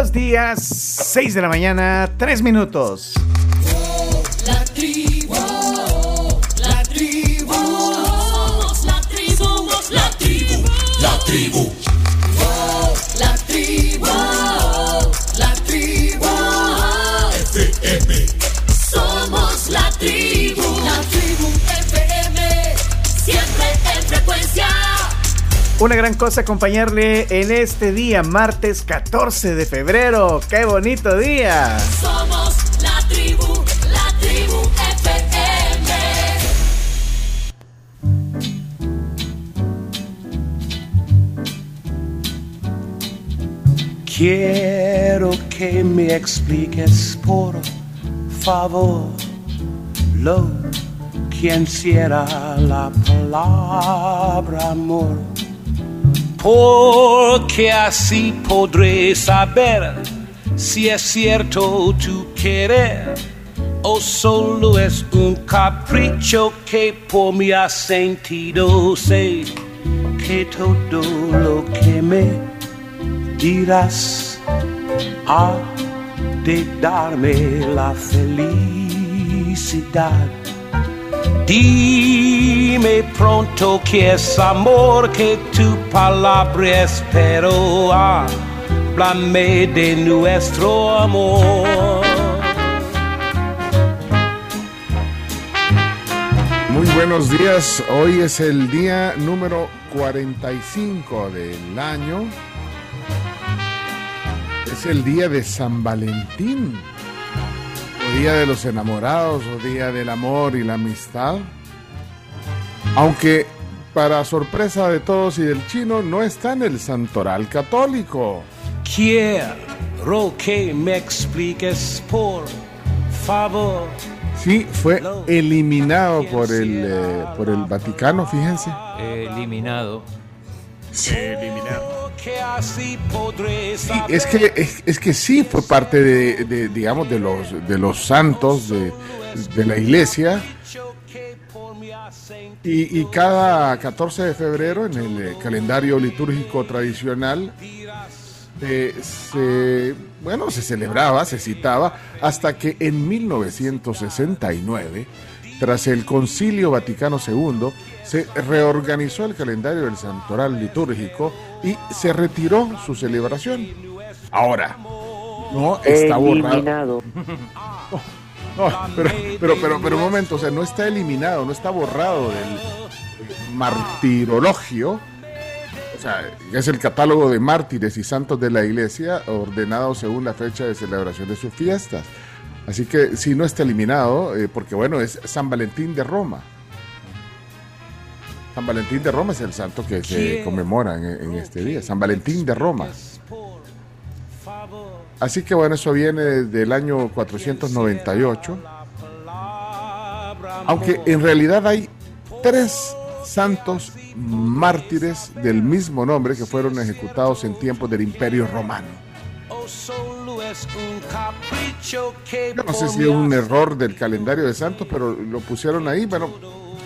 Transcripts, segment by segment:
buenos días. 6 de la mañana, 3 minutos. Una gran cosa acompañarle en este día, martes 14 de febrero. ¡Qué bonito día! Somos la tribu, la tribu FM. Quiero que me expliques por favor lo que encierra la palabra amor, porque así podré saber si es cierto tu querer o solo es un capricho que por mi ha sentido sé que todo lo que me dirás ha de darme la felicidad. Dime pronto que es amor, que tu palabra espero. Háblame de nuestro amor. Muy buenos días, hoy es el día número 45 del año. Es el día de San Valentín, o día de los enamorados, o día del amor y la amistad. Aunque, para sorpresa de todos y del chino, no está en el santoral católico. Quiero que me expliques por favor. Sí, fue eliminado por el, eh, por el Vaticano, fíjense. Eliminado. Así podré Sí, es que es, es que sí fue parte de, de, digamos de los de los santos de, de la iglesia. Y, y cada 14 de febrero en el eh, calendario litúrgico tradicional eh, se bueno se celebraba se citaba hasta que en 1969 tras el Concilio Vaticano II se reorganizó el calendario del santoral litúrgico y se retiró su celebración. Ahora, no está borrado. No, pero, pero, pero, pero un momento, o sea, no está eliminado, no está borrado del martirologio, o sea, es el catálogo de mártires y santos de la iglesia ordenado según la fecha de celebración de sus fiestas. Así que sí no está eliminado, eh, porque bueno, es San Valentín de Roma. San Valentín de Roma es el santo que se conmemora en, en este día, San Valentín de Roma. Así que bueno, eso viene del año 498. Aunque en realidad hay tres santos mártires del mismo nombre que fueron ejecutados en tiempos del Imperio Romano. Yo no sé si es un error del calendario de santos, pero lo pusieron ahí. Bueno,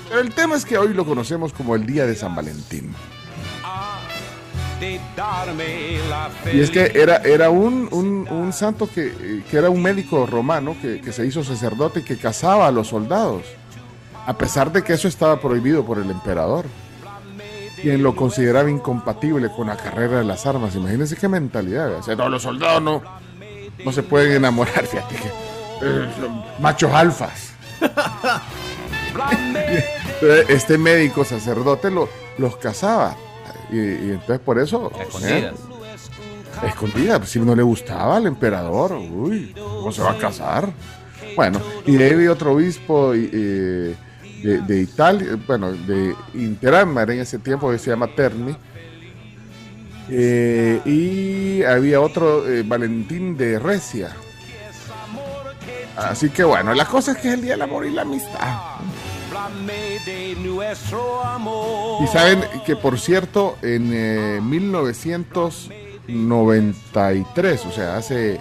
pero el tema es que hoy lo conocemos como el Día de San Valentín. Y es que era, era un, un, un santo que, que, era un médico romano que, que, se hizo sacerdote y que casaba a los soldados, a pesar de que eso estaba prohibido por el emperador, quien lo consideraba incompatible con la carrera de las armas. Imagínense qué mentalidad. O sea, no, los soldados no, no se pueden enamorar, fíjate que, eh, machos alfas. este médico sacerdote lo, los casaba y, y, entonces por eso. Escondidas. Eh, escondidas. Si no le gustaba al emperador, uy, ¿cómo se va a casar? Bueno, y de ahí otro obispo eh, de, de, Italia, bueno, de Interamar en ese tiempo que se llama Terni. Eh, y había otro eh, Valentín de Recia. Así que bueno, la cosa es que es el día del amor y la amistad. Y saben que por cierto, en eh, 1993, o sea, hace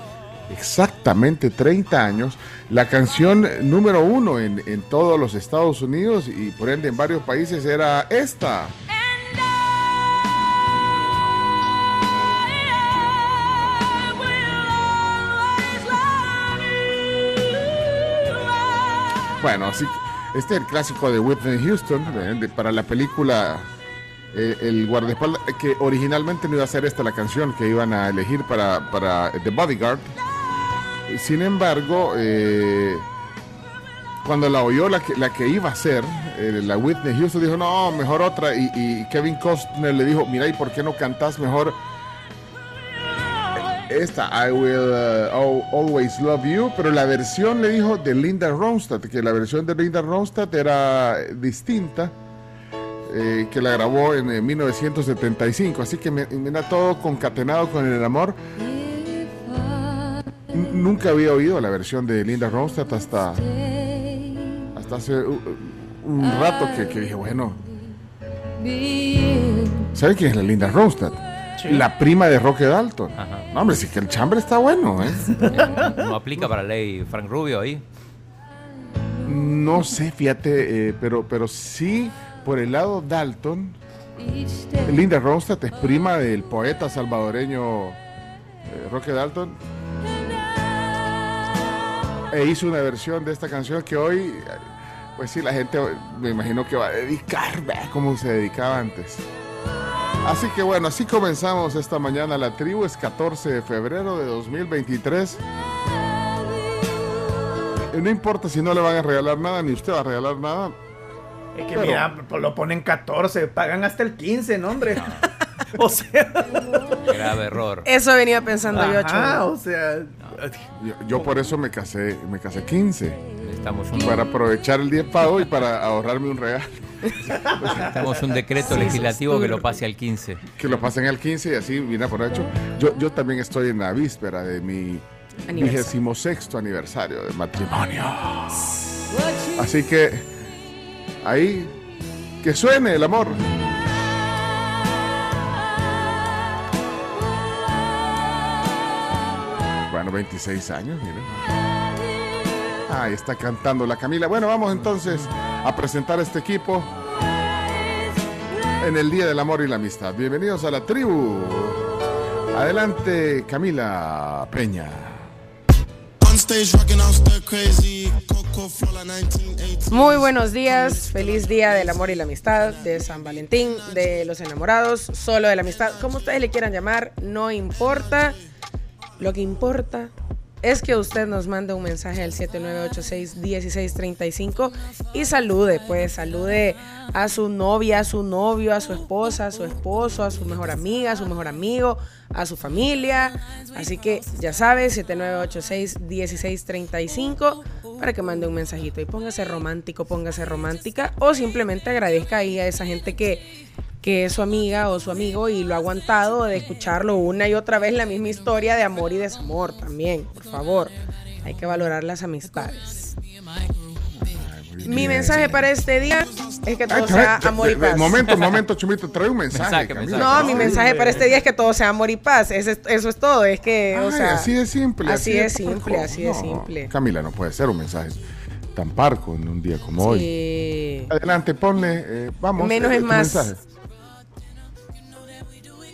exactamente 30 años, la canción número uno en, en, todos los Estados Unidos y por ende en varios países era esta. Bueno, así este es el clásico de Whitney Houston para la película eh, El guardaespaldas, que originalmente no iba a ser esta la canción que iban a elegir para, para The Bodyguard. Sin embargo, eh, cuando la oyó la que, la que iba a ser, eh, la Whitney Houston dijo, no, mejor otra. Y, y Kevin Costner le dijo, mira, ¿y por qué no cantás mejor esta, I Will uh, Al- Always Love You? Pero la versión le dijo de Linda Ronstadt, que la versión de Linda Ronstadt era distinta. eh, que la grabó en eh, 1975, así que mira todo concatenado con el amor. Nunca había oído la versión de Linda Ronstadt hasta, hasta hace uh, un rato que, dije, bueno, ¿sabe quién es la Linda Ronstadt? La prima de Roque Dalton. Ajá. No, hombre, sí que el chambre está bueno, ¿eh? No aplica para la ley Frank Rubio ahí. No sé, fíjate, eh, pero, pero sí, por el lado Dalton, Linda Ronstadt es prima del poeta salvadoreño eh, Roque Dalton. E hizo una versión de esta canción que hoy, eh, pues sí, la gente eh, me imagino que va a dedicar, vea cómo se dedicaba antes. Así que bueno, así comenzamos esta mañana la tribu, es 14 de febrero de 2023. Eh, No importa si no le van a regalar nada, ni usted va a regalar nada. Es que Pero- mira, pues lo ponen 14, pagan hasta el 15, ¿no, hombre? o sea, Grave error. Eso venía pensando yo, ajá, Cholo. o sea, Yo, yo por eso me casé, me casé 15, Necesitamos un, para aprovechar el 10 pago y para ahorrarme un regalo. necesitamos un decreto legislativo que lo pase al 15. Que lo pasen al 15 y así viene por hecho. Yo, yo también estoy en la víspera de mi vigésimo sexto aniversario de matrimonio. Así que ahí que suene el amor. Bueno, 26 años, miren. Ahí está cantando la Camila. Bueno, vamos entonces a presentar este equipo en el Día del Amor y la Amistad. Bienvenidos a la tribu. Adelante, Camila Peña. On stage rocking out stir crazy. Coco Flola 1980. Muy buenos días, feliz día del amor y la amistad, de San Valentín, de los enamorados, solo de la amistad, como ustedes le quieran llamar, no importa. Lo que importa es que usted nos mande un mensaje al 7986-1635 y salude, pues salude a su novia, a su novio, a su esposa, a su esposo, a su mejor amiga, a su mejor amigo, a su familia. Así que ya sabes, 7986-1635 para que mande un mensajito y póngase romántico, póngase romántica o simplemente agradezca ahí a esa gente que que es su amiga o su amigo y lo ha aguantado de escucharlo una y otra vez la misma historia de amor y desamor también, por favor. Hay que valorar las amistades. Mi mensaje para este día es que todo sea amor y trae- paz. Momento, momento, Chumito, trae un mensaje. Mensaje, Camila. mensaje. No, mi mensaje para este día es que todo sea amor y paz. Eso es todo. Es que, o Ay, sea, así de simple. Así de simple, así de No, simple. Camila, no puede ser un mensaje tan parco en un día como hoy. Sí. Adelante, ponle, eh, vamos. Menos eh, es más.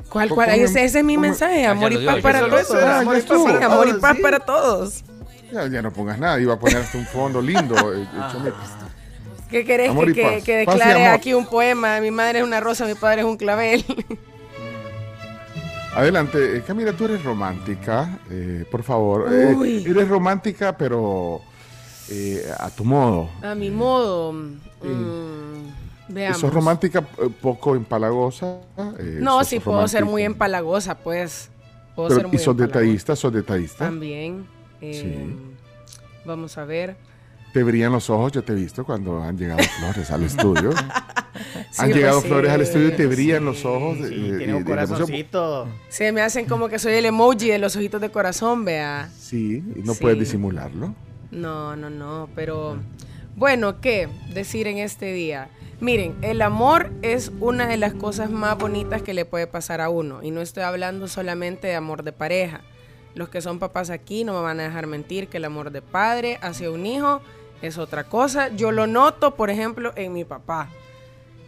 ¿Cuál, cuál? Ese, ese es mi mensaje. Ah, Amor y paz dio, para todos. amor y paz para amor y todos, paz sí. para todos. Ya, ya no pongas nada, iba a poner hasta un fondo lindo. eh, Chumito. ¿Qué querés que, que, declare aquí un poema? Mi madre es una rosa, mi padre es un clavel. Adelante, eh, Camila, tú eres romántica, eh, por favor. Eh, eres romántica, pero eh, a tu modo. A mi modo. mm, veamos. ¿Sos romántica eh, poco empalagosa? eh, No, sí puedo ser muy empalagosa, pues. Puedo Pero- ser muy ¿Y sos empalagosa. detallista? ¿Sos detallista? También. eh, Sí. Vamos a ver. Te brillan los ojos, yo te he visto cuando han llegado flores al estudio. Sí, han llegado flores al estudio y te brillan los ojos. sí, eh, tiene un corazoncito. Se me hacen como que soy el emoji de los ojitos de corazón, vea. Sí, y no Sí. puedes disimularlo. No, no, no, pero bueno, ¿qué decir en este día? Miren, el amor es una de las cosas más bonitas que le puede pasar a uno. Y no estoy hablando solamente de amor de pareja. Los que son papás aquí no me van a dejar mentir que el amor de padre hacia un hijo es otra cosa. Yo lo noto, por ejemplo, en mi papá.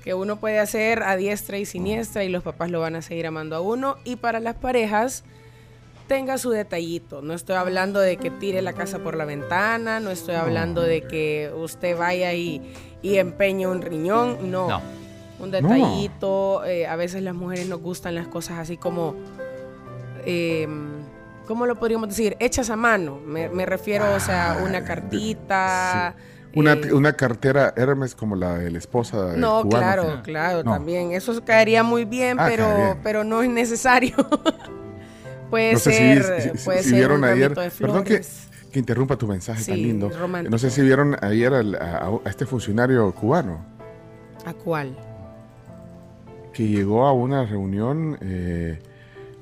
Que uno puede hacer a diestra y siniestra y los papás lo van a seguir amando a uno. Y para las parejas, tenga su detallito. No estoy hablando de que tire la casa por la ventana, no estoy hablando de que usted vaya y, y empeñe un riñón, no. No. Un detallito, eh, a veces las mujeres nos gustan las cosas así como, eh, ¿cómo lo podríamos decir? Hechas a mano. Me, me refiero, o sea, una cartita. Una, eh, una cartera Hermes como la de la esposa del no, cubano. claro, claro, No. también. Eso caería muy bien, Ah, pero, bien. pero no es necesario. puede No sé si- ser, si, si- puede si ser vieron un ayer. Perdón que, que interrumpa tu mensaje tan Sí, lindo. romántico. No sé si vieron ayer al- a, a este funcionario cubano ¿A cuál? que llegó a una reunión eh,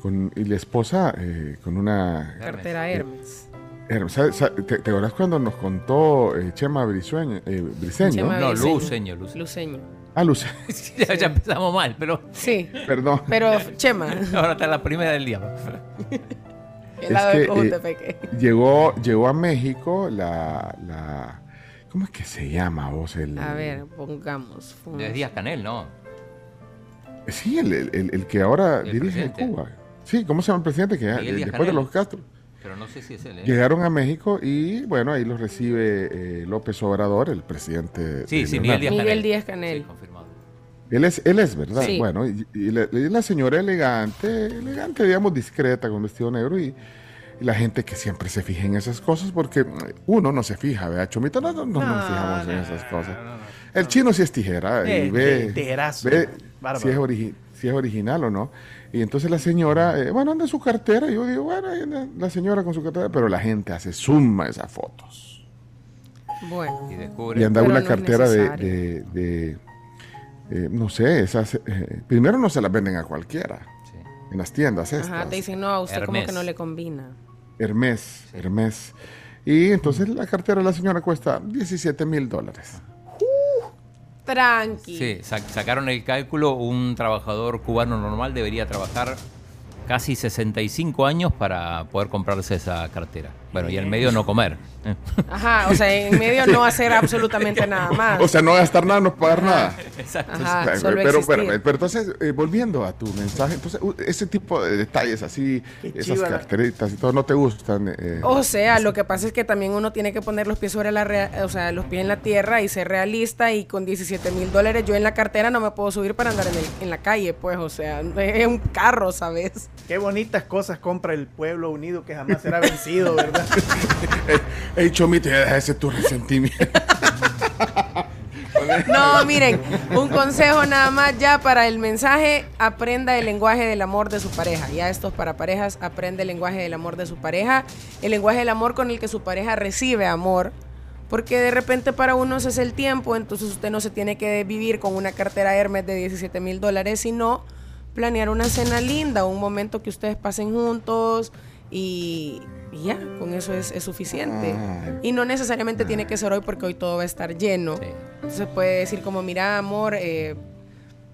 con y la esposa eh, con una. Cartera Hermes. Hermes. ¿Sabe- sabe- ¿Te, te acuerdas cuando nos contó eh, Chema Brizueño, eh, Briseño? Chema No, Briseño. Luceño, Luceño. Luceño. Ah, Luce. ya, ya empezamos mal, pero Sí, Perdón. pero Chema, ahora está la primera del día. el lado que, de eh. Llegó, llegó a México la, la. ¿Cómo es que se llama vos? El, A ver, pongamos. fun- Es Díaz Canel, ¿no? Sí, el, el- el- el que ahora El dirige presidente. Cuba. Sí, ¿cómo se llama el presidente? Que después de los Castro. Pero no sé si es él. ¿eh? Llegaron a México y bueno, ahí los recibe eh, López Obrador, el presidente. Sí, sí. Miguel Díaz Miguel Canel. Díaz Canel. Sí, confirmado. Él es, él es, ¿verdad? Sí. Bueno, y, y la, y la señora elegante, elegante, digamos, discreta, con vestido negro y, y la gente que siempre se fija en esas cosas porque uno no se fija, ¿verdad? Chomito, no, no, no nos fijamos en esas cosas. El chino sí es tijera y Eh, ve, ti- tijerazo. ve si es, origi- si es original o no. Y entonces la señora, eh, bueno, anda en su cartera y yo digo, bueno, anda la señora con su cartera, pero la gente hace suma esas fotos. Bueno, Y descubre. Y anda una no cartera de, de- de, eh, no sé, esas, eh, primero no se las venden a cualquiera Sí. en las tiendas estas. ajá, te dicen, no, a usted como Hermes. que no le combina. Hermes, Hermes. Y entonces la cartera de la señora cuesta 17 mil dólares. Tranqui. Sí, sa- sacaron el cálculo, un trabajador cubano normal debería trabajar casi 65 años para poder comprarse esa cartera. Bueno, y en medio no comer. ¿eh? Ajá, o sea, en medio no hacer absolutamente nada más. O sea, no gastar nada, no pagar nada. Exacto. Ajá, Pero, solo pero, pero- pero entonces, eh, volviendo a tu mensaje, entonces, ese tipo de detalles así, Qué esas carteritas y todo, ¿no te gustan? eh? O sea, lo que pasa es que también uno tiene que poner los pies sobre la rea- o sea, los pies en la tierra y ser realista y con 17 mil dólares yo en la cartera no me puedo subir para andar en, el- en la calle, pues, o sea, es un carro, ¿sabes? Qué bonitas cosas compra el pueblo unido que jamás será vencido, ¿verdad? Ey, Chomito, ya deja ese tu resentimiento. No, miren, un consejo nada más ya para el mensaje, aprenda el lenguaje del amor de su pareja. Ya esto es para parejas, aprende el lenguaje del amor de su pareja, el lenguaje del amor con el que su pareja recibe amor. Porque de repente para unos es el tiempo, entonces usted no se tiene que vivir con una cartera Hermes de 17 mil dólares, sino planear una cena linda, un momento que ustedes pasen juntos y, y ya, con eso es, es suficiente. Ay. Y no necesariamente tiene que ser hoy porque hoy todo va a estar lleno. Sí. Entonces puede decir como, mira, amor, eh,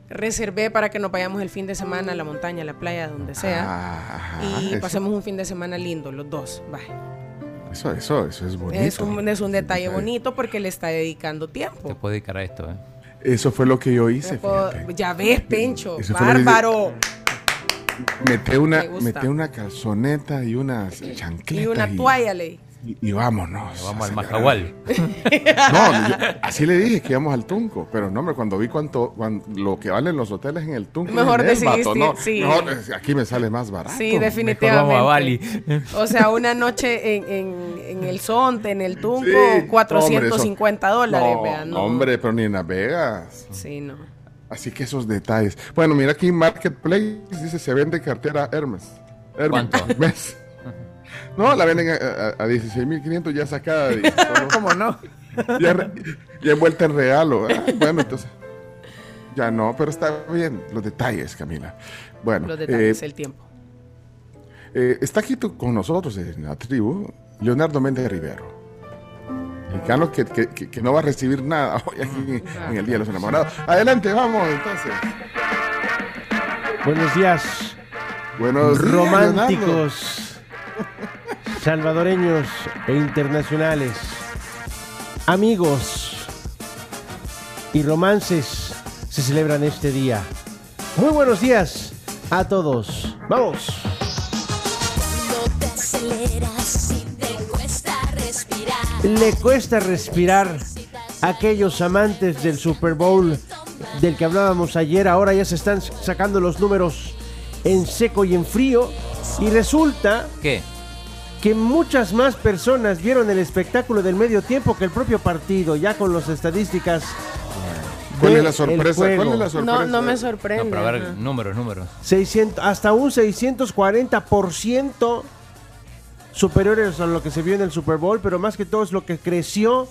reservé para que nos vayamos el fin de semana a la montaña, a la playa, donde sea. Ah, y eso- pasemos un fin de semana lindo, los dos. Bye. Eso, eso, eso es bonito. Es un, es un detalle bonito porque le está dedicando Te tiempo. puedo dedicar a esto, ¿eh? Eso fue lo que yo hice. Puedo- ya ves, Pencho, Eso fue lo que hice. bárbaro. Metí una, Me gusta. metí una calzoneta y unas chancletas. Y una toalla, le Y, y vámonos. Vamos a al. Majahual. No, yo- así le dije que íbamos al Tunco, pero no, hombre, cuando vi cuánto, cuan- lo que valen los hoteles en el Tunco. Mejor en el decidiste, vato, no, sí. mejor, eh, aquí me sale más barato. Sí, Mejor definitivamente. vamos a Bali. O sea, una noche en, en, en el Zonte, en el Tunco, Sí, 450 hombre, eso- dólares, no, vean. no, hombre, pero ni en Las Vegas. Sí, no. Así que esos detalles. Bueno, mira aquí Marketplace dice se vende cartera Hermes. Hermes. ¿Cuánto? Hermes. No, la venden a, a, a 16.500 ya sacada. y solo- ¿Cómo no? ya, re- ya envuelta en regalo. Ah, bueno, entonces. Ya no, pero está bien. Los detalles, Camila. Bueno, Los detalles, eh, el tiempo. eh, está aquí tú- con nosotros en la tribu Leonardo Méndez Rivero. Mexicano que, que, que- que no va a recibir nada hoy aquí en, en el Día de los Enamorados. Adelante, vamos entonces. Buenos días, Buenos días, Leonardo. románticos, salvadoreños e internacionales, amigos y romances se celebran este día. Muy buenos días a todos. Vamos. Le cuesta respirar a aquellos amantes del Super Bowl del que hablábamos ayer. Ahora ya se están sacando los números en seco y en frío. Y resulta ¿Qué? que muchas más personas vieron el espectáculo del medio tiempo que el propio partido, ya con las estadísticas. ¿Cuál es la sorpresa? juego. ¿Cuál es la sorpresa? No, no me No, sorprende. pero a ver, números, números. 600, hasta un 640% superiores a lo que se vio en el Super Bowl, pero más que todo es lo que creció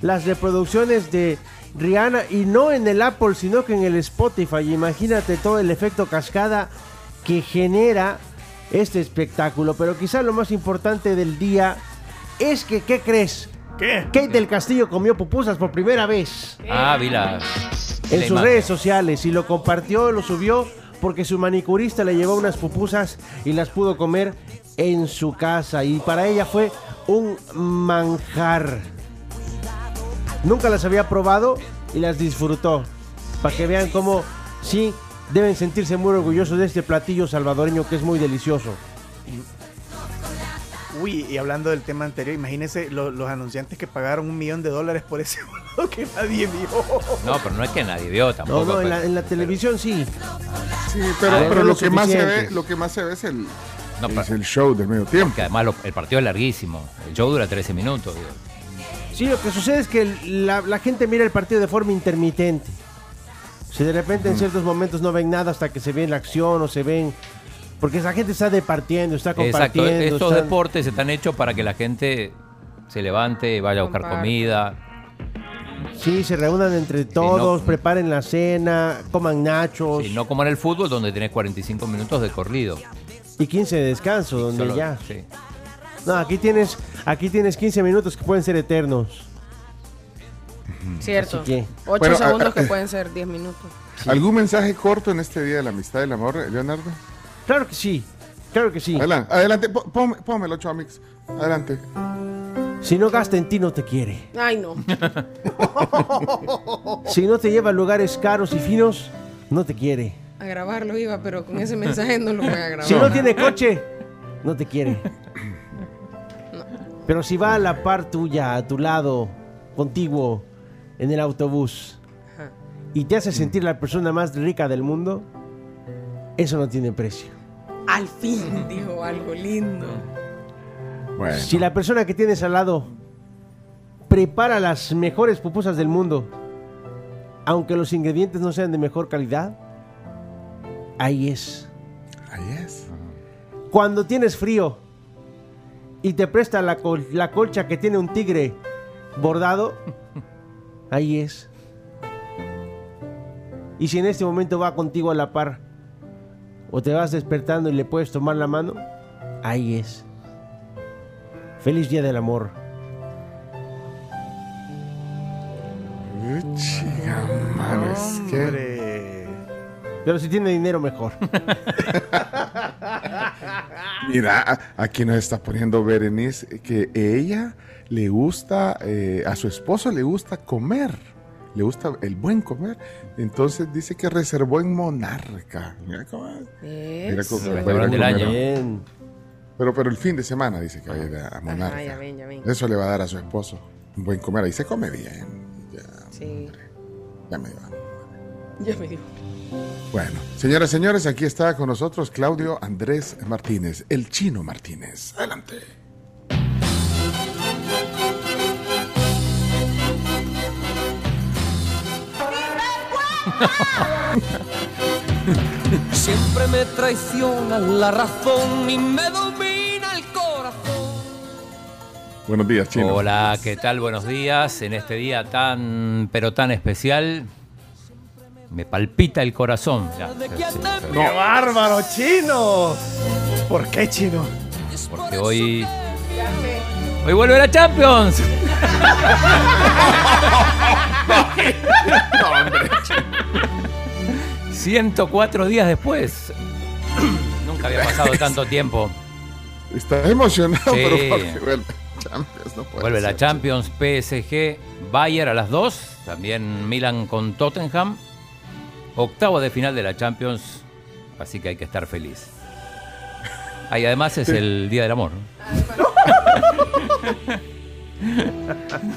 las reproducciones de Rihanna y no en el Apple, sino que en el Spotify. Imagínate todo el efecto cascada que genera este espectáculo, pero quizá lo más importante del día es que, ¿qué crees? ¿Qué? Kate del Castillo comió pupusas por primera vez Ah, vi la. en la sus imagen. redes sociales y lo compartió, lo subió porque su manicurista le llevó unas pupusas y las pudo comer en su casa y para ella fue un manjar. Nunca las había probado y las disfrutó. Para que vean cómo sí deben sentirse muy orgullosos de este platillo salvadoreño que es muy delicioso. Uy, y hablando del tema anterior, imagínense lo- los anunciantes que pagaron un millón de dólares por ese boludo que nadie vio. No, pero no es que nadie vio No, tampoco. no, en pero- la, en la televisión sí. Sí, pero, Ah, pero no lo que más se ve, lo que más se ve es el, No, es pero- el show del medio tiempo. que además lo- el partido es larguísimo. El show dura 13 minutos. digo. Sí, lo que sucede es que la, la gente mira el partido de forma intermitente. Si de repente en ciertos momentos no ven nada hasta que se ve la acción o se ven... Porque esa gente está departiendo, está Exacto. compartiendo. Estos están- deportes están hechos para que la gente se levante, vaya a buscar comida. Sí, se reúnan entre todos, no- preparen la cena, coman nachos Y no como en el fútbol, donde tenés 45 minutos de corrido. Y 15 de descanso, donde Solo- ya... sí. No, aquí tienes, aquí tienes 15 minutos que pueden ser eternos. Cierto. Así que- 8 Bueno, segundos que pueden ser 10 minutos. ¿Algún mensaje corto en este Día de la Amistad y el Amor, Leonardo? Claro que sí, claro que sí. Adelante, adelante, pónmelo, Chomix. Adelante. Si no gasta en ti, no te quiere. Ay, no. Si no te lleva a lugares caros y finos, no te quiere. A grabarlo iba, pero con ese mensaje no lo voy a grabar. Si no tiene coche, no te quiere. Pero si va a la par tuya, a tu lado, contiguo, en el autobús, Ajá. y te hace sentir la persona más rica del mundo, eso no tiene precio. Al fin dijo algo lindo. Bueno. Si la persona que tienes al lado prepara las mejores pupusas del mundo, aunque los ingredientes no sean de mejor calidad, ahí es. Ahí es. Cuando tienes frío y te presta la, col- la colcha que tiene un tigre bordado, ahí es. Y si en este momento va contigo a la par, o te vas despertando y le puedes tomar la mano, ahí es. Feliz Día del Amor. Chica. Hombre. Pero si tiene dinero, mejor. Mira, aquí nos está poniendo Berenice que ella le gusta, eh, a su esposo le gusta comer, le gusta el buen comer. Entonces dice que reservó en Monarca. Mira cómo- mira cómo- Eso. El del año. Bien. Pero, pero el fin de semana dice que va a ir a, Monarca. Ajá, ya ven, ya ven. Eso le va a dar a su esposo un buen comer. Ahí se come bien. Ya, Sí, ya me dio ya me dijo. Bueno, señoras y señores, aquí está con nosotros Claudio Andrés Martínez, el chino Martínez. Adelante. Siempre me traiciona la razón y me domina el corazón. Buenos días, chino. Hola, ¿qué tal? Buenos días. En este día tan, pero tan especial, me palpita el corazón. Ya, ¡Qué bárbaro, chino! ¿Por qué, chino? porque hoy, hoy vuelve la Champions. No, hombre. 104 días después. Nunca había pasado tanto tiempo. Está emocionado, Sí. pero porque vuelve Champions, no puede Vuelve la. Champions, PSG, Bayern a las 2, también Milan con Tottenham. Octavo de final de la Champions, así que hay que estar feliz. Ah, y además es el Día del Amor.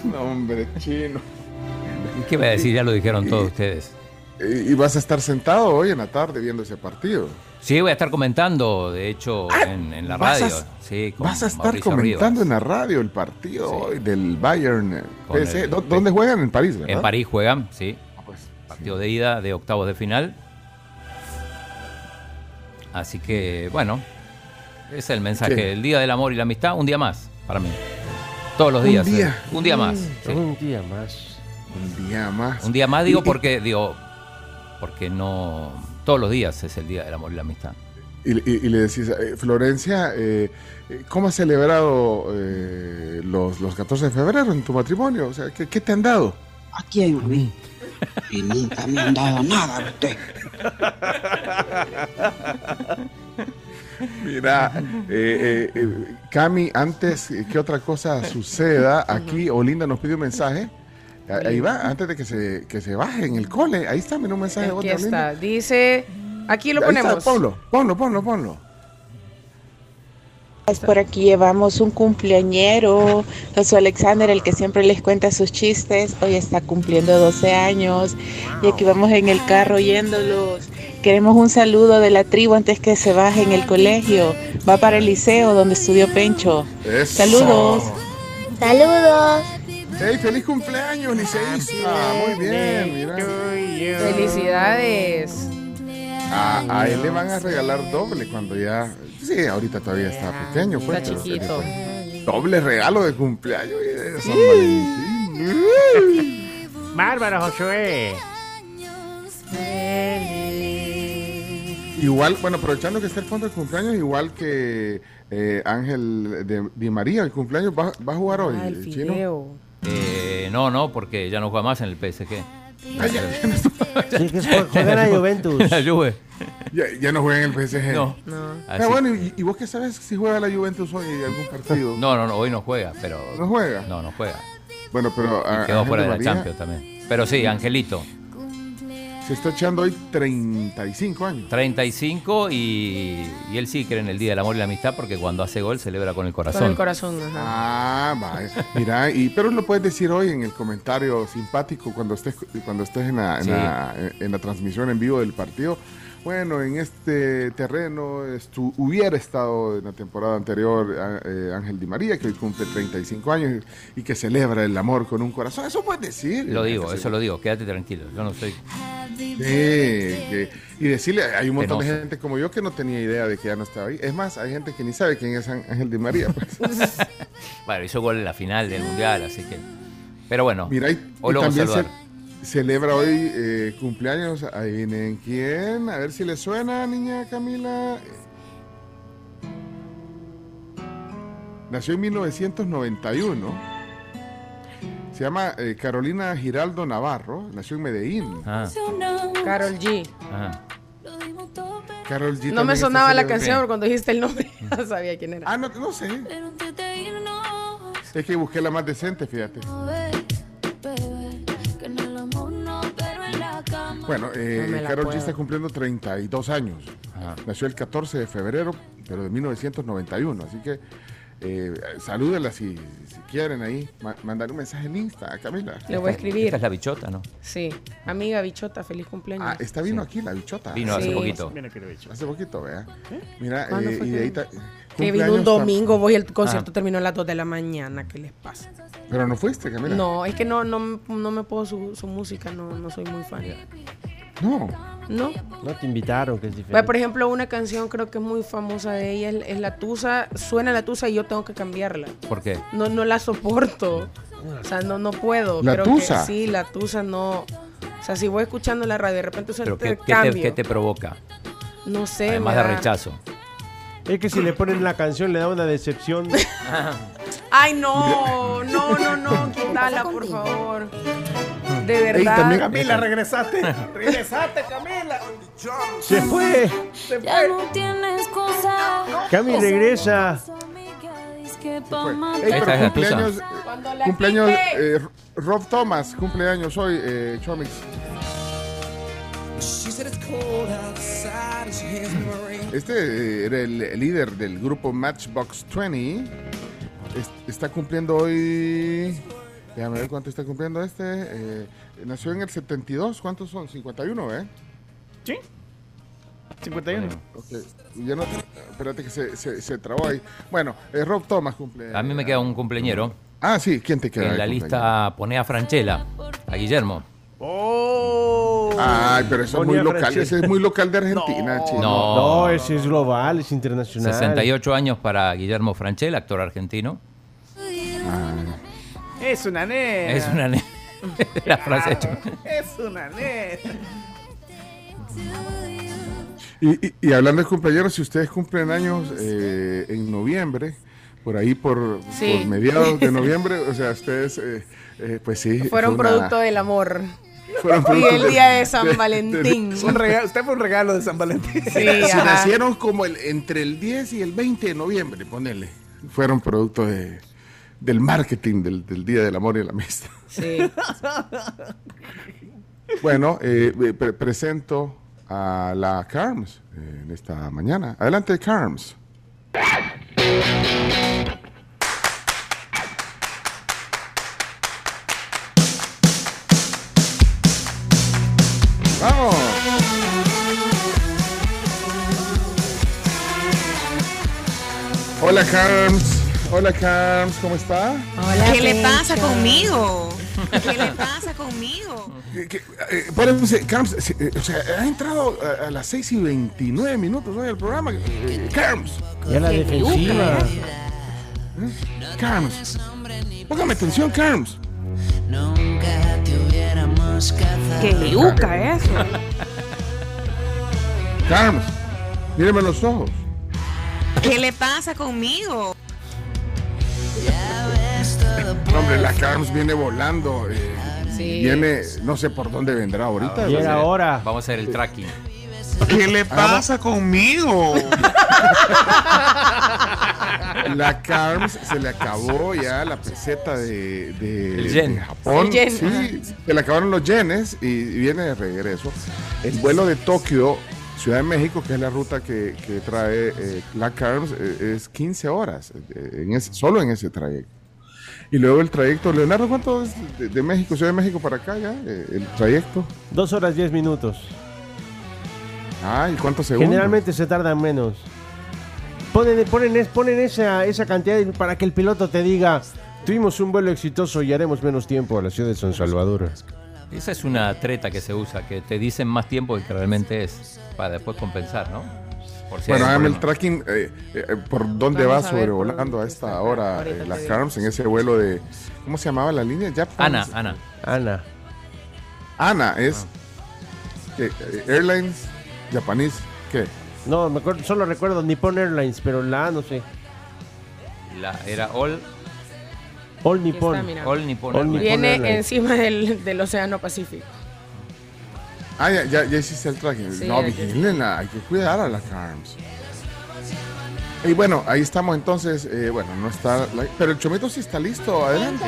No, hombre, chino. ¿Qué voy a decir? Ya lo dijeron todos ustedes. Y, vas a estar sentado hoy en la tarde viendo ese partido. Sí, voy a estar comentando, de hecho, en, en la Ah, vas a- radio. sí, con Vas a estar Mauricio comentando Rivas. en la radio el partido Sí. hoy del Bayern. eh, Con PSG. el- ¿Dó- ¿Dónde juegan? En París, ¿verdad? En París juegan, sí. Partido de ida de octavos de final. Así que, bueno, ese es el mensaje. El Día del Amor y la Amistad, un día más para mí. Todos los Un días. día. eh, Un día más. sí. Un día más. Un día más. Un día más digo Y- porque, digo, porque no... Todos los días es el Día del Amor y la Amistad. Y, y- y le decís, eh, Florencia, eh, eh, ¿cómo has celebrado eh, los, los 14 de febrero en tu matrimonio? O sea, ¿qué, qué te han dado? ¿A quién? A mí. Y nunca me han dado nada a usted. Mira, eh, eh, eh, Cami, antes que otra cosa suceda, aquí Olinda nos pide un mensaje. Ah, Ahí va, antes de que se, que se baje en el cole. Ahí está, mira un mensaje de Aquí está. Dice, aquí lo Ahí está, ponemos. ponlo, ponlo, ponlo, ponlo. Por aquí llevamos un cumpleañero, José Alexander, el que siempre les cuenta sus chistes. Hoy está cumpliendo 12 años y aquí vamos en el carro oyéndolos. Queremos un saludo de la tribu antes que se baje en el colegio. Va para el liceo donde estudió Pencho. Eso. Saludos. Saludos. ¡Ey, feliz cumpleaños, liceísta! Muy bien, mira. Felicidades. A, a él le van a regalar doble cuando ya. Sí, ahorita todavía está pequeño, pues. Está pero- chiquito. Doble regalo de cumpleaños y de San Valentín. Bárbara Josué. Igual, bueno, aprovechando que está el fondo de cumpleaños, igual que eh, Ángel de Di María, el cumpleaños va, va a jugar hoy. Ah, el el chino. Eh, no, no, porque ya no juega más en el PSG. Ay, ya, ya no, Sí, que jue- juega en la Juventus. La Juve. ya- ya no juega en el PSG. No. No. Ah, Así- bueno, ¿y, y vos qué sabes si juega la Juventus hoy en algún partido? No, no, no, hoy no juega, pero... ¿No juega? No, no juega. Bueno, pero. A- quedó fuera de la Champions también. Pero sí, Angelito. Se está echando hoy 35 años. 35 y, y él sí cree en el Día del Amor y la Amistad porque cuando hace gol celebra con el corazón. Con el corazón, ajá. Ah, vaya. Mira, y, pero lo puedes decir hoy en el comentario simpático cuando estés, cuando estés en, la, en, Sí. la, en la transmisión en vivo del partido. Bueno, en este terreno estu- hubiera estado en la temporada anterior eh, Ángel Di María, que hoy cumple 35 años y que celebra el amor con un corazón. Eso puedes decir. Lo digo, eso lo digo, quédate tranquilo. Yo no soy. Sí, que- y decirle, hay un montón de gente como yo que no tenía idea de que ya no estaba ahí. Es más, hay gente que ni sabe quién es Án- Ángel Di María. pues. Bueno, hizo gol en la final del mundial, así que. Pero bueno, Mira, y, hoy y lo vamos a saludar. ce- celebra hoy eh, cumpleaños. Ahí vienen quién. A ver si le suena, niña Camila. Nació en 1991. Se llama eh, Carolina Giraldo Navarro. Nació en Medellín. Ah, Carol G. ajá. Carol G No me sonaba la canción pero cuando dijiste el nombre. No sabía quién era. Ah, no, no sé. Es que busqué la más decente, fíjate. Bueno, eh, Carol G está cumpliendo 32 años. Ajá. Nació el 14 de febrero, pero de 1991. Así que eh, salúdela si, si quieren ahí. Ma- mandar un mensaje en Insta a Camila. Le voy a escribir. Esta es la bichota, ¿no? Sí. Amiga bichota, feliz cumpleaños. Ah, esta vino aquí, la bichota. Vino hace poquito. Hace poquito, vea. Mira, ¿Cuándo eh, fue y de ahí que vino un domingo, voy el concierto Ah. terminó a las 2 de la mañana. ¿Qué les pasa? Pero no fuiste, Camila. No, es que no, no, no me puedo su, su música, no, no soy muy fan. No. No. No te invitaron, que es diferente. por ejemplo, una canción creo que es muy famosa de ella es, es La Tusa. Suena La Tusa y yo tengo que cambiarla. ¿Por qué? No, no la soporto. O sea, no, no puedo. ¿La pero Tusa? Que, sí, La Tusa no. O sea, si voy escuchando la radio, de repente suena ¿Pero el qué, qué te, cambio. qué te provoca? No sé. Además de da- rechazo. Es que si le ponen la canción le da una decepción. Ay, no, no, no, no, quítala, por favor. De verdad. también- Camila, regresaste. regresaste, Camila. Se fue. Se Ya fue. no tienes cosa. Cami regresa. Fue. Ey. Esta es la cumpleaños, cumpleaños eh, Rob Thomas, cumpleaños hoy, eh, Chomix. Este eh, era el, líder del grupo Matchbox 20. Es- está cumpliendo hoy. Déjame ver cuánto está cumpliendo este. eh, nació en el 72. ¿Cuántos son? 51, ¿eh? Sí. 51. Ok. Ya no, espérate que se, se, se trabó ahí. Bueno, eh, Rob Thomas cumple. A mí me queda un cumpleañero. Ah, sí, ¿quién te queda? En la lista pone a Franchella, a Guillermo. ¡Oh! Ay, pero eso es muy local. Francesca. Ese es muy local de Argentina, chino. No. No, ese es global, es internacional. 68 años para Guillermo Franchella, actor argentino. Es una nena. Es una ne- la frase hecha. Es una nena. Y, y- y hablando de cumpleaños, si ustedes cumplen años eh, en noviembre, por ahí por, Sí. por mediados de noviembre, o sea, ustedes, eh, eh, pues sí. Fueron fue una- producto del amor. Fueron Y el día de San Valentín. Un regalo, usted fue un regalo de San Valentín. Sí, Si nacieron como el, entre el 10 y el 20 de noviembre, ponele. Fueron producto de, del marketing del, del Día del Amor y la Amistad. Sí. Bueno, eh, pre- presento a la Carms eh, en esta mañana. Adelante, Carms. Hola, Carms. Hola, Carms. ¿Cómo está? ¿Qué le pasa conmigo? ¿Qué le pasa conmigo? Eh, eh, espérense, Carms, eh, eh, o sea, ha entrado a, a las 6 y 29 minutos hoy al programa. Eh, Carms, Ya la defensiva. Carms. Póngame atención, Carms. ¿Qué yuca eso? Carms, míreme los ojos. ¿Qué le pasa conmigo? No, hombre, la Carms viene volando. eh, Sí. Viene, no sé por dónde vendrá ahorita. Y era hora. Vamos a hacer el tracking. ¿Qué le pasa conmigo? La Carms se le acabó ya la peseta de, de- El yen. de Japón. El yen, Sí, se le acabaron los yenes y viene de regreso. El vuelo de Tokio, Ciudad de México, que es la ruta que, que trae eh, la Carms, eh, es 15 horas, eh, en ese- solo en ese trayecto. Y luego el trayecto, Leonardo, ¿cuánto es de, de México, Ciudad de México para acá ya? eh, el trayecto. Dos horas diez minutos. Ah, ¿y cuántos segundos? Generalmente se tardan menos. Ponen, ponen, ponen esa, esa cantidad para que el piloto te diga, tuvimos un vuelo exitoso y haremos menos tiempo a la ciudad de San Salvador. Esa es una treta que se usa, que te dicen más tiempo que realmente es, para después compensar, ¿no? Por si Bueno, hágame el tracking eh, eh, por dónde va por sobrevolando a esta hora eh, la. Carms en ese vuelo de. ¿Cómo se llamaba la línea? Ana, Ana. Ana. Ana es. ¿qué? Eh, Airlines Japanese. ¿Qué? No, me acuerdo, solo recuerdo Nippon Airlines, pero la A no sé. La, era All, All Nippon. all Nippon. All Airlines. Nippon Viene Airlines. encima del, del Océano Pacífico. Ah, ya, ya, ya hiciste el tracking. Sí, no, vigílenla, hay que cuidar a la Carms. Y bueno, ahí estamos entonces. eh, bueno, no está. la- pero el Chomito sí está listo. Adelante.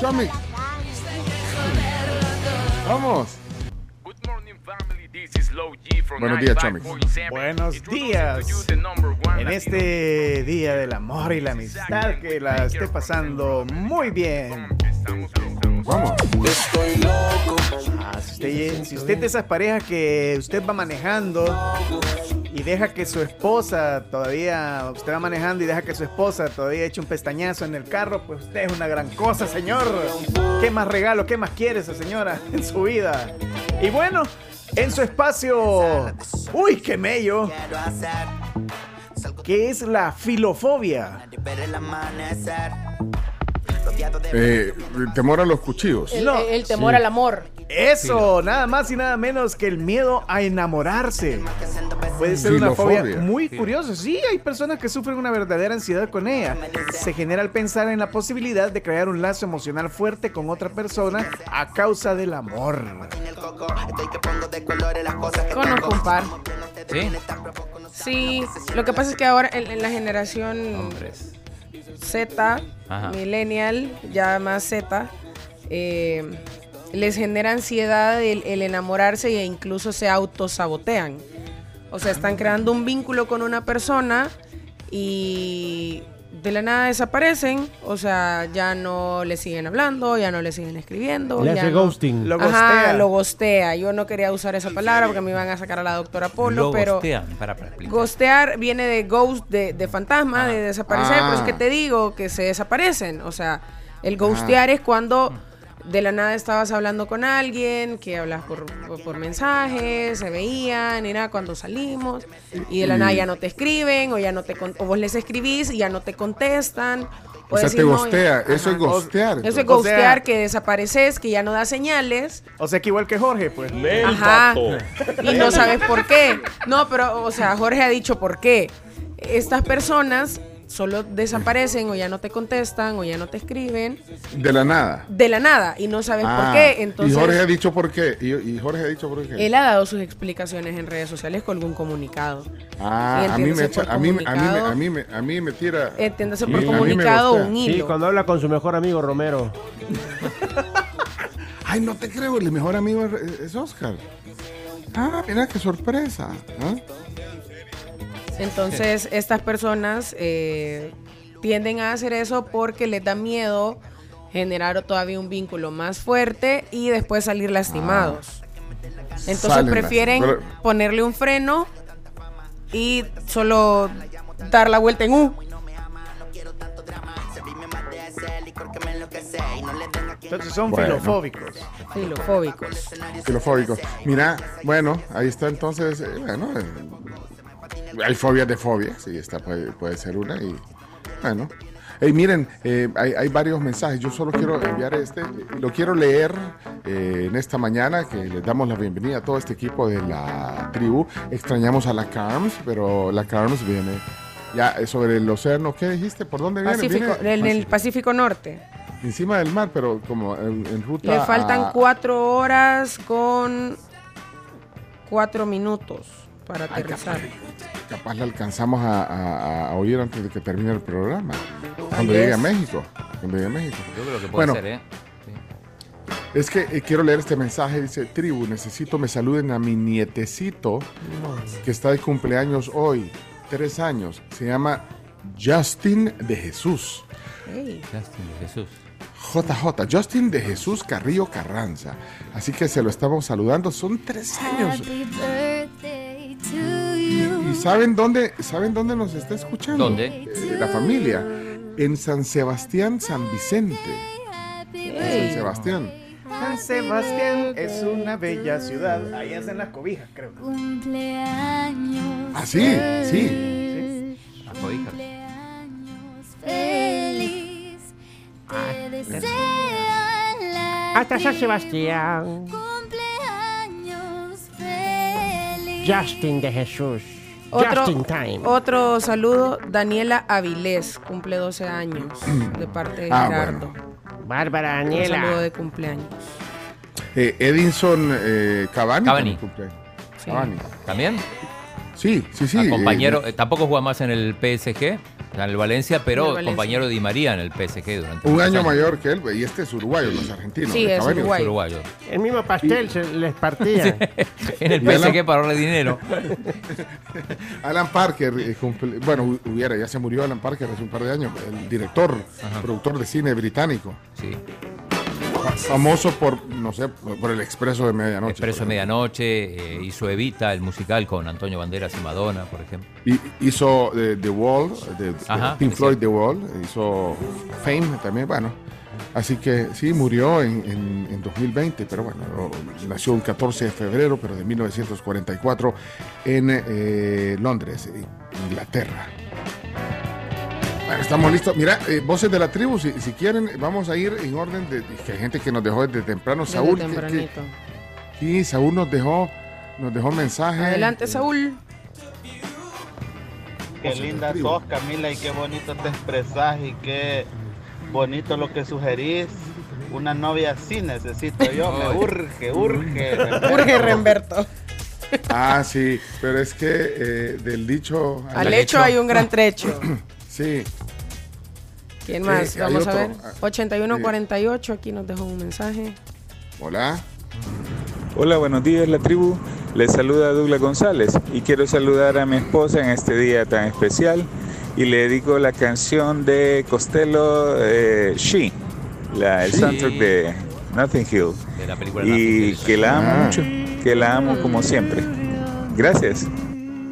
Chomit. Vamos. Buenos días, Chomix. Buenos días. En este día del amor y la amistad, que la esté pasando muy bien. Vamos. Ah, si, usted, si usted es de esas parejas que usted va manejando y deja que su esposa todavía, usted va manejando y deja que su esposa todavía eche un pestañazo en el carro, pues usted es una gran cosa, señor. ¿Qué más regalo, qué más quiere esa señora en su vida? Y bueno, en su espacio, uy, qué mello, que es la filofobia. Eh, temor a los cuchillos. El, el temor al amor. Eso, nada más y nada menos que el miedo a enamorarse. Puede ser una fobia muy curiosa. Sí, hay personas que sufren una verdadera ansiedad con ella. Se genera al pensar en la posibilidad de crear un lazo emocional fuerte con otra persona a causa del amor. Conozco un par. ¿Sí? Sí, lo que pasa es que ahora en, en la generación Hombres. Z, Ajá. millennial, ya más Z, eh, les genera ansiedad el, el enamorarse e incluso se autosabotean. O sea, están creando un vínculo con una persona y de la nada desaparecen. O sea, ya no le siguen hablando, ya no le siguen escribiendo. Le ya hace no- ghosting. Lo Ajá, gostea. lo gostea. Yo no quería usar esa palabra porque me iban a sacar a la doctora Polo, Lo pero... gostean, para, para explicar. Ghostear viene de ghost, de, de fantasma, de desaparecer, Ah. pero es que te digo que se desaparecen. O sea, el ghostear es cuando de la nada estabas hablando con alguien, que hablas por, por, por mensajes, se veían, nada, cuando salimos, y de la nada ya no te escriben, o ya no te o vos les escribís y ya no te contestan. O sea, decís, te no, gostea. Eso es gostear. Eso es O sea- ghostear, que desapareces, que ya no da señales. O sea que igual que Jorge, pues. Ajá. Y no sabes por qué. No, pero, o sea, Jorge ha dicho por qué. Estas personas solo desaparecen o ya no te contestan o ya no te escriben De la nada. de la nada y no sabes Ah, por qué. Entonces, y Jorge ha dicho por qué. Y, y Jorge ha dicho por qué. él ha dado sus explicaciones en redes sociales con algún comunicado. Ah, a mí me echa- a mí, me- a mí, a mí, me- a mí me tira. Entiéndase Sí, por comunicado un Sí, hilo. cuando habla con su mejor amigo Romero. Ay, no te creo, el mejor amigo es, es Oscar. Ah, mira qué sorpresa. ¿ah? Entonces, estas personas eh, tienden a hacer eso porque les da miedo generar todavía un vínculo más fuerte y después salir lastimados. Entonces Salen prefieren lastimados. ponerle un freno y solo dar la vuelta en U. Entonces son Bueno. filofóbicos. Filofóbicos. Filofóbico. Mira, bueno, ahí está entonces. eh, bueno, eh, hay fobias de fobias, sí, esta puede, puede ser una. Y bueno. Hey, miren, eh, hay, hay varios mensajes. Yo solo quiero enviar este. Lo quiero leer eh, en esta mañana, que les damos la bienvenida a todo este equipo de la tribu. Extrañamos a la Carms, pero la Carms viene ya eh, sobre el océano. ¿Qué dijiste? ¿Por dónde viene? Pacífico, Viene en el Pacífico Norte. encima del mar, pero como en, en ruta. Le faltan a- cuatro horas con cuatro minutos para Ay, aterrizar. Capaz la alcanzamos a, a- a oír antes de que termine el programa. Cuando llegue a. México. Cuando llegue a México. Yo creo que puede Bueno, ser, ¿eh? es que eh, quiero leer este mensaje. Dice, tribu, necesito me saluden a mi nietecito que está de cumpleaños hoy. Tres años. Se llama Justin de Jesús. Ey. Justin de Jesús. JJ, Justin de Jesús Carrillo Carranza. Así que se lo estamos saludando. Son tres años. ¿Y saben dónde, saben dónde nos está escuchando? ¿Dónde? Eh, la familia. En San Sebastián, San Vicente. En San Sebastián. San Sebastián es una bella ciudad. Ahí hacen las cobijas, creo. Ah, sí, sí. Las cobijas. Hasta San Sebastián. Justin de Jesús. Otro, Just in time. otro saludo, Daniela Avilés, cumple 12 años, de parte de Ah, Gerardo. Bárbara Un saludo Daniela. de cumpleaños. Eh, Edinson eh, Cavani. Cavani. también cumple. Sí. Cavani. ¿También? Sí, sí, sí. Ah, compañero, eh, eh, tampoco juega más en el PSG, en el Valencia, En pero el Valencia. compañero de Di María en el PSG durante un año años. mayor que él, y este es uruguayo, no es argentino. Sí, es uruguayo. Uruguayo. El mismo pastel se les partía. En el Alan- PSG para ahorrarle dinero. Alan Parker, eh, cumple- bueno, hu- hubiera, ya se murió Alan Parker hace un par de años, el director, productor de cine británico, Sí. Fa- famoso por, no sé, por el Expreso de Medianoche. Expreso de. Medianoche, eh, hizo Evita, el musical con Antonio Banderas y Madonna, por ejemplo. Y hizo eh, The Wall, de, de Ajá, Pink Floyd. The Wall, hizo Fame también, bueno. Así que sí, murió en, en- en 2020, pero bueno, no- nació el 14 de febrero, pero de 1944 en eh, Londres, Inglaterra. Bueno, estamos listos. Mira, eh, voces de la tribu, si, si quieren, vamos a ir en orden de que hay gente que nos dejó desde temprano. Desde Saúl, que- sí, Saúl nos dejó, nos dejó mensaje. Adelante, Saúl. Qué linda sos, Camila, y qué bonito te expresas y qué bonito lo que sugerís. Una novia así necesito yo, me urge, urge. Urge Remberto. Ah, sí, pero es que eh, del dicho Al hecho hay un gran trecho. Sí, ¿Quién más? Eh, Vamos a ver. ah, 8148, aquí nos dejó un mensaje. Hola. Hola, buenos días, la tribu. Les saluda Douglas González y quiero saludar a mi esposa en este día tan especial y le dedico la canción de Costello eh, She, la, el soundtrack de Nothing Hill. De la película Nothing Y Hill. que la amo Ah. mucho, que la amo como siempre. Gracias.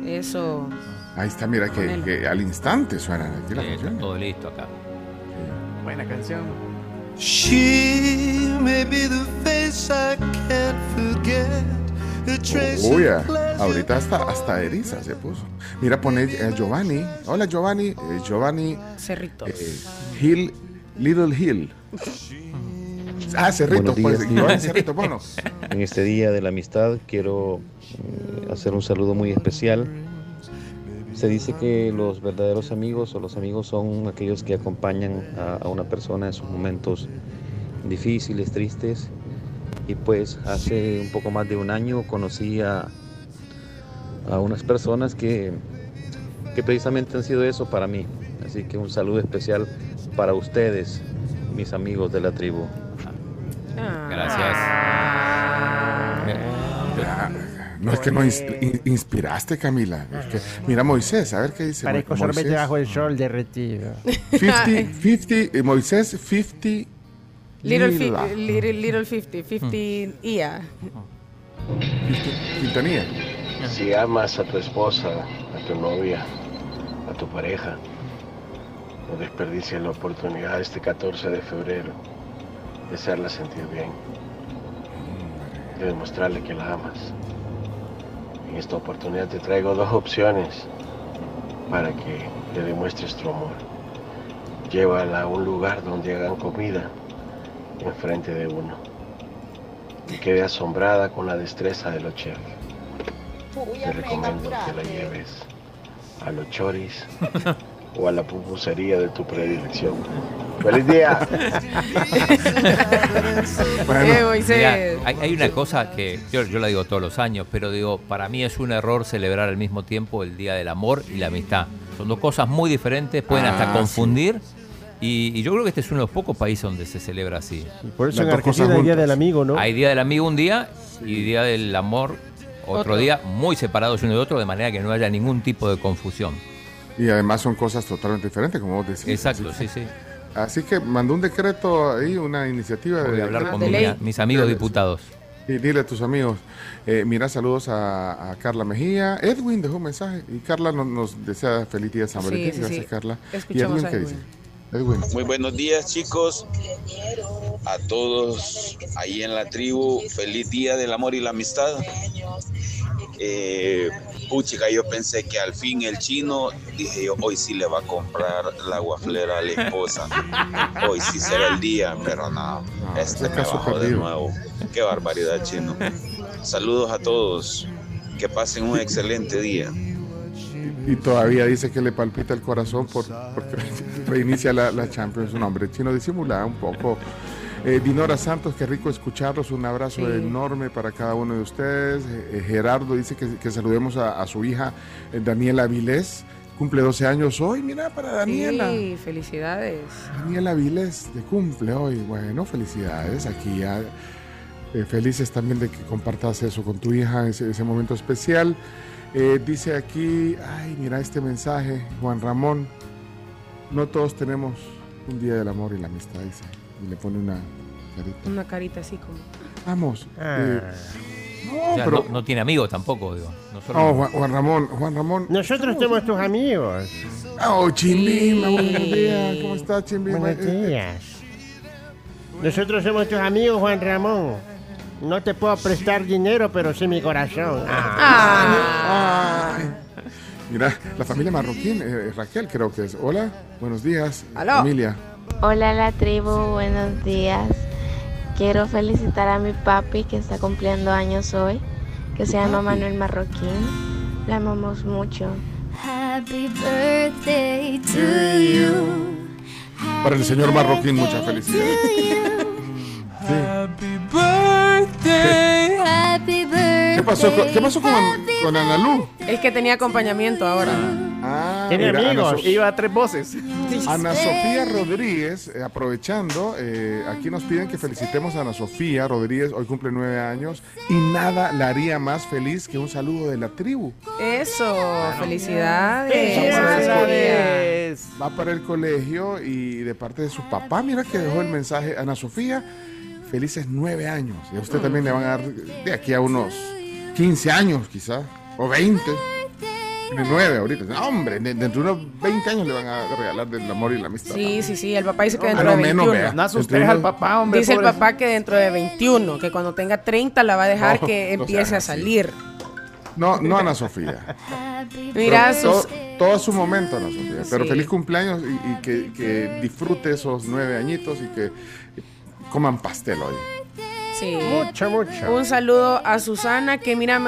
Eso. Ahí está, mira que, al instante suena aquí la Sí, está canción. todo listo acá. Buena canción. She may be the face I can't forget. A trace Uy, of ah, ahorita hasta, hasta eriza se puso. Mira, pone eh, Giovanni. Hola, Giovanni. Eh, Giovanni Cerritos. eh, Hill, Little Hill. Ah, Cerrito, Buenos pues. días, Giovanni tío. Cerrito, bueno. En este día de la amistad quiero eh, hacer un saludo muy especial. Se dice que los verdaderos amigos o los amigos son aquellos que acompañan a, una persona en sus momentos difíciles, tristes. Y pues hace un poco más de un año conocí a, a unas personas que, que precisamente han sido eso para mí. Así que un saludo especial para ustedes, mis amigos de la tribu. Gracias. Ah, No es que no ins- in- inspiraste, Camila. Es que- mira, Moisés, a ver qué dice. Parezco sorbete bajo el sol derretido. 50, 50, eh, Moisés, 50. Little, fi- little, little 50, 50 IA. Quintanilla. Si amas a tu esposa, a tu novia, a tu pareja, no desperdicies la oportunidad este 14 de febrero de hacerla sentir bien, de demostrarle que la amas. En esta oportunidad te traigo dos opciones para que le demuestres tu amor. Llévala a un lugar donde hagan comida enfrente de uno y quede asombrada con la destreza de los chefs. Te recomiendo que la lleves a los choris o a la pupusería de tu predilección. ¡Feliz día! Moisés. Mira, hay, hay una cosa que yo, yo la digo todos los años, pero digo, para mí es un error celebrar al mismo tiempo el Día del Amor y la Amistad. Son dos cosas muy diferentes, pueden hasta Ah, confundir. Y, y yo creo que este es uno de los pocos países donde se celebra así. Por eso en Argentina hay Día del Amigo, ¿no? Hay Día del Amigo un día y Día del Amor otro, Otro. día, muy separados uno de otro, de manera que no haya ningún tipo de confusión. Y además son cosas totalmente diferentes, como vos decís. Exacto, Así sí, sí. Así que mandó un decreto ahí, una iniciativa Voy de a hablar con mi- mis amigos diputados. Y dile a tus amigos, eh, mira, saludos a, a Carla Mejía. Edwin dejó un mensaje y Carla nos, nos desea feliz día de San Valentín. sí, Gracias, sí. Carla. ¿Y Edwin a qué dice? Edwin. Muy buenos días chicos, a todos ahí en la tribu, feliz día del amor y la amistad. Eh, puchica, yo pensé que al fin el chino, dije yo, hoy sí le va a comprar la guaflera a la esposa. Hoy sí será el día, pero no, este ese me bajó de nuevo. Qué barbaridad, chino. Saludos a todos, que pasen un excelente día. Y todavía dice que le palpita el corazón por, porque reinicia la, la Champions. Un hombre chino disimula un poco. Eh, Dinora Santos, qué rico escucharlos. Un abrazo Sí. enorme para cada uno de ustedes. Eh, Gerardo dice que, que saludemos a, a su hija eh, Daniela Vilés. Cumple 12 años hoy. Mira, para Daniela. Sí, felicidades. Daniela Vilés de cumple hoy. Bueno, felicidades. Aquí ya eh, felices también de que compartas eso con tu hija, ese, ese momento especial. Eh, dice aquí, ay, mira este mensaje, Juan Ramón. No todos tenemos un día del amor y la amistad, dice. Y le pone una carita. Una carita así como. Vamos. Ah. eh, O sea, pero- no, no tiene amigos tampoco, digo. No solo- no, Juan, Juan Ramón, Juan Ramón. Nosotros somos tus amigos. Oh, Chimbima, buenos días. ¿Cómo estás, Chimbima? Buenos Eh, eh, días. Nosotros somos tus amigos, Juan Ramón. No te puedo prestar dinero, pero sí mi corazón. Ah. Ay. Mira, la familia marroquín, eh, Raquel creo que es. Hola, buenos días, Aló. familia. Hola la tribu, buenos días. Quiero felicitar a mi papi que está cumpliendo años hoy, que se llama Manuel Marroquín. La amamos mucho. Happy birthday to you. Para el señor marroquín, mucha felicidad. Happy birthday. Happy birthday. ¿Qué pasó con, qué pasó con, con Analú? Es que tenía acompañamiento ahora. Ah, Tiene mira, Ana amigos. So- Iba a tres voces. Ana Sofía Rodríguez, eh, aprovechando, eh, aquí nos piden que felicitemos a Ana Sofía Rodríguez, hoy cumple nueve años, y nada la haría más feliz que un saludo de la tribu. Eso, felicidades. Felicidades. Va para el colegio y de parte de su papá, mira que dejó el mensaje, Ana Sofía, felices nueve años. Y a usted también le van a dar de aquí a unos 15 años quizás, o 20. Tiene nueve ahorita. No, hombre, de- dentro de unos 20 años le van a regalar del amor y la amistad. Sí, sí, sí, el papá dice que Ah, dentro no, de menos, 21. vea. No asustes al papá, hombre. Dice el papá que dentro de 21, que cuando tenga 30 la va a dejar No, que empiece a salir. No, no Ana Sofía. Mira, todo, sus- todo a su momento, Ana Sofía. Pero Sí. feliz cumpleaños y, y que, que disfrute esos nueve añitos y que coman pastel hoy. Sí. Mucho, mucho. Un saludo a Susana, que mira,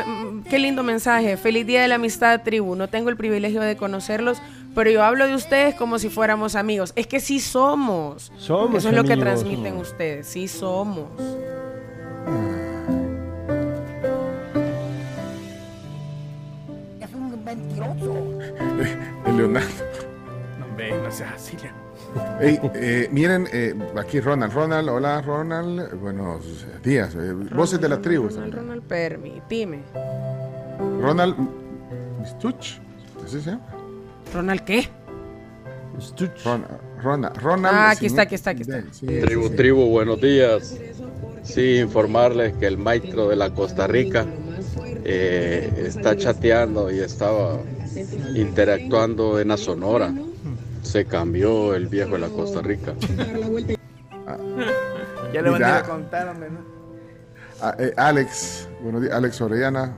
qué lindo mensaje. Feliz Día de la Amistad, tribu. No tengo el privilegio de conocerlos, pero yo hablo de ustedes como si fuéramos amigos. Es que sí somos. Somos Eso es lo que transmiten somos. ustedes. Sí somos. El Leonardo. No, hombre, no seas así. Leo. Ey, eh, miren, eh, aquí Ronald. Ronald, hola Ronald. Buenos días. eh, voces de la tribu. Ronald, Ronald, permitime. Ronald Mistuch. ¿Así se llama? ¿Ronald qué? Ron- Ronald. Ronald. Ah, aquí está, aquí está, aquí está. Sí, Tribu, sí, sí. tribu, buenos días. Sí, informarles que el maestro de la Costa Rica eh, está chateando y estaba interactuando en la Sonora. Se cambió el viejo de la Costa Rica. Ya le van a contar, hombre. ¿no? Ah, eh, Alex, buenos días, Alex Orellana.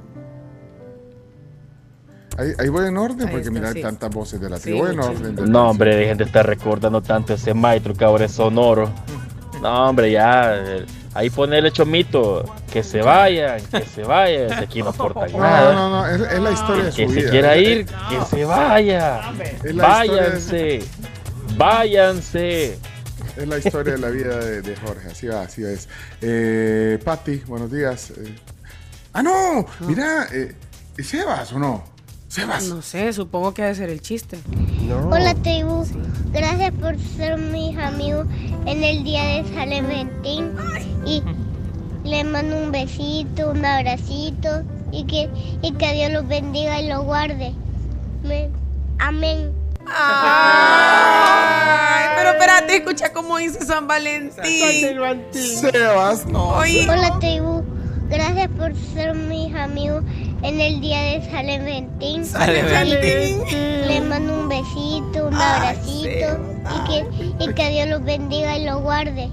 Ahí, ahí voy en orden, Ahí porque está, mira, hay sí. tantas voces de la Sí, voy en orden. de- No, hombre, dejen de estar recordando tanto ese maestro que ahora es sonoro. No, hombre, ya. eh, Ahí ponerle chomito. Que se vayan, que se vayan. Si aquí no aportan No, nada. no, no, es, es la historia de su Que vida. se quiera ir, que se vaya. De- Váyanse. Váyanse. Es la historia de la vida de, de Jorge, así va, así es. Eh, Patti, buenos días. Eh, ah, no, mira, eh, ¿Sebas o no? Sebas. No sé, supongo que debe ser el chiste. Hola tribu, gracias por ser mis amigos en el día de San Valentín y les mando un besito, un abracito y que, y que Dios los bendiga y los guarde. Me- Amén. Ay, pero espérate, escucha cómo dice San Valentín. Sebas, no. Oye. Hola tribu, gracias por ser mis amigos en el día de San Valentín. San Valentín. Y Les mando un besito, un abracito y que, y que Dios los bendiga y los guarde.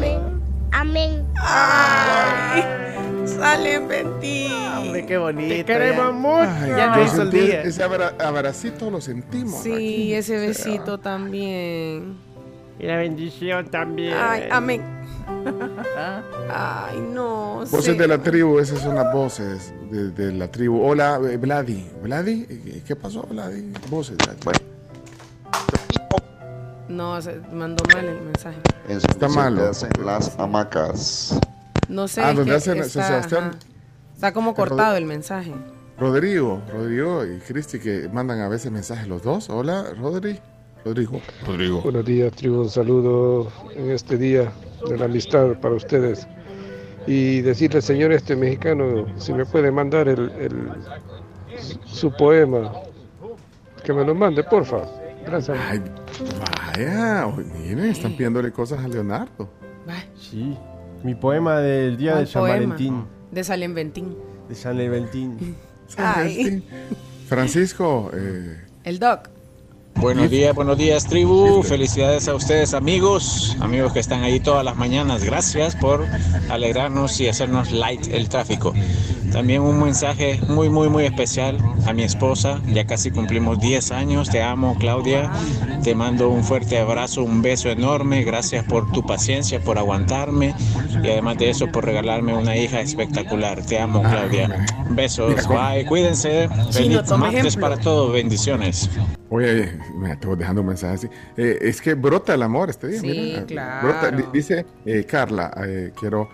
Me- Amén. Ay, sale Valentín. Hombre, qué bonito. Te queremos ya. mucho. Ay, Ya no hizo el día. Ese abra- abracito lo sentimos. Sí, aquí. ese besito también. Y la bendición también. Ay, amén. Ay, no. Voces sé. de la tribu, esas son las voces de, de la tribu. Hola, eh, Vladi. Vladi, ¿qué pasó, Vladi? Voces de la tribu. No, se mandó mal el mensaje. Está malo. las hamacas. No sé. Ah, donde hacen- está, Sebastián. ajá. Está como cortado el mensaje. Rodrigo, Rodrigo y Cristi que mandan a veces mensajes los dos. Hola, Rodri. Rodrigo. Rodrigo. Buenos días, tribu. Un saludo en este día de la amistad para ustedes. Y decirle señor este mexicano si me puede mandar el, el- su poema. Que me lo mande, porfa. Gracias. Ay, vaya, miren, están pidiéndole cosas a Leonardo. Sí. Mi poema del día de ¿Cuál San poema? Valentín. De San Valentín. De San Valentín. Ay, Francisco, eh, el doc. Buenos días, buenos días tribu, felicidades a ustedes amigos, amigos que están ahí todas las mañanas, gracias por alegrarnos y hacernos light el tráfico. También un mensaje muy, muy, muy especial a mi esposa, ya casi cumplimos 10 años, te amo Claudia, te mando un fuerte abrazo, un beso enorme, gracias por tu paciencia, por aguantarme y además de eso por regalarme una hija espectacular, te amo Claudia. Besos, bye, cuídense, feliz martes para todos, bendiciones. oye, me estoy dejando un mensaje así. Eh, es que brota el amor este día. Sí, mira. claro. Brota, dice eh, Carla, eh, quiero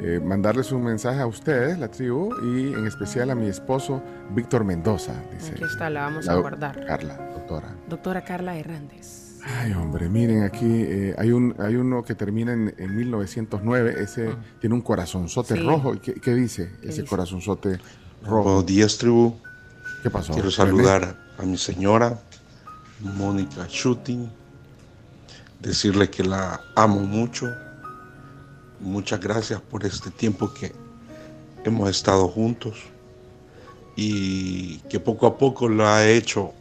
eh, mandarles un mensaje a ustedes, la tribu, y en especial a mi esposo Víctor Mendoza, dice. Aquí está, la vamos la a guardar. Carla, doctora. Doctora Carla Hernández. Ay, hombre, miren aquí, eh, hay, un, hay uno que termina en, en 1909, ese tiene un corazonzote Sí. rojo. ¿Y ¿Qué, qué dice ese dice? corazonzote rojo? Buenos días, tribu. ¿Qué pasó? Quiero saludar a mi señora, Mónica Shooting, decirle que la amo mucho. Muchas gracias por este tiempo que hemos estado juntos y que poco a poco la he hecho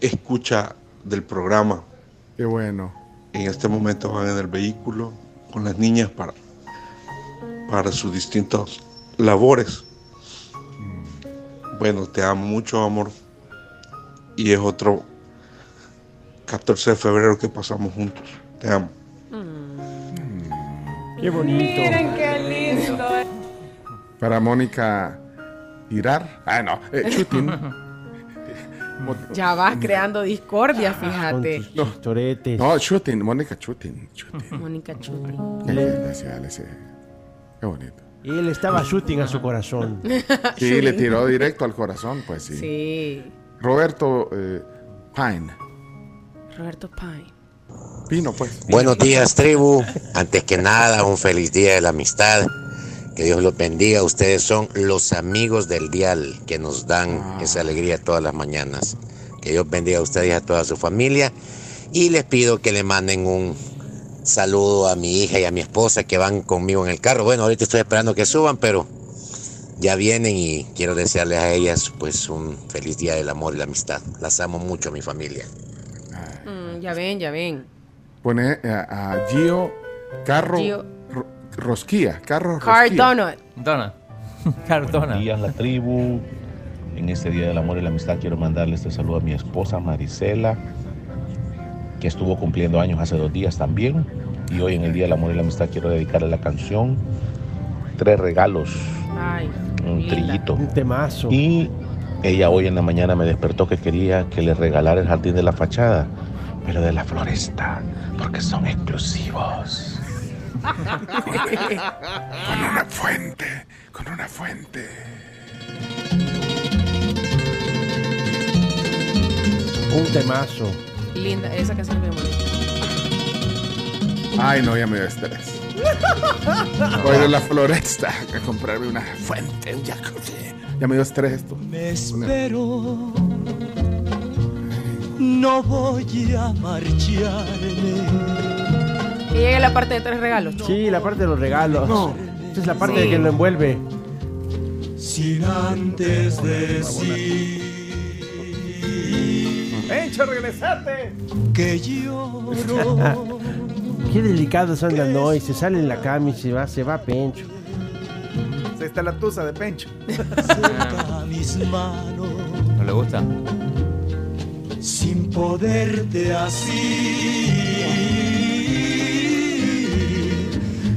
escucha del programa. Qué bueno. En este momento van en el vehículo con las niñas para, para sus distintas labores. Bueno, te amo mucho, amor. Y es otro 14 de febrero que pasamos juntos. Te amo. Qué bonito. Miren qué lindo. Para Mónica Tirar. Ah, no, eh, Shooting. Ya vas creando discordia, fíjate. No, no, Shooting, Mónica Shooting. shooting. Mónica Chuti. Ya, ya, ya, ya, ya. Qué bonito. Y él estaba shooting a su corazón. Sí, le tiró directo al corazón, pues sí. Sí. Roberto eh, Pine. Roberto Pine. Pino, pues. Buenos días, tribu. Antes que nada, un feliz día de la amistad. Que Dios los bendiga. Ustedes son los amigos del dial que nos dan esa alegría todas las mañanas. Que Dios bendiga a ustedes y a toda su familia. Y les pido que le manden un saludo a mi hija y a mi esposa que van conmigo en el carro. Bueno, ahorita estoy esperando que suban, pero ya vienen y quiero desearles a ellas pues un feliz día del amor y la amistad. Las amo mucho, mi familia. Mm, ya ven, ya ven. Pone a, a Gio Carro Gio- Ro- Rosquía. Carro Car Rosquía. Donut. Donut. Buenos días, la tribu. En este Día del Amor y la Amistad quiero mandarle este saludo a mi esposa Marisela, que estuvo cumpliendo años hace dos días también. Y hoy en el Día del Amor y la Amistad quiero dedicarle la canción Tres Regalos, Ay. un linda. trillito. Un temazo. Y ella hoy en la mañana me despertó que quería que le regalara el jardín de la fachada, pero de la floresta, porque son exclusivos. Con una fuente. Con una fuente. Un temazo. Linda, esa canción es bien bonita. Ay, no, ya me dio estrés. Voy a ir a la floresta a comprarme una fuente, un jacuzzi. Ya me dio estrés esto. Me espero, no voy a marcharme. Y llega la parte de tres regalos. Sí, la parte de los regalos. No. Esta es la parte Sí. de que lo envuelve. Sin antes decir ¡Pencho, regresate! que lloro. Qué delicados andan hoy. Se sale en la cama y se va, se va pencho. Ahí está la tusa de Pencho. ¿No le gusta? sin poderte así.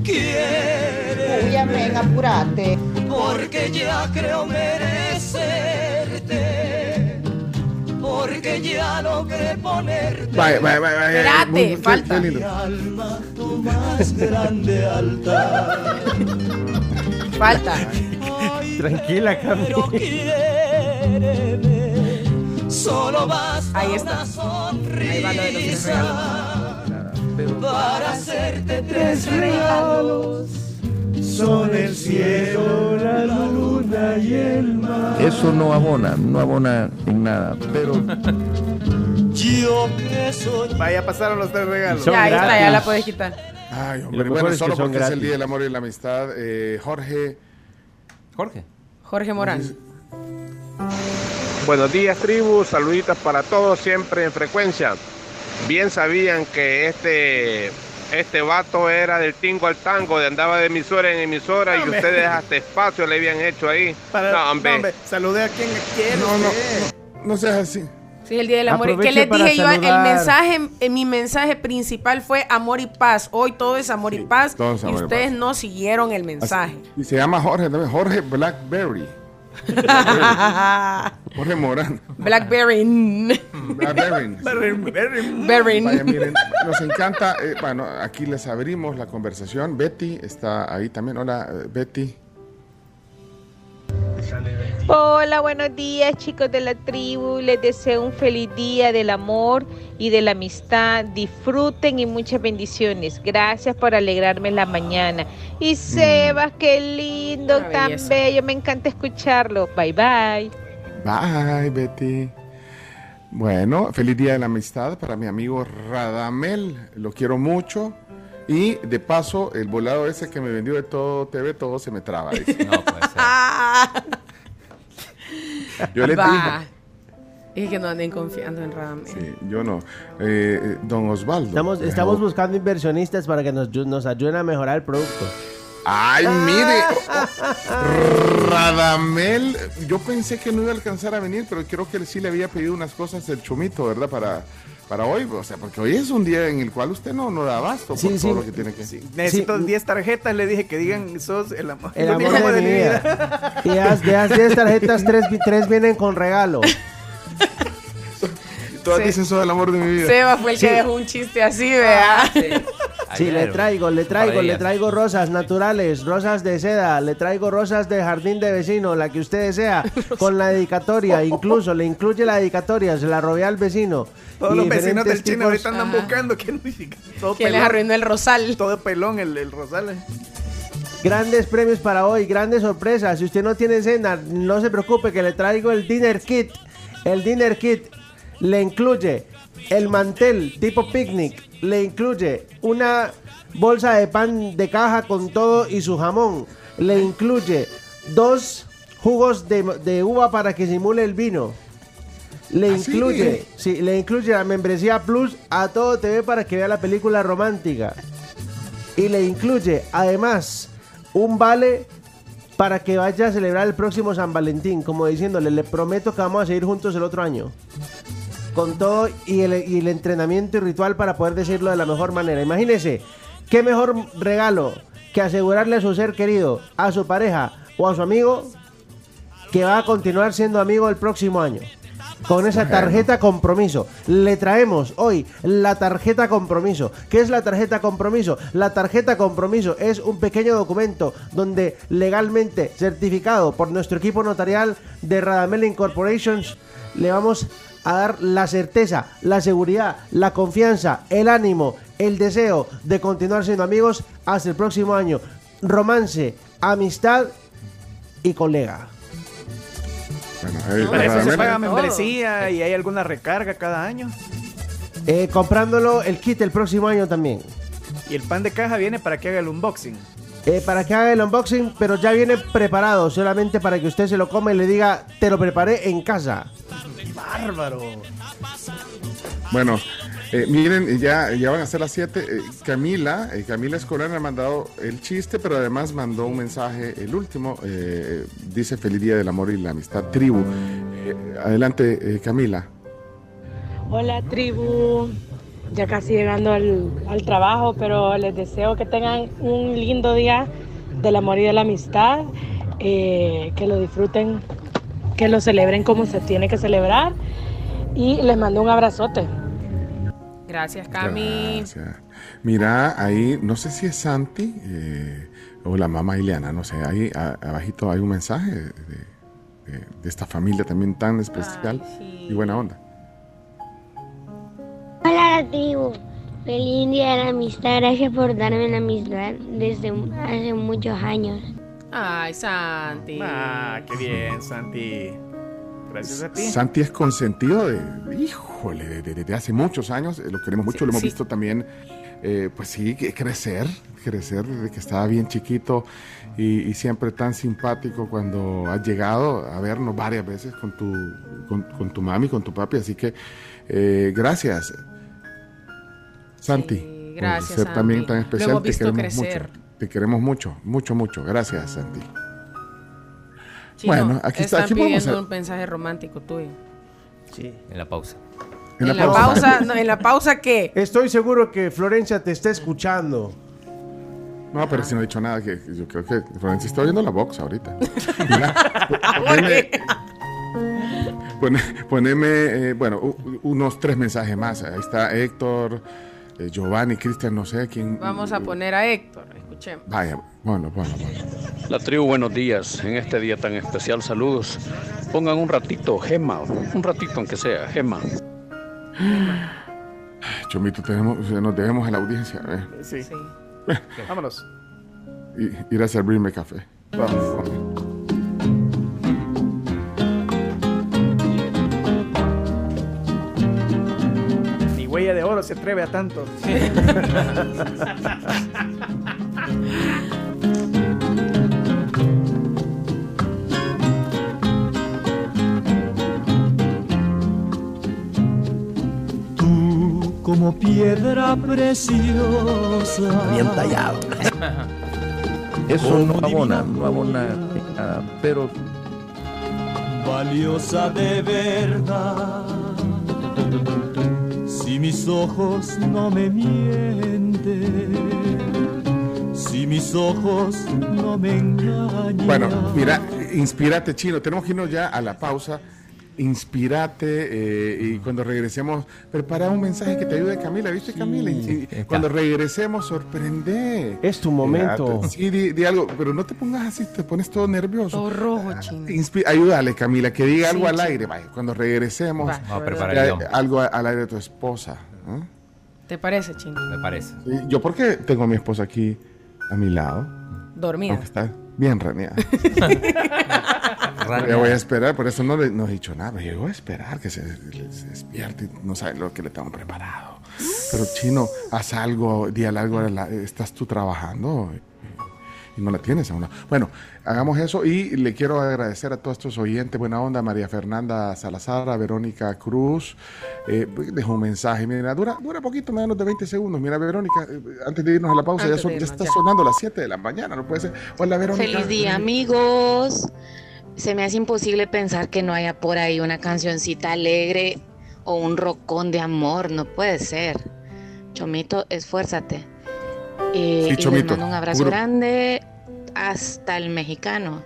Quiere. Uy, amén, apurate. Porque ya creo merecerte. Logré ponerte. Vaya, vaya, vaya, vaya. Espérate, Muy- falta. qué lindo. Mi alma, tu más grande altar. Falta. Tranquila, Cami. Pero quiéreme. Solo basta Ahí está. una Ahí va lo de los tres sonrisa para hacerte tres regalos. Son el cielo, la luna y el mar. Eso no abona, no abona en nada, pero Yo que soy. Vaya, pasaron los tres regalos. Son ya, ahí está, ya la puedes quitar. Ay, hombre, bueno, es que solo porque es el. Día del Amor y la Amistad. eh, Jorge. Jorge. Jorge Morán. Buenos días, tribu. Saluditas para todos, siempre en frecuencia. Bien sabían que este, este vato era del tingo al tango, de andaba de emisora en emisora y Hombre. ustedes hasta espacio le habían hecho ahí. Para, no, hombre. saludé a quien quiere. No, no, no, no seas así. Sí, el Día del Amor. Aproveche ¿Qué les dije yo? El mensaje, eh, mi mensaje principal fue amor y paz. Hoy todo es amor y paz. y amor y ustedes paz. no siguieron el mensaje. Y se llama Jorge también. Jorge Blackberry. Jorge Morán. Blackberry. Vaya, miren, nos encanta. eh, bueno, aquí les abrimos la conversación. Betty está ahí también. Hola, eh, Betty. Hola, buenos días chicos de la tribu. Les deseo un feliz día del amor y de la amistad. Disfruten y muchas bendiciones. Gracias por alegrarme la mañana. Y Sebas, qué lindo, Una tan belleza. bello. Me encanta escucharlo. Bye bye. Bye, Betty. Bueno, feliz día de la amistad para mi amigo Radamel. Lo quiero mucho. Y de paso, el volado ese que me vendió de todo TV, todo se me traba. dice. No puede ser. Yo les Va. dije. Es que no anden confiando en Radamel. Sí, yo no. Eh, eh, don Osvaldo. Estamos, estamos buscando inversionistas para que nos, nos ayuden a mejorar el producto. Ay, mire. oh, Radamel, yo pensé que no iba a alcanzar a venir, pero creo que él sí le había pedido unas cosas del chumito, ¿verdad? Para, para hoy, o sea, porque hoy es un día en el cual usted no, no da abasto por Sí, todo sí. lo que tiene que Necesito 10 tarjetas, le dije que digan, sos el amor, El amor único de mi vida. Y de las de las 10 tarjetas, 3, vienen con regalo. Todas Sí. dicen sos el amor de mi vida. Seba fue el que dejó un chiste así, vea. Sí, le traigo, le traigo, le traigo rosas naturales, rosas de seda, le traigo rosas de jardín de vecino, la que usted desea, con la dedicatoria, incluso le incluye la dedicatoria, se la robé al vecino. Todos los vecinos del tipos- ahorita andan buscando que todo Que les arruinó el rosal. Todo pelón el, el rosal. eh. Grandes premios para hoy, grandes sorpresas. Si usted no tiene cena, no se preocupe que le traigo el dinner kit. El dinner kit le incluye el mantel tipo picnic, le incluye una bolsa de pan de caja con todo y su jamón, le incluye dos jugos de, de uva para que simule el vino. Le ¿Ah, incluye, sí, le incluye la membresía Plus a todo TV para que vea la película romántica y le incluye además un vale para que vaya a celebrar el próximo San Valentín, como diciéndole, le prometo que vamos a seguir juntos el otro año. Con todo y el, y el entrenamiento y ritual para poder decirlo de la mejor manera. Imagínese, qué mejor regalo que asegurarle a su ser querido, a su pareja o a su amigo que va a continuar siendo amigo el próximo año. Con esa tarjeta compromiso. Le traemos hoy la tarjeta compromiso. ¿Qué es la tarjeta compromiso? La tarjeta compromiso es un pequeño documento donde legalmente certificado por nuestro equipo notarial de Radamel Incorporations le vamos a dar la certeza, la seguridad, la confianza, el ánimo, el deseo de continuar siendo amigos hasta el próximo año. Romance, amistad y colega. Bueno, ahí Para eso se paga membresía y hay alguna recarga cada año. Eh, comprándolo el kit el próximo año también. Y el pan de caja viene para que haga el unboxing. Eh, para que haga el unboxing, pero ya viene preparado, solamente para que usted se lo coma y le diga, te lo preparé en casa. Bárbaro. Bueno, eh, miren, ya, ya van a ser las 7. Camila, eh, Camila Escolar me ha mandado el chiste, pero además mandó un mensaje, el último, eh, dice Feliz Día del Amor y la Amistad Tribu. Eh, adelante, eh, Camila. Hola tribu, ya casi llegando al, al trabajo, pero les deseo que tengan un lindo día del amor y de la amistad, eh, que lo disfruten, que lo celebren como se tiene que celebrar y les mando un abrazote. Gracias, Cami. Gracias. Mira, ahí, no sé si es Santi eh, o la mamá Ileana, no sé, ahí a- abajito hay un mensaje de, de- de esta familia también tan especial y buena onda. Hola la tribu, feliz día de la amistad, gracias por darme la amistad desde hace muchos años. Ay, Santi. Ah, qué bien, Santi. Gracias a ti. Santi es consentido de, híjole, de- de- desde hace muchos años, eh, lo queremos mucho, lo hemos sí. visto también, eh, pues sí, crecer, crecer desde que estaba bien chiquito y, y siempre tan simpático cuando has llegado a vernos varias veces con tu, con, con tu mami, con tu papi, así que eh, gracias, Santi, gracias, por ser también tan Lo especial, hemos te queremos crecer. mucho, te queremos mucho, mucho, mucho, gracias, Santi. Chino, Bueno, aquí está, están aquí vamos pidiendo a- un mensaje romántico tuyo. Sí. En la pausa. En En la pausa, no, en la pausa qué? Estoy seguro que Florencia te está escuchando. No, pero si no he dicho nada, que yo creo que Florencia está oyendo la box ahorita. Mira, ¿Por dime, qué? Pone- poneme, eh, bueno, u- unos tres mensajes más. Ahí está Héctor, eh, Giovanni, Cristian, no sé quién. Vamos a poner a Héctor, escuchemos. Vaya, bueno, bueno, bueno. La tribu, buenos días. En este día tan especial, saludos. Pongan un ratito, Gema, un ratito aunque sea, Gema. Chomito, tenemos, nos debemos a la audiencia. eh. Sí. Vámonos. Y- ir a servirme café. Vamos, vamos. Ni huella de oro se atreve a tanto. Tú como piedra preciosa. Bien tallado. Eso no abona, no abona nada, pero Valiosa de verdad. Si mis ojos no me mienten. Si mis ojos no me engañan. Bueno, mira, inspírate, chino. Tenemos que irnos ya a la pausa. Inspírate eh, y cuando regresemos, prepara un mensaje que te ayude, Camila. ¿Viste, Camila? Y- y cuando regresemos, sorprende. Es tu momento. Sí, di, di algo, pero no te pongas así, te pones todo nervioso. Todo rojo, chino. Inspi- ayúdale, Camila, que diga Sí, algo al chino. aire. Vaya, cuando regresemos, Va. Algo a- al aire de tu esposa. ¿eh? ¿Te parece, chino? Me parece. Sí, Yo, ¿por qué tengo a mi esposa aquí a mi lado? Dormida. Aunque está bien raneada. Ya voy a esperar, por eso no, le, no he dicho nada. Yo voy a esperar que se, se despierte y no sabe lo que le tengo preparado. Pero chino, haz algo, día largo, estás tú trabajando y no la tienes aún. Bueno, hagamos eso y le quiero agradecer a todos estos oyentes, buena onda, María Fernanda Salazar, a Verónica Cruz, eh, dejó un mensaje, mira, dura, dura poquito, menos de 20 segundos. Mira, Verónica, eh, antes de irnos a la pausa, ya, son- ya está ya. sonando las 7 de la mañana, no puede ser. Hola, Verónica. Feliz día, amigos. Se me hace imposible pensar que no haya por ahí una cancioncita alegre o un rocón de amor. No puede ser. Chomito, esfuérzate. Eh, Sí, y les mando un abrazo puro- grande hasta el mexicano.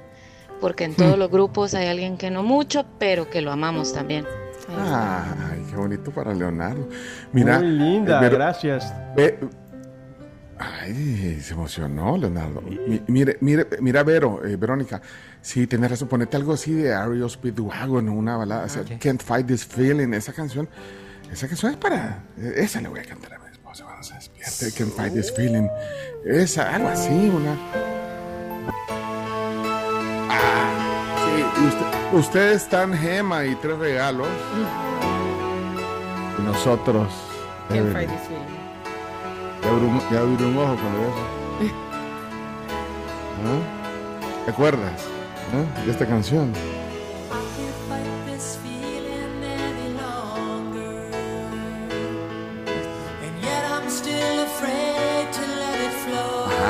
Porque en todos Hmm. los grupos hay alguien que no mucho, pero que lo amamos también. Ay, qué bonito para Leonardo. Mira, Muy linda, eh, gracias. ve- ay, se emocionó Leonardo. Mi- mire, mire, mira, Vero, eh, Verónica, sí, tenés razón, ponete algo así de Ario Speedwagon, una balada, o sea, Can't Fight This Feeling, esa canción, esa canción es para, eh, esa le voy a cantar a mi esposa cuando se despierte, Can't Fight This Feeling, esa, algo así, una... Ah, sí, usted- ustedes están Gema y tres regalos. Y nosotros. Can't Evelyn, fight this feeling. Ya abrí un, ya abrí un ojo con eso. ¿Ah? ¿Te acuerdas ¿Ah? de esta canción?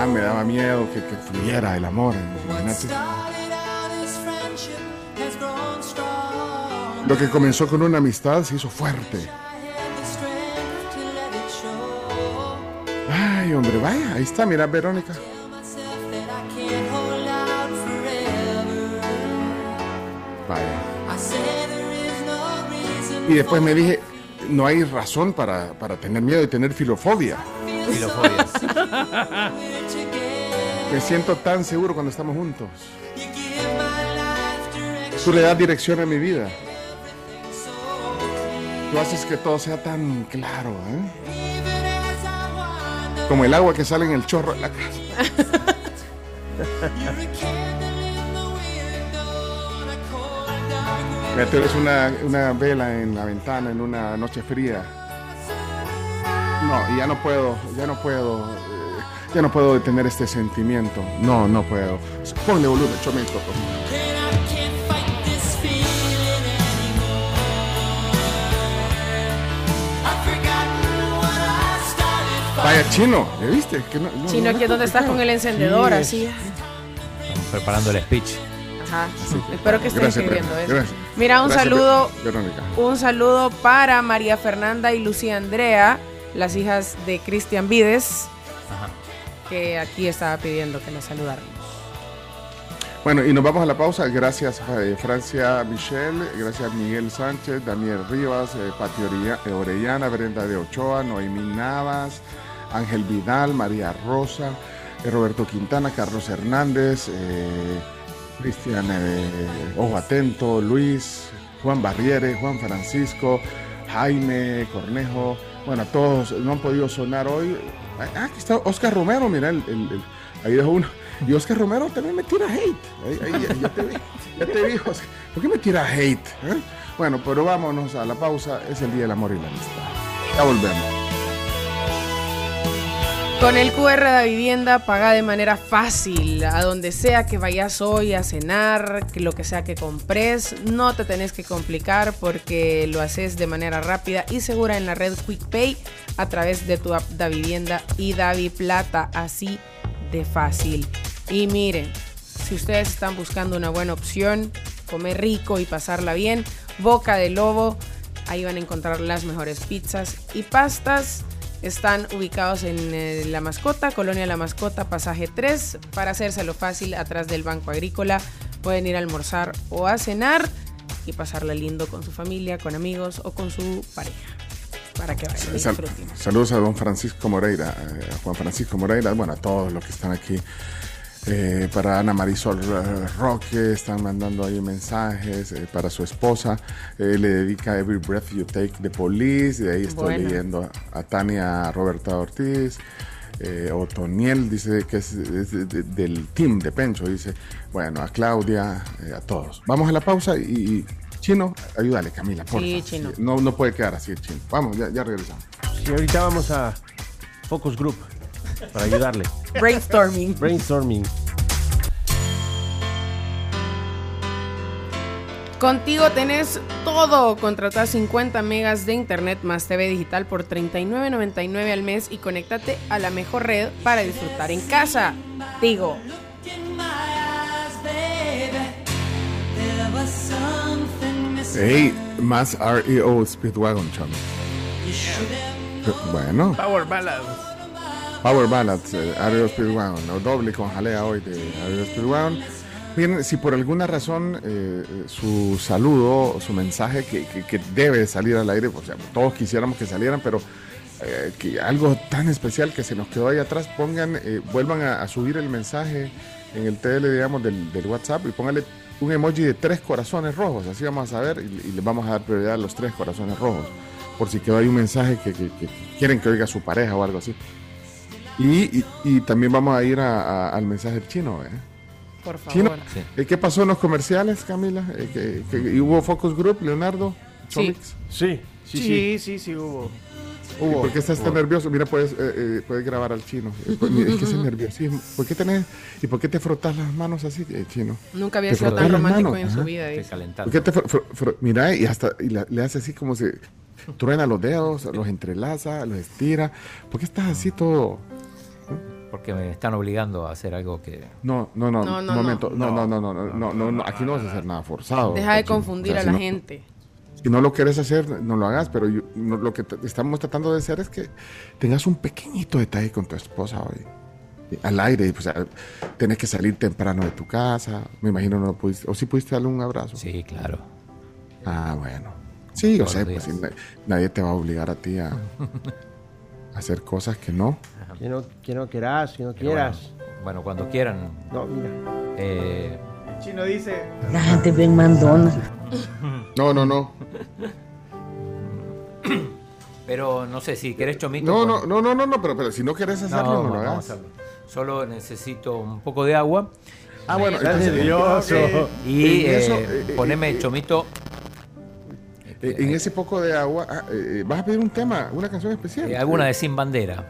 Ajá, me daba miedo que, que fluyera el amor. imagínate. Lo que comenzó con una amistad se hizo fuerte. Ay, hombre, vaya, ahí está, mira, Verónica. Vaya. Y después me dije, no hay razón para, para tener miedo y tener filofobia. Me siento tan seguro cuando estamos juntos. Tú le das dirección a mi vida. Tú haces que todo sea tan claro, ¿eh? Como el agua que sale en el chorro de la casa. Mira, tú eres una, una vela en la ventana en una noche fría. No, y ya no puedo, ya no puedo, ya no puedo detener este sentimiento. No, no puedo. Ponle volumen, favor. Vaya chino, ¿le viste? Que no- no- Chino, no aquí es donde estás con el encendedor, así. Preparando el speech. Ajá. Espero que estés escribiendo eso. gracias. Mira, un Gracias, saludo. Ver- Verónica. Un saludo para María Fernanda y Lucía Andrea, las hijas de Cristian Vides, que aquí estaba pidiendo que nos saludáramos. Bueno, y nos vamos a la pausa. Gracias eh, Francia Michelle, gracias Miguel Sánchez, Daniel Rivas, eh, eh, Orellana, Brenda de Ochoa, Noemí Navas, Ángel Vidal, María Rosa, eh, Roberto Quintana, Carlos Hernández, Cristian Ojo Atento, Luis, Juan Barriere, Juan Francisco, Jaime Cornejo. Bueno, todos no han podido sonar hoy. Ah, aquí está Oscar Romero, mira, el- ahí dejó uno. Y Oscar Romero también me tira hate. Ya, te vi, ya te vi. ¿Por qué me tira hate? eh? Bueno, pero vámonos a la pausa. Es el Día del Amor y la Amistad. Ya volvemos. Con el QR de vivienda paga de manera fácil a donde sea que vayas hoy a cenar, lo que sea que compres, no te tenés que complicar porque lo haces de manera rápida y segura en la red QuickPay a través de tu app Da Vivienda y Davi Plata, así de fácil. Y miren, si ustedes están buscando una buena opción, comer rico y pasarla bien, Boca de Lobo, ahí van a encontrar las mejores pizzas y pastas. Están ubicados en eh, La Mascota, Colonia La Mascota, pasaje 3. Para hacérselo fácil, atrás del Banco Agrícola, pueden ir a almorzar o a cenar y pasarla lindo con su familia, con amigos o con su pareja. Para que vayan y Sal- saludos a don Francisco Moreira, eh, a Juan Francisco Moreira, bueno, a todos los que están aquí. Eh, para Ana Marisol eh, Roque, están mandando ahí mensajes eh, para su esposa. Eh, le dedica Every Breath You Take the Police. De ahí estoy leyendo a Tania Roberta Ortiz. Otoniel dice que es, es de- de- del team de Pencho. Dice, bueno, a Claudia, a todos. Vamos a la pausa y, y Chino, ayúdale Camila, por Sí, Chino. No, no puede quedar así el Chino. Vamos, ya, ya regresamos. Y ahorita vamos a Focus Group para ayudarle. Brainstorming. Brainstorming. Contigo tenés todo. Contrata 50 megas de internet más TV digital por $39.99 al mes y conéctate a la mejor red para disfrutar en casa. Tigo. Hey, más REO Speedwagon, chamo. Bueno, Power Ballads. Power Ballads, eh, REO Speedwagon, o doble con jalea hoy de REO Speedwagon. Miren, si por alguna razón eh, eh, su saludo, su mensaje que, que- que debe salir al aire, o sea, todos quisiéramos que salieran, pero eh, que algo tan especial que se nos quedó ahí atrás, pongan, eh, vuelvan a, a subir el mensaje en el TL, digamos, del, del WhatsApp y pónganle un emoji de tres corazones rojos, así vamos a saber y, y les vamos a dar prioridad a los tres corazones rojos, por si quedó ahí un mensaje que, que- que quieren que oiga su pareja o algo así. Y, y- y también vamos a ir a- a- al mensaje chino, ¿eh? Por favor. Chino, eh, ¿qué pasó en los comerciales, Camila? Eh, que, que- y ¿Hubo Focus Group, Leonardo? Sí. Chomix? Sí, Sí, sí, sí, hubo. ¿Y ¿Por qué estás tan nervioso? Mira, puedes, eh, eh, puedes grabar al chino. Es que ese nerviosismo. ¿Por qué tenés, ¿Y por qué te frotas las manos así, eh, chino? Nunca había ¿Te sido tan las romántico manos? en su Ajá. vida. dice. ¿Por qué te mira, y hasta y la- le hace así como se truena los dedos, los entrelaza, los estira. ¿Por qué estás así todo? Porque me están obligando a hacer algo que... No, no, no, No, no, momento. no. No, no, no, no, no, no, no, aquí no vas a hacer nada forzado. Deja de chino. confundir O sea, a si la no- gente. Si no lo quieres hacer, no lo hagas, pero yo- no- lo que estamos tratando de hacer es que tengas un pequeñito detalle con tu esposa hoy. Al aire, pues, tenés que salir temprano de tu casa. Me imagino no pudiste, o si pudiste darle un abrazo. Sí, claro. Ah, bueno. Sí, yo sé, pues nadie te va a obligar a ti a, a hacer cosas que no. Que no, que no quieras, que no quieras. Bueno, bueno, cuando quieran. No, mira. Eh, chino dice. La gente bien mandona. No, no, no. pero no sé si querés chomito. No, no, no, no, no, no, pero, pero si no quieres hacerlo, no, lo vamos a hagas. Solo necesito un poco de agua. Ah, bueno, Estás entonces, nervioso. eh, Y en eso, eh, eh, eh, poneme eh, chomito. eh, en ese poco de agua, ah, eh, vas a pedir un tema, una canción especial. eh, alguna de Sin Bandera.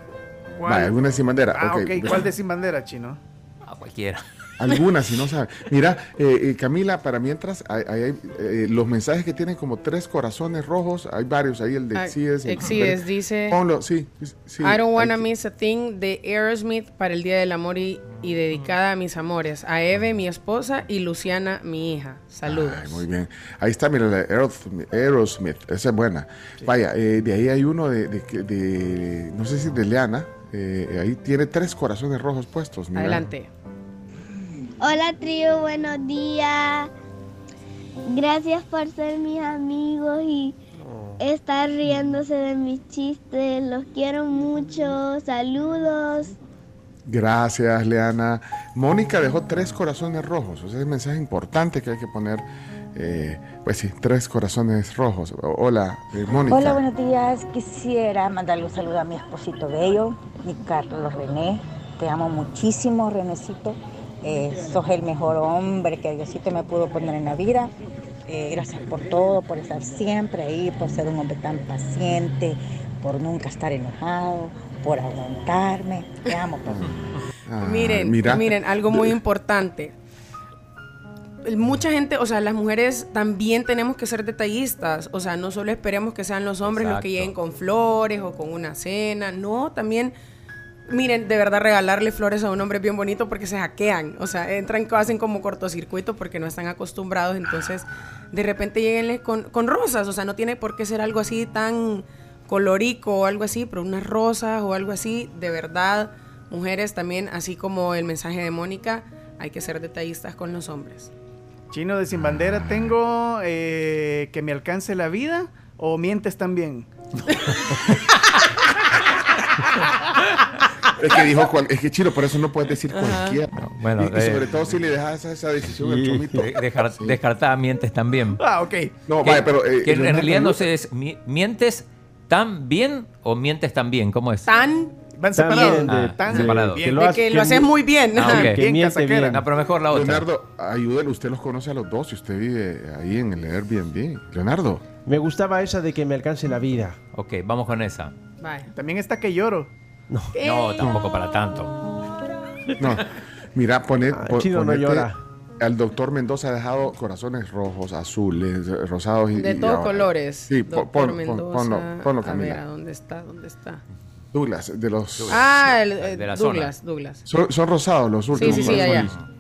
Vale, alguna sin bandera. Ah, ok. ok. ¿Cuál de sin bandera, chino? A cualquiera. Algunas, si no sabes. Mira, eh, eh, Camila, para mientras, hay, eh, los mensajes que tienen como tres corazones rojos, hay varios ahí, el de Exies. el- Exies dice- Ponlo, sí. sí I don't wanna hay- miss a thing de Aerosmith para el Día del Amor y, y dedicada a mis amores, a Eve, mi esposa, y Luciana, mi hija. Saludos. Ay, muy bien. Ahí está, mira, la Aerosmith, Aerosmith, esa es buena. Vaya, eh, de ahí hay uno de, de, que- de- no sé si de Leana, eh, ahí tiene tres corazones rojos puestos. mira. Adelante. Hola trío, buenos días. Gracias por ser mis amigos y estar riéndose de mis chistes. Los quiero mucho. Saludos. Gracias, Leana. Mónica dejó tres corazones rojos. O sea, es un mensaje importante que hay que poner. eh, pues sí, tres corazones rojos. Hola, eh, Mónica. Hola, buenos días. Quisiera mandarle un saludo a mi esposito bello, mi Carlos René. Te amo muchísimo, Renecito. Eh, sos el mejor hombre que Diosito me pudo poner en la vida. Eh, gracias por todo, por estar siempre ahí, por ser un hombre tan paciente, por nunca estar enojado, por aguantarme. Te amo, papá. Ah, miren, mira. miren, algo muy importante. Mucha gente, o sea, las mujeres también tenemos que ser detallistas. O sea, no solo esperemos que sean los hombres los que lleguen con flores o con una cena. No, también, miren, de verdad regalarle flores a un hombre es bien bonito porque se hackean. O sea, entran, hacen como cortocircuito porque no están acostumbrados. Entonces, de repente lleguenle con, con rosas. O sea, no tiene por qué ser algo así tan colorico o algo así, pero unas rosas o algo así, de verdad, mujeres también, así como el mensaje de Mónica, hay que ser detallistas con los hombres. Chino de Sin Bandera, ¿tengo eh, que me alcance la vida o mientes también? Es que dijo, cual- es que Chino, por eso no puedes decir cualquiera. bueno, y, y eh, sobre todo si le dejas esa decisión al chomito. De- dejar- Descartada mientes también. Ah, ok. No, Que- vaya, pero. eh, que en Leonardo realidad no sé, es, mi- ¿mientes tan bien o mientes tan bien? ¿Cómo es? Tan Van separados. de- Ah, Tan de- separado. que hace- lo haces muy bien. Ah, ok. que Bien miente casaquera. bien. No, pero mejor la otra. Leonardo, ayúdale, usted los conoce a los dos y usted vive ahí en el Airbnb. Leonardo. Me gustaba esa de que me alcance la vida. Ok, vamos con esa. También está que lloro. No, tampoco para tanto. No, mira, poner, Ah, po- no ponete- llora. Al doctor Mendoza ha dejado corazones rojos, azules, eh, rosados y De todos colores. Sí, Doctor pon- Mendoza. ponlo, ponlo, A ver, ¿a Camila. dónde está? ¿Dónde está? Douglas, de los. Ah, el, eh, De la Douglas, Douglas. Son, son rosados los últimos. sí, sí, allá. corazones.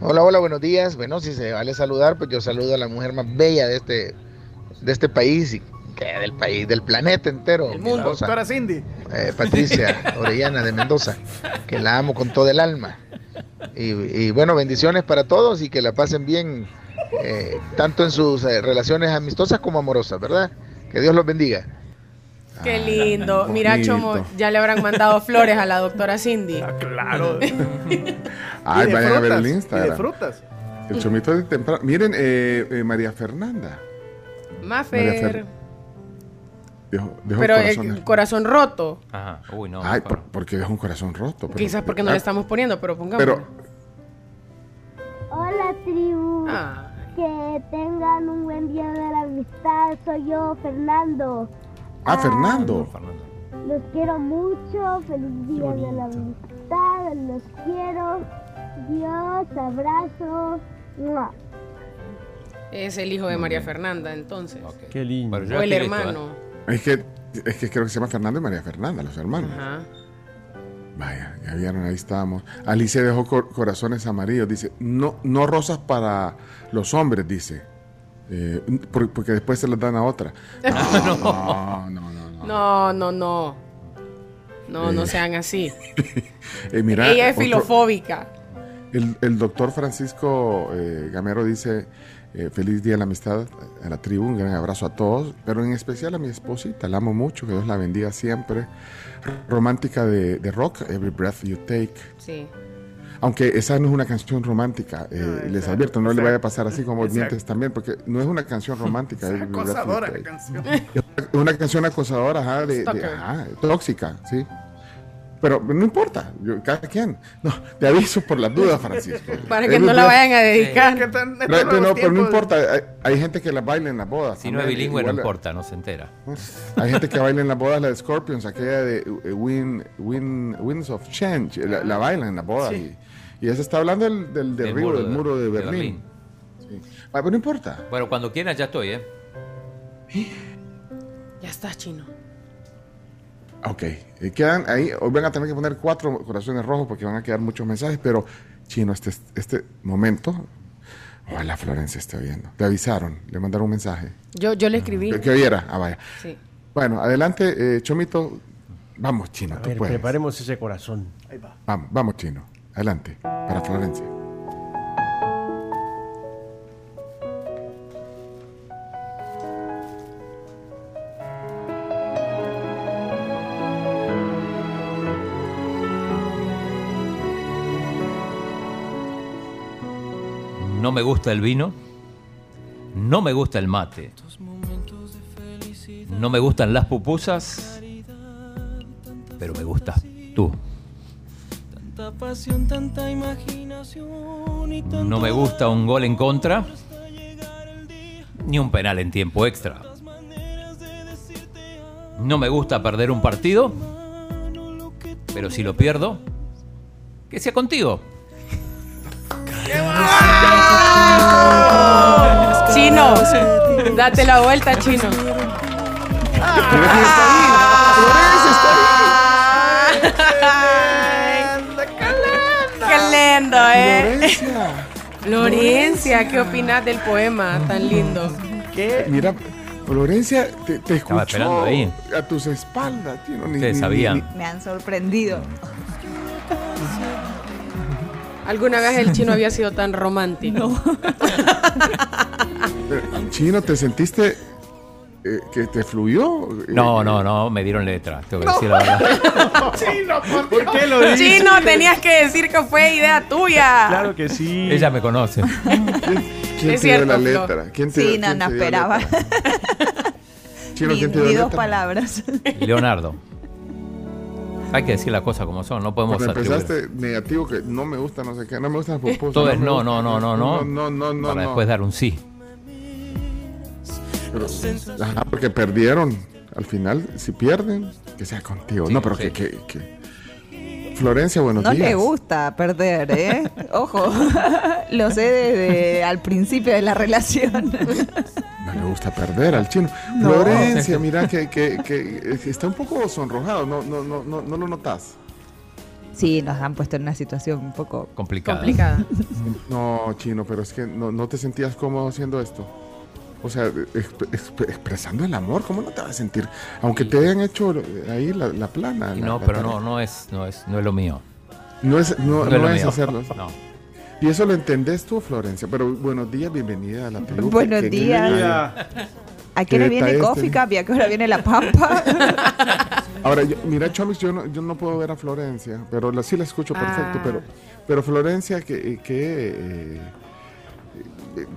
Hola, hola, buenos días. Bueno, si se vale saludar, pues yo saludo a la mujer más bella de este, de este país y que del país, del planeta entero. El mundo, Doctora Cindy. eh, Patricia Orellana de Mendoza, que la amo con todo el alma. Y, y bueno, bendiciones para todos y que la pasen bien, eh, tanto en sus eh, relaciones amistosas como amorosas, ¿verdad? Que Dios los bendiga. Qué lindo. Mira, bonito. Chomo, ya le habrán mandado flores a la doctora Cindy. Claro. Ay, Y de vayan a ver el Y de Instagram. frutas. El chomito de temprano. Miren, eh, eh, María Fernanda. María Mafer. Fer- Dejó, dejó Pero corazones. el corazón roto. Ajá. Uy, no. Ay, por- porque dejó un corazón roto. pero- Quizás porque no ah, le estamos poniendo, pero pongamos. Pero, Hola tribu. Ah, Que tengan un buen día de la amistad. Soy yo, Fernando. ah, Fernando. Fernando. Los quiero mucho. Feliz día de la amistad. Los quiero. Dios, abrazo. ¡Mua! es el hijo de María Fernanda, entonces. Qué lindo. O el listo, ¿eh? Es que, es que creo que se llama Fernando y María Fernanda, los hermanos. Ajá. Vaya, ya vieron, ahí estábamos. Alicia dejó cor- corazones amarillos. Dice, no, no rosas para los hombres, dice. Eh, por- porque después se les dan a otra. No, no, no, no. no. No, no, no. No, no Eh. sean así. Eh, mira, Ella es otro- filofóbica. El, el doctor Francisco Gamero dice, eh, feliz día de la amistad a la tribu, un gran abrazo a todos, pero en especial a mi esposita, la amo mucho, que Dios la bendiga siempre. Romántica de, de rock, Every Breath You Take. Sí. Aunque esa no es una canción romántica, eh, les advierto, no le vaya a pasar así como mientes también, porque no es una canción romántica. Es acosadora la canción. Es una canción acosadora, ajá, de, de- Stalker. ajá, tóxica, sí. Pero no importa, yo- cada quien. No, te aviso por las dudas, Francisco. Para que no la vayan a dedicar. ¿Qué tan- no, no, pero no importa. Hay, hay gente que la baila en las bodas. Si no es bilingüe, no importa, no se entera. Hay gente que baila en las bodas, la de Scorpions, aquella de eh, Win, Win, Winds of Change. La, la bailan en las bodas. Sí. Y, y ella está hablando del, del Del derribo del de- muro de de Berlín. Sí. Ah, pero no importa. Bueno, cuando quieran ya estoy, ¿eh? Ya está, chino. Ok, eh, quedan ahí. Hoy van a tener que poner cuatro corazones rojos porque van a quedar muchos mensajes, pero chino, este, este momento. Ojalá Florencia esté oyendo. Te avisaron, le mandaron un mensaje. Yo, yo le escribí. Que, que oyera. Ah, vaya. Sí. Bueno, adelante, eh, Chomito. Vamos, chino, A tú ver, puedes. preparemos ese corazón. Vamos, vamos, chino. Adelante, para Florencia. Me gusta el vino. No me gusta el mate. No me gustan las pupusas. Pero me gustas tú. No me gusta un gol en contra. Ni un penal en tiempo extra. No me gusta perder un partido. Pero si lo pierdo, que sea contigo. Chino, date la vuelta, chino. Qué lindo, ¿eh? Florencia, ¿qué opinas del poema tan lindo? Mira, Florencia te, te escuchó esperando ahí. a tus espaldas. tío, ni- Ustedes ni- sabían. ni- Me han sorprendido. ¿Alguna vez el chino había sido tan romántico? Pero, Chino, ¿te sentiste eh, que te fluyó? No, no, no, me dieron letra. Tengo que decir la verdad. Chino, ¿por qué lo dices? Chino, tenías que decir que fue idea tuya. Claro que sí. Ella me conoce. ¿Quién Es te dio cierto, la Flo. letra? ¿Quién te, Sí, quién no, no dio la esperaba. Chino, Ni, ¿quién te dio ni la dos letra? palabras. Leonardo. Hay que decir las cosas como son. No podemos atribuir. empezaste negativo que no me gusta no sé qué, no me gustan las pupusas. Todo es no, no, no, no, no. No, no, no, Para después dar un sí. Pero, ajá, porque perdieron. Al final, si pierden, que sea contigo. No, pero que, que- Florencia, buenos No días. le gusta perder, ¿eh? Ojo, lo sé desde al principio de la relación. No le gusta perder al chino. No. Florencia, mira que, que, que está un poco sonrojado. No, no, no, no, no lo notas. Sí, nos han puesto en una situación un poco Complicada. Complicada. No, chino, pero es que no, no te sentías cómodo haciendo esto. O sea, exp- exp- expresando el amor, ¿cómo no te vas a sentir? Aunque te hayan hecho ahí la, la plana. la- No, la pero tarea. no, no es, no es, no es lo mío. No es, no, No no es lo es mío. hacerlo. No. Y eso lo entendés tú, Florencia. Pero buenos días, bienvenida a la tribu. Buenos ¿Qué- qué- días. ¿A qué hora ¿Qué viene Coffee este? Cup y a qué hora viene La Pampa? Ahora, yo- mira, Chomix, yo no, yo no puedo ver a Florencia, pero la, sí la escucho perfecto. Ah. Pero, pero Florencia, que. que eh, eh,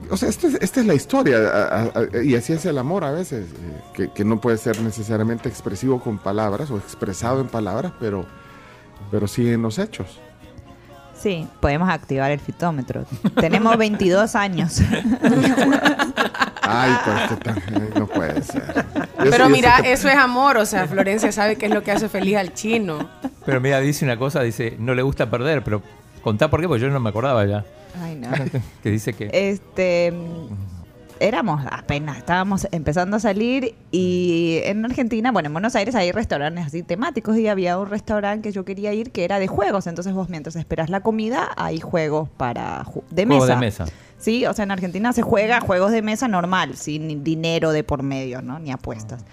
o sea, esta es, esta es la historia, a- a- a- y así es el amor a veces, eh, que, que no puede ser necesariamente expresivo con palabras o expresado en palabras, pero, pero sí en los hechos. Sí, podemos activar el fitómetro. Tenemos 22 años. Ay, pues que tan- ay, no puede ser. Pero Eso- mira, eso que- eso es amor. O sea, Florencia sabe qué es lo que hace feliz al chino. Pero mira, dice una cosa, dice, no le gusta perder, pero contá por qué, porque yo no me acordaba ya. Ay, no. Que dice que... Este, éramos apenas, estábamos empezando a salir y en Argentina, bueno, en Buenos Aires hay restaurantes así temáticos y había un restaurante que yo quería ir que era de juegos, entonces vos mientras esperas la comida hay juegos para ju- de Juegos mesa. de mesa. Sí, o sea, en Argentina se juega juegos de mesa normal, sin dinero de por medio, ¿no? Ni apuestas.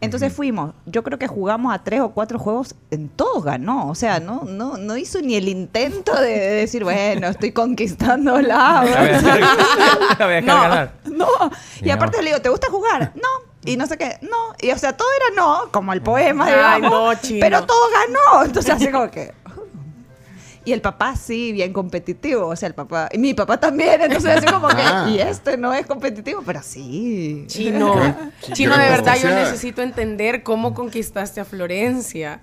Entonces fuimos, yo creo que jugamos a tres o cuatro juegos, en todos ganó, o sea, no, no, no hizo ni el intento de, de decir, bueno, estoy conquistando la... La voy a dejar- la voy a dejar No, ganar. no. Y aparte le digo, ¿te gusta jugar? No. Y no sé qué, no. Y o sea, todo era no, como el poema, Ay, digamos. no. Pero todo ganó. Entonces así como que. Y el papá sí, bien competitivo. O sea, el papá. Y mi papá también. Entonces así como que. Ah. Y este no es competitivo, pero sí. Chino, Gran- chino, de gran verdad yo necesito entender cómo conquistaste a Florencia.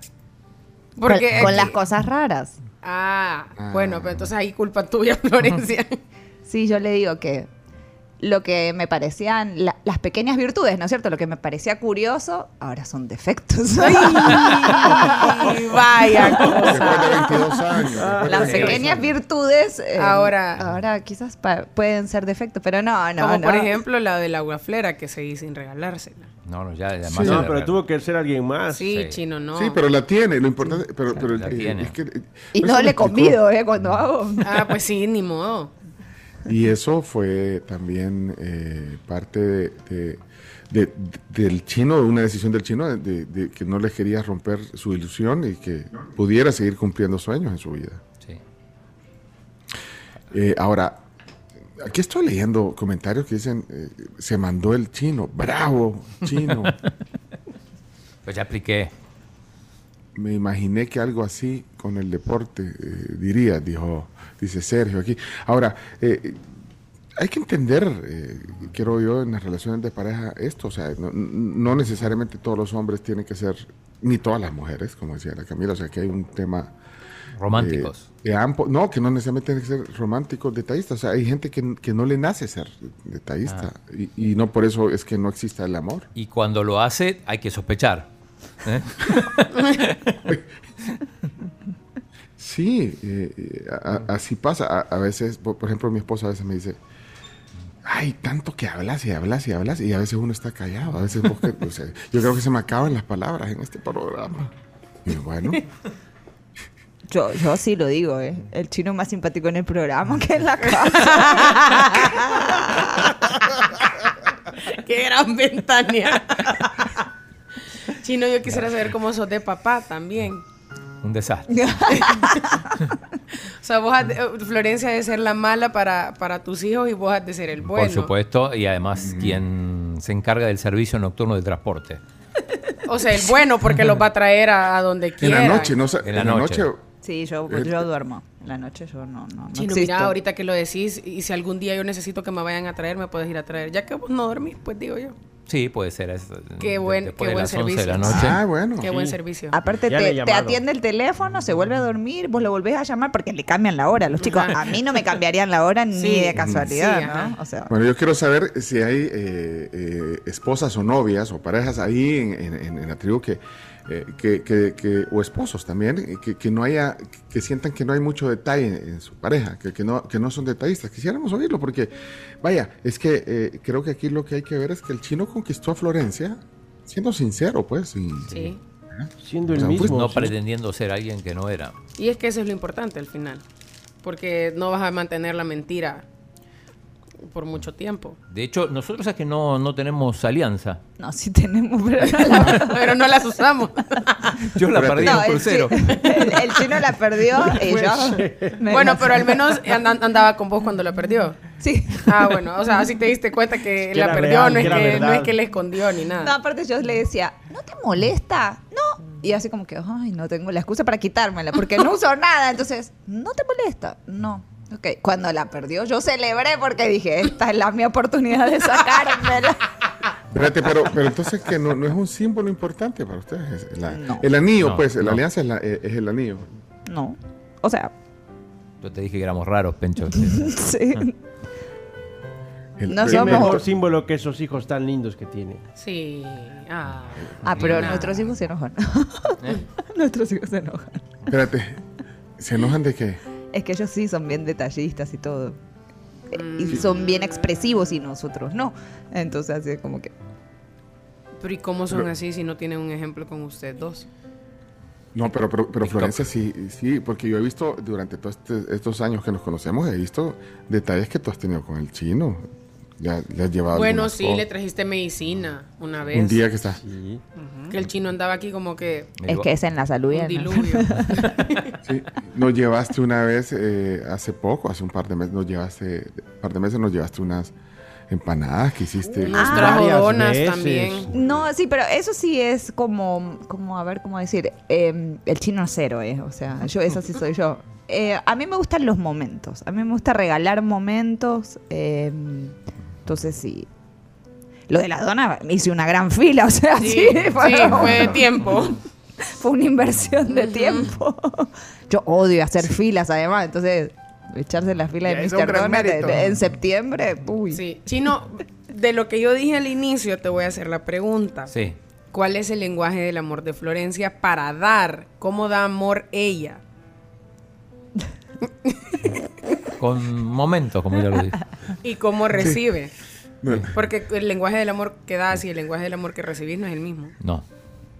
Con, Porque con aquí- las cosas raras. Ah, bueno, pero entonces ahí culpa tuya, Florencia. Sí, yo le digo que lo que me parecían la- las pequeñas virtudes, ¿no es cierto? Lo que me parecía curioso, ahora son defectos. Ay, vaya Después de cosa. 22 años. Las 22 pequeñas años. virtudes eh, Ahora- ahora quizás pueden ser defectos, pero no, no, Como no. por ejemplo la de la aguaflera que seguí sin regalársela. No, no, ya además... No, ya le pero re- tuvo que ser alguien más. Sí, Sí. chino, no. Sí, pero la tiene, lo importante, pero, pero la eh, tiene. es que, eh, y no le convido, ¿eh? Cuando hago. Ah, pues sí, ni modo. Y eso fue también eh, parte de, de- de- del chino, una decisión del chino, de, que no le quería romper su ilusión y que pudiera seguir cumpliendo sueños en su vida. Sí. Eh, ahora, aquí estoy leyendo comentarios que dicen, eh, se mandó el chino, bravo, chino. Pues ya expliqué. Me imaginé que algo así con el deporte eh, diría, dijo, dice Sergio aquí. Ahora, eh, hay que entender, eh, quiero yo, en las relaciones de pareja esto. O sea, no, no necesariamente todos los hombres tienen que ser, ni todas las mujeres, como decía la Camila. O sea, que hay un tema. Románticos. eh, de ampo- no, que no necesariamente tienen que ser románticos, detallistas. O sea, hay gente que, que no le nace ser detallista. Y, y no por eso es que no exista el amor. Y cuando lo hace, hay que sospechar. ¿eh? Sí, eh, eh, a- así pasa. A, a veces, por, ejemplo, mi esposa a veces me dice, ay, tanto que hablas y hablas y hablas y a veces uno está callado. A veces vos que- o sea, yo creo que se me acaban las palabras en este programa. Y bueno, Yo, yo sí lo digo, ¿eh? El chino más simpático en el programa que en la casa. Qué gran ventana. Chino, yo quisiera saber cómo sos de papá también. Un desastre. O sea, vos has de- Florencia ha de ser la mala para, para tus hijos y vos has de ser el bueno. Por supuesto, y además quien se encarga del servicio nocturno de transporte. O sea, el bueno porque los va a traer a, a donde en quiera. la noche, no sé, En la noche. Sí, yo, yo duermo. En la noche yo no, no, no Chino, existo. mira, ahorita que lo decís, y si algún día yo necesito que me vayan a traer, me puedes ir a traer. Ya que vos no dormís, pues digo yo. Sí, puede ser. es- Qué buen, qué buen las 11 servicio. de la noche. Ah, bueno. Qué buen servicio. Aparte le he te, atiende el teléfono, se vuelve a dormir, vos lo volvés a llamar porque le cambian la hora. Los chicos, a mí no me cambiarían la hora ni de casualidad, Sí. ¿no? O sea, Bueno, yo quiero saber si hay eh, eh, esposas o novias o parejas ahí en, en- en- en la tribu que, eh, que, que- que- o esposos también, eh, que, que no haya, que sientan que no hay mucho detalle en, en su pareja, que, que no, que no son detallistas. Quisiéramos oírlo porque, vaya, es que eh, creo que aquí lo que hay que ver es que el chino conquistó a Florencia, siendo sincero, pues. y- Sí. Siendo el O sea, pues, mismo. No pretendiendo ser alguien que no era. Y es que eso es lo importante al final. Porque no vas a mantener la mentira por mucho tiempo. De hecho, nosotros es que no, no tenemos alianza. no, sí tenemos, pero no la, Pero no las usamos. Yo la Espérate. perdí en no, el, crucero. chi- el- el chino la perdió y yo... me bueno, pero al menos and- andaba con vos cuando la perdió. Sí. Ah, bueno, o sea, así te diste cuenta que, Que la perdió, real, no, es que no es que le escondió ni nada. No, aparte yo le decía, ¿no te molesta? No. Y así como que, ay, no tengo la excusa para quitármela, porque no uso nada. Entonces, ¿no te molesta? No. Ok, cuando la perdió, yo celebré porque dije, esta es la mi oportunidad de sacármela. Espérate, pero, pero entonces que no, no es un símbolo importante para ustedes. es la- No. El anillo, No, pues, la alianza es, la- eh, es el anillo. No. O sea, Yo te dije que éramos raros, Pencho. sí. El- No somos- mejor símbolo que esos hijos tan lindos que tiene. Sí. Ah, Ah, pero Nah. nuestros hijos se enojan. ¿Eh? nuestros hijos se enojan. Espérate, ¿se enojan de qué? Es que ellos sí son bien detallistas y todo. Eh, Y son bien expresivos y nosotros no. Entonces, así como que... Pero ¿y cómo son Pero- así si no tienen un ejemplo con ustedes dos? No, pero, pero, pero. Florencia sí, sí, porque yo he visto durante todos este- estos años que nos conocemos, he visto detalles que tú has tenido con el chino. Ya le has llevado. Bueno, sí, cosas. le trajiste medicina una vez. Un día que está. Sí. Que el chino andaba aquí como que Es que es en la salud. un ¿no? diluvio. Sí, nos llevaste una vez, eh, hace poco, hace un par de meses, nos llevaste, un par de meses nos llevaste unas empanadas que hiciste. Nos Ah. trajo también. No, sí, pero eso sí es como, como a ver, cómo decir, eh, el chino cero, ¿eh? O sea, yo, eso sí soy yo. Eh, a mí me gustan los momentos, a mí me gusta regalar momentos, eh, entonces sí. Lo de la dona, me hice una gran fila, o sea, sí, Sí, sí, fue, fue de tiempo. fue una inversión de tiempo. Yo odio hacer filas, además, entonces echarse la fila Ya, de Mr. mérito. en septiembre, uy. Sí. Chino, de lo que yo dije al inicio, te voy a hacer la pregunta. Sí. ¿Cuál es el lenguaje del amor de Florencia para dar? ¿Cómo da amor ella? Con momentos, como ya lo dije. ¿Y cómo recibe? Porque el lenguaje del amor que das y el lenguaje del amor que recibís no es el mismo. No,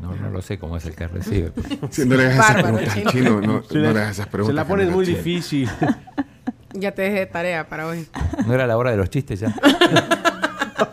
no, no lo sé cómo es el que recibe. sí, no le hagas esas Bárbaro, preguntas al chino. no, Se no la- le hagas esas preguntas. Se la pones muy chino. difícil. Ya te dejé de tarea para hoy. No era la hora de los chistes ya.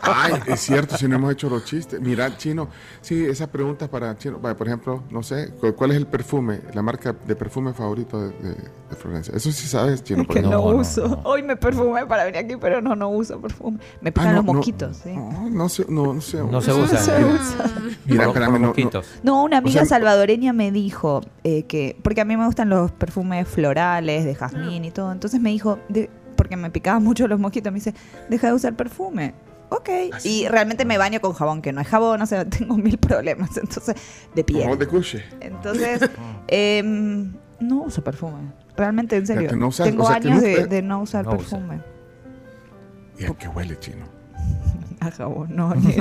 Ay, es cierto, si no hemos hecho los chistes. Mira, Chino, sí, esa pregunta para Chino. Por ejemplo, no sé, ¿cu- ¿cuál es el perfume, la marca de perfume favorito de, de- de Florencia? Eso sí sabes, Chino. Es que no, uso. no. Hoy me perfumé para venir aquí, pero no, no uso perfume. Me Ah, pican no, los no, mosquitos, sí. No, no se, no, no se No se usa. se usa. Mira, espérame, no, no. mosquitos. No, una amiga sea- salvadoreña me dijo eh, que, porque a mí me gustan los perfumes florales, de jazmín y todo, entonces me dijo, de, porque me picaban mucho los mosquitos. Me dice, deja de usar perfume. Ok. Y realmente me baño con jabón, que no es jabón, o sea, tengo mil problemas. Entonces, de piel. Jabón de cuche. Entonces, em, no uso perfume. Realmente, en serio. Fíjate, no usas- tengo o sea, que años no- de, de no usar No usa. perfume. ¿Y a qué huele, chino? A jabón, no, ni,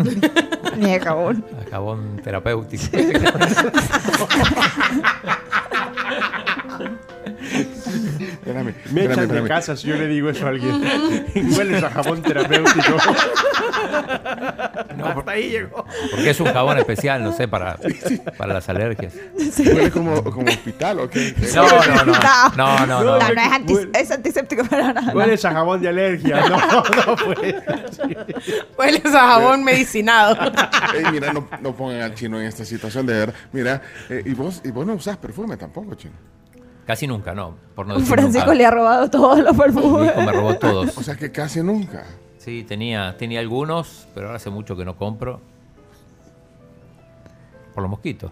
ni a jabón. A jabón terapéutico. Espérame, Me espérame, echan de espérame. casa si yo le digo eso a alguien. Hueles a jabón terapéutico. No, Hasta ahí llegó. Porque es un jabón especial, no sé, para, para las alergias. Huele como, como hospital, ¿o qué? No, no, no. No, no, no. No, no es, anti- es antiséptico para nada. Hueles a jabón de alergia. No, no pues. Hueles a jabón medicinado. Ey, mira, no, no pongan al chino en esta situación, de verdad. Mira, eh, y, vos, y vos no usás perfume tampoco, chino. Casi nunca, no. Por no decir Francisco nunca. le ha robado todos los perfumes. Hijo me robó todos. O sea que casi nunca. Sí, tenía, tenía algunos, pero ahora hace mucho que no compro. Por los mosquitos.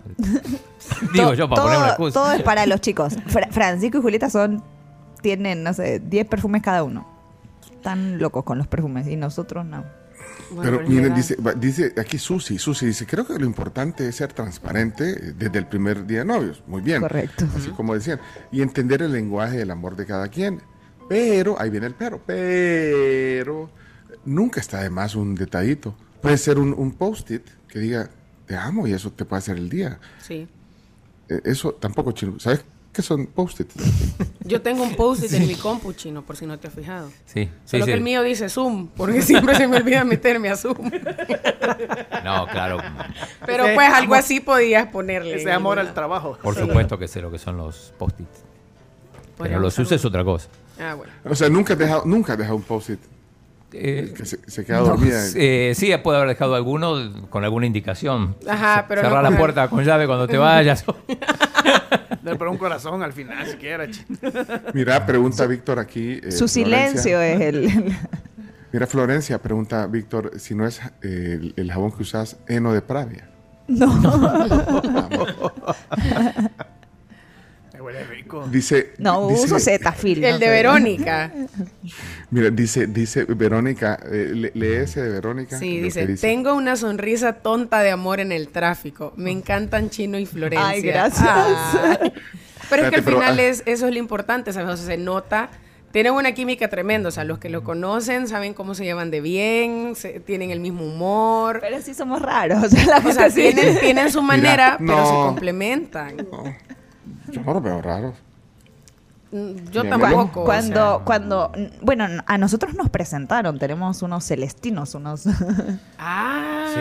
Digo yo, para todo, poner una excusa. todo es para los chicos. Fra- Francisco y Julieta son tienen, no sé, 10 perfumes cada uno. Están locos con los perfumes y nosotros no. Pero miren, dice, dice aquí Susi, Susi dice, creo que lo importante es ser transparente eh, desde el primer día de novios. Muy bien. Correcto. Así como decían. Y entender el lenguaje del amor de cada quien. Pero, ahí viene el pero, pero nunca está de más un detallito. Puede ser un, un post-it que diga, te amo y eso te puede hacer el día. Sí. Eh, Eso tampoco, chino. ¿Sabes qué son post-it? Yo tengo un post-it en mi compu chino, por si no te has fijado. Sí, sí, Solo sí. que el mío dice Zoom, porque siempre se me olvida meterme a Zoom. No, claro. Pero Ese pues algo así podías ponerle. Ese amor al trabajo. Por Sí. supuesto que sé lo que son los post-its. Pero los uses es otra cosa. Ah, bueno. O sea, nunca has dejado, nunca has dejado un post-it. Eh, que se, se queda dormida. en- Eh, sí, puede haber dejado alguno con alguna indicación. Ajá, pero Cerrar no la puerta con llave cuando te vayas. Pero un corazón al final, siquiera. chino. Mira, pregunta Víctor aquí. eh, Su silencio Florencia. es el... Mira, Florencia, pregunta Víctor si no es eh, el, el jabón que usas heno de Pravia. Me huele rico. Dice. No, dice- uso Zetafil. El no de sé. Verónica. Mira, dice, dice Verónica, eh, le- lee ese de Verónica. Sí, dice, tengo una sonrisa tonta de amor en el tráfico. Me encantan Chino y Florencia. Ay, gracias. Ay. Pero es que al final ah. es, eso es lo importante, ¿sabes? O sea, se nota. Tienen una química tremenda, o sea, los que lo conocen saben cómo se llevan de bien, se- tienen el mismo humor. Pero sí somos raros. O sea, la O sea, gente sí. tienen, tienen su manera, Mira, pero se no. Yo no lo veo raro. Mm, Yo tampoco. o Cuando, sea. cuando, bueno, a nosotros nos presentaron, tenemos unos celestinos, unos... Ah, Sí.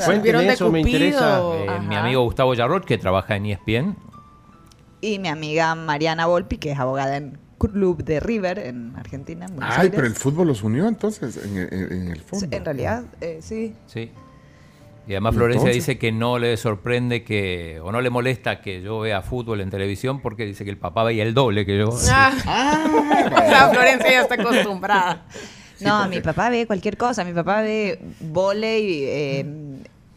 se Cuenten volvieron de eso, me interesa. Eh, mi amigo Gustavo Yarrot, que trabaja en ESPN, y mi amiga Mariana Volpi, que es abogada en Club de River, en Argentina. en Ay, Aires. pero el fútbol los unió entonces en, en- en el fútbol. En realidad, eh, sí. Sí. Y además ¿Y Florencia entonces? dice que no le sorprende que, o no le molesta que yo vea fútbol en televisión porque dice que el papá veía el doble que yo. Ah, la Florencia ya está acostumbrada. No, mi papá ve cualquier cosa. Mi papá ve volei, eh,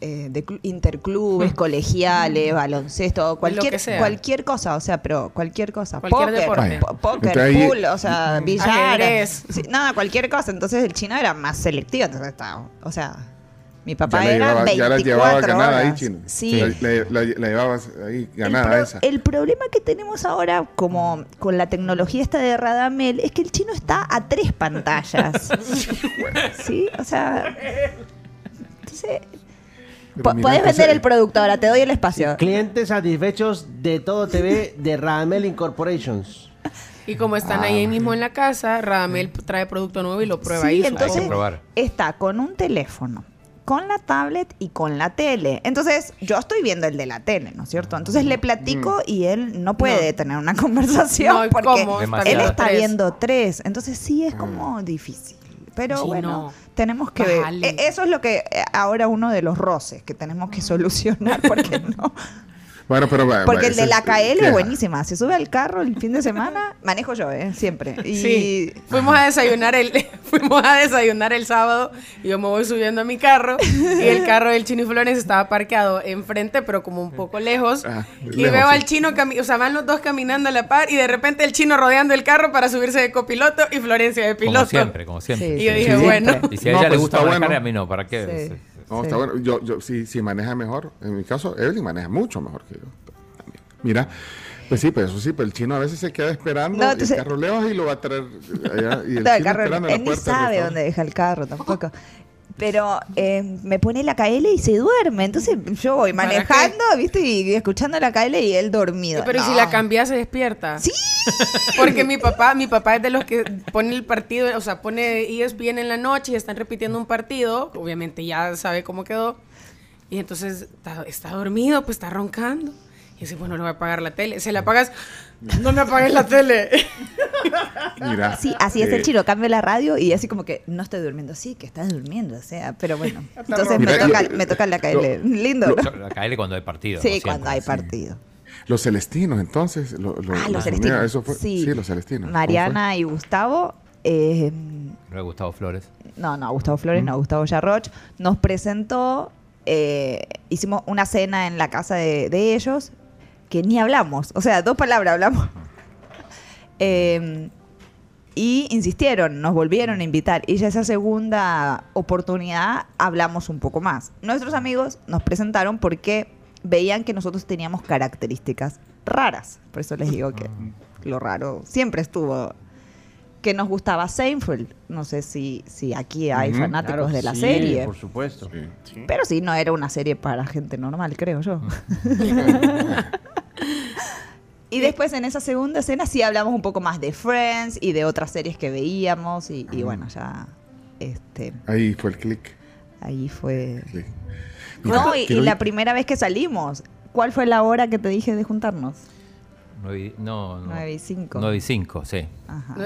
eh, de clu- interclubes, colegiales, baloncesto, cualquier, que sea. cualquier cosa, o sea, pero cualquier cosa. Cualquier póker, ahí- pool, o sea, billar. Sí, nada, cualquier cosa. Entonces el chino era más selectivo, entonces estaba, o sea, mi papá Ya la era llevaba, 24 ya la llevaba ganada ahí, chino. Sí. La, la- la- la llevabas ahí El, ganada pro- esa. el problema que tenemos ahora, como con la tecnología esta de Radamel, es que el chino está a tres pantallas. ¿Sí? O sea. Entonces. Puedes vender el producto ahora, te doy el espacio. Clientes satisfechos de todo TV de Radamel Incorporations. Y como están Ah. ahí mismo en la casa, Radamel trae producto nuevo y lo prueba ahí. Sí, supongo. entonces está con un teléfono, con la tablet y con la tele. Entonces, yo estoy viendo el de la tele, ¿no es cierto? Entonces le platico y él no puede No. tener una conversación No, ¿y porque él está tres. viendo tres. Entonces sí es como difícil. Pero Sí, bueno, no. tenemos que ver. Bájale. E- Eso es lo que eh, ahora uno de los roces que tenemos que solucionar porque no. Bueno, pero va- Porque va, el de la KL es buenísima. Se sube al carro el fin de semana, manejo yo, ¿eh? Siempre. Y Sí, fuimos a desayunar el, fuimos a desayunar el sábado y yo me voy subiendo a mi carro y el carro del chino y Flores estaba parqueado enfrente, pero como un poco lejos. Ah, y lejos, veo sí. al chino, cami- o sea, van los dos caminando a la par y de repente el chino rodeando el carro para subirse de copiloto y Florencia de piloto. Como siempre, como siempre. Y yo dije, bueno. Y si a No, ella le pues gusta manejar, bueno. a mí no, ¿para qué? Sí. No, está bueno. Yo, yo, si, si maneja mejor, en mi caso, Evelyn maneja mucho mejor que yo. Mira, pues sí, pues eso sí, pero el chino a veces se queda esperando No, entonces- el carro lejos y lo va a traer allá. Y el No, el carro, esperando la él ni puerta del sabe dónde deja el carro tampoco. Pero eh, me pone la KL y se duerme. Entonces yo voy ¿Para manejando, ¿viste? Y escuchando la KL y él dormido. Pero ¿y si la cambias se despierta. Sí. Porque mi papá, mi papá es de los que pone el partido, o sea, pone ESPN en la noche y están repitiendo un partido, obviamente ya sabe cómo quedó. Y entonces está, está dormido, pues está roncando. Y dice, bueno, le voy a apagar la tele. Se la apagas, no me apagues la tele. Mira, Sí, así es el chino. Cambio la radio y así como que no estoy durmiendo. Sí, que estás durmiendo, o sea, pero bueno. Entonces me Mira, toca, yo- me toca la KL. Lindo, ¿no? La KL cuando hay partido. Sí, cuando hay partido. Los celestinos, entonces. lo- lo- Ah, lo- los celestinos. mira, eso fue- Sí. sí. los celestinos. ¿Cómo Mariana y Gustavo. eh, No Gustavo Flores. no, no, Gustavo Flores, no, Gustavo Yarroch, nos presentó, eh, hicimos una cena en la casa de, de ellos, que ni hablamos, o sea, dos palabras hablamos. Eh, y insistieron, nos volvieron a invitar. Y ya esa segunda oportunidad hablamos un poco más. Nuestros amigos nos presentaron porque veían que nosotros teníamos características raras. Por eso les digo que lo raro siempre estuvo. Que nos gustaba Seinfeld. No sé si, si aquí hay Ujú. fanáticos Claro, de la sí, serie. Por supuesto. Pero sí, no era una serie para gente normal, creo yo. y después en esa segunda escena sí hablamos un poco más de Friends y de otras series que veíamos y, y bueno, ya este Ahí fue el clic. ahí fue... Mira, No, y, y la primera vez que salimos, ¿cuál fue la hora que te dije de juntarnos? Nueve y- no, no. 9 y 5. 9 y 5, sí.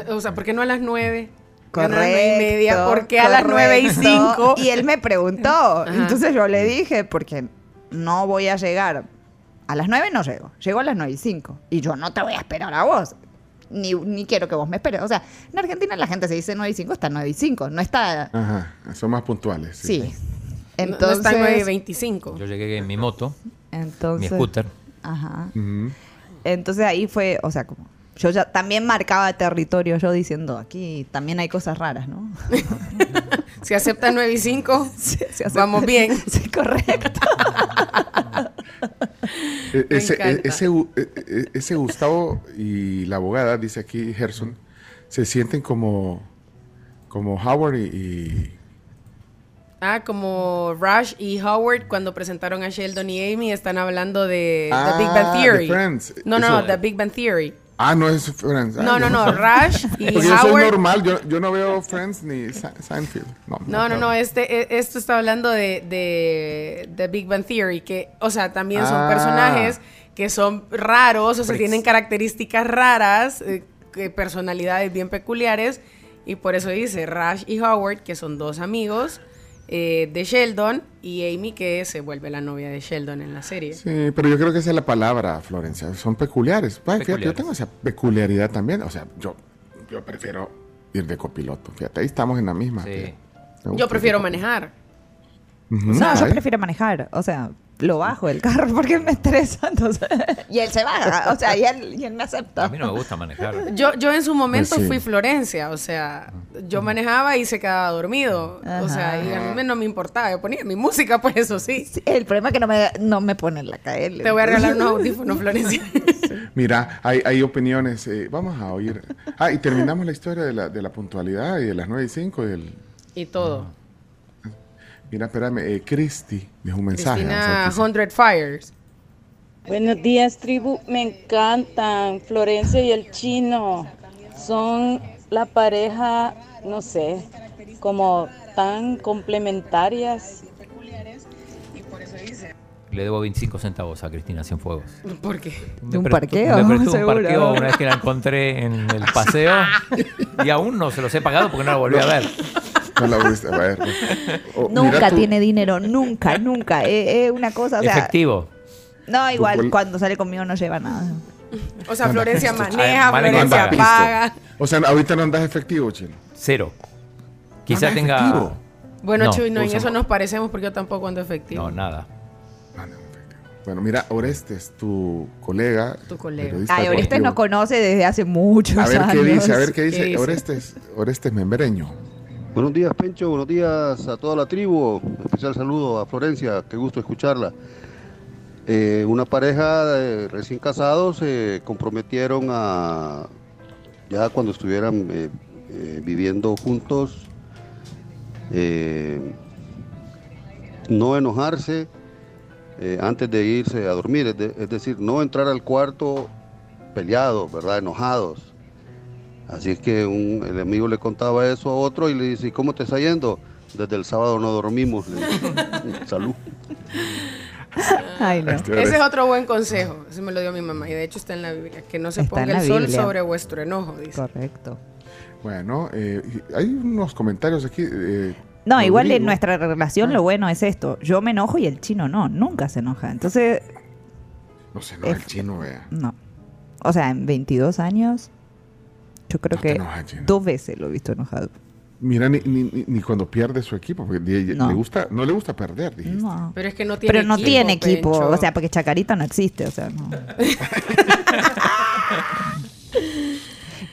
No, O sea, ¿por qué no a las nueve? Correcto. A las y media, ¿por qué a las nueve y correcto. cinco? Y él me preguntó. Ajá. Entonces yo le dije, porque no voy a llegar. A las 9 no llego. Llego a las 9 y 5. Y yo no te voy a esperar a vos. Ni, ni quiero que vos me esperes. O sea, en Argentina la gente se dice 9 y 5, está 9 y 5. No está. Ajá, son más puntuales. Sí. No- Entonces. no están 9 y 25. Yo llegué en mi moto, Entonces. mi scooter. Ajá. Ujú. Entonces ahí fue, o sea, como. Yo ya también marcaba territorio, yo diciendo, aquí también hay cosas raras, ¿no? Si aceptan 9 y 5, acepta. vamos bien. Sí, correcto. E- ese, e- ese, e- ese Gustavo y la abogada, dice aquí Gerson, se sienten como, como Howard y, y- Ah, como Rush y Howard cuando presentaron a Sheldon y Amy están hablando de Ah, The Big Bang de Theory. No, no, no, Eso- The Big Bang Theory. Ah, no es Friends. Ah, No, no, yo no, Rush y Porque yo soy Howard. normal, yo, yo no veo Friends ni Se- Seinfeld. No, No, no, no, este, e- esto está hablando de, de, The Big Bang Theory, que, o sea, también son Ah. personajes que son raros, o sea, tienen características raras, eh, personalidades bien peculiares, y por eso dice Rush y Howard, que son dos amigos eh, de Sheldon, y Amy, que se vuelve la novia de Sheldon en la serie. Sí, pero yo creo que esa es la palabra, Florencia. Son peculiares. Ay, fíjate, yo tengo esa peculiaridad también. O sea, yo, yo prefiero ir de copiloto. Fíjate, ahí estamos en la misma. Yo prefiero manejar. No, yo prefiero manejar. O sea, lo bajo del carro porque me estresa. Entonces, y él se baja. O sea, y él, y él me acepta. A mí no me gusta manejar. Yo, yo en su momento Pues sí. fui Florencia, o sea, yo manejaba y se quedaba dormido. O sea, y a mí no me importaba, yo ponía mi música, pues eso sí. Sí, el problema es que no me, no me pone la KL. Te voy a regalar unos audífonos, Florencia. Mira, hay, hay opiniones. eh, vamos a oír. Ah, y terminamos la historia de la, de la puntualidad y de las 9 y 5. Y del, y todo. Mira, espérame, eh, Cristi dejó un mensaje. Cristina qué dice. Hundred Fires. Buenos días, tribu. Me encantan Florencia y el chino. Son la pareja, no sé, como tan complementarias. Le debo 25 centavos a Cristina Cienfuegos. ¿Por qué? De un prestó- parqueo, Me prestó un parqueo una vez que la encontré en el paseo y aún no se los he pagado porque no la volví a ver. No la volviste a ver. Mira Nunca tiene dinero, nunca, nunca. Es, es una cosa, o sea. Efectivo. No, igual cuando sale conmigo no lleva nada. O sea, Florencia maneja, Florencia paga. O sea, ahorita no andas efectivo, chino. Cero. Quizá tenga. efectivo. Bueno, No, Chuy, no, en eso nos parecemos porque yo tampoco ando efectivo. No, nada. Bueno, mira, Orestes, tu colega. Tu colega. Ay, Orestes nos conoce desde hace muchos A ver años. qué dice, a ver qué ¿Qué dice, dice? Orestes, Orestes Membreño. Buenos días, Pencho. Buenos días a toda la tribu. Especial saludo a Florencia. Qué gusto escucharla. Eh, una pareja de recién casados se comprometieron a, ya cuando estuvieran eh, eh, viviendo juntos, no enojarse antes de irse a dormir. Es, es decir, no entrar al cuarto peleados, ¿verdad? Enojados. Así es que un- el amigo le contaba eso a otro y le dice, "¿Y ¿cómo te está yendo? Desde el sábado no dormimos. le dice. Salud. Ay, no. Ese es otro buen consejo. Ese me lo dio mi mamá y de hecho está en la Biblia. Que no se Está ponga el sol Biblia. sobre vuestro enojo, dice. Correcto. Bueno, eh, hay unos comentarios aquí. eh, No, igual en nuestra relación lo bueno es esto. Yo me enojo y el chino no, nunca se enoja. Entonces, No sé, no, el chino, vea. no. O sea, en 22 años, yo creo que dos veces lo he visto enojado. Mira, ni, ni, ni- ni cuando pierde su equipo, porque No. le gusta, no le gusta perder, dijiste. No. Pero es que no tiene Pero no equipo, tiene equipo, Pencho. o sea, porque Chacarita no existe, o sea, no.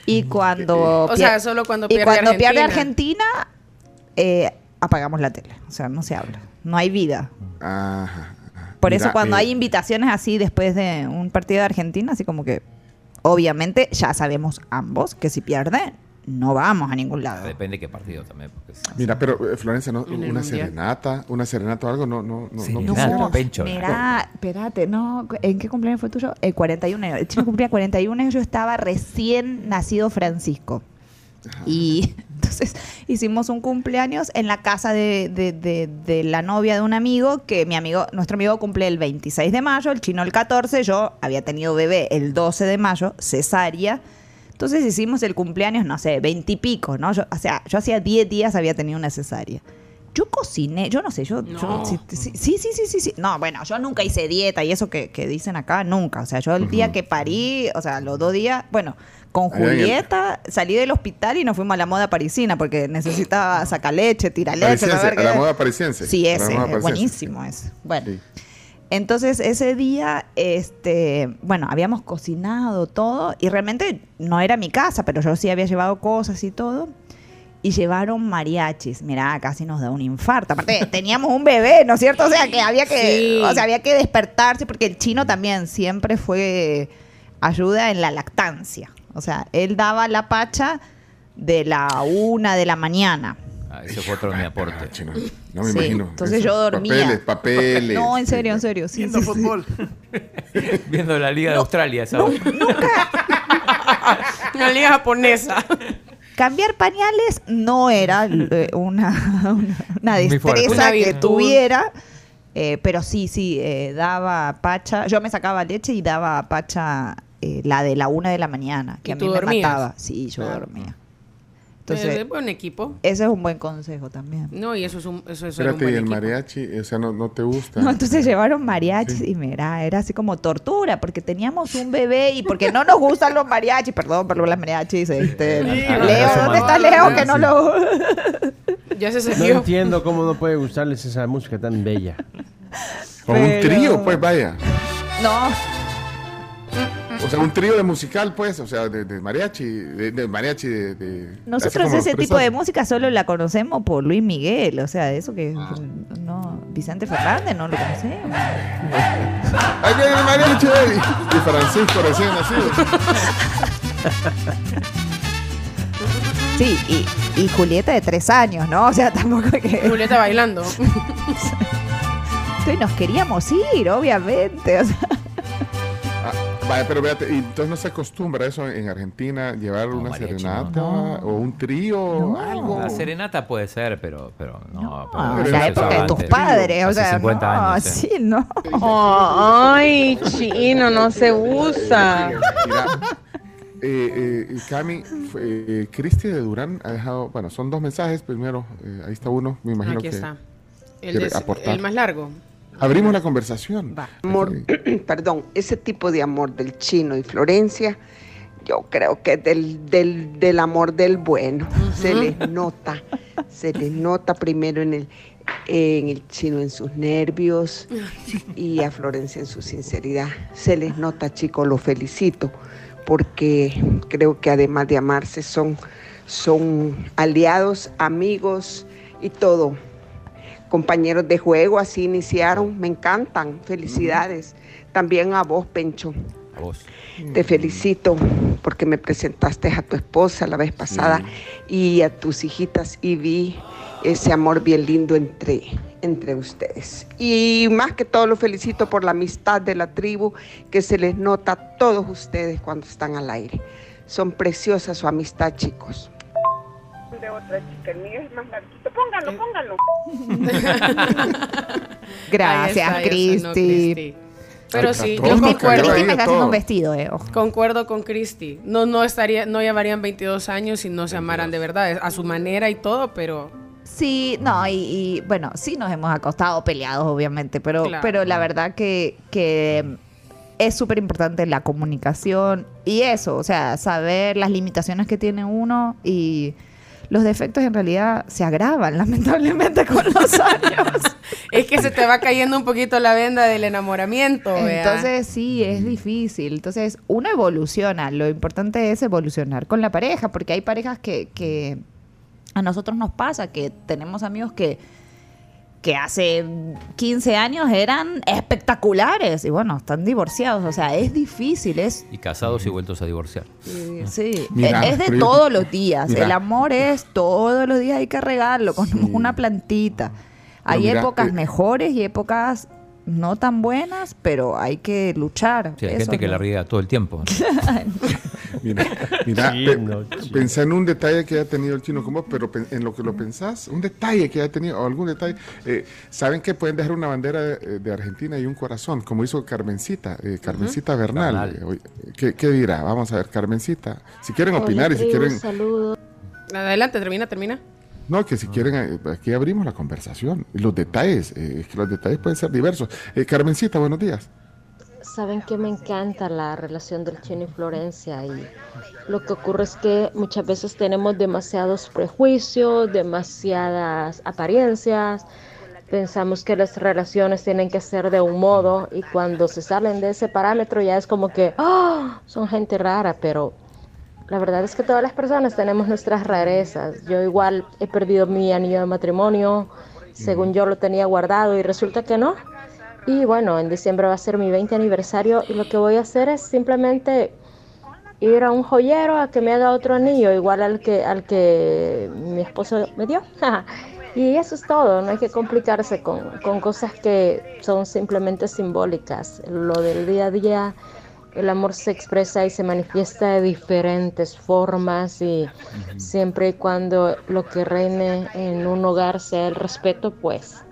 y cuando O sea, solo cuando y pierde cuando pierde Argentina. Argentina, eh, apagamos la tele, o sea, no se habla, no hay vida. Ajá. Por Mira, eso cuando eh, hay invitaciones así después de un partido de Argentina, así como que obviamente ya sabemos ambos que si pierde no vamos a ningún lado. Depende qué partido también. porque si- Mira, pero eh, Florencia, ¿no? Una Mundial. serenata, una serenata o algo, no, no, no. Serenata, quisieras? Pencho. Mira, espérate, no, ¿en qué cumpleaños fue tuyo? El 41 años. El chino cumplía 41 años, yo estaba recién nacido Francisco. Y entonces hicimos un cumpleaños en la casa de, de- de- de la novia de un amigo, que mi amigo, nuestro amigo cumple el 26 de mayo, el chino el 14, yo había tenido bebé el 12 de mayo, cesárea. Entonces hicimos el cumpleaños, no sé, 20 y pico, ¿no? Yo, o sea, yo hacía 10 días había tenido una cesárea. Yo cociné, yo no sé, yo, No. sí, sí, sí, sí, sí, sí, sí. No, bueno, yo nunca hice dieta y eso que, que dicen acá, nunca. O sea, yo el día que parí, o sea, los dos días, bueno, con Julieta salí del hospital y nos fuimos a la moda parisina porque necesitaba sacar leche, tirar leche. A la moda parisiense. Sí, ese, es buenísimo ese. Bueno. Entonces ese día, este, bueno, habíamos cocinado todo y realmente no era mi casa, pero yo sí había llevado cosas y todo. Y llevaron mariachis. Mirá, casi nos da un infarto. Aparte, teníamos un bebé, ¿no es cierto? O sea, que había que, Sí. o sea, había que despertarse porque el chino también siempre fue ayuda en la lactancia. O sea, él daba la pacha de la una de la mañana. Ah, ese fue otro de mi aporte. No me Sí, imagino. entonces Eso, yo dormía. Papeles, papeles. No, en serio, en serio. Sí, Viendo sí, sí. fútbol. Viendo la Liga de Australia, esa hora. Una liga japonesa. Cambiar pañales no era eh, una, una, destreza Una que tuviera, eh, pero sí, sí, eh, daba pacha. Yo me sacaba leche y daba pacha eh, la de la una de la mañana, que ¿Y a mí me dormías? mataba. Sí, yo Claro. dormía. Entonces, Entonces, buen equipo. ese es un buen consejo también. No, y eso es un, eso, eso era un Espérate, y buen el equipo. mariachi, o sea, no, no te gusta. No, entonces llevaron mariachis y mira, era así como tortura, porque teníamos un bebé y porque no nos gustan los mariachis, perdón por los mariachis, este, Ah, Leo, ¿dónde mamá. está Leo? Que Sí. no lo... Ya se No salió. entiendo cómo no puede gustarles esa música tan bella. O un trío, pues vaya. No, O sea, un trío de musical, pues, o sea, de, de mariachi, de, de mariachi, de... Nosotros ese tipo de música solo la conocemos por Luis Miguel, o sea, de eso que no Vicente Fernández no lo conocemos. Ahí viene el mariachi y, y Francisco recién nacido. Sí, y, y Julieta de tres años, ¿no? O sea, tampoco que Julieta bailando. Entonces nos queríamos ir, obviamente. o sea. Vaya, pero véate, y entonces no se acostumbra eso en Argentina, llevar una mariachi, serenata no. o un trío, algo. La serenata puede ser, pero, pero no. pero la se época de tus padres, o sea, 50 no, años, sí, no. Ay, chino, no se usa. Mira, eh, eh, Cami, eh, Cristi de Durán ha dejado, bueno, son dos mensajes. Primero, eh, ahí está uno, me imagino Aquí que está. El, de- aportar. el más largo. Abrimos la conversación. Amor, perdón, ese tipo de amor del chino y Florencia yo creo que del, del, del amor del bueno. Se les nota, se les nota primero en el, en el chino en sus nervios y a Florencia en su sinceridad. Se les nota, chicos, lo felicito, porque creo que además de amarse son, son aliados, amigos y todo. Compañeros de juego, así iniciaron, me encantan, felicidades. También a vos, Pencho. A vos. Te felicito porque me presentaste a tu esposa la vez pasada y a tus hijitas y vi ese amor bien lindo entre, entre ustedes. Y más que todo lo felicito por la amistad de la tribu que se les nota a todos ustedes cuando están al aire. Son preciosas su amistad, chicos. De otra chica, el mío es más larguito. Póngalo, póngalo. Gracias, Ahí está, Cristi. Cristi. Pero sí, yo me- concuerdo. Cristi me está haciendo un vestido, eh. ojo. Concuerdo con Cristi. No, no estaría, no llevarían 22 años si no se amaran de verdad, a su manera y todo, pero Sí, no, y, y, bueno, sí nos hemos acostado peleados, obviamente, pero, Claro. pero la verdad que, que es súper importante la comunicación y eso, o sea, saber las limitaciones que tiene uno y los defectos en realidad se agravan, lamentablemente, con los años. es que se te va cayendo un poquito la venda del enamoramiento. vea. Entonces sí, es difícil. Entonces uno evoluciona. Lo importante es evolucionar con la pareja, porque hay parejas que, que a nosotros nos pasa, que tenemos amigos que, que hace 15 años eran espectaculares y bueno, están divorciados. O sea, es difícil, es... Y casados y vueltos a divorciar. Sí, es es de todos los días. El amor es todos los días hay que regarlo con una plantita. Hay épocas eh, mejores y épocas no tan buenas, pero hay que luchar. Sí, hay Eso gente que no- la riega todo el tiempo. Mira, mira Chino, pe- chino. pensá en un detalle que haya tenido el chino como, pero en lo que lo pensás, un detalle que haya tenido, o algún detalle. eh, Saben que pueden dejar una bandera de, de Argentina y un corazón, como hizo Carmencita, eh, Carmencita Bernal. Bernal. eh, ¿qué, qué dirá? Vamos a ver, Carmencita. Si quieren Hola, opinar y si quieren. Saludos. Adelante, termina, termina. No, que si quieren, eh, aquí abrimos la conversación. Los detalles, eh, es que los detalles pueden ser diversos. Eh, Carmencita, buenos días. Saben que me encanta la relación del chino y Florencia y lo que ocurre es que muchas veces tenemos demasiados prejuicios, demasiadas apariencias, pensamos que las relaciones tienen que ser de un modo y cuando se salen de ese parámetro ya es como que "Ah, son gente rara, pero la verdad es que todas las personas tenemos nuestras rarezas. Yo igual he perdido mi anillo de matrimonio, según yo lo tenía guardado y resulta que no. Y bueno, en diciembre va a ser mi 20 aniversario y lo que voy a hacer es simplemente ir a un joyero a que me haga otro anillo igual al que al que mi esposo me dio. y eso es todo, no hay que complicarse con, con cosas que son simplemente simbólicas. Lo del día a día, el amor se expresa y se manifiesta de diferentes formas y siempre y cuando lo que reine en un hogar sea el respeto, pues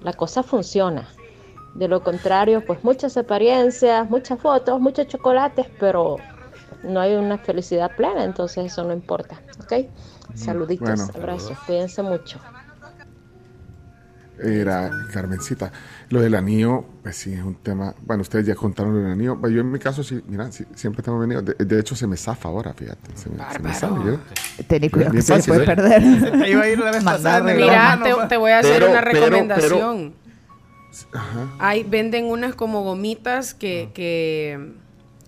la cosa funciona. De lo contrario, pues muchas apariencias, muchas fotos, muchos chocolates, pero no hay una felicidad plena, entonces eso no importa, ¿ok? Saluditos, Bueno. abrazos, cuídense mucho. Era Carmencita. Lo del anillo, pues sí, es un tema. Bueno, ustedes ya contaron lo del anillo. Yo en mi caso, sí, mira, sí, siempre tengo venido. De, de hecho, se me zafa ahora, fíjate. Se me, se me zafa. yo- Ten cuidado que se puede ¿eh? perder. Se te iba a ir la vez pasada el Mira, te, te voy a hacer Pero- una pero- recomendación. Ajá. Hay, venden unas como gomitas que, que,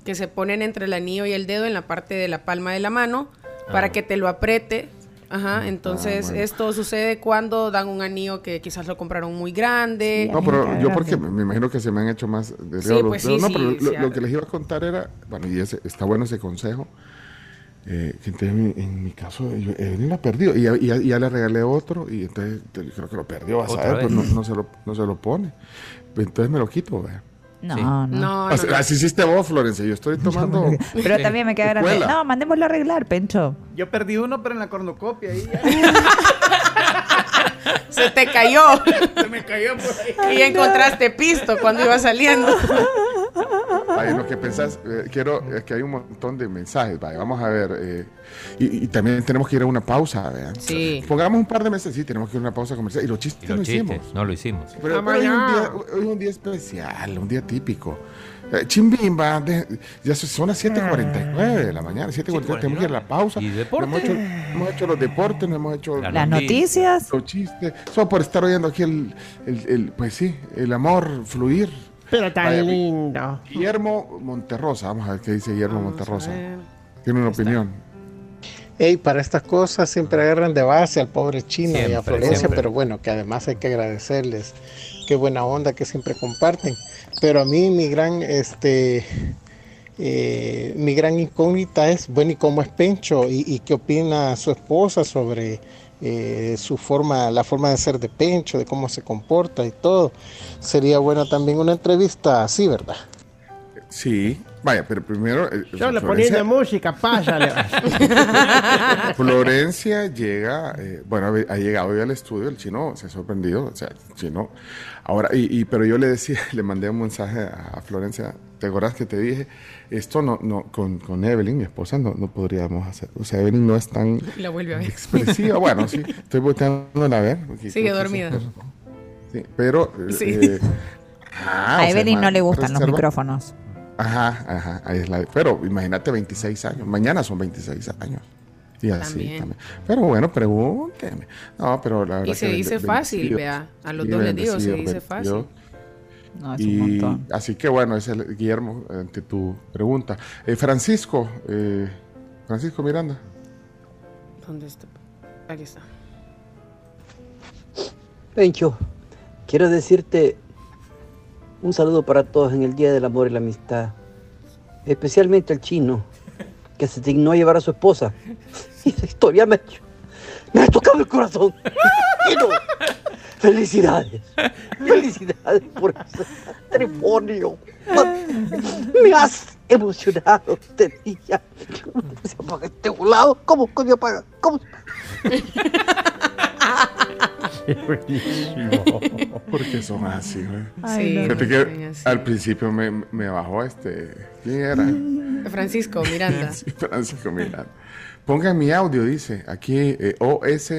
que se ponen entre el anillo y el dedo en la parte de la palma de la mano para Ah. que te lo apriete. Ajá, entonces bueno. esto sucede cuando dan un anillo que quizás lo compraron muy grande. No, pero yo porque me me imagino que se me han hecho más de Sí, pues sí, No, sí, pero lo, sí, lo que les iba a contar era, bueno, y ese, está bueno ese consejo, eh, que entonces en, mi- en mi caso, yo, Evelyn la perdió y ya, le regalé otro y entonces creo que lo perdió, vas a ¿Otra ver, pues no, se lo, no se lo pone. Entonces me lo quito, vea. No, Sí. no. No, así, no, no. así hiciste vos, Florencia, yo estoy tomando... Pero también me queda grande. Escuela. No, mandémoslo a arreglar, Pencho. Yo perdí uno, pero en la cornucopia. Ahí ya. Se te cayó Se me cayó por ahí. y encontraste pisto cuando iba saliendo. Vaya, lo que pensás, eh, quiero, es que hay un montón de mensajes, vaya, vamos a ver. eh, y, y también tenemos que ir a una pausa, vean. Sí. Pongamos un par de meses, sí, tenemos que ir a una pausa comercial. Y los chistes Y los no chistes, hicimos. no lo hicimos. Pero, pero hoy, es un día, hoy es un día especial, un día típico. Eh, Chimbimba, de- ya son las 7.49 de la mañana, 7.49, tenemos que ir a la pausa. ¿Y deporte? Hemos hecho, hemos hecho los deportes, hemos hecho Las noticias. los chistes, solo por estar oyendo aquí el, el- el- pues sí, el amor fluir. Pero tan Vaya, lindo. Guillermo Monterrosa, vamos a ver qué dice Guillermo Monterrosa. Tiene una opinión. Ey, para estas cosas siempre agarran de base al pobre chino y a Florencia, siempre. pero bueno, que además hay que agradecerles. Qué buena onda que siempre comparten. Pero a mí mi gran, este, eh, mi gran incógnita es, bueno, ¿y cómo es Pencho? ¿Y, y qué opina su esposa sobre eh, su forma, la forma de ser de Pencho, de cómo se comporta y todo? Sería bueno también una entrevista así, ¿verdad? Sí, vaya, pero primero. eh, Yo le Florencia- poniendo música, pásale. Florencia llega, eh, bueno, ha llegado hoy al estudio, el chino se ha sorprendido, o sea, el chino. Ahora, y, y- pero yo le decía, le mandé un mensaje a Florencia, ¿te acordás que te dije? Esto no, no, con, con Evelyn, mi esposa, no, no podríamos hacer. O sea, Evelyn no es tan La vuelve a ver. expresiva. Bueno, sí, estoy volteando a ver. Sigue que dormida. Sí, pero. Sí. eh, ajá, A sea, Evelyn no le gustan los micrófonos. Ajá, ajá, ahí es la. Pero imagínate 26 años. Mañana son 26 años. Y así También. también. Pero bueno, pregúnteme. No, pero la verdad Y se que dice fácil, vea. A los dos les digo, se dice fácil. No, es y un montón. así que bueno, es el Guillermo ante tu pregunta. Eh, Francisco, eh, Francisco Miranda. ¿Dónde está? Aquí está. Pencho, quiero decirte un saludo para todos en el Día del Amor y la Amistad. Especialmente al chino, que se dignó a llevar a su esposa. Y esa historia me ha, hecho- me ha tocado el corazón. Felicidades. Felicidades por ese matrimonio. Me has emocionado este día. Se apaga este volado. ¿Cómo coño apaga? ¿Cómo? Porque son así, güey. Fíjate Sí, que son así. al principio me, me bajó este. ¿Quién era? Francisco Miranda. Sí, Francisco Miranda. Pongan mi audio, dice. Aquí eh, OS.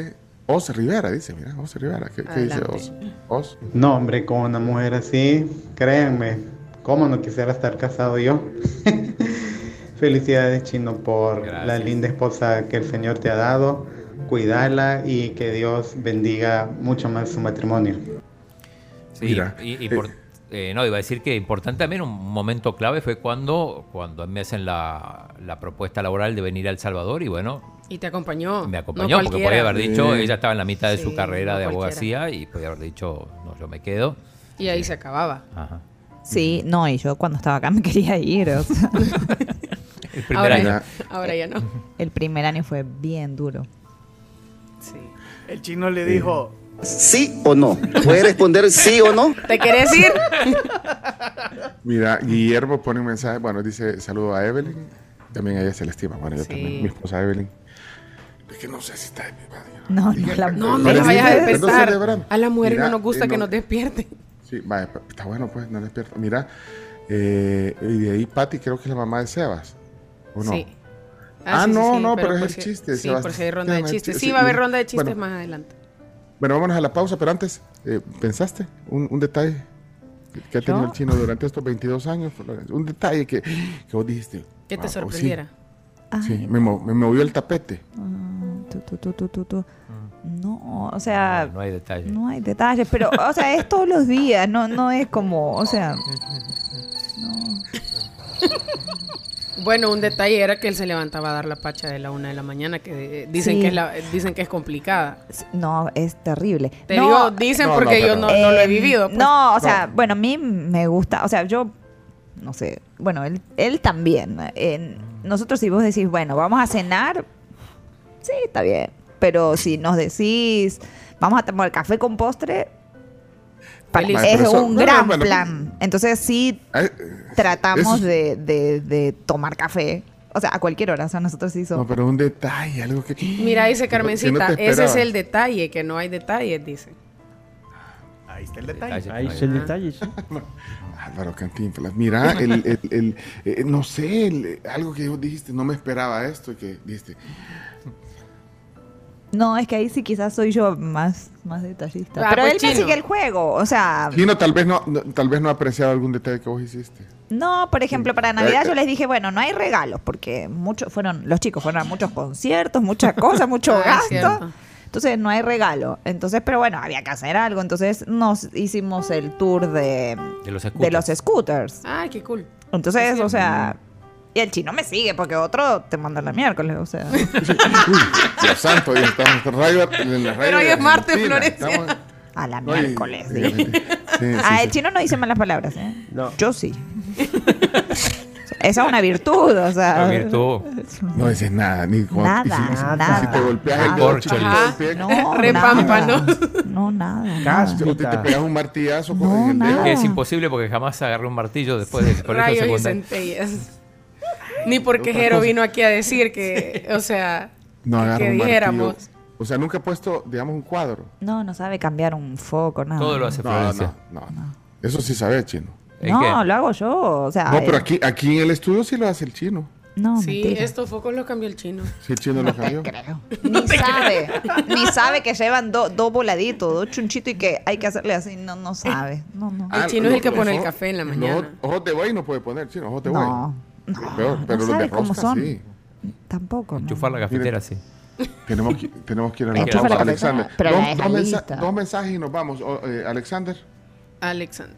Os Rivera, dice. Mira, Os Rivera. ¿Qué, qué dice. Os? Os. No, hombre, con una mujer así, créanme, ¿cómo no quisiera estar casado yo? Felicidades, Chino, por la linda esposa que el Señor te ha dado. Cuidarla y que Dios bendiga mucho más su matrimonio. Sí, Mira, y, y por- eh, no, iba a decir que importante también, un momento clave fue cuando, cuando me hacen la, la propuesta laboral de venir a El Salvador y bueno, Y te acompañó. me No acompañó porque podía haber dicho, Sí. ella estaba en la mitad de su carrera no de cualquiera. abogacía y podía haber dicho, no, yo me quedo. Y ahí se acababa. Ajá. Sí, no, y yo cuando estaba acá me quería ir. o sea. El primer Ahora, año. ya, ahora ya no. El primer año fue bien duro. Sí. El chino le dijo, ¿Sí o no? ¿Puede responder sí o no? ¿Te querés ir? Mira, Guillermo pone un mensaje. Bueno, dice saludo a Evelyn. También a ella se le estima. Bueno, yo Sí. también. Mi esposa Evelyn. Que no sé si está. No, no, la No, no la vayas a despertar. A las mujeres Mira, no nos gusta eh, que no- nos despierten. Sí, vaya, está bueno, pues, no despierta. Mira, eh, y de ahí Patti creo que es la mamá de Sebas. ¿O no? Sí. Ah, sí, no, sí, no, pero es el chiste, Sí, por si hay ronda de chistes. el Sí, va a haber ronda de chistes Bueno. más adelante. Bueno, vámonos a la pausa, pero antes, eh, ¿pensaste un, un detalle que ha tenido ¿Yo? el chino durante estos 22 años? Florencia? Un detalle que, que vos dijiste. Que te "Wow, sí". sorprendiera. Sí, me, mo- me movió el tapete. Ah, tu, tu, tu, tu, tu, tu. No, o sea, No hay detalle. no hay detalles, pero, o sea, es todos los días, no, no es como, o sea, Bueno, un detalle era que él se levantaba a dar la pacha de la una de la mañana, que eh, dicen, Sí. que, es la- dicen que es complicada. no, es terrible. Te No, digo, dicen No, no, porque yo no, no lo he Eh, vivido. pues. No, o sea, bueno, a mí me gusta, o sea, yo, no sé, bueno, él, él también. eh, nosotros si vos decís, bueno, vamos a cenar, sí, está bien. Pero si nos decís, vamos a tomar café con postre, Feliz. es eso- un gran bueno. plan. Entonces sí Ay, tratamos eso- de, de- de tomar café. O sea, a cualquier hora. O sea, nosotros sí No, somos. pero un detalle, algo que. Mira, dice no- no Carmencita, ese es el detalle, que no hay detalles, dice. Ahí está el detalle. Ahí está el detalle, sí. Álvaro Cantinflas. Mira, el, el- el- eh, no sé, el- algo que vos dijiste, no me esperaba esto, y que dijiste, No, es que ahí sí quizás soy yo más, más detallista. Ah, Pero pues, él me sigue el juego. O sea, Chino, tal vez no, no- tal vez no ha apreciado algún detalle que vos hiciste. no, por ejemplo, para Navidad Eh, yo les dije, bueno, no hay regalos, porque muchos fueron, los chicos fueron a muchos conciertos, muchas cosas, mucho Ah, gasto. Entonces no hay regalo. Entonces, pero bueno, había que hacer algo. Entonces nos hicimos el tour de, De los de scooters. los scooters. Ay, qué cool. Entonces, o sea, y el chino me sigue porque otro te manda la miércoles, o sea. Dios santo, ya estamos en en la Pero hoy de es martes, Florencia. estamos- A la miércoles. sí, sí. sí, sí, Ah, sí. el chino no dice malas palabras, ¿eh? No. Yo sí. Esa es una virtud, o sea. La virtud. No dices nada, ni cuando- Nada, y si, nada. si te golpeas el dedo chiquito del pie, No, Re nada. No, nada. nada. si te, te pegas un martillazo con No, en el dedo. nada. Que es imposible porque jamás agarré un martillo después del colegio Rayos y secundario. centellas. Ni porque Jero cosa. vino aquí a decir que, o sea, No que dijéramos. martillo. O sea, nunca he puesto, digamos, un cuadro. No, no sabe cambiar un foco, nada. Todo lo hace No, Florencia. no, no. Eso sí sabe chino. ¿Es No, lo hago yo, o sea. No, pero eh, aquí, aquí en el estudio sí lo hace el chino. No, Sí, mentira. estos focos los cambió el chino. Sí, el chino lo cambió. Ni sabe, ni sabe que llevan do- dos voladitos, dos chunchitos y que hay que hacerle así. No, no sabe. No, no. El chino es el que los pone el café en la los mañana. ojos- ojos de buey no puede poner, chino, ojos de buey. No, Pero, peor, pero no los de sabe cómo son. sí. Tampoco. No. Enchufar la cafetera, sí. Tenemos que, tenemos que ir a la pausa, la Alexander. cafetera, pero Dos, la dos mensa- dos mensajes y nos vamos. O, eh, Alexander, Alexander.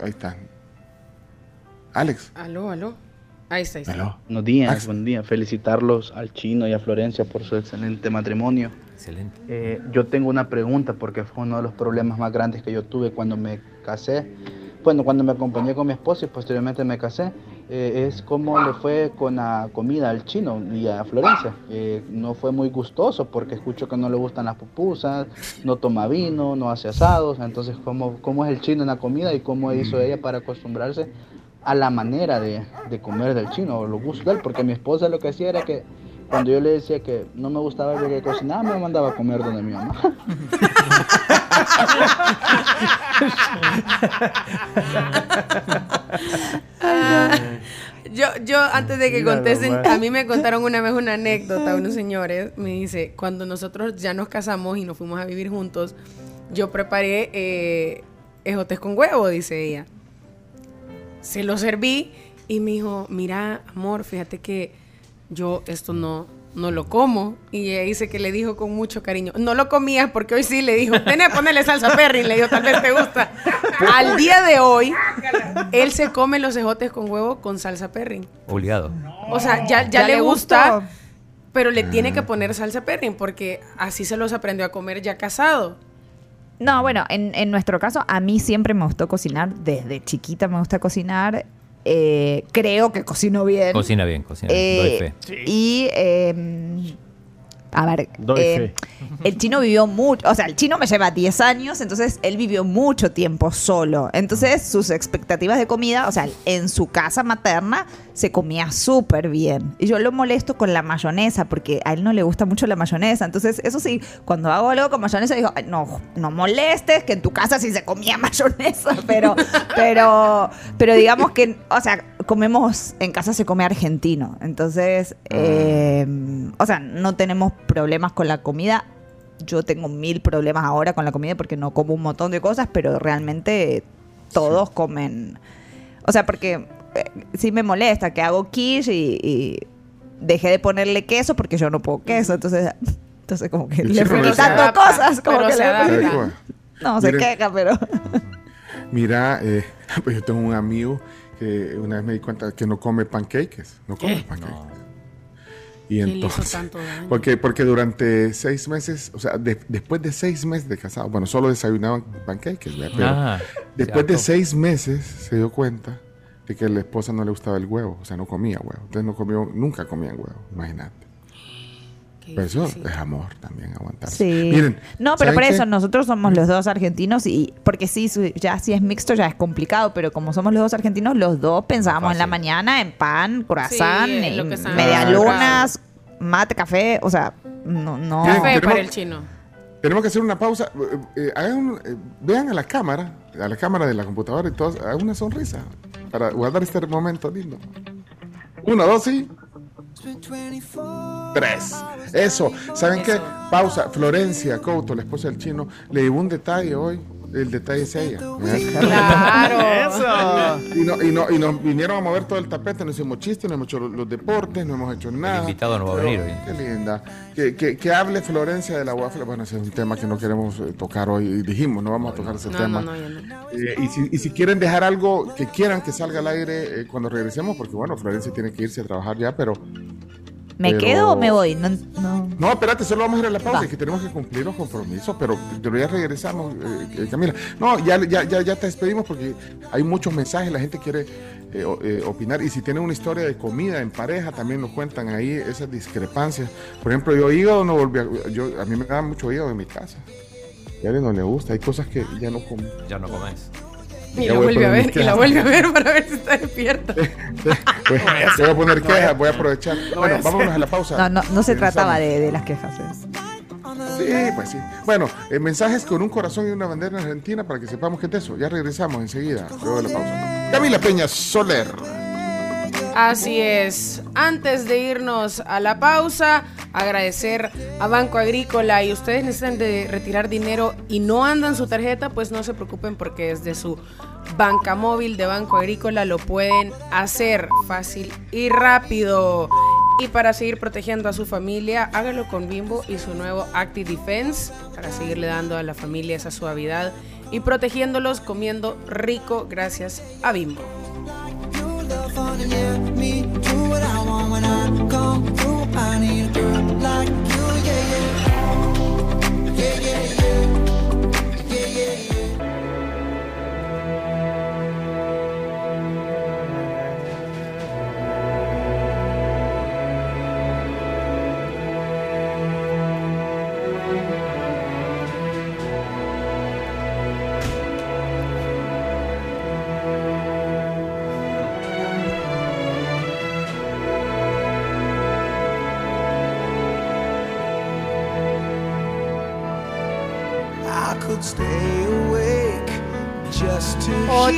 ahí está. Alex. Aló, aló. Ahí está, ahí está. Aló. Buenos días, Max. buen día. Felicitarlos al chino y a Florencia por su excelente matrimonio. Excelente. Eh, yo tengo una pregunta porque fue uno de los problemas más grandes que yo tuve cuando me casé. Bueno, cuando me acompañé con mi esposa y posteriormente me casé, eh, es cómo le fue con la comida al chino y a Florencia. Eh, no fue muy gustoso porque escucho que no le gustan las pupusas, no toma vino, no hace asados. Entonces, ¿cómo, cómo es el chino en la comida y cómo hizo ella para acostumbrarse a la manera de, de comer del chino o los gustos de él? Porque mi esposa lo que hacía era que cuando yo le decía que no me gustaba lo que cocinaba, me mandaba a comer donde mi mamá. Yo, yo, antes de que contesten, a mí me contaron una vez una anécdota, unos señores, me dice, cuando nosotros ya nos casamos y nos fuimos a vivir juntos, yo preparé eh, ejotes con huevo, dice ella. Se lo serví y me dijo, mira, amor, fíjate que yo esto no, no lo como. Y ella dice que le dijo con mucho cariño, no lo comías porque hoy sí le dijo, tené, ponerle salsa perry, le dijo, tal vez te gusta. Al día de hoy, él se come los ejotes con huevo con salsa perry. Obligado. O sea, ya, ya, Ya le le gusta, gustó. pero le tiene que poner salsa perry porque así se los aprendió a comer ya casado. No, bueno, en, en nuestro caso, a mí siempre me gustó cocinar. Desde chiquita me gusta cocinar. Eh, creo que cocino bien. Cocina bien, cocina bien. Eh, Doy fe. Y, eh, a ver, Doy eh, el chino vivió mucho, o sea, el chino me lleva 10 años, entonces él vivió mucho tiempo solo. Entonces sus expectativas de comida, o sea, en su casa materna se comía súper bien. Y yo lo molesto con la mayonesa, porque a él no le gusta mucho la mayonesa. Entonces, eso sí, cuando hago algo con mayonesa, digo, "Ay, no, no molestes, que en tu casa sí se comía mayonesa, pero, pero, pero digamos que, o sea, comemos, en casa se come argentino. Entonces, eh, o sea, no tenemos problemas con la comida. Yo tengo mil problemas ahora con la comida porque no como un montón de cosas, pero realmente todos comen. O sea, porque sí me molesta que hago quiche y, y dejé de ponerle queso porque yo no puedo queso. Entonces, entonces como que le fui quitando cosas. Como que le-. No, se Miren, queja, pero. Mira, eh, pues yo tengo un amigo que una vez me di cuenta que no come pancakes. No come ¿Qué? pancakes. Y ¿Qué le hizo entonces, porque, porque durante seis meses, o sea, de- después de seis meses de casado, bueno, solo desayunaban pancakes, ¿verdad? Pero Ah, después de seis meses se dio cuenta de que a la esposa no le gustaba el huevo, o sea, no comía huevo. Entonces no comió, nunca comían huevo, imagínate. Pero eso es amor también, aguantar. Sí. Miren, no, pero ¿saben por qué? eso nosotros somos los dos argentinos y porque sí, ya si es mixto ya es complicado, pero como somos los dos argentinos, los dos pensábamos en la mañana en pan, croissant, Sí, en medialunas, mate, café, o sea, no, no. Café Miren, para tenemos- el chino. tenemos que hacer una pausa. Eh, eh, hagan eh, vean a la cámara, a la cámara de la computadora y todos, hagan una sonrisa para guardar este momento lindo. Uno, dos y. Tres. Eso. ¿Saben qué? Pausa. Florencia Couto, la esposa del chino, le llevó un detalle hoy. El detalle es ella. Claro. Y, no- y, no- y nos vinieron a mover todo el tapete, nos hicimos chistes, no hemos hecho los, deportes, no hemos hecho nada. invitado no va a venir hoy. Qué linda. Que, que, que hable Florencia de la waffle. Bueno, ese es un tema que no queremos eh, tocar hoy. Y dijimos, no vamos a tocar ese No, tema. no, no, no. Eh, y, si, y si quieren dejar algo que quieran que salga al aire eh, cuando regresemos, porque bueno, Florencia tiene que irse a trabajar ya, pero. ¿Me pero- quedo o me voy? No, no. No, espérate, solo vamos a ir a la pausa, Va. que tenemos que cumplir los compromisos, pero, pero ya regresamos, eh, eh, Camila. No, ya, ya, ya, ya te despedimos porque hay muchos mensajes, la gente quiere eh, eh, opinar. Y si tienen una historia de comida en pareja, también nos cuentan ahí esas discrepancias. Por ejemplo, yo hígado no volví a, yo, a mí me da mucho hígado en mi casa. Y a alguien no le gusta, hay cosas que ya no como. Ya no comes. Y la vuelve a ver, y la vuelve a ver para ver si está despierta. Voy, voy a poner quejas, voy a aprovechar. Bueno, vámonos a la pausa. No, no, no se trataba de, de las quejas. es. Sí, pues sí. Bueno, eh, mensajes con un corazón y una bandera en Argentina para que sepamos qué es eso. Ya regresamos enseguida, luego de la pausa. Camila Peña Soler. Así es. Antes de irnos a la pausa, agradecer a Banco Agrícola y ustedes necesitan de retirar dinero y no andan su tarjeta, pues no se preocupen porque desde su banca móvil de Banco Agrícola lo pueden hacer fácil y rápido. Y para seguir protegiendo a su familia, hágalo con Bimbo y su nuevo Active Defense para seguirle dando a la familia esa suavidad y protegiéndolos comiendo rico gracias a Bimbo. yeah, me do what I want when I come through. I need a girl like you, yeah, yeah.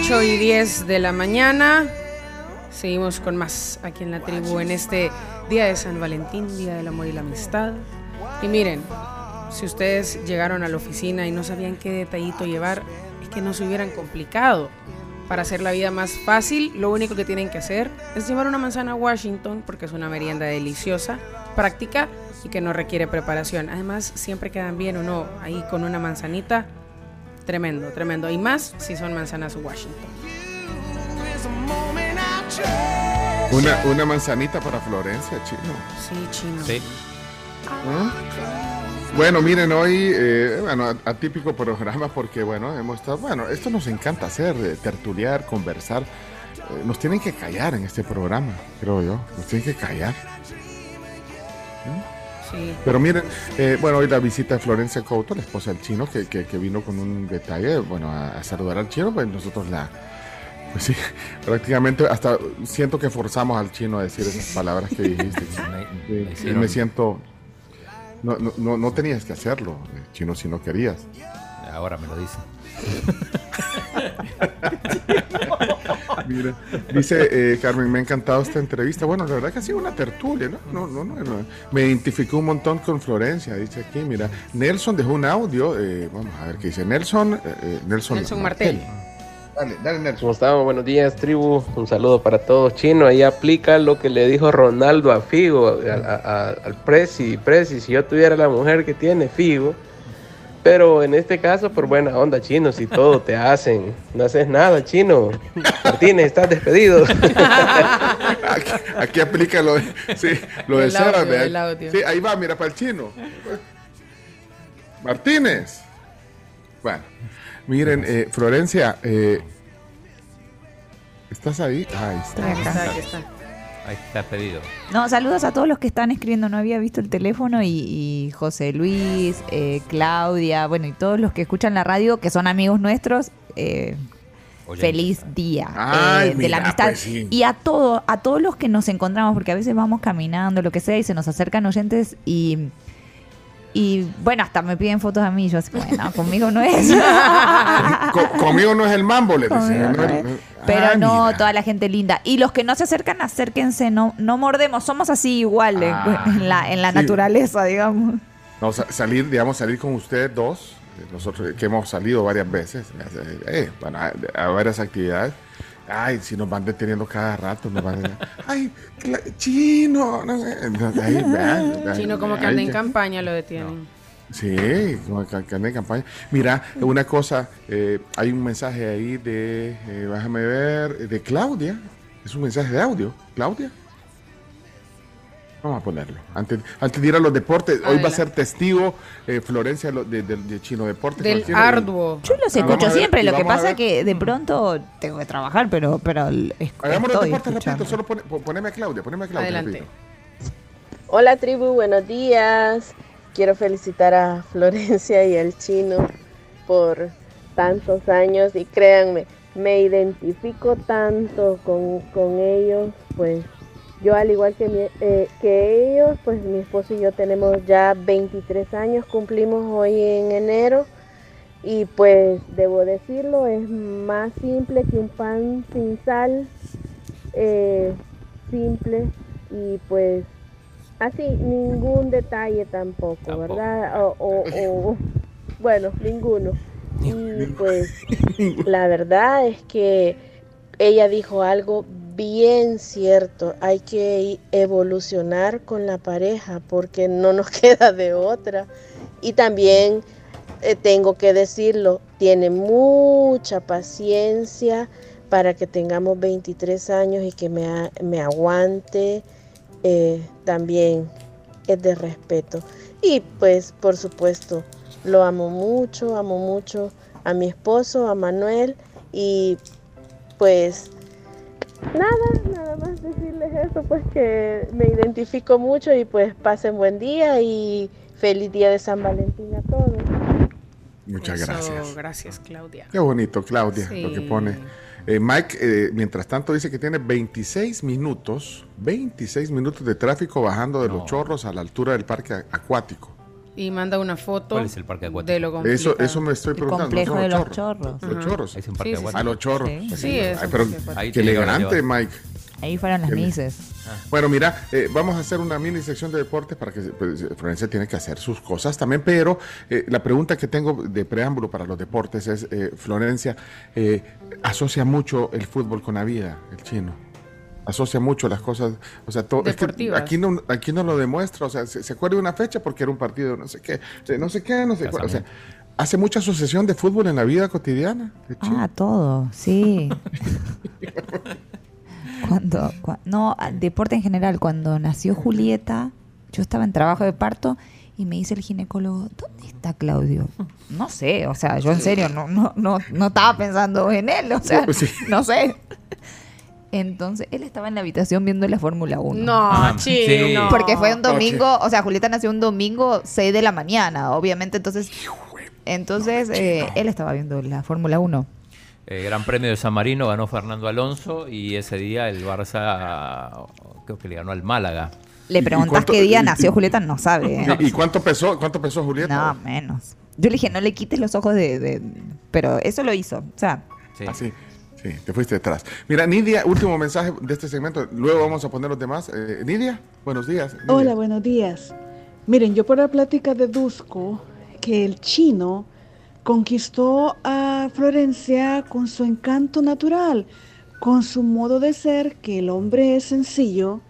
8 y 10 de la mañana. Seguimos con más aquí en la tribu en este día de San Valentín, Día del Amor y la Amistad. Y miren, si ustedes llegaron a la oficina y no sabían qué detallito llevar, es que no se hubieran complicado. Para hacer la vida más fácil, lo único que tienen que hacer es llevar una manzana a Washington porque es una merienda deliciosa, práctica y que no requiere preparación. Además, siempre quedan bien uno ahí con una manzanita. Tremendo, tremendo. Y más si son manzanas Washington. Una, una manzanita para Florencia, chino. Sí, chino. Sí. ¿Ah? Bueno, miren, hoy, eh, bueno, atípico programa porque, bueno, hemos estado, bueno, esto nos encanta hacer, eh, tertuliar, conversar. Eh, nos tienen que callar en este programa, creo yo. Nos tienen que callar. Sí. Pero miren, eh, bueno, hoy la visita de Florencia Couto, la esposa del chino, que, que- que vino con un detalle, bueno, a, a saludar al chino, pues nosotros la, pues sí, prácticamente hasta siento que forzamos al chino a decir esas palabras que dijiste. Sí, y hicieron- me siento, no, no, no, no tenías que hacerlo, eh, chino, si no querías. Ahora me lo dice. Mira, dice eh, Carmen, me ha encantado esta entrevista. Bueno, la verdad que ha sido una tertulia, ¿no? No, no, no, no. Me identificó un montón con Florencia, dice aquí, mira. Nelson dejó un audio, eh, vamos a ver qué dice. Nelson, eh, eh, Nelson, Nelson Martel. Dale, dale, Nelson. ¿Cómo estamos? Buenos días, tribu. Un saludo para todos. Chino, ahí aplica lo que le dijo Ronaldo a Figo, a- a- a- al Prezi. Prezi, si yo tuviera la mujer que tiene Figo, pero en este caso, por buena onda, Chino, si todo te hacen, no haces nada, Chino. Martínez, estás despedido. Aquí, aquí aplica lo de, sí, lo de Sara. Sí, ahí va, mira, para el chino. Martínez. Bueno, miren, eh, Florencia, eh, ¿estás ahí? Ahí está. Aquí está, aquí está. Ahí está pedido. No, saludos a todos los que están escribiendo. No había visto el teléfono y, y José Luis, eh, Claudia, bueno, y todos los que escuchan la radio, que son amigos nuestros. eh, feliz día Ay, eh, de la amistad pues sí. y a todo a todos los que nos encontramos porque a veces vamos caminando lo que sea y se nos acercan oyentes y Y bueno, hasta me piden fotos a mí. Yo así, bueno, conmigo no es. Co- conmigo no es el mambo, le decía. ¿no? no es. Pero Ah, no, mira. toda la gente linda. Y los que no se acercan, acérquense, no, no mordemos. Somos así igual en- Ah, en la, en la sí. naturaleza, digamos. No, sa- salir, digamos, salir con ustedes dos, eh, nosotros que hemos salido varias veces, eh, eh, bueno, a, a varias actividades. Ay, si nos van deteniendo cada rato, nos van ay, cla- chino, no sé. Chino como que ay, anda en campaña lo detienen. Sí, como que, que anda en campaña. Mira, una cosa, eh, hay un mensaje ahí de, eh, déjame ver, de Claudia. Es un mensaje de audio. Claudia. Vamos a ponerlo. Antes, antes de ir a los deportes, hoy va a ser testigo eh, Florencia lo- de, de- de Chino Deportes. Del arduo. Yo los Ah, escucho siempre, lo que pasa que de pronto tengo que trabajar, pero, pero Hagamos los deportes rapidito, solo pone- po- poneme a Claudia, poneme a Claudia. Adelante. Hola tribu, buenos días. Quiero felicitar a Florencia y al chino por tantos años y créanme, me identifico tanto con, con ellos, pues yo al igual que, mi- eh, que ellos, pues mi esposo y yo tenemos ya 23 años, cumplimos hoy en enero y pues debo decirlo, es más simple que un pan sin sal, eh, simple y pues así ningún detalle tampoco, ¿verdad? O, o- o- bueno, ninguno. Y pues la verdad es que ella dijo algo bien cierto, hay que evolucionar con la pareja porque no nos queda de otra. Y también eh, tengo que decirlo, tiene mucha paciencia para que tengamos 23 años y que me, me aguante. eh, también es de respeto. Y pues, por supuesto, lo amo mucho, amo mucho a mi esposo, a Manuel. Y pues, nada, nada más decirles eso, pues que me identifico mucho y pues pasen buen día y feliz día de San Valentín a todos. Muchas Eso, gracias. Gracias, Claudia. Qué bonito, Claudia, lo que pone. Eh, Mike, eh, mientras tanto, dice que tiene 26 minutos, 26 minutos de tráfico bajando de los chorros a la altura del parque acuático. Y manda una foto ¿Cuál es el parque acuático? de lo complicado. Eso, eso me estoy El preguntando. complejo ¿no son de los chorros? Los chorros. Es un parque Sí, sí, acuático. A los chorros. Sí. Sí, es pero qué elegante. Mike. Ahí fueron las mises. Bueno, mira, eh, vamos a hacer una mini sección de deportes para que pues, Florencia tiene que hacer sus cosas también, pero eh, la pregunta que tengo de preámbulo para los deportes es, eh, Florencia, eh, asocia mucho el fútbol con la vida, el chino. Asocia mucho las cosas, o sea, todo, es que aquí no, aquí no lo demuestra, o sea, se, se acuerda de una fecha porque era un partido, no sé qué, no sé qué, no sé cuál, o sea, hace mucha asociación de fútbol en la vida cotidiana. Ah, todo, sí. cuando, cua- no, deporte en general, cuando nació Julieta, yo estaba en trabajo de parto y me dice el ginecólogo, ¿dónde está Claudio? No sé, o sea, yo en serio no, no, no, no estaba pensando en él, o sea, Sí. no sé. Entonces, él estaba en la habitación viendo la Fórmula 1. No, Ah, sí. Porque fue un domingo, o sea, Julieta nació un domingo 6 de la mañana, obviamente, entonces, entonces eh, él estaba viendo la Fórmula 1. Eh, Gran Premio de San Marino ganó Fernando Alonso y ese día el Barça creo que le ganó al Málaga. Le ¿Y- y preguntas cuánto- qué día y- nació y- Julieta, no sabe. ¿eh? ¿Y, y cuánto pesó, cuánto pesó Julieta? No, menos. Yo le dije, no le quites los ojos de... de- Pero eso lo hizo. O sea, Sí. Así. Sí, te fuiste detrás. Mira, Nidia, último mensaje de este segmento. Luego vamos a poner los demás. Eh, Nidia, buenos días. Nidia. Hola, buenos días. Miren, yo por la plática deduzco que el chino conquistó a Florencia con su encanto natural, con su modo de ser, que el hombre es sencillo,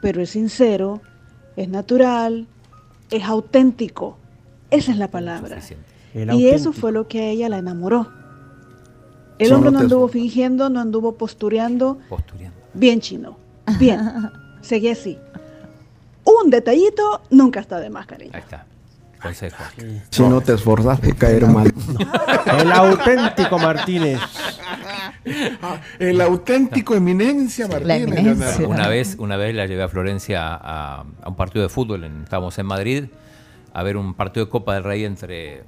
pero es sincero, es natural, es auténtico. Esa es la palabra. Y eso fue lo que a ella la enamoró. El hombre no anduvo fingiendo, no anduvo postureando. Postureando. Bien chino. Bien. Seguí así. Un detallito nunca está de más, cariño. Ahí está. Consejo. Si no te esforzas por caer mal. El auténtico Martínez. Ah, el auténtico Eminencia Martínez. eminencia. Una vez, una vez la llevé a Florencia a, a un partido de fútbol, en- estábamos en Madrid, a ver un partido de Copa del Rey entre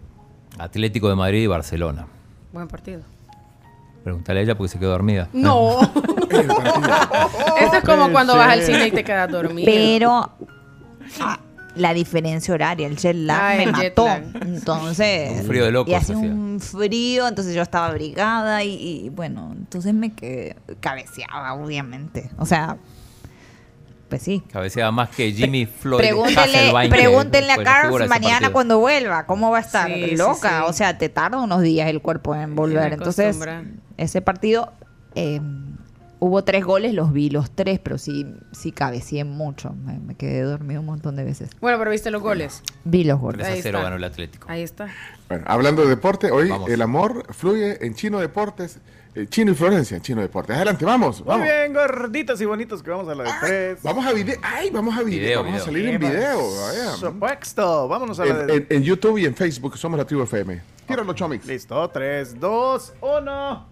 Atlético de Madrid y Barcelona. Buen partido. Pregúntale a ella porque se quedó dormida. No. Esto es como cuando vas al cine y te quedas dormido. pero... ah, la diferencia horaria, el jet lag Ah, me jet mató. lag. Entonces, Un frío de locos y hacía hacía. un frío, entonces yo estaba abrigada y, y, bueno, entonces me quedé cabeceaba, obviamente. O sea, pues sí. Cabeceaba más que Jimmy Floyd. Pregúntenle, Hasselbein, que pregúntenle a fue la figura Carlos de ese mañana partido. cuando vuelva, ¿cómo va a estar? Sí, sí, Loca, sí. o sea, te tarda unos días el cuerpo en volver. Entonces, acostumbra. Ese partido eh, hubo tres goles, los vi los tres, pero sí, sí cabeceé mucho. Me, me quedé dormido un montón de veces. Bueno, pero viste los goles. Vi los goles. 3 a Ahí 0 está. ganó el Atlético. Ahí está. Bueno, hablando de deporte, hoy Vamos. el amor fluye en Chino Deportes, eh, Chino y Florencia en Chino Deportes. Adelante, vamos, Muy vamos. bien, gorditos y bonitos, que vamos a la de tres. Vamos a video. Ay, vamos a video. Video, vamos a salir en video. Supuesto. Vámonos a la En, de... en- en YouTube y en Facebook somos la tribu FM. Tíralo, Chomix. Listo, 3, 2, 1.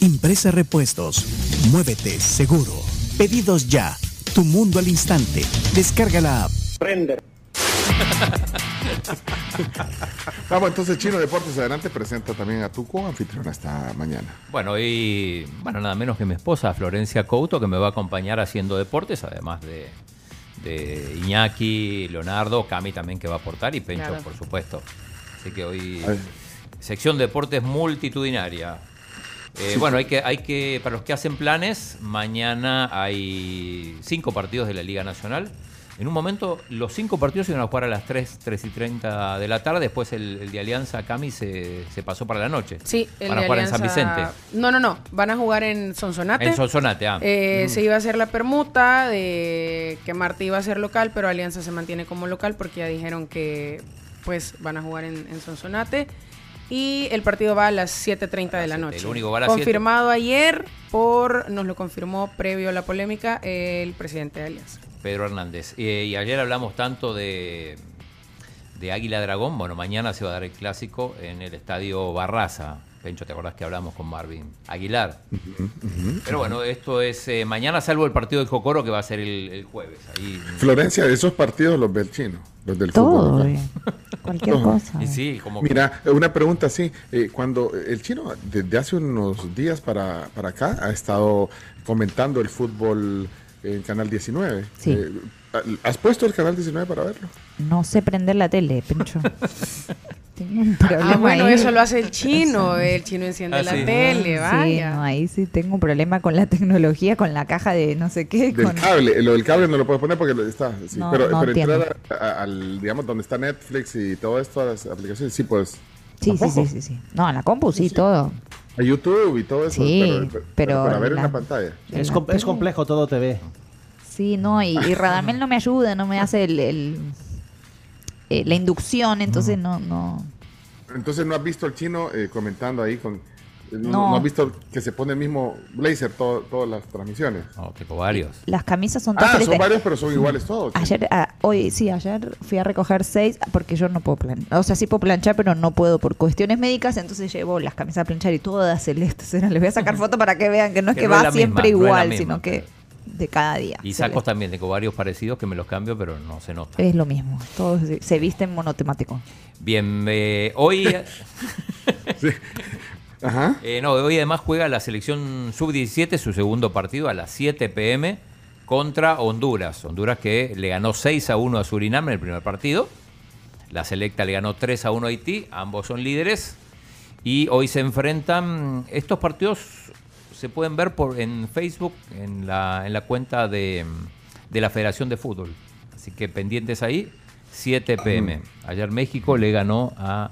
Impresa Repuestos, Muévete Seguro, Pedidos Ya, Tu Mundo al Instante, descarga la app. Vamos, entonces Chino Deportes adelante presenta también a Tuco, anfitrión hasta mañana. Bueno, y bueno, nada menos que mi esposa, Florencia Couto, que me va a acompañar haciendo deportes, además de, de Iñaki, Leonardo, Cami también que va a aportar y Pencho, Claro. por supuesto. Así que hoy, sección deportes multitudinaria. Eh, Bueno, hay que, hay que, para los que hacen planes, mañana hay cinco partidos de la Liga Nacional. En un momento, los cinco partidos iban a jugar a las 3, 3 y 30 de la tarde. Después el, el de Alianza Cami se, se pasó para la noche. Sí, el Van a de jugar en San Alianza- Vicente. No, no, no. Van a jugar en Sonsonate. En Sonsonate, ah. Eh, Mm. Se iba a hacer la permuta de que Marte iba a ser local, pero Alianza se mantiene como local porque ya dijeron que pues van a jugar en, en Sonsonate. Y el partido va a las 7.30 de la noche. El único va a las Confirmado ayer por, nos lo confirmó previo a la polémica, el presidente de Alianza. Pedro Hernández. Eh, y ayer hablamos tanto de, de Águila Dragón. Bueno, mañana se va a dar el clásico en el estadio Barraza. Pencho, ¿te acordás que hablamos con Marvin Aguilar? Pero bueno, esto es eh, mañana, salvo el partido de Jocoro que va a ser el, el jueves. Ahí, Florencia, esos partidos los ve el chino, los del Todo. Cualquier cosa. Y sí, como Mira, una pregunta así. eh, cuando el chino, desde hace unos días para, para acá, ha estado comentando el fútbol en Canal 19. Sí. Eh, ¿Has puesto el Canal 19 para verlo? No sé prender la tele, Pencho. Tengo un problema Ah, bueno, ahí. eso lo hace el chino. El chino enciende Ah, la sí. tele, Sí, vaya. no, ahí sí tengo un problema con la tecnología, con la caja de no sé qué. Del con- cable, lo del cable no lo puedes poner porque está. sí, No, pero no pero entrar a- a- al, digamos, donde está Netflix y todo esto, las aplicaciones, sí, pues. Sí, sí, sí, sí, sí. No, en la compu sí, todo. A YouTube y todo eso. Sí, pero, pero, pero para ver en la- la pantalla. Es, es complejo todo TV. Sí, no, y, y Radamel no me ayuda, no me hace el, el- eh, la inducción, entonces no, no. Entonces, ¿no has visto al chino eh, comentando ahí con... No. No. has visto que se pone el mismo blazer todo- todas las transmisiones? No, tengo varios. Las camisas son todas Ah, son varios, pero son iguales todos. Ayer, ah, hoy, sí, ayer fui a recoger seis porque yo no puedo planchar. O sea, sí puedo planchar, pero no puedo por cuestiones médicas. Entonces llevo las camisas a planchar y todas celestes. Les voy a sacar foto para que vean que no es Que que, no es va siempre no igual, misma. sino que de cada día. Y sacos también, tengo varios parecidos que me los cambio, pero no se nota. Es lo mismo. Todos se- visten monotemático. Bien, eh, hoy... Eh, no, hoy además juega la selección sub-17 su segundo partido a las 7 pm contra Honduras. Honduras que le ganó 6 a 1 a Surinam en el primer partido. La selecta le ganó 3 a 1 a Haití. Ambos son líderes. Y hoy se enfrentan. Estos partidos se pueden ver por, en Facebook, en la, en la cuenta de, de la Federación de Fútbol. Así que pendientes ahí, 7 pm. Ayer México le ganó a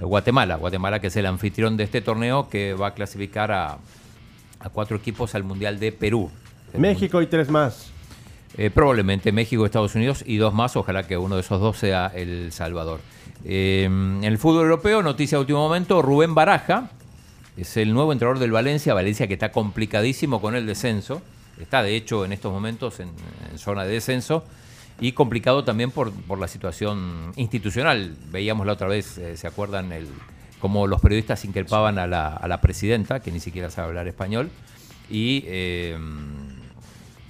Guatemala. Guatemala que es el anfitrión de este torneo que va a clasificar a, a cuatro equipos al Mundial de Perú. México y tres más. Eh, probablemente México, Estados Unidos y dos más. Ojalá que uno de esos dos sea El Salvador. Eh, en el fútbol europeo, noticia de último momento, Rubén Baraja es el nuevo entrenador del Valencia. Valencia que está complicadísimo con el descenso. Está de hecho en estos momentos en, zona de descenso. y complicado también por, la situación institucional. Veíamos la otra vez, eh, ¿se acuerdan? El, cómo los periodistas inculpaban a la, presidenta, que ni siquiera sabe hablar español, y eh,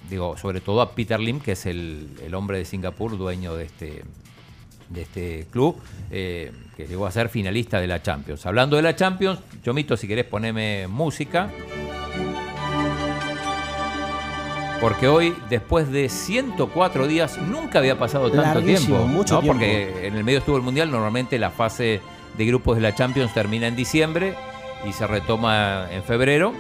digo, sobre todo a Peter Lim, que es el hombre de Singapur, dueño de este, de este club, eh, que llegó a ser finalista de la Champions. Hablando de la Champions, Chomito, si querés ponerme música. Porque hoy, después de 104 días, nunca había pasado tanto Larguísimo, tiempo. mucho ¿no? tiempo. Porque en el medio estuvo el Mundial, normalmente la fase de grupos de la Champions termina en diciembre y se retoma en febrero.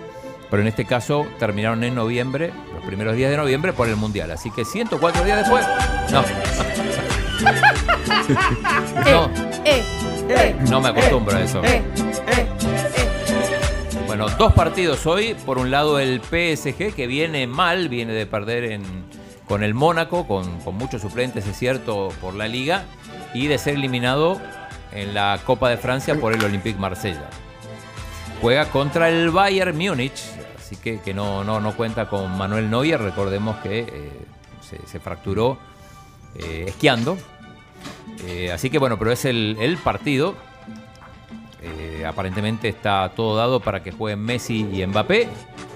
Pero en este caso terminaron en noviembre, los primeros días de noviembre, por el Mundial. Así que 104 días después. No. no. Eh, eh, No me acostumbro a eso. eh, eh. Bueno, dos partidos hoy. Por un lado el PSG, que viene mal, viene de perder en, con el Mónaco, con, con muchos suplentes, es cierto, por la liga, y de ser eliminado en la Copa de Francia por el Olympique Marsella. Juega contra el Bayern Múnich, así que, que no, no, no cuenta con Manuel Neuer. Recordemos que eh, se, se fracturó eh, esquiando. Eh, así que bueno, pero es el, partido. Eh, aparentemente está todo dado para que jueguen Messi y Mbappé,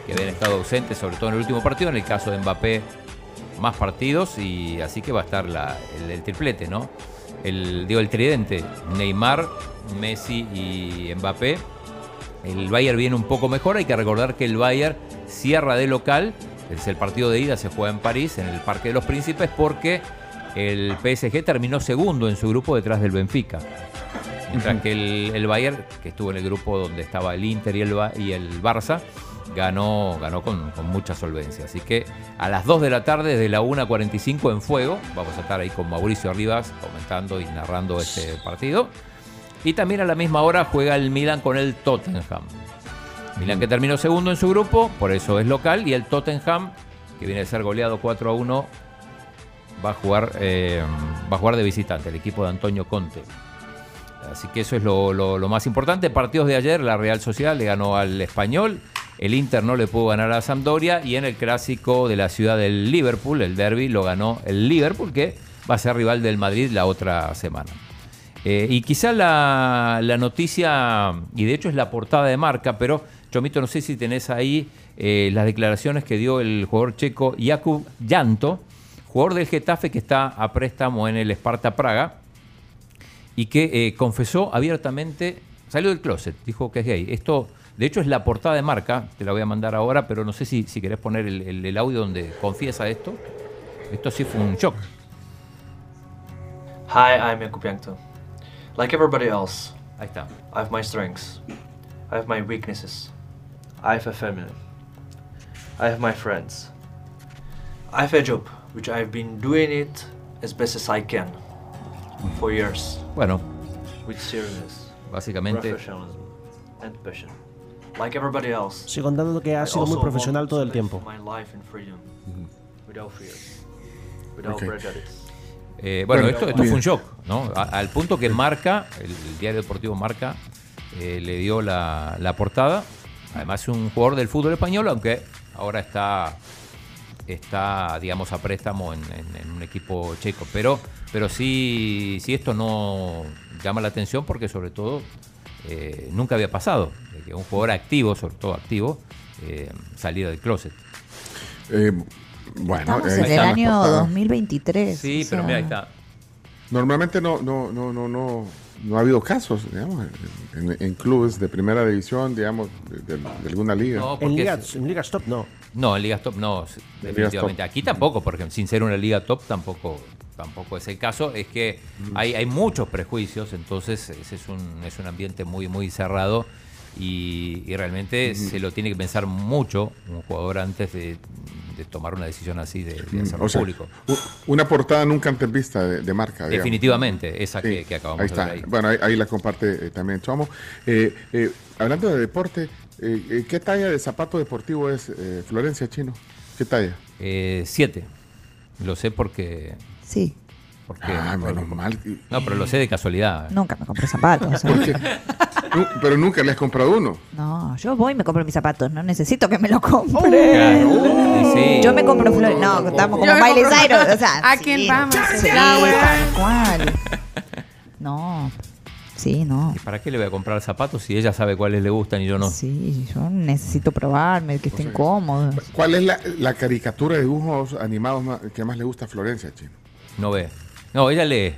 que habían estado ausentes, sobre todo en el último partido. En el caso de Mbappé, más partidos y así que va a estar la- el, el triplete, ¿no? El, digo, el tridente, Neymar, Messi y Mbappé. El Bayern viene un poco mejor, hay que recordar que el Bayern cierra de local, es el partido de ida, se juega en París, en el Parque de los Príncipes, porque el PSG terminó segundo en su grupo detrás del Benfica. Mientras que el, el Bayern, que estuvo en el grupo donde estaba el Inter y el, Ba- y el Barça, ganó, ganó con, con mucha solvencia. Así que a las 2 de la tarde, desde la 1.45 en fuego, vamos a estar ahí con Mauricio Rivas comentando y narrando este partido. Y también a la misma hora juega el Milan con el Tottenham. Milan que terminó segundo en su grupo, por eso es local, y el Tottenham, que viene de ser goleado 4 a 1, va a jugar, eh, va a jugar de visitante, el equipo de Antonio Conte. Así que eso es lo, más importante. Partidos de ayer, la Real Sociedad le ganó al Español, el Inter no le pudo ganar a Sampdoria y en el clásico de la ciudad del Liverpool, el derby, lo ganó el Liverpool, que va a ser rival del Madrid la otra semana. Eh, y quizá la, la noticia, y de hecho es la portada de marca, pero Chomito, no sé si tenés ahí eh, las declaraciones que dio el jugador checo Jakub Llanto, jugador del Getafe que está a préstamo en el Sparta Praga y que eh, confesó abiertamente, salió del closet, dijo que es gay. Esto, de hecho, es la portada de marca, te la voy a mandar ahora, pero no sé si, si querés poner el, el- el audio donde confiesa esto. Esto sí fue un shock. Hi, I'm Jakub Jankto. Like everybody else, Ahí está. I have my strengths. I have my weaknesses. I have a family. I have my friends. I have a job, which I've been doing it as best as I can for years. Bueno, With seriousness, básicamente professionalism, and passion. Like everybody else. Sigo contando que ha I sido muy profesional todo to el tiempo. My life in freedom, without fear, without Ok. prejudice. Eh, bueno, Bueno, esto, esto fue un shock, ¿no? A- al punto que Marca, el, el diario deportivo Marca, eh, le dio la, la portada. Además, es un jugador del fútbol español, aunque ahora está, está digamos, a préstamo en, en- en un equipo checo. Pero, pero sí, sí, esto no llama la atención porque, sobre todo, eh, nunca había pasado de que un jugador activo, sobre todo activo, eh, saliera del closet. Eh, bueno, Estamos en el año portadas. 2023. Sí, pero sea, mira, ahí está. Normalmente no, no, no, no, no, no ha habido casos, digamos, en, en clubes de primera división, digamos, de, de- de alguna liga. No, En ligas, en ligas top no. No, en Ligas Top no, definitivamente. Top. Aquí tampoco, porque sin ser una Liga Top tampoco, tampoco es el caso. Es que hay, hay muchos prejuicios, entonces ese es un, es un ambiente muy, muy cerrado y, y realmente se lo tiene que pensar mucho un jugador antes de, de tomar una decisión así de, de hacerlo O sea, público. una portada nunca antes vista de, de marca. digamos. Definitivamente, esa que, Sí, que acabamos ahí de ver ahí. Bueno, ahí, ahí la comparte eh, también Chomo. Eh, eh, hablando de deporte, eh, eh, ¿qué talla de zapato deportivo es eh, Florencia Chino? ¿Qué talla? Eh, siete. Lo sé porque Sí. ¿Por qué? Ah, menos mal. No, pero lo sé de casualidad. Nunca me compré zapatos. o sea. ¿Por qué? Nu- Pero nunca le has comprado uno. No, yo voy y me compro mis zapatos. No necesito que me lo compre. Claro. Sí. Yo me compro flores. No, estamos como Miley Cyrus. O sea, ¿A sí, quién vamos? Sí, tal cual. No. Sí, no. ¿Y para qué le voy a comprar zapatos si ella sabe cuáles le gustan y yo no? Sí, yo necesito probarme, que estén cómodos. ¿Cuál es la, la caricatura de dibujos animados más- que más le gusta a Florencia, Chino? No ve. No, ella lee.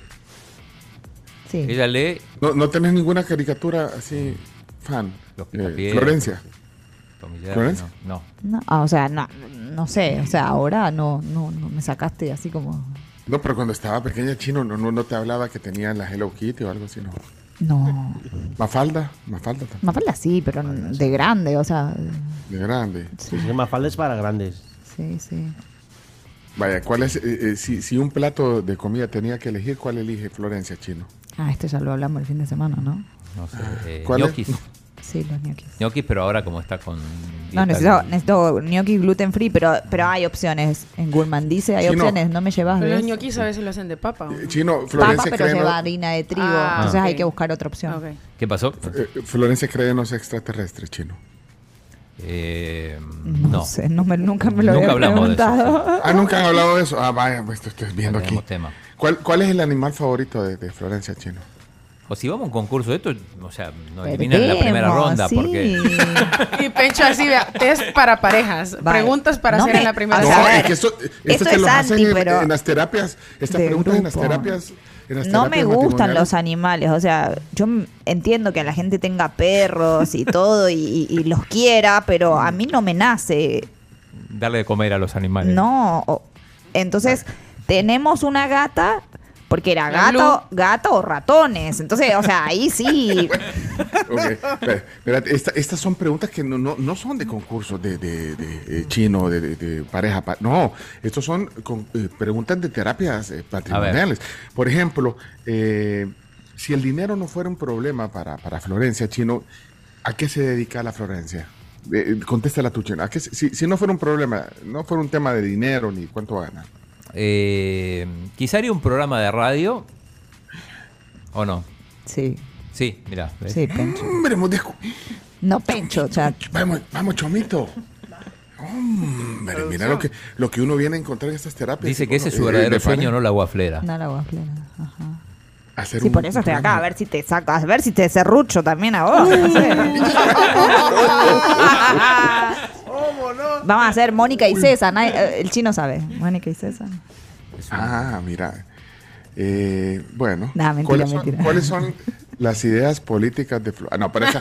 Sí. Ella lee ¿No, no tenés ninguna caricatura así fan? Los Eh. Florencia. ¿Florencia? No. No, ah, o sea, no, no sé, o sea, ahora no, no, no me sacaste así como... No, pero cuando estaba pequeña, Chino, no, no, no te hablaba que tenían la Hello Kitty o algo así, ¿no? No, Mafalda, Mafalda también, Mafalda sí, pero de grande, o sea, de grande. Sí, sí, Mafalda es para grandes. sí, sí. Vaya, ¿cuál es, eh, eh, si, si un plato de comida tenía que elegir, ¿cuál elige Florencia, Chino? Ah, esto ya lo hablamos el fin de semana, ¿no? No sé. eh, ¿Cuál es? Sí, los ñoquis. Ñoquis, pero ahora como está con... No, necesito, necesito ñoquis gluten free, pero, pero hay opciones. En Gourmand dice hay opciones, no me llevas Pero los ñoquis a veces lo hacen de papa. Chino, Papa, Florencia pero cree, lleva no- harina de trigo, Ah, entonces hay que buscar otra opción. Ok. ¿Qué pasó? eh, Florencia cree en los extraterrestres, Chino. Eh, No, no. sé, no me- nunca me lo Nunca había hablamos de eso, preguntado. Ah, nunca han hablado de eso. Ah, vaya, pues esto estoy viendo aquí. Tenemos tema. ¿Cuál, ¿Cuál es el animal favorito de, de Florencia, Chino? O si vamos a un concurso de esto, o sea, nos eliminan en la primera ronda sí. porque... Y Pencho así, vea, test para parejas. Vale. Preguntas para No hacer me- en la primera o No, sea, a ronda. ver, es que esto, esto es lo hacen anti, en, pero en las terapias. Estas preguntas en las terapias. No me gustan los animales, o sea, yo entiendo que la gente tenga perros y todo y, los quiera, pero a mí no me nace, Darle de comer a los animales. no. Entonces, tenemos una gata porque era gato, gato o ratones. Entonces, o sea, ahí sí. Espérate, esta- estas son preguntas que no, no, no son de concurso de, de, de, eh, chino, de, de- de pareja. pa- no, estos son con- eh, preguntas de terapias eh, patrimoniales. Por ejemplo, eh, si el dinero no fuera un problema para, para Florencia, chino, ¿a qué se dedica la Florencia? Contéstala tú, chino. ¿A qué se- si, si no fuera un problema, no fuera un tema de dinero ni cuánto va a ganar. Eh, quizá haría un programa de radio. ¿O no? Sí, Sí, mira. ¿ves? sí, Pencho. Hombre, descu- No, Pencho, sea, Vamos, vamos, Chomito. Hombre, mira lo que, lo que uno viene a encontrar en estas terapias. Dice que ese es su Eh, verdadero sueño, no la guaflera. no la guaflera. Ajá. Hacer Sí, un por eso estoy acá, a ver si te saco, a ver si te cerrucho también a vos. no sé. Vamos a hacer Mónica y César, nadie- eh, el chino sabe, Mónica y César. Ah, mira. Eh, bueno, Nah, mentira, ¿cuáles, son, mentira. cuáles son las ideas políticas de Flo- Ah, no, pero esa,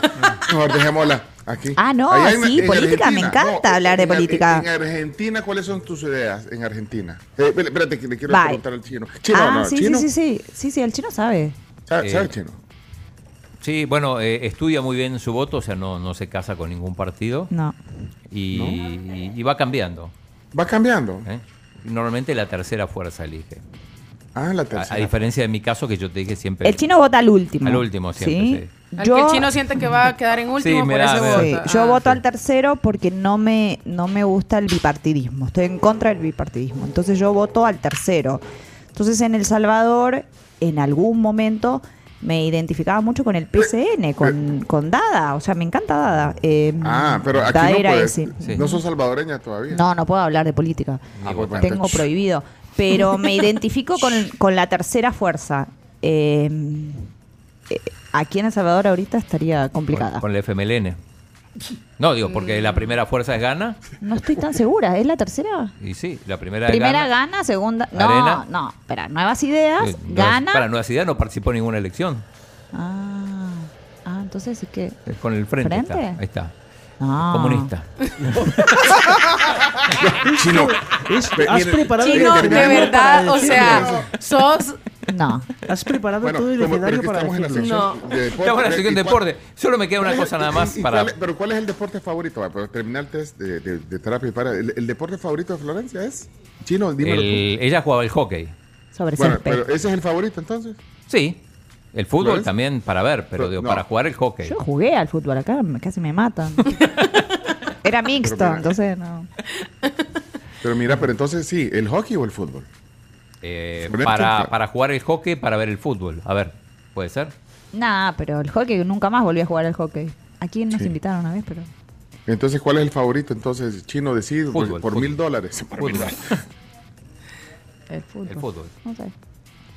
mejor dejémosla aquí. Ah, no, sí, en política, me encanta hablar de en política. En, Argentina, ¿cuáles son tus ideas en Argentina? Eh, espérate, le quiero Bye. preguntar al chino. Chino, ah, no, sí, chino. sí, sí, sí, sí, sí, el chino sabe. ¿Sabe, Eh, sabe chino? Sí, bueno, eh, estudia muy bien su voto, o sea, no, no se casa con ningún partido. No. Y, y- y va cambiando. Va cambiando. ¿eh? Normalmente la tercera fuerza elige. Ah, la A, tercera. a diferencia de mi caso, que yo te dije siempre. El chino vota al último. Al último siempre, Sí. Yo, que el chino siente que va a quedar en último, Sí, por da- eso vota. sí, yo Ah. voto al tercero porque no me, no me gusta el bipartidismo. Estoy en contra del bipartidismo. Entonces yo voto al tercero. Entonces en El Salvador, en algún momento, me identificaba mucho con el PCN, con, con Dada. O sea, me encanta Dada. Eh, Ah, pero aquí Dada no era puedes. ese. No sos salvadoreña todavía. No, no puedo hablar de política. Ah, Tengo prohibido. Pero me identifico con, con la tercera fuerza. Eh, eh, aquí en El Salvador ahorita estaría complicada. Con, con el FMLN. No, digo, porque la primera fuerza es Gana. No estoy tan segura. ¿Es la tercera? Y sí, la primera, Primera es Gana. gana, segunda. No, Arena. no, espera, nuevas ideas, no es- gana. para Nueva Ciudad no participó en ninguna elección. Ah, ah, entonces es que. Es con el frente. ¿Frente? está, ahí está. Ah. Comunista. Chino. ¿Has preparado Chino, de verdad, o sea, sos... No. ¿Has preparado Bueno, todo el escenario para estamos en la decirlo? sección de deporte. Estamos en la sección de ¿Y cuál- deporte. Solo me queda una cosa nada más ¿Y para. cuál es- pero ¿cuál es el deporte favorito? Para terminar el test de, de- de terapia y para. ¿El, el deporte favorito de Florencia es? Chino, dímelo el- ella jugaba el hockey. Sobre tú. Bueno, césped. pero ese es el favorito entonces. Sí. El fútbol también para ver, pero Pero- digo, no. para jugar el hockey. Yo jugué al fútbol acá, casi me matan. Era mixto, mira. entonces no. Pero mira, pero entonces sí, ¿el hockey o el fútbol? Eh, para, para jugar el hockey, para ver el fútbol. A ver, ¿puede ser? Nah, pero el hockey nunca más volví a jugar al hockey. Aquí nos Sí. invitaron una vez, pero. Entonces, ¿cuál es el favorito? Entonces, Chino decide por- Fútbol, por mil dólares. Por mil dólares. El fútbol. El fútbol. No sé.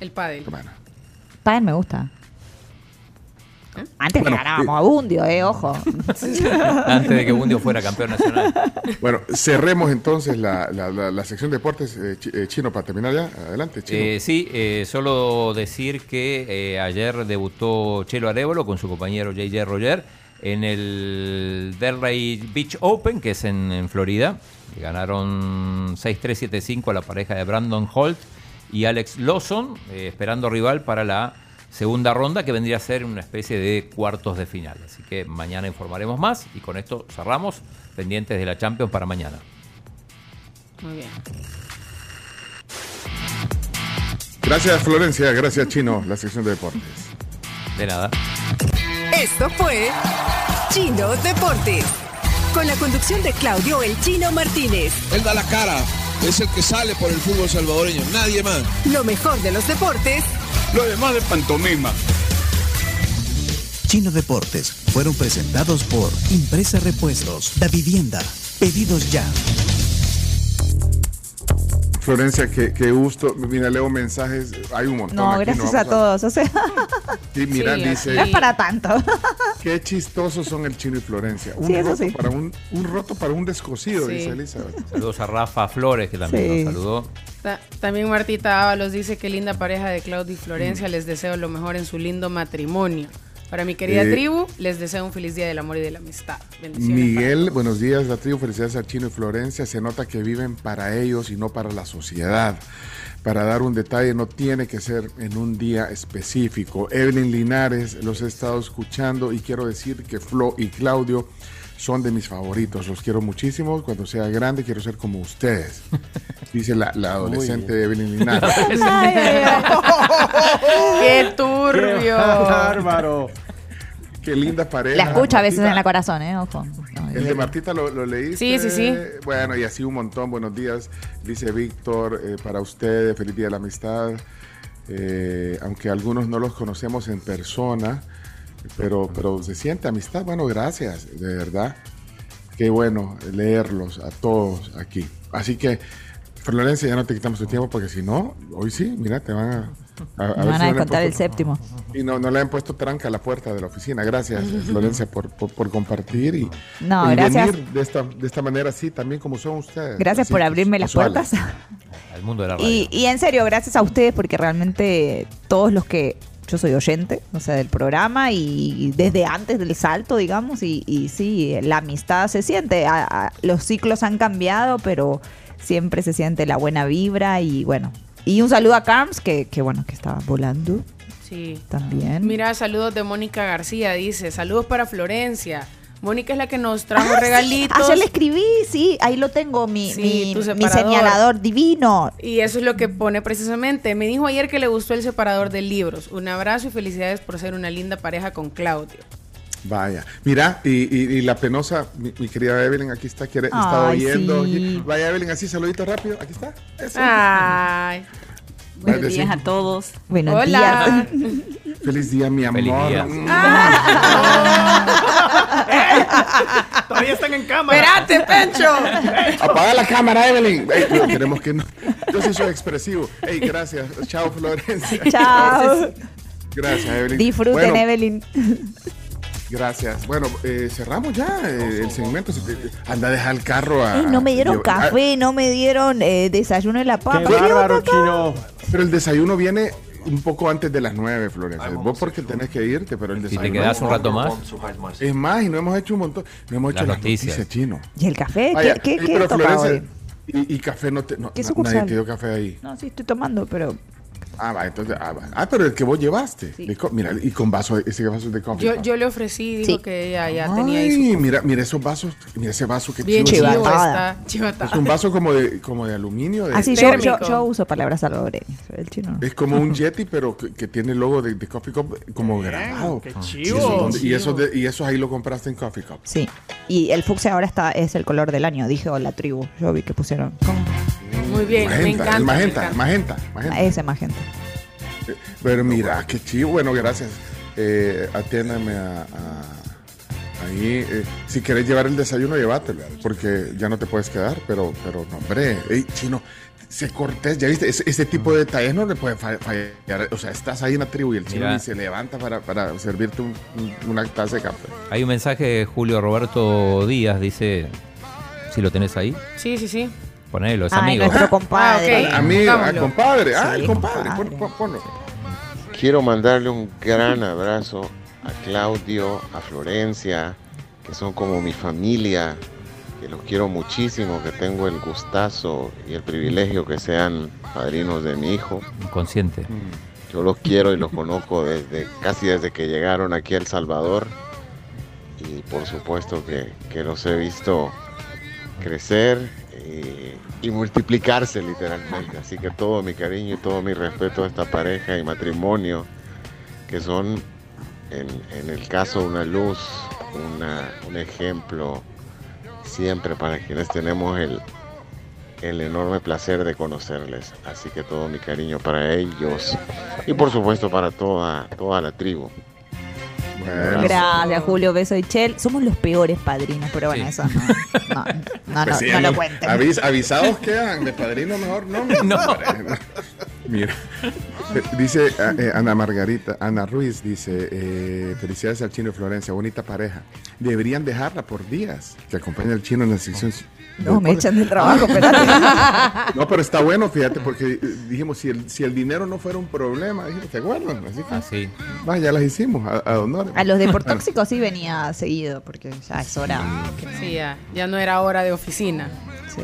El pádel. Pádel me gusta. Antes Bueno, ganábamos a Bundio, eh, ojo. Antes de que Bundio fuera campeón nacional. Bueno, cerremos entonces la, la- la- la sección de deportes, eh, chi- eh, Chino, para terminar ya. Adelante, Chino. Eh, sí, eh, solo decir que eh, ayer debutó Chelo Arevalo con su compañero JJ Roger en el Delray Beach Open, que es en, en Florida. Ganaron 6-3, 7-5 a la pareja de Brandon Holt y Alex Lawson, eh, esperando rival para la segunda ronda, que vendría a ser una especie de cuartos de final. Así que mañana informaremos más y con esto cerramos, pendientes de la Champions para mañana. Muy bien. Gracias, Florencia. Gracias, Chino, la sección de deportes. De nada. Esto fue Chino Deportes. Con la conducción de Claudio El Chino Martínez. Él da la cara, es el que sale por el fútbol salvadoreño, nadie más. Lo mejor de los deportes Lo demás de pantomima. Chino Deportes fueron presentados por Impresa Repuestos, Da Vivienda, Pedidos Ya. Florencia, qué, qué gusto. Mira, leo mensajes. Hay un montón. No, aquí, gracias a todos. O sea, Sí, mira, Sí, dice. no es para tanto. Qué chistosos son el chino y Florencia. Un Sí, eso roto sí. para un, un roto para un descosido, Sí. dice Elizabeth. Saludos a Rafa Flores, que también Sí. nos saludó. Ta- También Martita Ábalos dice que linda pareja de Claudio y Mm. Florencia. Les deseo lo mejor en su lindo matrimonio. Para mi querida Eh, tribu, les deseo un feliz día del amor y de la amistad. Bendiciones. Miguel, buenos días, la tribu, felicidades a Chino y Florencia. Se nota que viven para ellos y no para la sociedad. Para dar un detalle, no tiene que ser en un día específico. Evelyn Linares, los he estado escuchando y quiero decir que Flo y Claudio son de mis favoritos. Los quiero muchísimo. Cuando sea grande, quiero ser como ustedes. Dice la, la adolescente Evelyn Linares. Ay, ay, ay. ¡Qué turbio! ¡Qué bárbaro! Qué linda pareja. La escucha a veces Martita, en la corazón, ¿eh? Ojo. No, El de Martita lo, lo leíste. Sí, sí, sí. Bueno, y así un montón. Buenos días, dice Víctor, eh, para ustedes, feliz día de la amistad. Eh, aunque algunos no los conocemos en persona, pero, pero se siente amistad. Bueno, gracias, de verdad. Qué bueno leerlos a todos aquí. Así que, Florencia, ya no te quitamos tu tiempo porque si no, hoy sí, mira, te van a... a- van si a no descontar el séptimo. y no, no le han puesto tranca a la puerta de la oficina. Gracias, Florencia, por, por, por compartir y, No, y gracias. venir de esta, de esta manera así, también como son ustedes. Gracias Así, por abrirme las puertas. Al mundo de la radio. Y, y en serio, gracias a ustedes porque realmente todos los que yo soy oyente, o sea, del programa y desde antes del salto, digamos, y, y sí, la amistad se siente. A- a- los ciclos han cambiado, pero siempre se siente la buena vibra y bueno. Y un saludo a Carms, que, que bueno, que estaba volando Sí. también. Mira, saludos de Mónica García. Dice, saludos para Florencia. Mónica es la que nos trajo Ah, sí, regalitos. ayer le escribí, sí, ahí lo tengo, mi, Sí, mi- señalador divino. Y eso es lo que pone precisamente. Me dijo ayer que le gustó el separador de libros. Un abrazo y felicidades por ser una linda pareja con Claudio. Vaya, mira, y, y- y la penosa, mi, mi querida Evelyn, aquí está, quiere, está Ay, oyendo. sí. Vaya, Evelyn, así, saludito rápido, aquí está. Eso. Ay. Buenos días a todos. Buenos Hola. Feliz día, mi amor. Feliz día. Mm. Todavía están en cámara. ¡Espérate, Pencho! Apaga la cámara, Evelyn. Ey, no, queremos que no. Yo sí soy expresivo. Ey, gracias. Chao, Florencia. Chao. Gracias, Evelyn. Disfruten, Bueno, Evelyn. Gracias. Bueno, eh, cerramos ya eh, el segmento. Anda a dejar el carro a. Ey, no me dieron café, no me dieron eh, desayuno en la papa. ¡Qué ¿Qué bárbaro, chino! Pero el desayuno viene un poco antes de las 9, Florencia. Vos porque tenés que irte, pero el Si desayuno. te quedas un rato más, Es más, y no hemos hecho un montón. No hemos hecho las noticias. noticias, chino. ¿Y el café? Vaya, ¿Qué, qué, eh, qué pero toca hoy? Y, y café no te. No, ¿Qué na- sucursal? nadie te dio café ahí. No, sí, estoy tomando, pero Ah, va, entonces. Ah, va. Ah, pero el que vos llevaste. de co- mira, y con vaso, ese vaso de coffee. Yo, cup. yo le ofrecí, dijo Sí. que ella ya tenía ahí Ay, su... mira, mira esos vasos, mira ese vaso que Bien chivo. chivo está. Chivatada. Es un vaso como de, como de aluminio. De, así yo, yo, yo uso palabras salvadoreñas. El chino no. Es como un Yeti, pero que, que tiene el logo de, de Coffee Cup como grabado. qué Y chivo. eso, ¿dónde- y, eso de- y eso ahí lo compraste en Coffee Cup. Sí. Y el fucsia ahora está es el color del año, dije, o la tribu. Yo vi que pusieron. ¿Cómo? Muy bien, me Magenta, encanta. el me magenta, encanta. magenta, magenta. Ese magenta. Pero mira, qué chido. Bueno, gracias. Eh, atiéndame a, a- ahí. eh, si querés llevar el desayuno, llévatelo. Porque ya no te puedes quedar. Pero, pero no, hombre. Ey, chino, se cortés. Ya viste, ese, ese tipo de detalles no le pueden fa- fallar. O sea, estás ahí en la tribu y el chino Mira. ni se levanta para, para servirte un- un- una taza de café. Hay un mensaje de Julio Roberto Díaz, dice, si lo tenés ahí, Sí, sí, sí. Ponelo, es Ay, amigo. nuestro compadre. Ah. Amigo, ah, compadre. Ah, Sí, el compadre. compadre. pon- pon- ponlo. Quiero mandarle un gran abrazo a Claudio, a Florencia, que son como mi familia, que los quiero muchísimo, que tengo el gustazo y el privilegio que sean padrinos de mi hijo. Inconsciente. Yo los quiero y los conozco desde casi desde que llegaron aquí a El Salvador y por supuesto que, que los he visto crecer y, multiplicarse literalmente. Así que todo mi cariño y todo mi respeto a esta pareja y matrimonio que son en, en el caso una luz, una- un ejemplo siempre para quienes tenemos el, el enorme placer de conocerles. Así que todo mi cariño para ellos y por supuesto para toda, toda la tribu. Bueno. Gracias, Julio. Beso y Chel. Somos los peores padrinos, pero bueno, Sí. eso no. No, no, Pues no, sí, no lo cuenten. avis- avisados quedan, de padrino mejor no. No. Mira, dice eh, eh, Ana Margarita, Ana Ruiz dice, eh, felicidades al chino y Florencia, bonita pareja. Deberían dejarla por días, que acompaña al chino en la sección. No, me echan del trabajo, espérate. No, pero está bueno, fíjate, porque eh, dijimos, si el, si el dinero no fuera un problema, dijimos, ¿te acuerdan? Así que, va, ya las hicimos, a, a honor. A los deportóxicos sí venía seguido, porque ya es hora. Sí, ya, ya no era hora de oficina. Sí.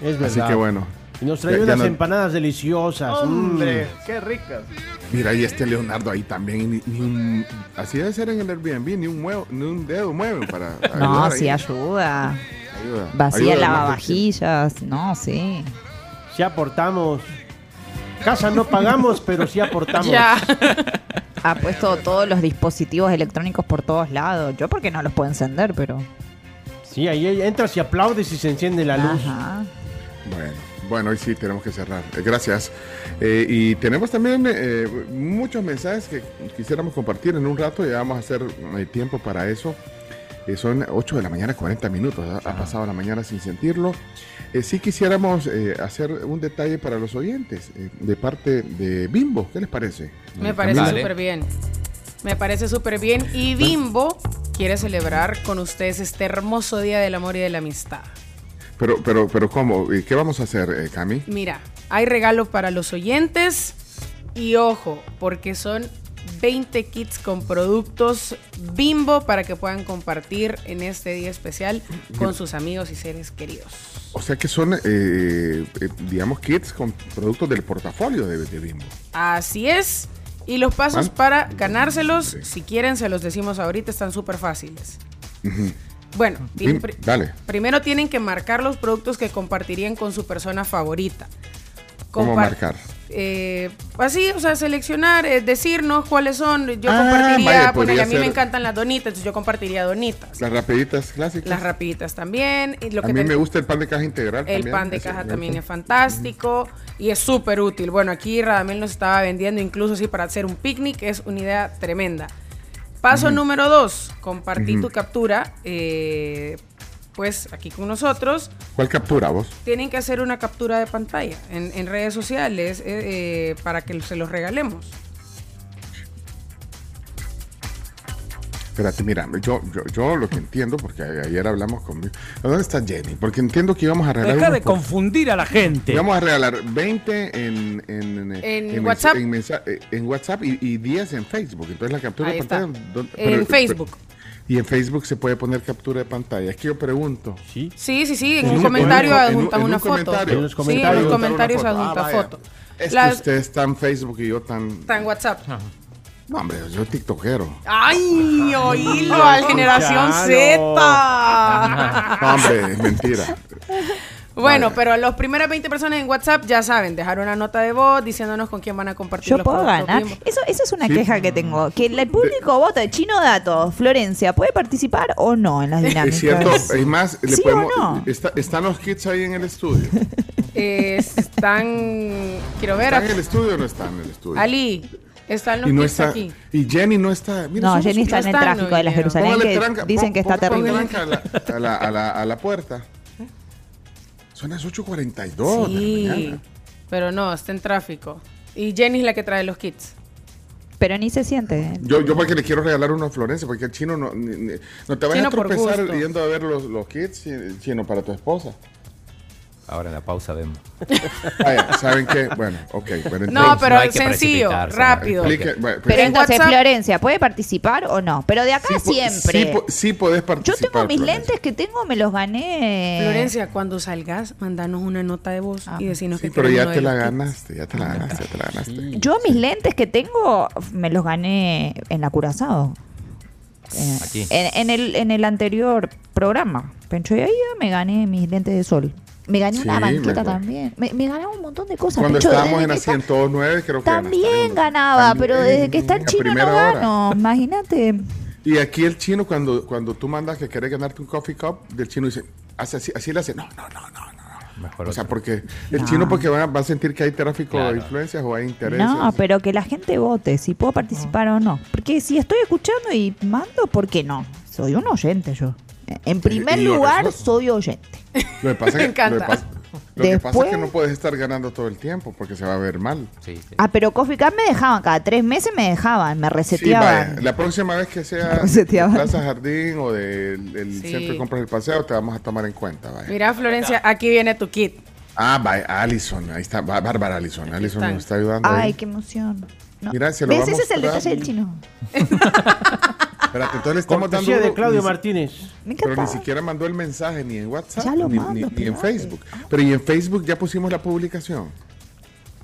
Es verdad. Así que bueno. Y nos trae Ya- ya unas no- empanadas deliciosas. Hombre, Mm. qué ricas. Mira, y este Leonardo ahí también, ni, ni un, así debe ser en el Airbnb, ni un, muevo, ni un dedo mueven para No, sí ahí. ayuda. Ayuda. Vacía Ayuda lavavajillas. No, sí. Sí aportamos. Casa no pagamos, pero sí aportamos. Ya. Ha puesto todos los dispositivos electrónicos por todos lados. Yo porque no los puedo encender, pero. Sí, ahí entras y aplaudes y se enciende la luz. Ajá. Bueno, bueno, hoy sí tenemos que cerrar. Eh, Gracias. Eh, y tenemos también eh, muchos mensajes que quisiéramos compartir en un rato. Ya vamos a hacer tiempo para eso. Eh, son 8 de la mañana, 40 minutos. Ha, ha pasado la mañana sin sentirlo. Eh, sí quisiéramos eh, hacer un detalle para los oyentes eh, de parte de Bimbo. ¿Qué les parece? Me parece súper bien. Me parece súper bien. Y Bimbo quiere celebrar con ustedes este hermoso día del amor y de la amistad. Pero, pero, pero ¿cómo? ¿Y ¿Qué vamos a hacer, eh, Cami? Mira, hay regalo para los oyentes y ojo, porque son 20 kits con productos Bimbo para que puedan compartir en este día especial con sus amigos y seres queridos. O sea que son, eh, eh, digamos, kits con productos del portafolio de, de Bimbo. Así es. Y los pasos ¿Cuán- para ganárselos, si quieren, se los decimos ahorita, están súper fáciles. Bueno, Bim- dale. primero tienen que marcar los productos que compartirían con su persona favorita. ¿Cómo marcar? Eh, así, o sea, seleccionar, eh, decirnos cuáles son. Yo Ah, compartiría, vaya, podría a mí me encantan las donitas, entonces yo compartiría donitas. Las rapiditas clásicas. Las rapiditas también. Y lo a que mí te- me gusta el pan de caja integral. el también, pan de caja también es fantástico y es súper útil. Bueno, aquí Radamel nos estaba vendiendo incluso así para hacer un picnic, es una idea tremenda. Paso número dos, compartir tu captura, eh, pues aquí con nosotros. ¿Cuál captura vos? Tienen que hacer una captura de pantalla en, en redes sociales eh, eh, para que se los regalemos. Espérate, mira, yo, yo, yo lo que entiendo, porque ayer hablamos con... ¿Dónde está Jenny? Porque entiendo que íbamos a regalar... Deja de por- confundir a la gente. Íbamos a regalar 20 en, en, En mensa- WhatsApp. En, eh, en WhatsApp y, y 10 en Facebook. Entonces la captura Ahí de está. pantalla... ¿dónde- En Facebook. Y en Facebook se puede poner captura de pantalla. Es que yo pregunto. Sí. Sí, sí, sí, en En un un- comentario en un- en un- adjuntan una foto. En los Sí, en comentarios los adjuntan comentarios foto. adjunta Ah, foto. Es Las- que usted está en Facebook y yo tan... Está en WhatsApp. No, hombre, yo tiktokero. ¡Ay! Oílo al generación. Z. No, hombre, es mentira. Bueno, pero las primeras 20 personas en WhatsApp ya saben, dejar una nota de voz diciéndonos con quién van a compartir Yo los puedo ganar. Eso, eso es una Sí. queja que tengo. Que el público vota. Chino Datos, Florencia, ¿puede participar o no en las dinámicas? Es cierto, es más, le ¿Sí o podemos, no? está- están los kits ahí en el estudio. Eh, están. Quiero ver. ¿Están en el estudio o no están en el estudio? Ali, están los y no kits está, aquí. y Jenny no está. Mira, No, Jenny está en el tráfico no de la. Jerusalén que tranca, dicen que está terrible. tranca a la, a la, a la, a la puerta. Son las 8.42 de la Sí, mañana. pero no, está en tráfico. Y Jenny es la que trae los kits. Pero ni se siente. ¿eh? Yo, yo porque le quiero regalar uno a Florencia, porque el chino no, ni- ni- no te vayas Chino a tropezar yendo a ver los, los kits, chi- chino, para tu esposa. Ahora en la pausa vemos. Vaya, ¿saben qué? Bueno, ok. Bueno, No, pero no sencillo, rápido. Explique, bueno, Pero en entonces, WhatsApp- Florencia, ¿puede participar o no? Pero de acá sí siempre. Sí, sí podés Yo participar. tengo mis Florencia. lentes que tengo, me los gané. Florencia, cuando salgas, mandanos una nota de voz y decirnos Sí, que pero ya te la kits. ganaste, ya te la ganaste, ya te la ganaste. Yo mis lentes que tengo me los gané en la Curazao. Eh, Aquí. En, en el, en el anterior programa. Pencho y ahí me gané mis lentes de sol. Me gané una Sí, banqueta también. Me, me gané un montón de cosas. Cuando estábamos en que está- asiento 9, creo que También ganaba, pero desde que está el chino no gano. Imagínate. Y aquí el chino, cuando, cuando tú mandas que querés ganarte un coffee cup, del chino dice, hace así, así le hace, no, no, no, no, no. Mejor O sea, porque el No. chino porque va, va a sentir que hay tráfico Claro. de influencias o hay intereses. No, pero que la gente vote si puedo participar o no. Porque si estoy escuchando y mando, ¿por qué no? Soy un oyente yo. En primer y lo lugar, soy oyente. Lo que pasa, Me es que, lo que encanta. pasa, lo que pasa es Después- que no puedes estar ganando todo el tiempo porque se va a ver mal. Sí, sí. Ah, pero Coffee Cup me dejaban, cada tres meses me dejaban, me Sí, vaya, reseteaban. la próxima vez que sea de. Plaza Jardín o del Sí. Centro de Compras del Paseo, te vamos a tomar en cuenta. Vaya. Mira, Florencia, aquí viene tu kit. Ah, vaya, Alison, ahí está, Bá- Bárbara Alison. Alison están. nos está ayudando. ahí. Ay, qué emoción. No. Mira, se lo ¿Ves? vamos Ese es el detalle del chino. Espérate, entonces le estamos dando. De Claudio ni Martínez. Me Pero ni siquiera mandó el mensaje ni en WhatsApp ni, mando, ni- ni en. Facebook. Pero y en Facebook ya pusimos la publicación.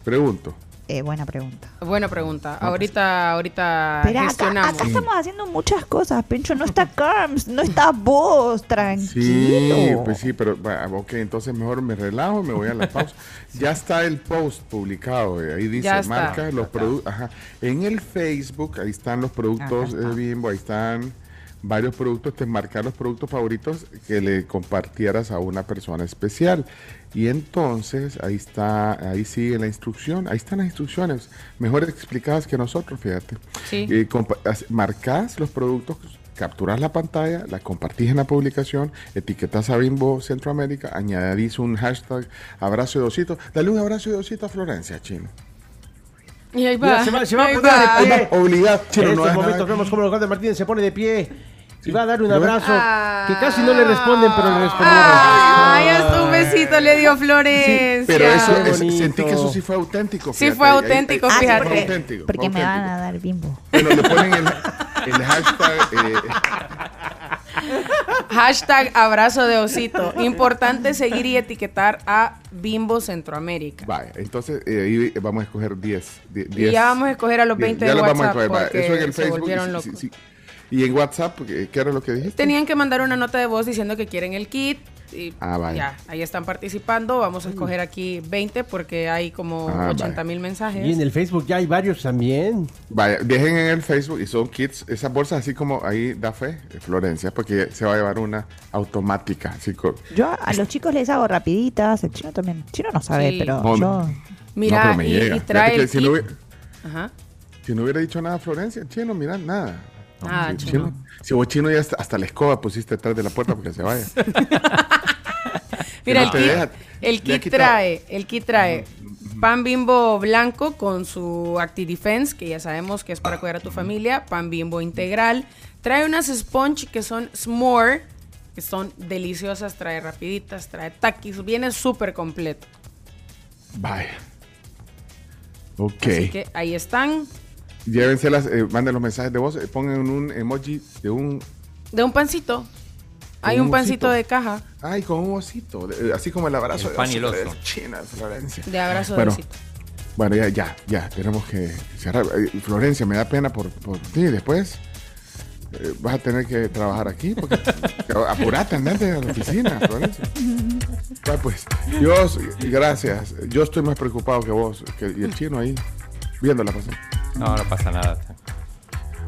Pregunto. Eh, buena pregunta. Buena pregunta. Ahorita, ahorita Pero acá, gestionamos. acá estamos haciendo muchas cosas, Pencho. No está Carms, no está vos, Sí, tranquilo. pues sí, pero ok, entonces mejor me relajo y me voy a la pausa. Ya está el post publicado, eh, ahí dice Ya está. marca los productos. Ajá. En el Facebook, ahí están los productos de Bimbo, ahí están varios productos, te marcar los productos favoritos que le compartieras a una persona especial. Y entonces ahí está, ahí sigue la instrucción, ahí están las instrucciones, mejor explicadas que nosotros, fíjate. Sí. Eh, los productos, capturas la pantalla, la compartís en la publicación, etiquetas a Bimbo Centroamérica, añadís un hashtag abrazo de osito. Dale un abrazo de osito a Florencia, chino. Y ahí Mira, va. se va, se va a poner va. de pie. Obligado, En chino, no estos es momentos nada. vemos cómo Claudio Martínez se pone de pie y va a darle un abrazo Ah. que casi no le responden, pero le respondieron. Ay, hasta un besito le dio Florencia. Pero eso, es- sentí que eso sí fue auténtico. Sí fíjate, fue ahí- ahí- auténtico, ahí Ah, sí, fíjate. fue porque, auténtico, porque fue me van a dar bimbo. Bueno, le ponen el, el hashtag. eh, Hashtag abrazo de osito. Importante seguir y etiquetar a Bimbo Centroamérica. vaya, entonces eh, ahí vamos a escoger 10. Y ya vamos a escoger a los 20 ya de lo vamos a WhatsApp escoger, porque Eso en el se Facebook. volvieron sí, locos. sí, sí. Y en WhatsApp, ¿qué qué era lo que dijiste? Tenían que mandar una nota de voz diciendo que quieren el kit. Y Ah, vale. ya, ahí están participando. Vamos a escoger aquí 20 porque hay como Ah, 80 mil mensajes. Y en el Facebook ya hay varios también. Vaya, dejen en el Facebook y son kits, esas bolsas así como ahí da fe, eh, Florencia, porque se va a llevar una automática. Así Yo a los chicos les hago rapiditas, el chino también. El chino no sabe, Sí. pero No, yo... Mira, no, pero me y- llega. y trae el si, no kit. hubiera, Ajá. si no hubiera dicho nada Florencia, chino, mira, nada. Nada, si, chino. si vos chino ya hasta, hasta la escoba pusiste detrás de la puerta porque se vaya. Mira, no el kit, deja- el kit trae, el kit trae pan bimbo blanco con su ActiDefense, que ya sabemos que es para cuidar a tu familia, pan bimbo integral, trae unas sponge que son s'more, que son deliciosas, trae rapiditas, trae taquis, viene súper completo. Vaya. Ok. Así que ahí están, Llévenselas, eh, manden los mensajes de voz, eh, pongan un emoji de un. de un pancito. Hay Un un pancito osito. de caja Ay, con un osito. de- eh, así como el abrazo El de pan y el oso de. China, Florencia. de abrazo Bueno, de osito. Bueno, ya, ya, ya, tenemos que cerrar. Eh, Florencia, me da pena por, por ti después. eh, vas a tener que trabajar aquí porque apurate, andate a la oficina, Florencia. Ah, pues, Dios, gracias. Yo estoy más preocupado que vos que, y el chino ahí, viendo la pasión. No, no pasa nada.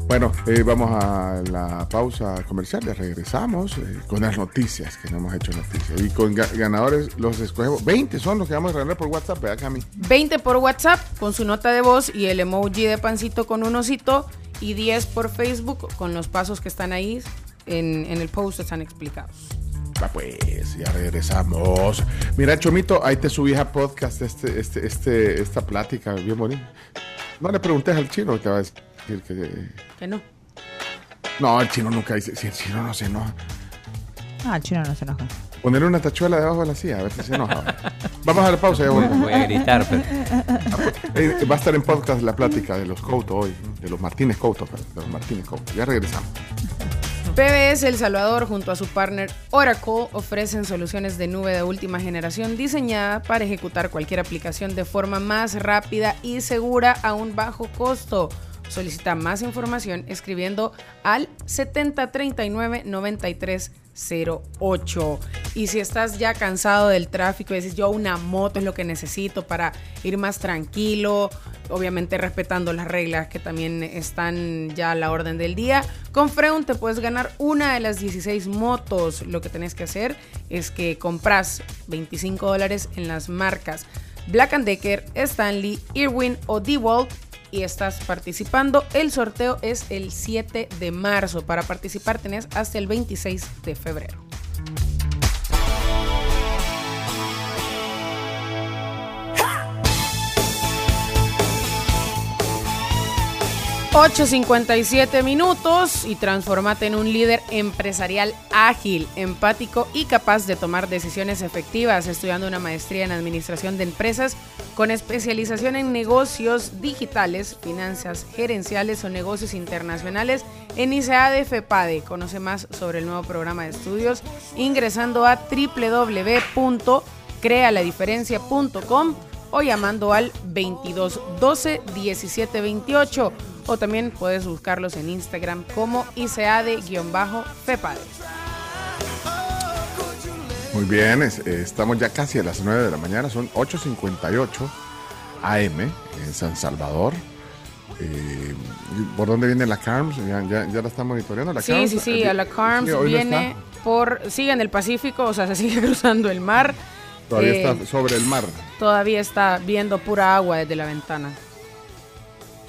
Bueno, eh, vamos a la pausa comercial. Ya regresamos eh, con las noticias, que no hemos hecho noticias. Y con ga- ganadores los escogemos. 20 son los que vamos a regalar por WhatsApp, ¿verdad, Cami? 20 por WhatsApp con su nota de voz y el emoji de pancito con un osito. Y 10 por Facebook con los pasos que están ahí. En, en el post están explicados. Va pues, ya regresamos. Mira, Chomito, ahí te subí a podcast este, este, este, esta plática bien bonita. No le preguntes al chino, te va a decir que... Que no. No, el chino nunca dice, si el chino no se enoja. Ah, el chino no se enoja. Ponerle una tachuela debajo de la silla, a ver si se enoja. Vamos a la pausa, ya volvemos. Voy a gritar, pero. Eh, va a estar en podcast la plática de los Couto hoy, de los Martínez Couto, de los Martínez Couto. Ya regresamos. PBS El Salvador junto a su partner Oracle ofrecen soluciones de nube de última generación diseñada para ejecutar cualquier aplicación de forma más rápida y segura a un bajo costo. Solicita más información escribiendo al 7039-9308. Y si estás ya cansado del tráfico y dices yo una moto es lo que necesito para ir más tranquilo, obviamente respetando las reglas que también están ya a la orden del día, con Freun te puedes ganar una de las 16 motos. Lo que tenés que hacer es que compras 25 dólares en las marcas Black Decker, Stanley, Irwin o DeWalt y estás participando. El sorteo es el 7 de marzo. Para participar tenés hasta el 26 de febrero. ...8.57 minutos y transformate en un líder empresarial ágil, empático y capaz de tomar decisiones efectivas, estudiando una maestría en administración de empresas con especialización en negocios digitales, finanzas gerenciales o negocios internacionales en ICEADE FEPADE. Conoce más sobre el nuevo programa de estudios ingresando a www.crealadiferencia.com o llamando al 22 12 17 28 o también puedes buscarlos en Instagram como ICEADE-FEPADE. Muy bien, es- eh, estamos ya casi a las 9 de la mañana, son 8.58 AM en San Salvador. Eh, ¿Por dónde viene la CARMS? ¿Ya, ya, ya la están monitoreando? ¿La Sí, CARMS? sí, sí, a la CARMS sí, hoy no viene por, sigue en el Pacífico, o sea, se sigue cruzando el mar. Todavía Eh, está sobre el mar. Todavía está viendo pura agua desde la ventana.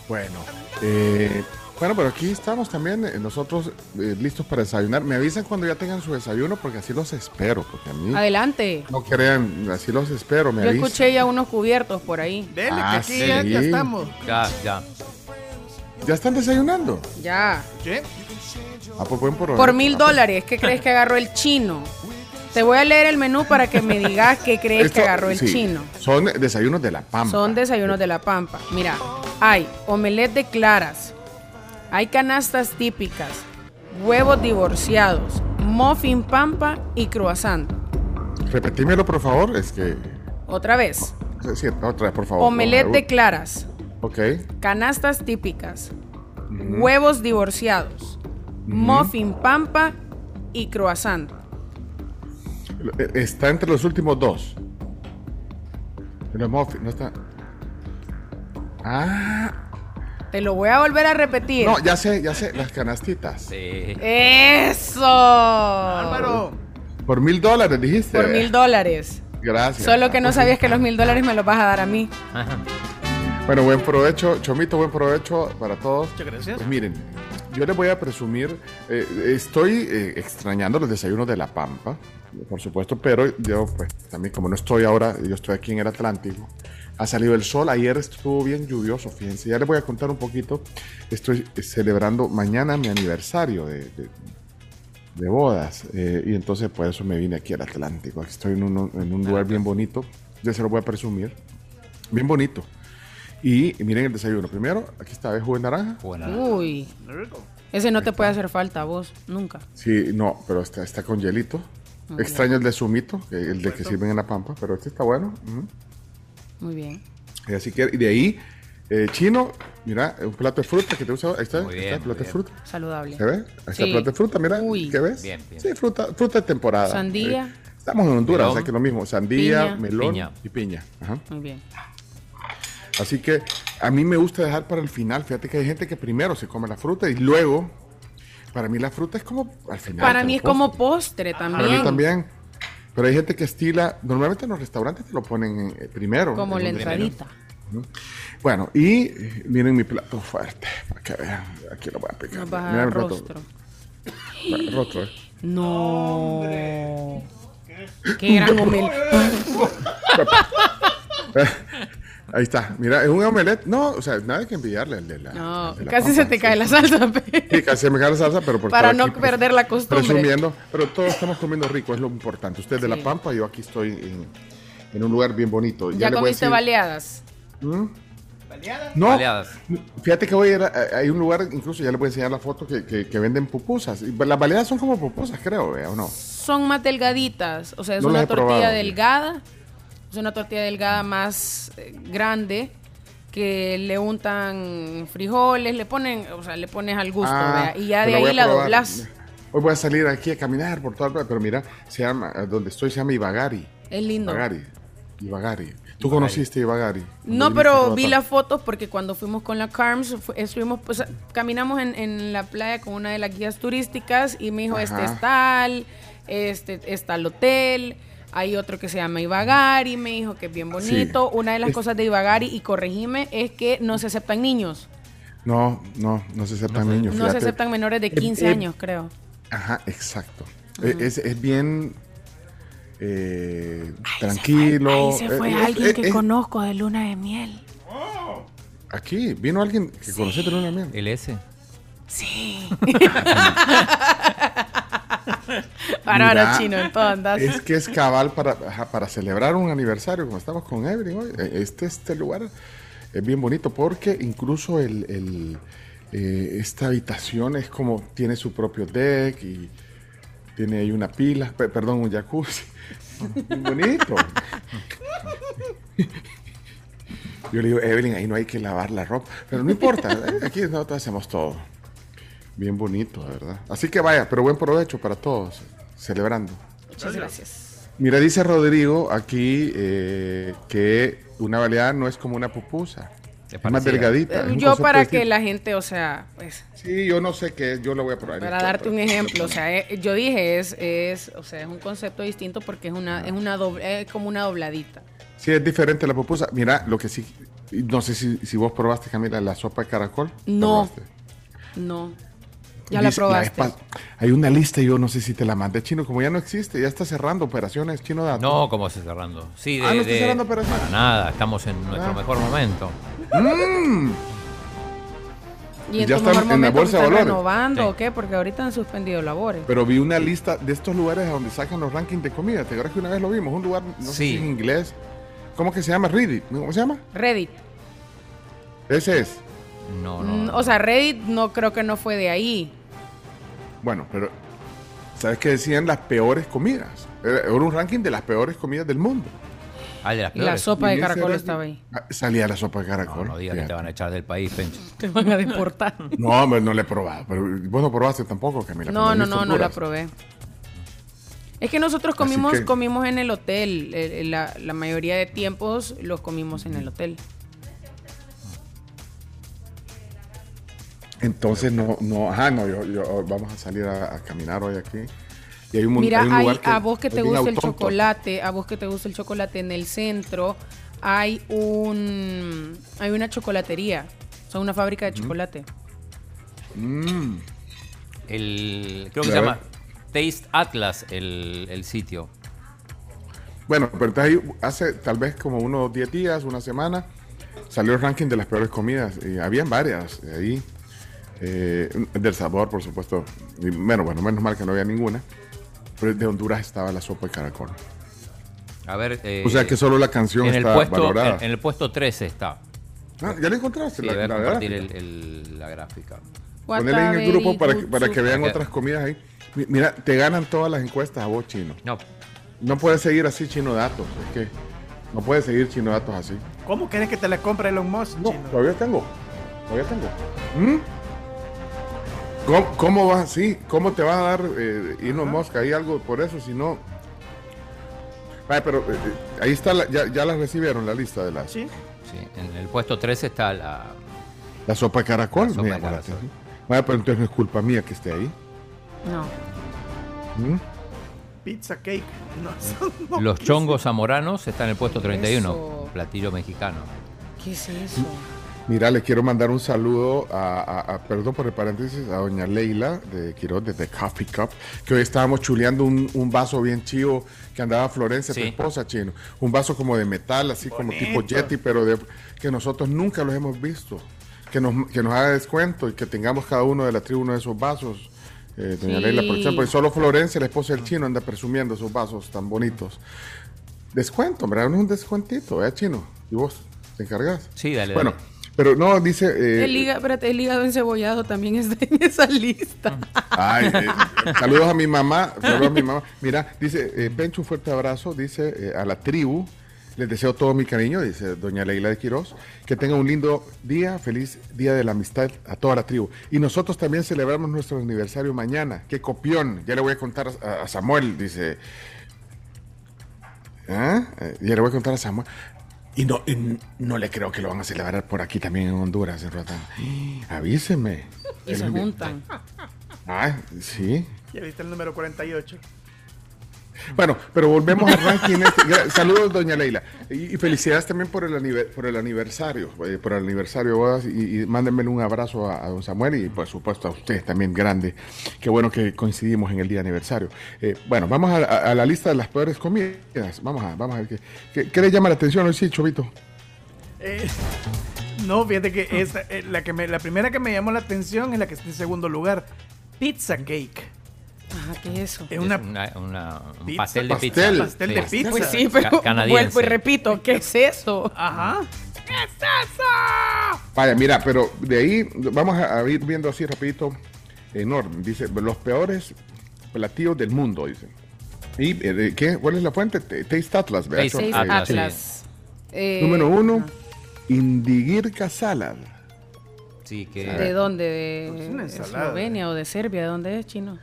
Bueno, eh, bueno, pero aquí estamos también eh, nosotros eh, listos para desayunar. Me avisan cuando ya tengan su desayuno porque así los espero, porque a mí Adelante. no crean, así los espero, me Yo avisan. escuché ya unos cubiertos por ahí. Dele, Ah, que aquí ya, sí. ya estamos. Ya, ya. ¿Ya están desayunando? Ya. Ah, pues buen provecho. Por mil dólares, ¿qué crees que agarró el chino? Te voy a leer el menú para que me digas qué crees Esto- que agarró el sí, chino. Son desayunos de la Pampa. Son desayunos de la Pampa. Mira, hay omelette de claras, hay canastas típicas, huevos divorciados, muffin pampa y croissant. Repetímelo, por favor. Es que. Otra vez, Sí, otra vez, por favor. omelette de claras, Ok. canastas típicas, huevos divorciados, muffin pampa y croissant. Está entre los últimos dos. No está. Ah. Te lo voy a volver a repetir. No, ya sé, ya sé. Las canastitas. Eso. Álvaro. Por mil dólares, dijiste. Por mil dólares. Gracias. Solo que no sabías que los mil dólares me los vas a dar a mí. Bueno, buen provecho, Chomito, buen provecho para todos. Muchas gracias. Pues miren, yo les voy a presumir, eh, estoy eh, extrañando los desayunos de La Pampa, por supuesto, pero yo pues también como no estoy ahora, yo estoy aquí en el Atlántico, ha salido el sol, ayer estuvo bien lluvioso, fíjense, ya les voy a contar un poquito, estoy eh, celebrando mañana mi aniversario de, de- de bodas, eh, y entonces por eso me vine aquí al Atlántico, aquí estoy en un, en un lugar bien bonito, ya se lo voy a presumir, bien bonito. Y miren el desayuno. Primero, aquí está, ¿ves jugo de naranja? Uy. Ese no te puede hacer falta vos, nunca. Sí, no, pero está, está con hielito. Ok. Extraño el de sumito, el de que sirven en la pampa, pero este está bueno. Muy bien. Y así que, y de ahí, eh, chino, Mira, un plato de fruta que te usa. Ahí está, Muy ahí bien, está el plato muy de fruta. Saludable. ¿Se ve? Ahí está Sí. el plato de fruta, mira. ¿Qué ves? Bien, bien. Sí, fruta, fruta de temporada. Sandía. Eh, estamos en Honduras, Melón. o sea que lo mismo. Sandía, Piña. melón Piña. y piña. Ajá. Muy bien. Así que a mí me gusta dejar para el final. Fíjate que hay gente que primero se come la fruta y luego, para mí la fruta es como al final. Para mí es postre. como postre también. Para mí también. Pero hay gente que estila, normalmente en los restaurantes te lo ponen eh, primero. Como en la. Ujú. Bueno, y eh, miren mi plato fuerte, para que vean. Aquí lo voy a picar. Nos vas a Mira dar mi plato. rostro. Rostro, eh. No. Qué gran homel. Ahí está, mira, es un omelette. No, o sea, nada que envidiarle al de la. No, al de la casi papa, se te sí. cae la salsa. Sí, casi se me cae la salsa, pero por Para no aquí, perder la costumbre. Presumiendo, pero todos estamos comiendo rico, es lo importante. Usted de La Sí. Pampa, yo aquí estoy en, en un lugar bien bonito. ¿Ya le comiste decir- baleadas? ¿Mm? No, Baleadas. fíjate que voy a ir a- hay un lugar, incluso ya les voy a enseñar la foto, que, que- que venden pupusas. Las baleadas son como pupusas, creo, ¿vea? ¿o no? Son más delgaditas. O sea, es No una tortilla probado. delgada. Es una tortilla delgada más eh, grande que le untan frijoles, le ponen, o sea, le pones al gusto, Ah, y ya me de ahí la probar. doblas. Hoy voy a salir aquí a caminar por toda la pero mira, se llama, donde estoy se llama Ibagari. Es lindo. Ibagari. Ibagari. ¿Tú conociste Ibagari? No, pero vi las fotos porque cuando fuimos con la CARMS, fu- estuvimos, pues, caminamos en, en la playa con una de las guías turísticas y me dijo, este es tal, este está el hotel, hay otro que se llama Ibagari, me dijo que es bien bonito. Una de las Es- cosas de Ibagari, y corregime, es que no se aceptan niños. No, no, no se aceptan niños. No se aceptan menores de Eh, 15 eh, años, creo. Ajá, exacto. Eh, es, es bien eh, tranquilo. Ahí se fue Eh, alguien eh, que eh, conozco de luna de miel. Aquí, vino alguien que conoce de Luna Miel. ¿El S? Sí. Mira, chino. Es que es cabal para, para celebrar un aniversario, como estamos con Evelyn hoy. Eh, Este, este lugar es bien bonito porque incluso el, el, eh, esta habitación es como, tiene su propio deck y tiene ahí una pila, pe- perdón, un jacuzzi. Bonito. Yo le digo, Evelyn, ahí no hay que lavar la ropa. Pero no importa, eh, aquí nosotros hacemos todo. Bien bonito, de verdad. Así que vaya, pero buen provecho para todos, celebrando. Muchas gracias. Mira, dice Rodrigo aquí eh, que una baleada no es como una pupusa. Es más delgadita. Eh, Yo para que la gente, o sea, pues, Sí, yo no sé qué es, yo lo voy a probar. para darte un ejemplo, o sea, eh, yo dije es, es, o sea, es un concepto distinto porque es una, es una doble, es como una dobladita. Sí, es diferente la pupusa. Mira, lo que sí, no sé si, si vos probaste, Camila, la sopa de caracol. No, no. Ya la probaste. hay una lista, yo no sé si te la mandé chino, como ya no existe, ya está cerrando operaciones chino dato. No, como se cerrando. Sí, de, Ah, no está de- cerrando operaciones. para nada, estamos en nuestro Ah. mejor momento. Mm. Y en ya están en la bolsa de están valores. renovando Sí. o qué, porque ahorita han suspendido labores. Pero vi una lista de estos lugares a donde sacan los rankings de comida. ¿Te acuerdas que una vez lo vimos? Un lugar, no sé si en inglés. ¿Cómo que se llama? Reddit. ¿Cómo se llama? Reddit. Ese es. No, Mm, O sea, Reddit no creo que no fue de ahí. Bueno, pero ¿sabes qué decían las peores comidas? Era era un ranking de las peores comidas del mundo. Ah, de las Y la peores. sopa de caracol estaba ahí. Ah, Salía la sopa de caracol. No, no digas que te van a echar del país, Pencho. Te van a deportar. No, hombre, no le he probado. Pero vos no probaste tampoco, Camila. No, no, no, no la probé. Es que nosotros comimos, que- comimos en el hotel. eh, eh, La, la mayoría de tiempos los comimos en el hotel. Entonces, no, no, ajá, no, yo, yo- vamos a salir a, a caminar hoy aquí. Y hay un, Mira, hay un hay- lugar que a vos que te gusta el chocolate, a vos que te gusta el chocolate en el centro, hay un hay una chocolatería, o sea, una fábrica de chocolate. Mm. El, creo que se llama Taste Atlas el, el sitio. Bueno, pero ahí hace tal vez como unos 10 días, una semana, salió el ranking de las peores comidas. Y habían varias ahí. Eh, del sabor, por supuesto. Y, bueno, bueno, menos mal que no había ninguna. Pero de Honduras estaba la sopa de caracol. A ver. eh, O sea que solo la canción en el está puesto, valorada. En, en el puesto 13 está. Ah, ¿Ya la encontraste? Sí, la, voy a la compartir gráfica? el- el- la gráfica. Ponela en el grupo para, que- para que vean otras comidas ahí. Mi- Mira, te ganan todas las encuestas a vos, Chino. No. No puedes seguir así Chino Datos. Es que no puedes seguir Chino Datos así. ¿Cómo querés que te la compre Elon Musk? No, chino? todavía tengo. Todavía tengo. ¿Mm? ¿Cómo, cómo va? Sí, ¿cómo te va a dar eh, Elon Musk ahí algo por eso? Si no. Vaya, pero eh, eh, ahí está, la- ya, ya la recibieron la lista de las. Sí. Sí, en el puesto 13 está la. La sopa de caracol, La sopa de caracol. Vaya, pero entonces no es culpa mía que esté ahí. No. ¿Mm? Pizza cake. No. Los chongos zamoranos están en el puesto 31, Eso. platillo mexicano. ¿Qué es eso? Mira, le quiero mandar un saludo a, a- a- perdón por el paréntesis, a doña Leila de Quiroz, de The Coffee Cup, que hoy estábamos chuleando un, un vaso bien chivo que andaba Florencia, tu Sí. esposa, chino. Un vaso como de metal, así como tipo. Yeti, pero de, que nosotros nunca los hemos visto. Que nos, que nos haga descuento y que tengamos cada uno de la tribu uno de esos vasos. Eh, doña Sí. Leila, por ejemplo, y solo Florencia, la esposa del chino, anda presumiendo esos vasos tan bonitos. Descuento, es un descuentito, ¿eh, chino? ¿Y vos te encargas? Sí, dale. Bueno, dale. Pero no, dice... eh, el, hígado, espérate, el hígado encebollado también está en esa lista. Ay, eh, saludos a mi mamá, saludos a mi mamá. Mira, dice, eh, Pencho, un fuerte abrazo, dice eh, a la tribu, les deseo todo mi cariño, dice doña Leila de Quiroz, que tenga un lindo día, feliz día de la amistad a toda la tribu. Y nosotros también celebramos nuestro aniversario mañana, qué copión, ya le voy a contar a, a Samuel, dice, ¿Ah? Eh, ya le voy a contar a Samuel. Y no, y no le creo que lo van a celebrar por aquí también en Honduras, en Roatán. Avíseme. Y se juntan. Ah, sí. Ya viste el número 48. Bueno, pero volvemos al ranking. este. Saludos, doña Leila. Y, y felicidades también por el, anive- por el aniversario, eh, por el aniversario de bodas. Y, y mándenme un abrazo a, a don Samuel y, por supuesto, a ustedes también, grande. Qué bueno que coincidimos en el día de aniversario. Eh, bueno, vamos a, a- a la lista de las peores comidas. Vamos a, vamos a ver qué, qué, qué le llama la atención hoy, sí, Chovito. Eh, no, fíjate que esta, eh, la, que me, la primera que me llamó la atención es la que está en segundo lugar. Pizza cake. Ajá, ¿qué es eso? Es una, una, una- un pizza. pastel de Pastel. pizza. Pastel de pizza. Pues sí, Ca- pero canadiense. vuelvo y repito, ¿qué es eso? Ajá. ¿Qué es eso? Vaya, mira, pero de ahí vamos a, ir viendo así rapidito enorme. Dice, los peores platillos del mundo, dice. ¿Y eh, de qué? ¿Cuál es la fuente? Taste Atlas, ¿verdad? Taste Atlas, Atlas. Eh, Número uno, Indigirka Salad. Sí, que. ¿De dónde? Pues es una ¿De. Eslovenia o de Serbia? ¿De dónde es, chino?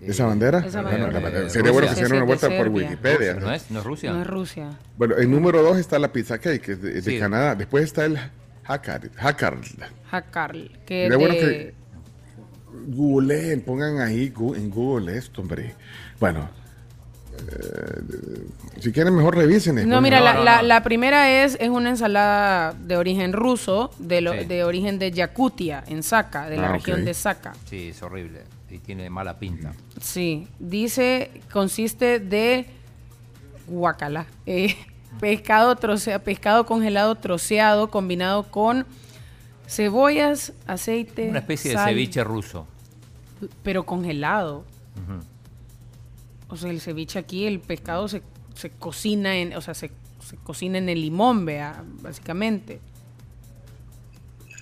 ¿Esa bandera? Esa Bueno, bandera. la bandera. Sería bueno que diera una vuelta de por. Wikipedia. ¿No es? ¿No es Rusia? No es Rusia. Bueno, en número dos está la pizza cake, que es de, de Sí. Canadá. Después está el Hakar. Hakar. Jacarl, que es Sería bueno de... que googleen, pongan ahí en Google esto, hombre. Bueno, si quieren mejor revisen. No, mira, No, la, no, la- no. la primera es, es una ensalada de origen ruso, de, lo- Sí. de origen de Yakutia, en Saka, de la Ah, región de Saka. Sí, es horrible. Y tiene mala pinta. Sí, dice, consiste de guacala, eh, pescado, trocea- pescado congelado troceado combinado con cebollas, aceite, Una especie de ceviche ruso. pero congelado. O sea, el ceviche aquí, el pescado se, se cocina en, o sea, se, se cocina en el limón, vea, básicamente.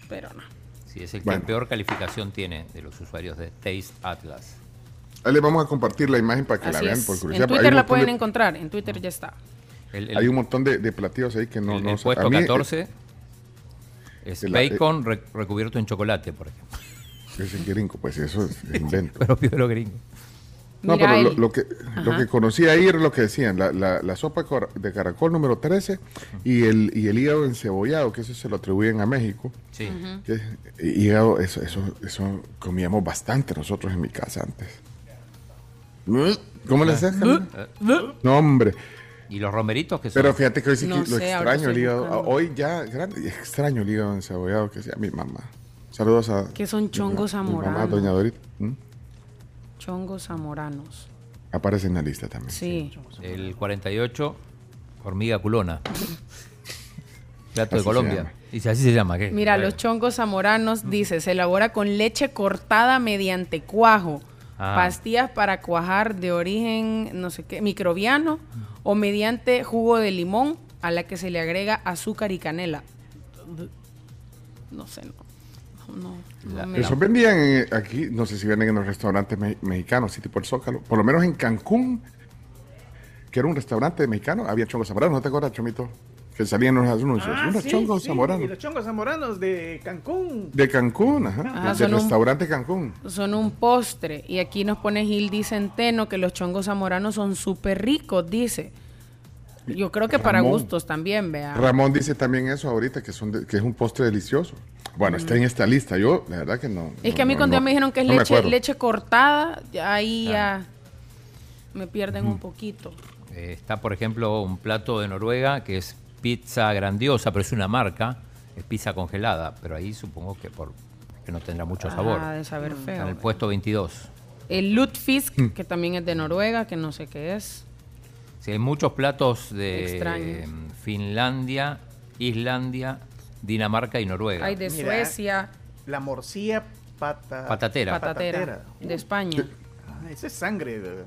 Pero no. Sí, es el que Bueno. peor calificación tiene de los usuarios de Taste Atlas. Ahí les vamos a compartir la imagen para que la vean es. por En curiosidad. Hay Twitter un la montón pueden de- encontrar, en Twitter ya está. El, el- Hay un montón de, de platillos ahí que no... el- no el puesto A mí, eh, 14 es la- eh, bacon re- recubierto en chocolate, por ejemplo. Ese gringo, pues eso es invento. Propio de los gringos. No, pero lo, lo que, lo que conocí ahí era lo que decían, la, la- la sopa de caracol número 13 y el, y el hígado encebollado, que eso se lo atribuyen a México. Sí. Que, hígado, eso, eso, eso comíamos bastante nosotros en mi casa antes. ¿Cómo le haces? No, hombre. ¿Y los romeritos que son? Pero fíjate que hoy sí No que lo sé, extraño el hígado. buscando. Hoy ya, grande, extraño el hígado encebollado que hacía mi mamá. Saludos a. Que son chongos mamá, zamoranos. doña Dorita. ¿Mm? Chongos zamoranos. Aparece en la lista también. Sí. El 48, hormiga culona. Plato de se Colombia. llama. Dice, así se llama. ¿qué? Mira, los chongos zamoranos, dice, se elabora con leche cortada mediante cuajo, Ah. pastillas para cuajar de origen, no sé qué, microbiano, o mediante jugo de limón a la que se le agrega azúcar y canela. No sé, no. No, no La- me- Eso vendían en- aquí, no sé si venden en los restaurantes me- mexicanos, sí, tipo el Zócalo. Por lo menos en Cancún, que era un restaurante mexicano, había chongos zamoranos, ¿no te acuerdas, Chomito? que salían los anuncios. Ah, unos sí, chongos sí, zamoranos. Los chongos zamoranos de Cancún. De Cancún, ajá. Ajá, del son un- restaurante Cancún. Son un postre. Y aquí nos pone Gildi Centeno que los chongos zamoranos son súper ricos, dice. Yo creo que para gustos también, vea. Ramón dice también eso ahorita, que, son de- que es un postre delicioso. Bueno, está en esta lista. Yo, la verdad que no. Es no- que a mí no- cuando ya no- me dijeron que es leche, leche cortada, ahí ya me pierden un poquito. Eh, está, por ejemplo, un plato de Noruega que es pizza grandiosa, pero es una marca, es pizza congelada, pero ahí supongo que por que no tendrá mucho sabor. Ah, de saber Está en feo. el puesto 22. El Lutfisk, Mm. que también es de Noruega, que no sé qué es. Sí, hay muchos platos de Extraños. eh, Finlandia, Islandia, Dinamarca y Noruega. Hay de Mira, Suecia, La morcilla pata... Patatera. patatera, de España. Ah, esa es sangre. de- Debe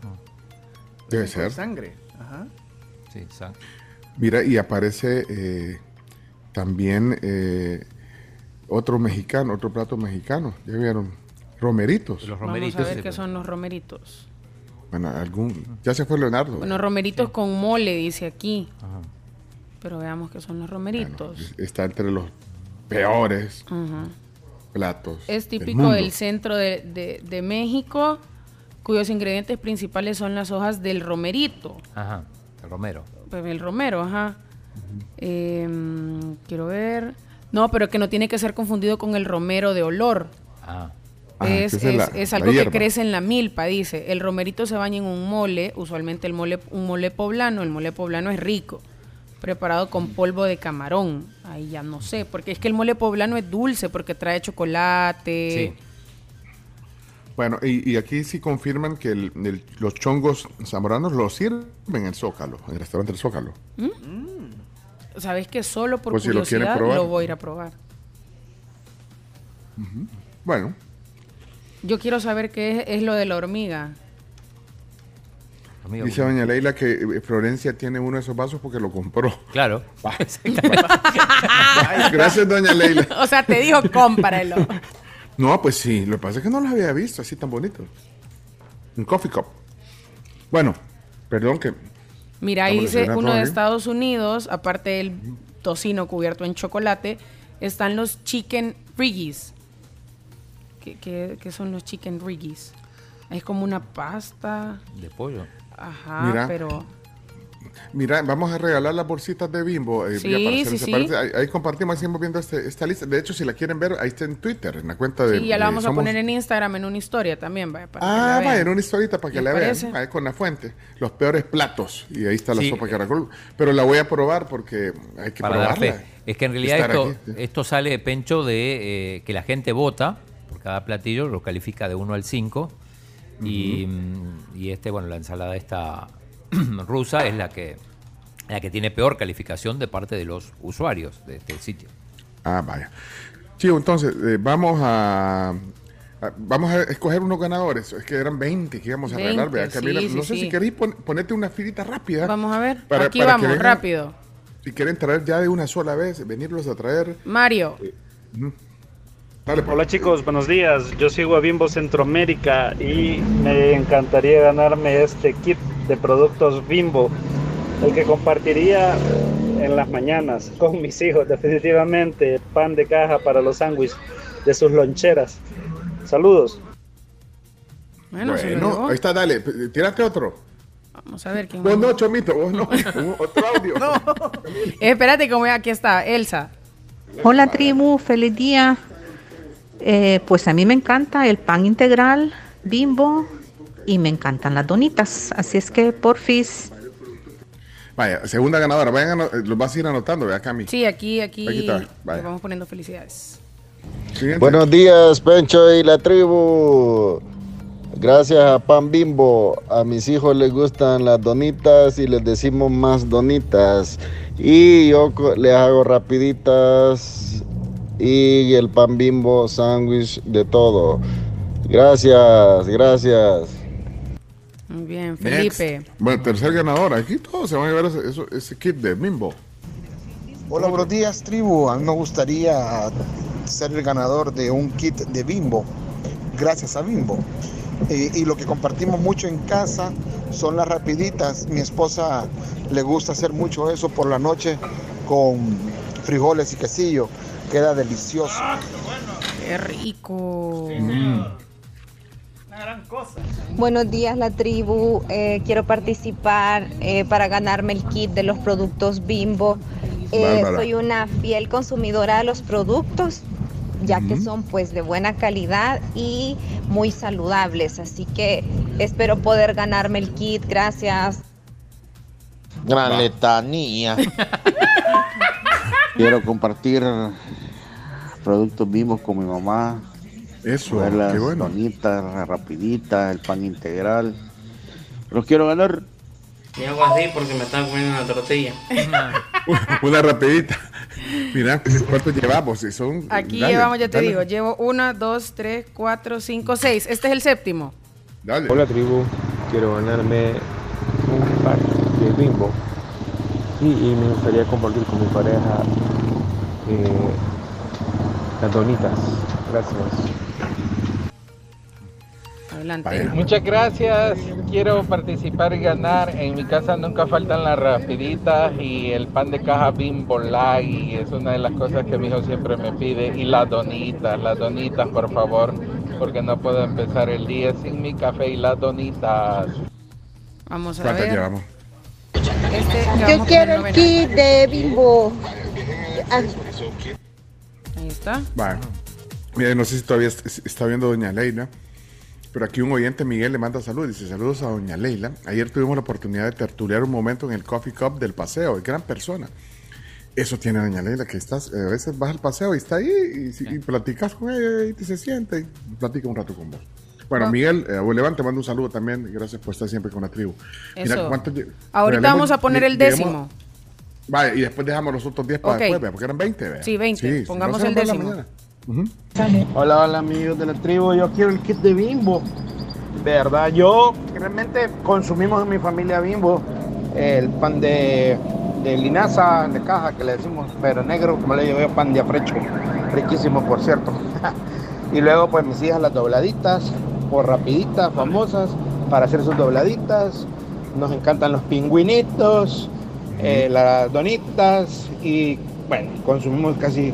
tipo de ser. Sangre. Ajá. Sí, sa- Mira, y aparece eh, también eh, otro mexicano, otro plato mexicano. ¿Ya vieron? Romeritos. Los Vamos a romeritos. ver qué son los romeritos. Bueno, algún... Ya se fue Leonardo. Bueno, romeritos con mole, dice aquí. Pero veamos qué son los romeritos. Está entre los peores Ajá. platos. Es del típico mundo. del centro de, de- de México, cuyos ingredientes principales son las hojas del romerito. Ajá, el romero. Pues el romero, ajá. Em, quiero ver. No, pero que no tiene que ser confundido con el romero de olor. Ah. Es, es es- la- es la algo que crece en la milpa, dice. El romerito se baña en un mole, usualmente el mole, un mole poblano. El mole poblano es rico, preparado con polvo de camarón. Ahí ya no sé, porque es que el mole poblano es dulce, porque trae chocolate. Sí. Bueno, y, y aquí sí confirman que el- el- los chongos zamoranos los sirven en el Zócalo, en el restaurante del Zócalo. Sabes que solo por Pues si lo curiosidad probar. lo voy a ir a probar. Bueno, Yo quiero saber qué es, es lo de la hormiga. Amigo, dice doña Leila que eh, Florencia tiene uno de esos vasos porque lo compró. Claro. Gracias, doña Leila. o sea, te dijo, cómpralo. No, pues sí, lo que pasa es que no los había visto así tan bonitos. Un coffee cup. Bueno, perdón que... Mira, ahí dice uno de. Estados Unidos, aparte del tocino cubierto en chocolate, están los chicken riggies. ¿Qué, qué- qué son los chicken riggies? Es como una pasta. De pollo. Ajá, Mira, pero... Mira, vamos a regalar las bolsitas de Bimbo. eh, Sí, sí, sí. Ahí, ahí compartimos, ahí seguimos viendo este- esta lista. De hecho, si la quieren ver, ahí está en Twitter, en la cuenta de... Sí, ya la vamos a Somos- poner en Instagram en una historia también, vaya, para que Ah, vaya, vean. en una historita para que ¿Les la vean. parece? Ahí con la fuente. Los peores platos. Y ahí está la Sí. sopa de caracol. Pero la voy a probar porque hay que para dar probarla. fe. Es que en realidad esto, aquí, esto sale, Pencho, de eh, que la gente vota cada platillo, lo califica de 1 al 5. y, y este, bueno, la ensalada esta rusa es la que, la que tiene peor calificación de parte de los usuarios de este sitio. Ah, vaya. Chivo, entonces, eh, vamos a, Vamos a escoger unos ganadores. Es que eran 20 que íbamos a 20, regalar. ¿verdad, Camila? sí, sí, no sé sí. si queréis pon- ponerte una filita rápida. Vamos a ver. Para- Aquí para vamos, vengan- rápido. Si quieren traer ya de una sola vez, venirlos a traer. Mario. Dale, pues. Hola chicos, buenos días. Yo sigo a Bimbo Centroamérica y me encantaría ganarme este kit de productos Bimbo, el que compartiría en las mañanas con mis hijos. Definitivamente pan de caja para los sándwiches de sus loncheras. Saludos. Bueno, Bueno, ahí está, dale. Tírate otro. Vamos a ver quién Vos no, Chomito, vos no. otro audio. Eh, espérate, como aquí está, Elsa. Hola tribu, feliz día. Eh, pues a mí me encanta el pan integral, bimbo y me encantan las donitas. Así es que porfis. Vaya, segunda ganadora. Vayan, los vas a ir anotando, ¿verdad, Cami? Sí, aquí, aquí, Aquí vaya. vamos poniendo felicidades. Siguiente. Buenos días, Pencho y la tribu. Gracias a Pan Bimbo, a mis hijos les gustan las donitas y les decimos más donitas. Y yo les hago rapiditas y el Pan Bimbo sándwich de todo. Gracias, gracias. Muy bien, Next. Felipe. Bueno, tercer ganador. Aquí todos se van a llevar ese kit de Bimbo. Hola, buenos días, tribu. A mí me gustaría ser el ganador de un kit de Bimbo, gracias a Bimbo. Eh, y lo que compartimos mucho en casa son las rapiditas. Mi esposa le gusta hacer mucho eso por la noche con frijoles y quesillo. Queda delicioso. Qué rico. Buenos días, la tribu. Eh, quiero participar eh, para ganarme el kit de los productos Bimbo. Eh, soy una fiel consumidora de los productos, ya que son pues de buena calidad y muy saludables. Así que espero poder ganarme el kit. Gracias. Gran letanía. Quiero compartir productos vivos con mi mamá. Eso, las qué bueno. donitas, la rapidita, el pan integral. Los quiero ganar. Y hago así porque me están comiendo una tortilla. Una rapidita. Mira, ¿cuántos llevamos? Si Son, Aquí dale, llevamos, ya te dale. digo, llevo una, dos, tres, cuatro, cinco, seis. Este es el séptimo. Hola tribu, quiero ganarme un par de bimbo y, y me gustaría compartir con mi pareja eh, las donitas. Gracias. Adelante. Muchas gracias. Quiero participar y ganar. En mi casa nunca faltan las rapiditas y el pan de caja Bimbo. Y es una de las cosas que mi hijo siempre me pide. Y las donitas, las donitas, por favor. Porque no puedo empezar el día sin mi café y las donitas. Vamos a ¿Cuántas ver. llevamos? Este, Yo quiero el kit de Bimbo. Ah, Ahí está. Vale. Mira, no sé si todavía es- está viendo Doña Leila, pero aquí un oyente, Miguel, le manda saludos. Dice, saludos a Doña Leila. Ayer tuvimos la oportunidad de tertuliar un momento en el Coffee Cup del paseo. Es gran persona. Eso tiene Doña Leila, que estás, eh, a veces vas al paseo y está ahí y platicas con ella y te se siente y platica un rato con vos. Bueno. Miguel, eh, te mando un saludo también. Gracias por estar siempre con la tribu. Eso. ¿cuántos lle- Ahorita vamos a poner el décimo. Vale, y después dejamos los otros 10 para después, porque eran 20, vea. Sí, 20. si Pongamos no, el décimo. Hola, hola amigos de la tribu, yo quiero el kit de Bimbo. De verdad, yo realmente consumimos en mi familia Bimbo el pan de, de linaza de caja que le decimos, pero negro, como le digo yo, pan de afrecho. Riquísimo, por cierto. y luego pues mis hijas las dobladitas, rapiditas, famosas, para hacer sus dobladitas. Nos encantan los pingüinitos, eh, las donitas y bueno, consumimos casi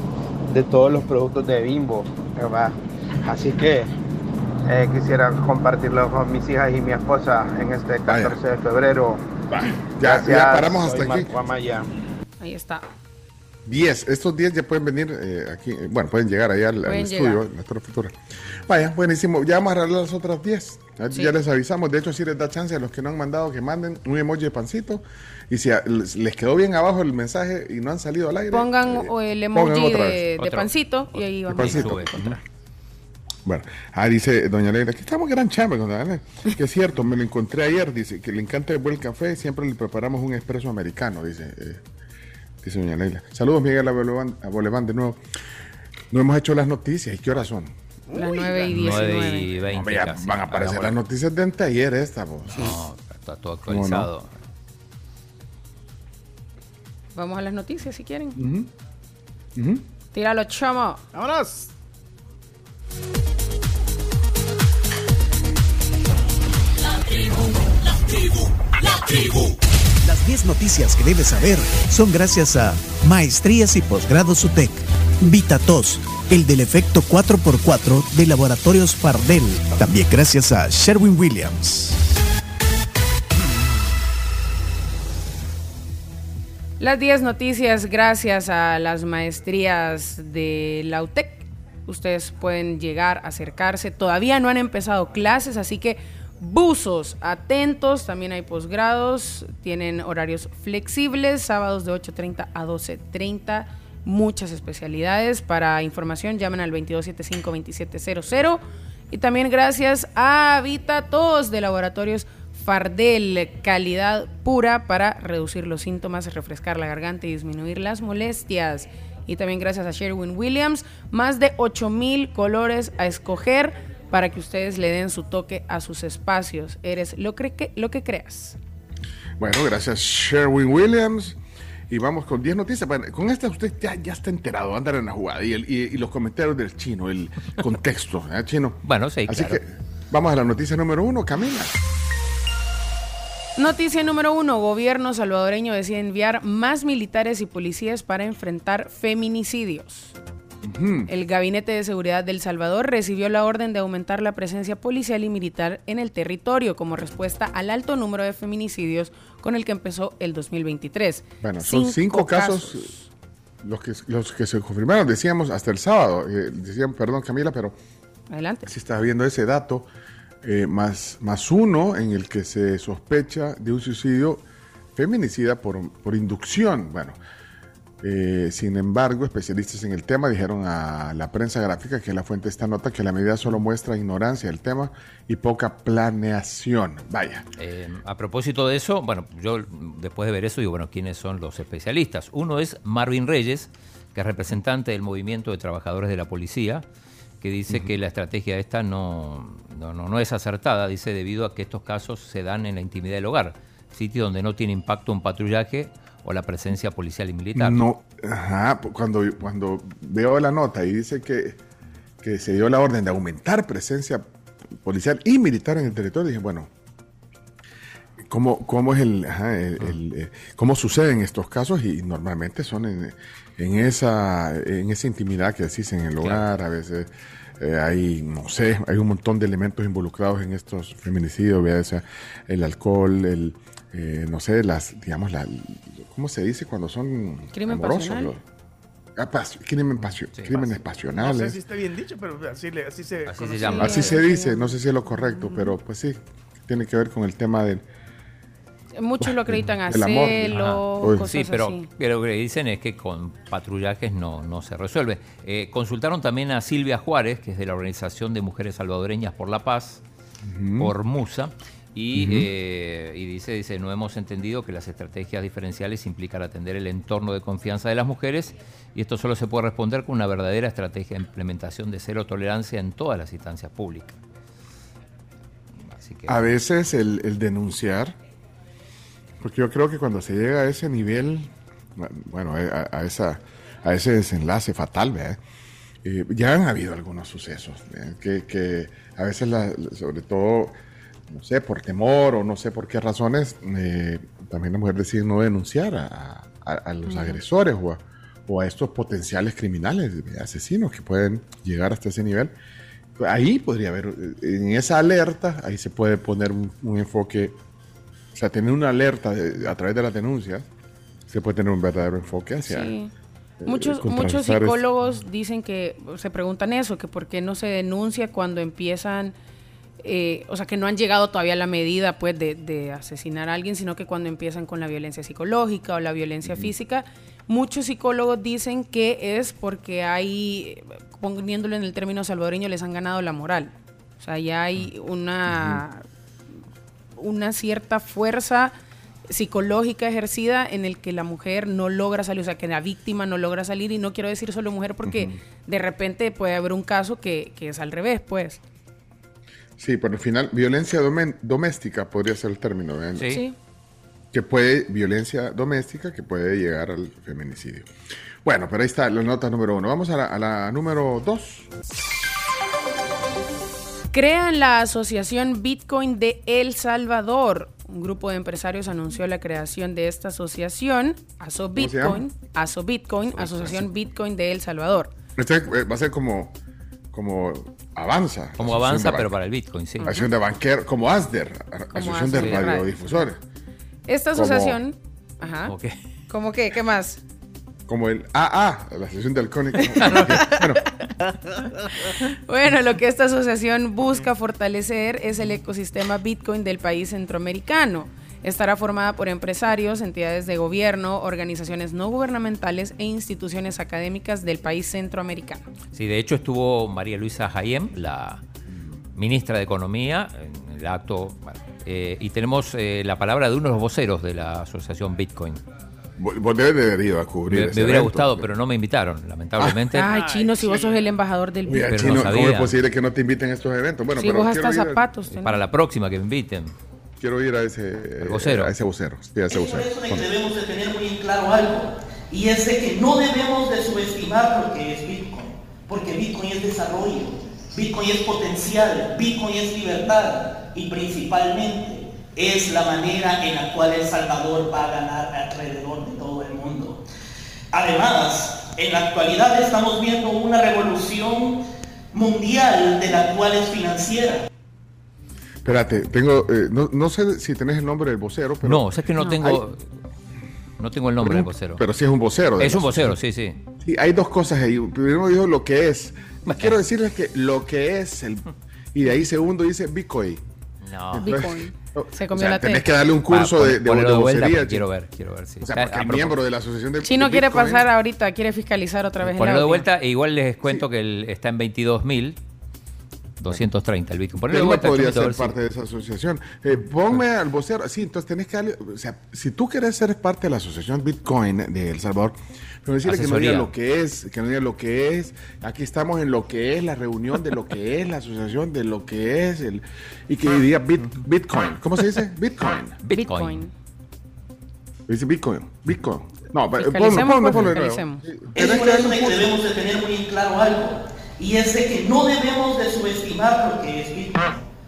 de todos los productos de Bimbo, ¿verdad? Así que eh, quisiera compartirlo con mis hijas y mi esposa en este 14 de febrero. Ya, ya paramos hasta soy aquí. Marco Amaya. Ahí está. 10. Estos 10 ya pueden venir eh, aquí. eh, bueno, pueden llegar allá al, al estudio, llegar. nuestra futura. Vaya, buenísimo. Ya vamos a arreglar las otras 10. Ya, Sí. ya les avisamos. De hecho, sí les da chance a los que no han mandado que manden un emoji de pancito. Y si a- les, quedó bien abajo el mensaje y no han salido al aire. Pongan eh, o el emoji de, pancito y ahí De vamos pancito. a encontrar. Bueno, ah, dice Doña Leila, que estamos gran chamba con Doña. Que es cierto, me lo encontré ayer, dice, que le encanta el buen café, siempre le preparamos un expreso americano, dice, eh, dice Doña Leila. Saludos, Miguel Aboleván, de nuevo. No hemos hecho las noticias, ¿y qué horas son? Las 9 y 9 19. y 20 Hombre, ya casi. van a aparecer las noticias de anteayer esta, vos. No, está todo actualizado. Vamos a las noticias si quieren. Ujú. Ujú. Tíralo, chamo. ¡Vámonos! Las 10 noticias que debes saber son gracias a Maestrías y Posgrados UTEC, VitaTos, el del efecto 4x4 de Laboratorios Fardel, también gracias a Sherwin Williams. Las 10 noticias gracias a las maestrías de la UTEC. Ustedes pueden llegar, acercarse. Todavía no han empezado clases, así que buzos, atentos. También hay posgrados, tienen horarios flexibles, sábados de 8.30 a 12.30. Muchas especialidades. Para información llamen al 2275-2700. Y también gracias a Habitatos de Laboratorios Fardel, calidad pura para reducir los síntomas, refrescar la garganta y disminuir las molestias. Y también gracias a Sherwin Williams, más de 8000 colores a escoger para que ustedes le den su toque a sus espacios. Eres lo, cre- que, lo que creas. Bueno, gracias Sherwin Williams. Y vamos con 10 noticias. Bueno, con esta usted ya, ya está enterado, andar en la jugada. Y, el- y- y los comentarios del chino, el contexto, ¿eh, chino? Bueno, sí, Así claro. que vamos a la noticia número uno, Camila. Noticia número uno. Gobierno salvadoreño decide enviar más militares y policías para enfrentar feminicidios. El Gabinete de Seguridad del Salvador recibió la orden de aumentar la presencia policial y militar en el territorio como respuesta al alto número de feminicidios con el que empezó el 2023. Bueno, son cinco, casos, Los, que, los que se confirmaron, decíamos hasta el sábado. eh, decían, perdón Camila, pero Adelante. si estaba viendo ese dato, eh, más, más uno en el que se sospecha de un suicidio feminicida por, por inducción. Bueno, eh, sin embargo, especialistas en el tema dijeron a la prensa gráfica, que es la fuente de esta nota, que la medida solo muestra ignorancia del tema y poca planeación. Vaya. Eh, a propósito de eso, bueno, yo después de ver eso digo, bueno, ¿quiénes son los especialistas? Uno es Marvin Reyes, que es representante del movimiento de trabajadores de la policía, que dice que la estrategia esta no, no, no, no es acertada, dice, debido a que estos casos se dan en la intimidad del hogar, sitio donde no tiene impacto un patrullaje o la presencia policial y militar. No, ajá, cuando, cuando veo la nota y dice que, que se dio la orden de aumentar presencia policial y militar en el territorio, dije, bueno, ¿cómo, cómo es el, ajá, el- el, eh, cómo suceden estos casos? Y normalmente son en, en esa, en esa intimidad que decís en el hogar, a veces eh, hay, no sé, hay un montón de elementos involucrados en estos feminicidios, vea, o sea, el alcohol, el, eh, no sé, las, digamos, la, ¿cómo se dice cuando son Crimen amorosos? pasional. Los- pas- crimen pasio- crímenes No pasionales. sé si está bien dicho, pero así, le- así se conoce. Así se dice, no sé si es lo correcto, pero pues sí, tiene que ver con el tema del... Muchos lo acreditan a El amor. celo, Sí, pero, así. pero lo que dicen es que con patrullajes no, no se resuelve. Eh, consultaron también a Silvia Juárez, que es de la Organización de Mujeres Salvadoreñas por la Paz, por MUSA, y, eh, y dice, dice, no hemos entendido que las estrategias diferenciales implican atender el entorno de confianza de las mujeres, y esto solo se puede responder con una verdadera estrategia de implementación de cero tolerancia en todas las instancias públicas. Así que, A veces el, el denunciar, porque yo creo que cuando se llega a ese nivel, bueno, a, a esa, a ese desenlace fatal, ¿verdad? Eh, ya han habido algunos sucesos que, que a veces, la- sobre todo, no sé, por temor o no sé por qué razones, eh, también la mujer decide no denunciar a, a- a los agresores o a, o a estos potenciales criminales, asesinos que pueden llegar hasta ese nivel. Ahí podría haber, eh, en esa alerta, ahí se puede poner un, un enfoque, o sea, tener una alerta de- a través de las denuncias, se puede tener un verdadero enfoque hacia... Sí. eh, Muchos, muchos psicólogos dicen que se preguntan eso, que por qué no se denuncia cuando empiezan, eh, o sea, que no han llegado todavía a la medida pues de, de asesinar a alguien, sino que cuando empiezan con la violencia psicológica o la violencia física. Muchos psicólogos dicen que es porque hay, poniéndolo en el término salvadoreño, les han ganado la moral. O sea, ya hay una, una cierta fuerza psicológica ejercida en el que la mujer no logra salir, o sea, que la víctima no logra salir, y no quiero decir solo mujer porque de repente puede haber un caso que, que es al revés, pues. Sí, pero al final, violencia doméstica podría ser el término, ¿verdad? Sí. Sí. Que puede, violencia doméstica que puede llegar al feminicidio. Bueno, pero ahí está la nota número uno. Vamos a la, a la número dos. Crean la Asociación Bitcoin de El Salvador. Un grupo de empresarios anunció la creación de esta asociación, ASO. Bitcoin, ASO Bitcoin, Asociación Bitcoin de El Salvador. Este eh, va a ser como, como avanza. Como avanza, pero para el Bitcoin, sí. Asociación de banqueros, como ASDER, Asociación de. Radiodifusores. Esta Como- asociación, ajá. ¿Cómo ¿Cómo qué? ¿Qué más? Como el AA, la Asociación de Alcohólicos. Bueno, lo que esta asociación busca fortalecer es el ecosistema Bitcoin del país centroamericano. Estará formada por empresarios, entidades de gobierno, organizaciones no gubernamentales e instituciones académicas del país centroamericano. Sí, de hecho estuvo María Luisa Hayem, la ministra de Economía, en el acto, bueno, eh, y tenemos eh, la palabra de uno de los voceros de la asociación Bitcoin. Vos vos debes de haber ido a cubrir Me, ese me hubiera evento. gustado, pero no me invitaron, lamentablemente. Ay, chino, si vos sos el embajador del Bitcoin. Pero no ¿cómo es posible que no te inviten a estos eventos? Bueno, pero vos hasta zapatos tenés. Para la próxima que me inviten. Quiero ir a ese, vocero. a ese vocero. Sí, a ese Por vocero. eso de que debemos de tener muy en claro algo, y es de que no debemos de subestimar lo que es Bitcoin, porque Bitcoin es desarrollo, Bitcoin es potencial, Bitcoin es libertad, y principalmente es la manera en la cual El Salvador va a ganar alrededor de todo el mundo. Además, en la actualidad estamos viendo una revolución mundial de la cual es financiera. Espérate, tengo, eh, no, no sé si tenés el nombre del vocero, pero... No, o sea, es que no tengo- Hay- No tengo el nombre del vocero. Pero sí es un vocero. Es un vocero, sí, sí. Sí, hay dos cosas ahí. Primero dijo lo que es. Quiero decirles que lo que es el... Y de ahí segundo dice Bitcoin. No. Bitcoin. Se O comió sea, la T. tenés que darle un curso Va, de, de, vocería. quiero ver, quiero ver, sí. O sea, porque miembro de la asociación de Chino de quiere Bitcoin. pasar ahorita, quiere fiscalizar otra vez el Ponelo de vuelta, e igual les cuento que el- está en 22.000. 230 el Bitcoin. Ponelo Él no podría ser si- parte de esa asociación. Eh, ponme al vocero. Sí, entonces tenés que darle. O sea, si tú quieres ser parte de la asociación Bitcoin de El Salvador, pero decirle que no diga Asesoría. lo que es, que no diga lo que es. Aquí estamos en lo que es la reunión de lo que es la asociación de lo que es el y que diga bit- Bitcoin. ¿Cómo se dice? Bitcoin. Bitcoin. Dice Bitcoin. Bitcoin. No, ponlo, ponlo, ponlo de que tener muy claro algo, y es de que no debemos de subestimar lo que es Bitcoin,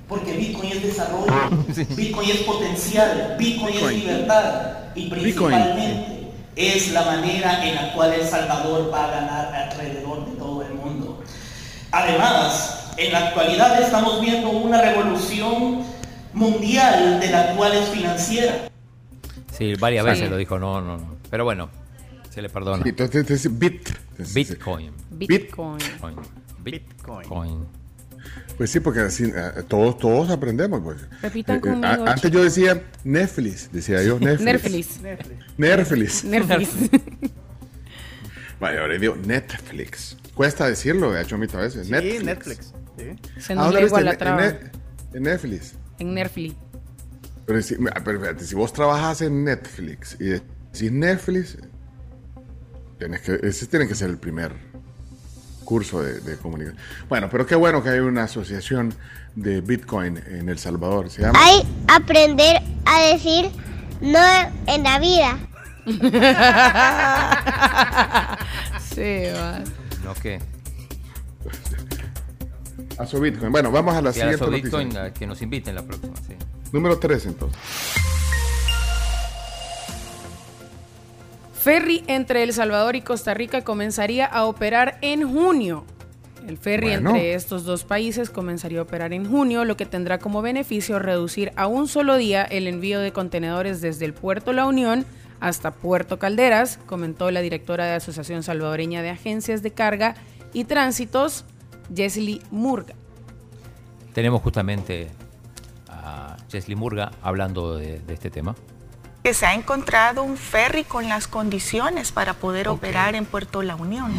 porque Bitcoin es desarrollo, Bitcoin es potencial, Bitcoin, es Bitcoin. libertad, y Bitcoin. principalmente es la manera en la cual El Salvador va a ganar alrededor de todo el mundo. Además, en la actualidad estamos viendo una revolución mundial de la cual es financiera. Sí, varias Sí. veces lo dijo, no, no, no. Pero bueno, se le perdona. Sí, entonces te dice bit. Bitcoin. Bitcoin. Bitcoin. Pues sí, porque así, eh, todos, todos aprendemos. Pues. Repitan Eh, eh, conmigo, a- antes yo decía Netflix, decía yo Netflix. Nerflis. Netflix. Nerflis. Vaya, ahora digo Netflix. Cuesta decirlo, de hecho, a mí a veces. Sí, Netflix. Netflix. sí. Se ¿A nos dónde lengua viste? la En- traba. En, Net- en Netflix. En Nerfli. Pero, si, ah, pero si vos trabajas en Netflix y decís Netflix, tienes que, ese tiene que ser el primer curso de, de comunicación. Bueno, pero qué bueno que hay una asociación de Bitcoin en El Salvador. Se llama Hay aprender a decir no en la vida. sí, va. ¿No qué? Aso Bitcoin. Bueno, vamos a la Sí, a la siguiente So noticia. Bitcoin, a que nos inviten la próxima, sí. Número 3 entonces. Ferry entre El Salvador y Costa Rica comenzaría a operar en junio. El ferry Bueno. entre estos dos países comenzaría a operar en junio, lo que tendrá como beneficio reducir a un solo día el envío de contenedores desde el puerto La Unión hasta Puerto Calderas, comentó la directora de Asociación Salvadoreña de Agencias de Carga y Tránsitos, Jesly Murga. Tenemos justamente a Chesley Murga hablando de, de este tema. Que se ha encontrado un ferry con las condiciones para poder operar en Puerto La Unión.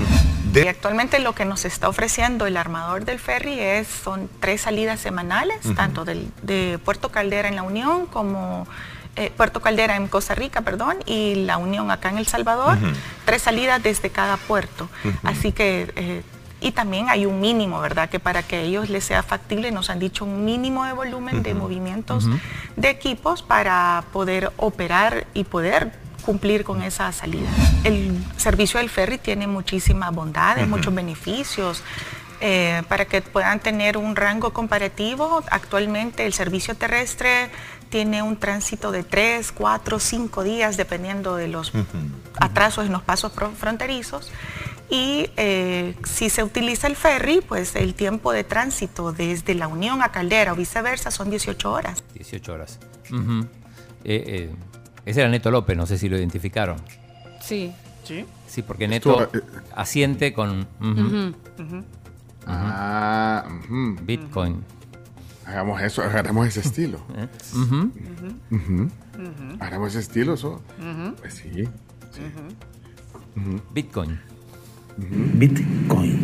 Y actualmente lo que nos está ofreciendo el armador del ferry es, son tres salidas semanales, tanto del, de Puerto Caldera en La Unión como eh, Puerto Caldera en Costa Rica, perdón, y La Unión acá en El Salvador, tres salidas desde cada puerto. Así que, eh, y también hay un mínimo, ¿verdad? Que para que ellos les sea factible, nos han dicho un mínimo de volumen de movimientos de equipos para poder operar y poder cumplir con esa salida. El servicio del ferry tiene muchísimas bondades, muchos beneficios. eh, para que puedan tener un rango comparativo, actualmente el servicio terrestre tiene un tránsito de 3, 4, 5 días, dependiendo de los atrasos en los pasos fron- fronterizos. Y eh, si se utiliza el ferry, pues el tiempo de tránsito desde la Unión a Caldera o viceversa son 18 horas. 18 horas. Eh, eh, ese era Neto López, no sé si lo identificaron. Sí. Sí. Sí, porque Neto Estuvo, eh, asiente con. Ah, ujú. Bitcoin. Hagamos eso, agarremos ese estilo. ¿Eh? Hagamos ese estilo, eso. Pues sí. sí. Bitcoin.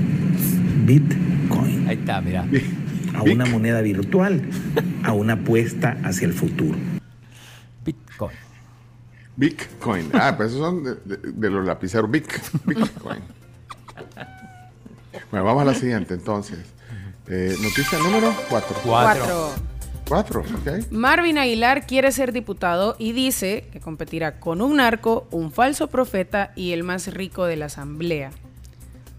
Bitcoin. Bitcoin. Ahí está, mira. A una moneda virtual, a una apuesta hacia el futuro. Bitcoin. Bitcoin. Ah, pues esos son de, de- de los lapiceros. Bic, Bitcoin. Bueno, vamos a la siguiente entonces. Eh, noticia número 4. Cuatro. 4, ok. Marvin Aguilar quiere ser diputado y dice que competirá con un narco, un falso profeta y el más rico de la asamblea.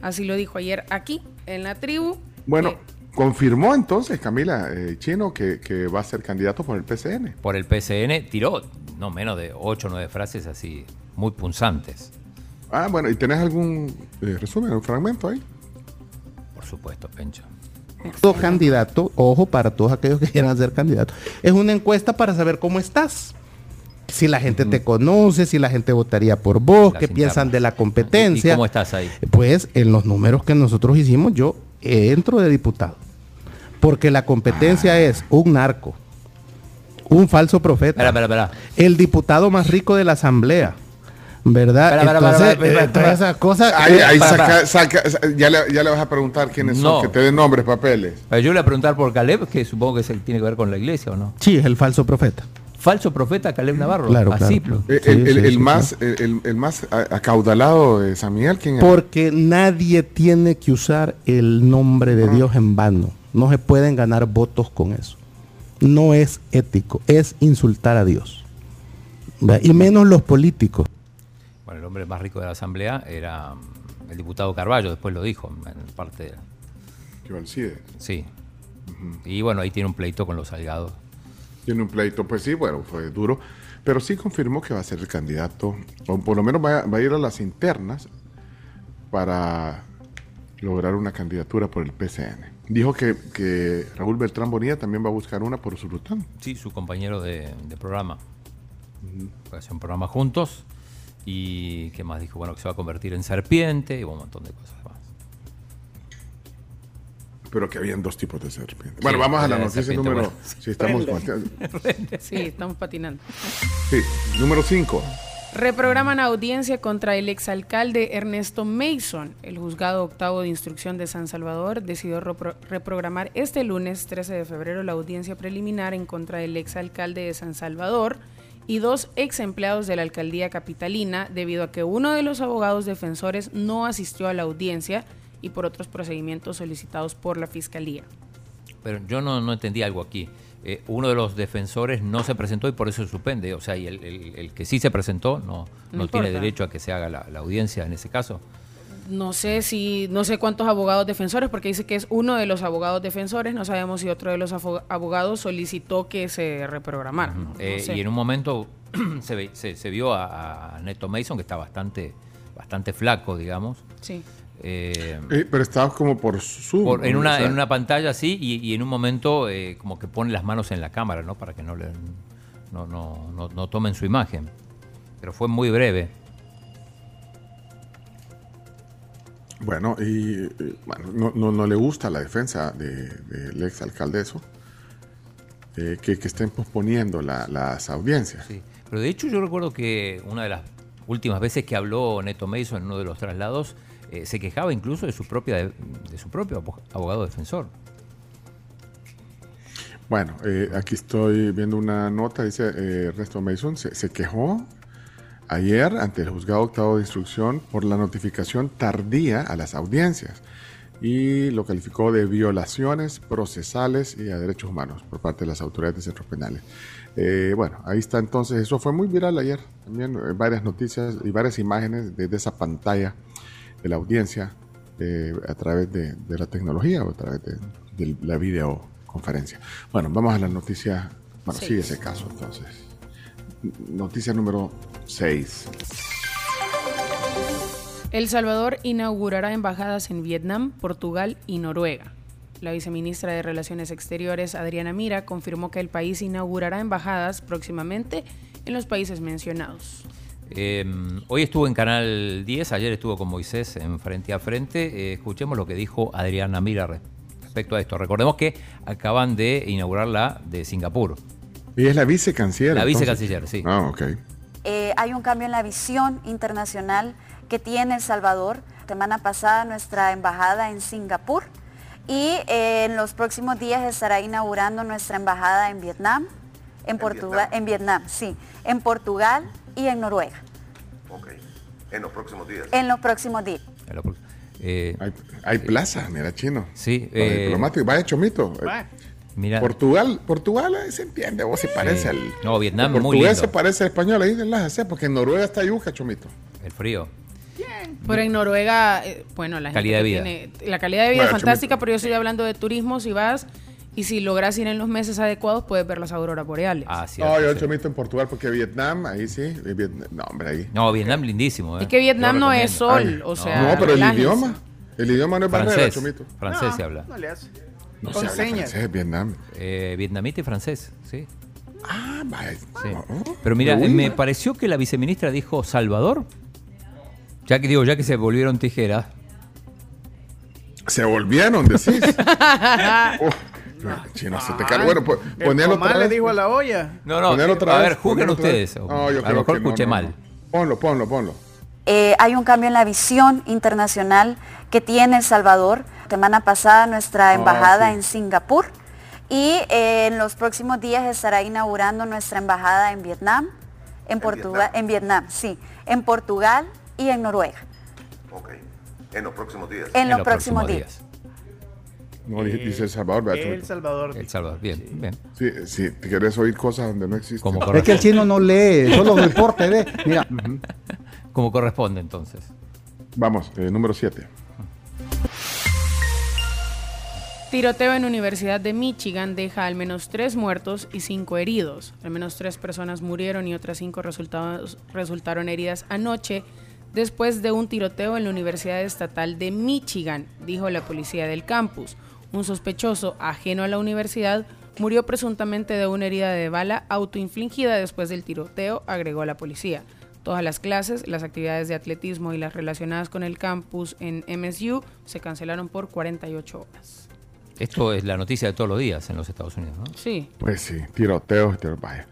Así lo dijo ayer aquí, en la tribu. Bueno, Confirmó entonces Camila eh, Chino que, que va a ser candidato por el PCN. Por el PCN tiró no menos de 8 o 9 frases así muy punzantes. Ah, bueno, ¿y tenés algún eh, resumen, un fragmento ahí? Por supuesto, Pencho. Todo candidato, ojo para todos aquellos que quieran ser candidatos, es una encuesta para saber cómo estás. Si la gente te conoce, si la gente votaría por vos, qué piensan de la competencia. ¿Y cómo estás ahí? Pues en los números que nosotros hicimos, yo entro de diputado. Porque la competencia Ah. es un narco, un falso profeta, Espera, espera, espera. el diputado más rico de la asamblea. ¿Verdad? Espera, espera, Entonces, eh, todas esas cosas. Ahí, ahí para- saca- saca- sa- ya, le, ya le vas a preguntar quiénes No. son, que te den nombres, papeles. Yo le voy a preguntar por Caleb, que supongo que se tiene que ver con la iglesia o no. Sí, es el falso profeta. Falso profeta Caleb Navarro. Claro, así. claro, Sí, el, el- sí, el sí, más, el, el- el más a- acaudalado de San Miguel, ¿quién es? Porque nadie tiene que usar el nombre de Dios en vano. No se pueden ganar votos con eso. No es ético, es insultar a Dios. ¿Ve? Y menos los políticos. Bueno, el hombre más rico de la asamblea era mm, el diputado Carballo, después lo dijo en parte de... Que. Sí. Y bueno, ahí tiene un pleito con los salgados. Tiene un pleito, pues sí, bueno, fue duro. Pero sí confirmó que va a ser el candidato, o por lo menos va, a- va a ir a las internas para lograr una candidatura por el PCN. Dijo que, que Raúl Beltrán Bonilla también va a buscar una por Usulután. Sí, su compañero de, de programa. A hacer un programa juntos. Y qué más dijo, bueno, que se va a convertir en serpiente y un montón de cosas más. Pero que habían dos tipos de serpientes. Bueno, Sí, vamos a la noticia número... bueno. Si estamos... Sí, estamos patinando. Sí, número 5. Reprograman audiencia contra el exalcalde Ernesto Mason. El juzgado octavo de instrucción de San Salvador decidió repro- reprogramar este lunes 13 de febrero la audiencia preliminar en contra del exalcalde de San Salvador y dos ex empleados de la alcaldía capitalina debido a que uno de los abogados defensores no asistió a la audiencia y por otros procedimientos solicitados por la fiscalía. Pero yo no, no entendí algo aquí. Eh, uno de los defensores no se presentó y por eso se suspende. O sea, y el, el- el que sí se presentó no, No no, tiene derecho a que se haga la, la audiencia en ese caso. No sé si, no sé cuántos abogados defensores, porque dice que es uno de los abogados defensores, no sabemos si otro de los abogados solicitó que se reprogramara. Eh, sé. Y en un momento se, se, se vio a, a Neto Mason, que está bastante, bastante flaco, digamos. Sí. Eh, pero estaba como por su... por- en, una, en una pantalla así y, y en un momento eh, como que pone las manos en la cámara, ¿no? Para que no, le, no, no, no, no tomen su imagen. Pero fue muy breve. Bueno, y eh, bueno, no, no, no le gusta la defensa de- del ex alcalde eso, eh, que, que estén posponiendo la- las audiencias. Pero de hecho yo recuerdo que una de las últimas veces que habló Neto Mason en uno de los traslados eh, se quejaba incluso de su propia de su propio abo- abogado defensor. Bueno, eh, aquí estoy viendo una nota, dice eh, Mason, se, se quejó ayer ante el juzgado octavo de instrucción por la notificación tardía a las audiencias y lo calificó de violaciones procesales y a derechos humanos por parte de las autoridades de centros penales. Eh, bueno, ahí está entonces, eso fue muy viral ayer, también eh, varias noticias y varias imágenes de, de esa pantalla de la audiencia eh, a través de, de la tecnología o a través de, de la videoconferencia. Bueno, vamos a la noticia, bueno, sigue ese caso entonces. Noticia número 6. El Salvador inaugurará embajadas en Vietnam, Portugal y Noruega. La viceministra de Relaciones Exteriores, Adriana Mira, confirmó que el país inaugurará embajadas próximamente en los países mencionados. Eh, hoy estuvo en Canal 10, ayer estuvo con Moisés en Frente a Frente. Eh, escuchemos lo que dijo Adriana Mira re- respecto a esto. Recordemos que acaban de inaugurar la de Singapur. Y es la vicecanciller. La vicecanciller, sí. Ah, ok. Eh, hay un cambio en la visión internacional que tiene El Salvador. Semana pasada nuestra embajada en Singapur y eh, en los próximos días estará inaugurando nuestra embajada en Vietnam, en, Portugal, en Vietnam, sí, en Portugal y en Noruega. Ok. En los próximos días. En los próximos días. Eh, hay, hay plazas, mira, chino. Sí. Eh, diplomáticos, vaya chomito. Eh, mira, Portugal, Portugal eh, se entiende, vos se parece al. No, Vietnam el muy lindo. se parece al español, ahí en la porque en Noruega está yuca, chomito. El frío. bien. Pero en Noruega, eh, bueno, la gente Calidad que de vida. tiene- la calidad de vida Bueno, es fantástica, pero yo estoy hablando de turismo, si vas y si logras ir en los meses adecuados, puedes ver las auroras boreales. Ah, sí. No, yo chomito en Portugal porque Vietnam, ahí sí. Vietnam- no, hombre, ahí. No, Vietnam lindísimo. ¿eh? Es que Vietnam no es sol, o sea, no, pero el idioma. El idioma no es barrera, Francés. chomito. Francés No, se habla. No le hace. No Con se habla señas. francés, Vietnam. Eh, vietnamita y francés, sí. Ah, vaya. Sí. Oh, Pero mira, me pareció que la viceministra dijo Salvador. Ya que digo, ya que se volvieron tijeras. Se volvieron, decís. Uf, chino, se te cae. Bueno, pues, comal otra le vez. dijo a la olla. No, no, Ponelo eh, otra a vez, ver, juzguen ustedes. No, yo a lo mejor escuché no, mal. Ponlo, ponlo, ponlo. Eh, hay un cambio en la visión internacional que tiene El Salvador. Semana pasada nuestra embajada sí. en Singapur y eh, en los próximos días estará inaugurando nuestra embajada en Vietnam, en, Portugal, en Vietnam, sí, en Portugal y en Noruega. Ok. En los próximos días. En, los, próximos, días. No, dice- dice El Salvador, vea, El. Salvador. El Salvador, bien, bien. Sí, sí, te querés oír cosas donde no existen. Como Es que el chino no lee, solo reporte, ve. Mira, como corresponde entonces. Vamos, eh, número 7. Tiroteo en Universidad de Michigan deja al menos tres muertos y cinco heridos. Al menos tres personas murieron y otras cinco resultados- resultaron heridas anoche después de un tiroteo en la Universidad Estatal de Michigan, dijo la policía del campus. Un sospechoso ajeno a la universidad murió presuntamente de una herida de bala autoinfligida después del tiroteo, agregó la policía. Todas las clases, las actividades de atletismo y las relacionadas con el campus en MSU se cancelaron por 48 horas. Esto es la noticia de todos los días en los Estados Unidos, ¿no? Sí. Pues sí, tiroteos, tiro, vaya.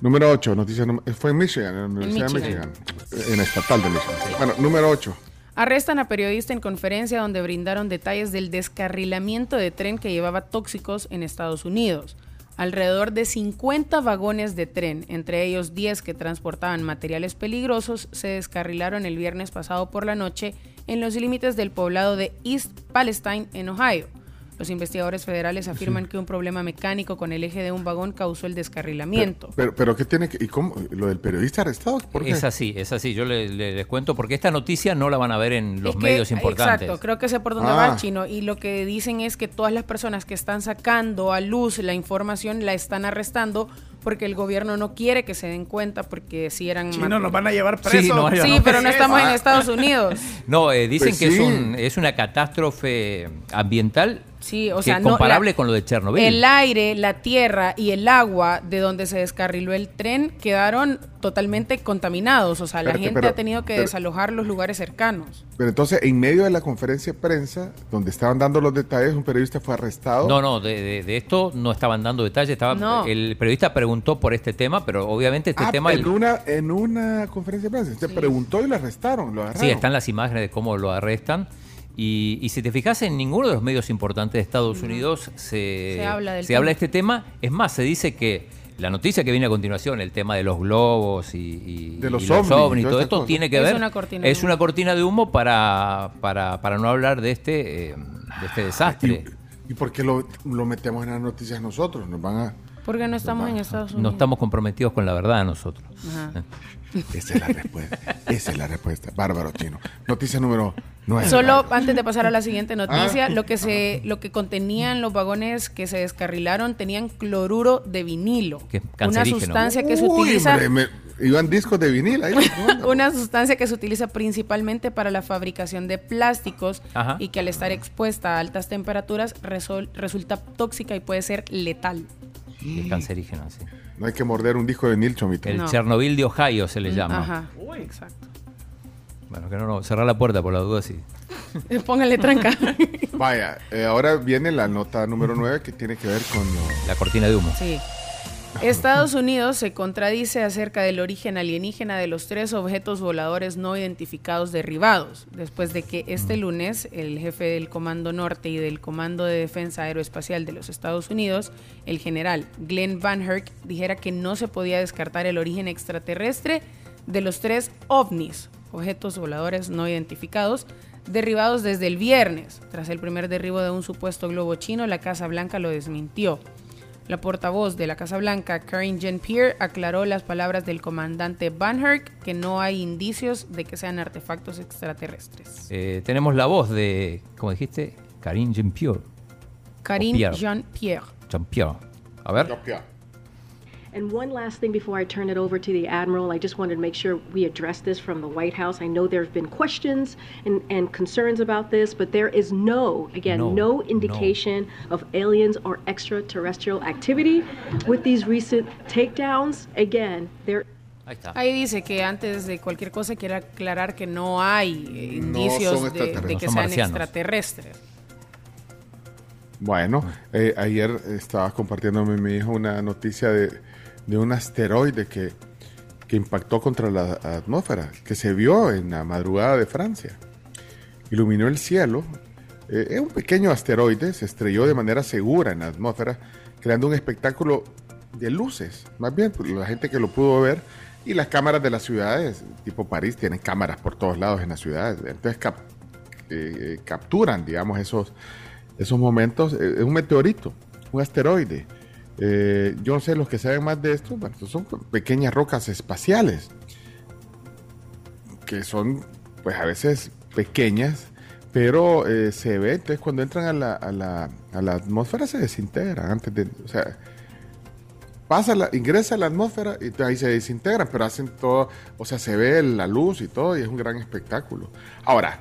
Número 8, noticia fue en Michigan, en la Universidad de Michigan. Michigan, en la estatal de Michigan. Bueno, número 8. Arrestan a periodista en conferencia donde brindaron detalles del descarrilamiento de tren que llevaba tóxicos en Estados Unidos. Alrededor de 50 vagones de tren, entre ellos 10 que transportaban materiales peligrosos, se descarrilaron el viernes pasado por la noche en los límites del poblado de East Palestine, en Ohio. Los investigadores federales afirman que un problema mecánico con el eje de un vagón causó el descarrilamiento. Pero, pero ¿qué tiene que.? ¿Y cómo? ¿Lo del periodista arrestado? ¿Por qué? Es así, es así. Yo le- le- les cuento porque esta noticia no la van a ver en los Es que- medios importantes. Exacto, creo que sé por dónde Ah. va el chino. Y lo que dicen es que todas las personas que están sacando a luz la información la están arrestando porque el gobierno no quiere que se den cuenta porque si eran... Chino, nos van a llevar Sí, presos. no, Sí, no. pero no estamos en. Estados Unidos. No, eh, dicen Pues que es, sí. un, es una catástrofe ambiental Sí, o que sea, es no, comparable la- con lo de Chernobyl. El aire, la tierra y el agua de donde se descarriló el tren quedaron totalmente contaminados. O sea, la gente pero- ha tenido que pero- desalojar los lugares cercanos. Pero entonces, en medio de la conferencia de prensa, donde estaban dando los detalles, un periodista fue arrestado. No, no, de, de- de esto no estaban dando detalles. Estaba, No. El periodista preguntó por este tema, pero obviamente este Ah, tema... en, el- una, en una conferencia de prensa. Se preguntó y lo arrestaron. Lo. Sí, están las imágenes de cómo lo arrestan. Y, y si te fijas, en ninguno de los medios importantes de Estados Unidos se, Se habla del se habla de este tema. Es más, se dice que la noticia que viene a continuación, el tema de los globos y, y- De los y ovnis y todo esto, tiene que Es ver. una cortina de es humo. una cortina de humo para, para, para no hablar de este, eh, de este desastre. ¿Y por qué lo, lo metemos en las noticias nosotros? Nos van a. Porque no estamos en Estados Unidos. No estamos comprometidos con la verdad nosotros. Ajá. Esa es la respuesta. Esa es la respuesta. Bárbaro chino. Noticia número 9. Solo antes de pasar a la siguiente noticia, Ah. lo que se, lo que contenían los vagones que se descarrilaron tenían cloruro de vinilo, una sustancia que se utiliza, iban discos de vinil ahí. una sustancia que se utiliza principalmente para la fabricación de plásticos Ajá. y que al estar expuesta a altas temperaturas resol- resulta tóxica y puede ser letal. Es cancerígeno, sí. No hay que morder un disco de vinil, chomito. El No. Chernobyl de Ohio se le llama. Ajá, exacto. Bueno, que no, no, cerrar la puerta por la duda, sí. Póngale tranca. Vaya, eh, ahora viene la nota número 9 que tiene que ver con lo- La cortina de humo. Sí. Estados Unidos se contradice acerca del origen alienígena de los tres objetos voladores no identificados derribados, después de que este lunes el jefe del Comando Norte y del Comando de Defensa Aeroespacial de los Estados Unidos, el general Glenn Van Herk, dijera que no se podía descartar el origen extraterrestre de los tres ovnis, objetos voladores no identificados, derribados desde el viernes. Tras el primer derribo de un supuesto globo chino, la Casa Blanca lo desmintió. La portavoz de la Casa Blanca, Karine Jean-Pierre, aclaró las palabras del comandante Van Herk que no hay indicios de que sean artefactos extraterrestres. Eh, tenemos la voz de, como dijiste, Karine Jean-Pierre. Karine Pierre. Jean-Pierre. Jean-Pierre. A ver. And one last thing before I turn it over to the Admiral, I just wanted to make sure we address this from the White House. I know there have been questions and, and concerns about this, but there is no, again, No, no, indication of aliens or extraterrestrial activity with these recent takedowns. Again, there Ahí Ahí dice que antes de cualquier cosa quiere aclarar que no hay eh, indicios son de, de que No sean marcianos. extraterrestres. Bueno, eh, ayer estaba compartiéndome mi hijo una noticia de, de un asteroide que, que impactó contra la atmósfera, que se vio en la madrugada de Francia. Iluminó el cielo. Eh, es un pequeño asteroide, se estrelló de manera segura en la atmósfera, creando un espectáculo de luces. Más bien, pues, la gente que lo pudo ver y las cámaras de las ciudades, tipo París, tienen cámaras por todos lados en las ciudades. Entonces eh, eh, capturan, digamos, esos, esos momentos. Eh, es un meteorito, un asteroide. Eh, yo sé los que saben más de esto, bueno, son pequeñas rocas espaciales que son, pues a veces pequeñas, pero eh, se ve, entonces cuando entran a la, a la, a la atmósfera se desintegran antes de, o sea, pasa la, ingresa a la atmósfera y ahí se desintegran, pero hacen todo, o sea, se ve la luz y todo y es un gran espectáculo. Ahora,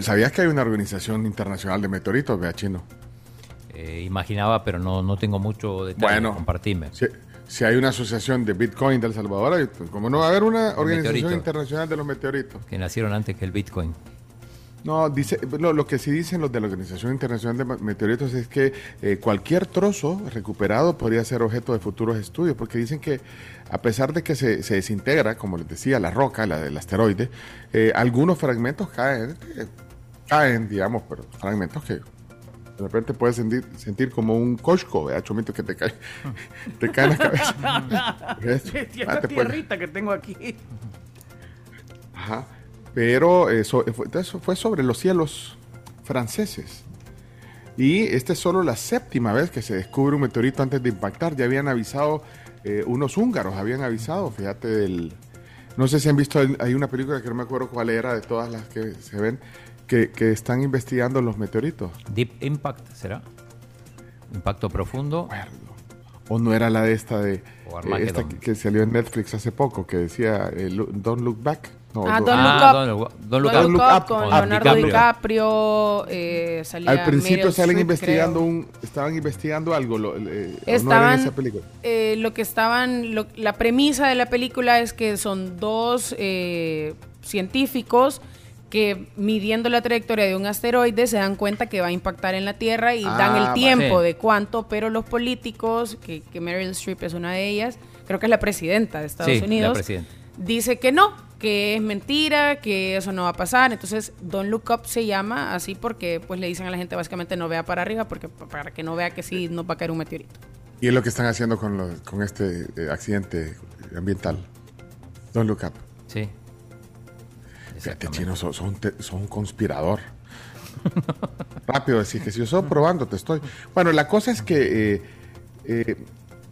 ¿sabías que hay una organización internacional de meteoritos, vea chino? Eh, imaginaba, pero no, no tengo mucho detalle. Bueno, compartirme. Si, si hay una asociación de Bitcoin de El Salvador, ¿cómo no va a haber una organización meteorito. internacional de los meteoritos? Que nacieron antes que el Bitcoin. No, dice, lo, lo que sí dicen los de la Organización Internacional de Meteoritos es que eh, cualquier trozo recuperado podría ser objeto de futuros estudios, porque dicen que a pesar de que se, se desintegra, como les decía, la roca, la del asteroide, eh, algunos fragmentos caen, eh, caen, digamos, pero fragmentos que de repente puedes sentir, sentir como un cosco, ¿verdad, Chomito? Que te cae, te cae en la cabeza. Ah, puede- tierrita que tengo aquí. Ajá. Pero eso fue, eso fue sobre los cielos franceses. Y esta es solo la séptima vez que se descubre un meteorito antes de impactar. Ya habían avisado, eh, unos húngaros habían avisado, fíjate, del... No sé si han visto, hay una película que no me acuerdo cuál era, de todas las que se ven, que, que están investigando los meteoritos. Deep Impact, ¿será? Impacto profundo. O no era la de esta de... Eh, esta que, que salió en Netflix hace poco, que decía eh, Don't Look Back. No, Ah, Don't- Don't Look Ah, Up. Don't Look- Don't Don't Look Look Up. Con Up, Leonardo DiCaprio. DiCaprio. eh, salía Al principio Meryl salen investigando creo. un, estaban investigando algo, lo, eh, ¿o no era en Estaban, esa película. eh, lo que estaban, lo- la premisa de la película es que son dos eh, científicos que midiendo la trayectoria de un asteroide se dan cuenta que va a impactar en la Tierra y Ah, dan el tiempo Sí. de cuánto, pero los políticos, que, que Meryl Streep es una de ellas, creo que es la presidenta de Estados Sí, Unidos, dice que no, que es mentira, que eso no va a pasar. Entonces, Don't Look Up se llama así porque pues le dicen a la gente básicamente no vea para arriba porque para que no vea que sí nos va a caer un meteorito. Y es lo que están haciendo con, lo- con este eh, accidente ambiental. Don't look up. Fíjate, chino, son, son, son conspirador. Rápido decir que si yo estoy probando, te estoy. Bueno, la cosa es que eh, eh,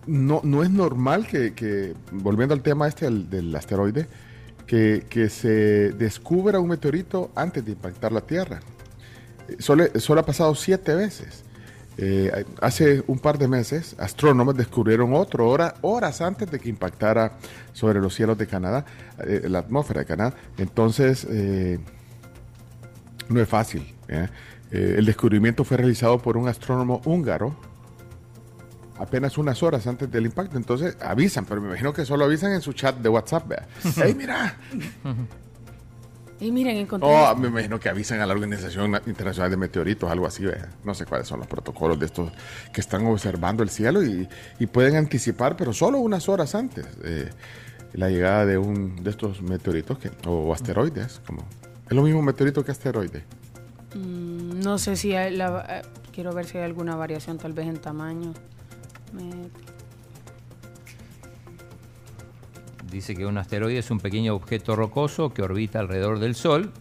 no, no es normal que, que, volviendo al tema este del, del asteroide, que, que se descubra un meteorito antes de impactar la Tierra. Eh, Solo, solo ha pasado siete veces. Eh, hace un par de meses, astrónomos descubrieron otro hora, horas antes de que impactara sobre los cielos de Canadá, eh, la atmósfera de Canadá. Entonces, eh, no es fácil. el descubrimiento fue realizado por un astrónomo húngaro apenas unas horas antes del impacto. Entonces avisan, pero me imagino que solo avisan en su chat de WhatsApp. ¡Ey, mira! Y miren, encontré. Oh, me imagino que avisan a la Organización Internacional de Meteoritos, algo así. No sé cuáles son los protocolos de estos que están observando el cielo y, y pueden anticipar, pero solo unas horas antes, eh, la llegada de un de estos meteoritos que, o asteroides. Como, es lo mismo meteorito que asteroide. Mm, no sé si hay la, eh, quiero ver si hay alguna variación tal vez en tamaño. Me- Dice que un asteroide es un pequeño objeto rocoso que orbita alrededor del Sol.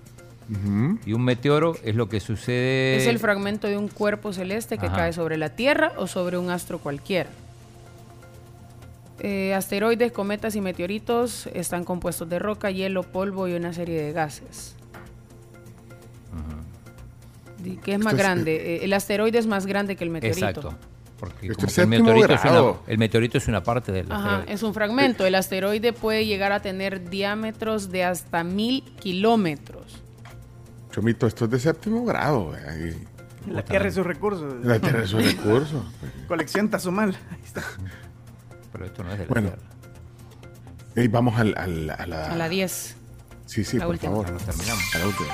Y un meteoro es lo que sucede... Es el fragmento de un cuerpo celeste que Ajá. cae sobre la Tierra o sobre un astro cualquiera. Eh, asteroides, cometas y meteoritos están compuestos de roca, hielo, polvo y una serie de gases. ¿Qué es más grande? Eh, el asteroide es más grande que el meteorito. Exacto. Porque como es que el, meteorito es una, el meteorito es una parte del Ajá, asteroide. es un fragmento. El asteroide puede llegar a tener diámetros de hasta mil kilómetros. Chomito, esto es de séptimo grado. eh, ahí. La tierra y sus recursos. La tierra y sus recursos. Colección Tazumal. Ahí está. Pero esto no es de la Bueno. Tierra. Ey, vamos al, al- a la... A la 10. Sí, sí, la por última. favor. Terminamos. A la última.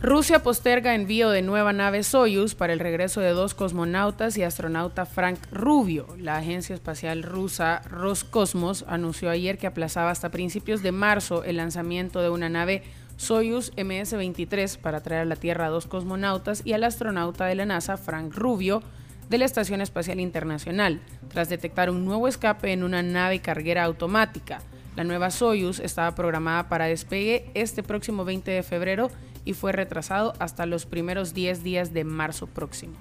Rusia posterga envío de nueva nave Soyuz para el regreso de dos cosmonautas y astronauta Frank Rubio. La agencia espacial rusa Roscosmos anunció ayer que aplazaba hasta principios de marzo el lanzamiento de una nave Soyuz MS-23 para traer a la Tierra a dos cosmonautas y al astronauta de la NASA Frank Rubio de la Estación Espacial Internacional, tras detectar un nuevo escape en una nave carguera automática. La nueva Soyuz estaba programada para despegue este próximo 20 de febrero y fue retrasado hasta los primeros 10 días de marzo próximo.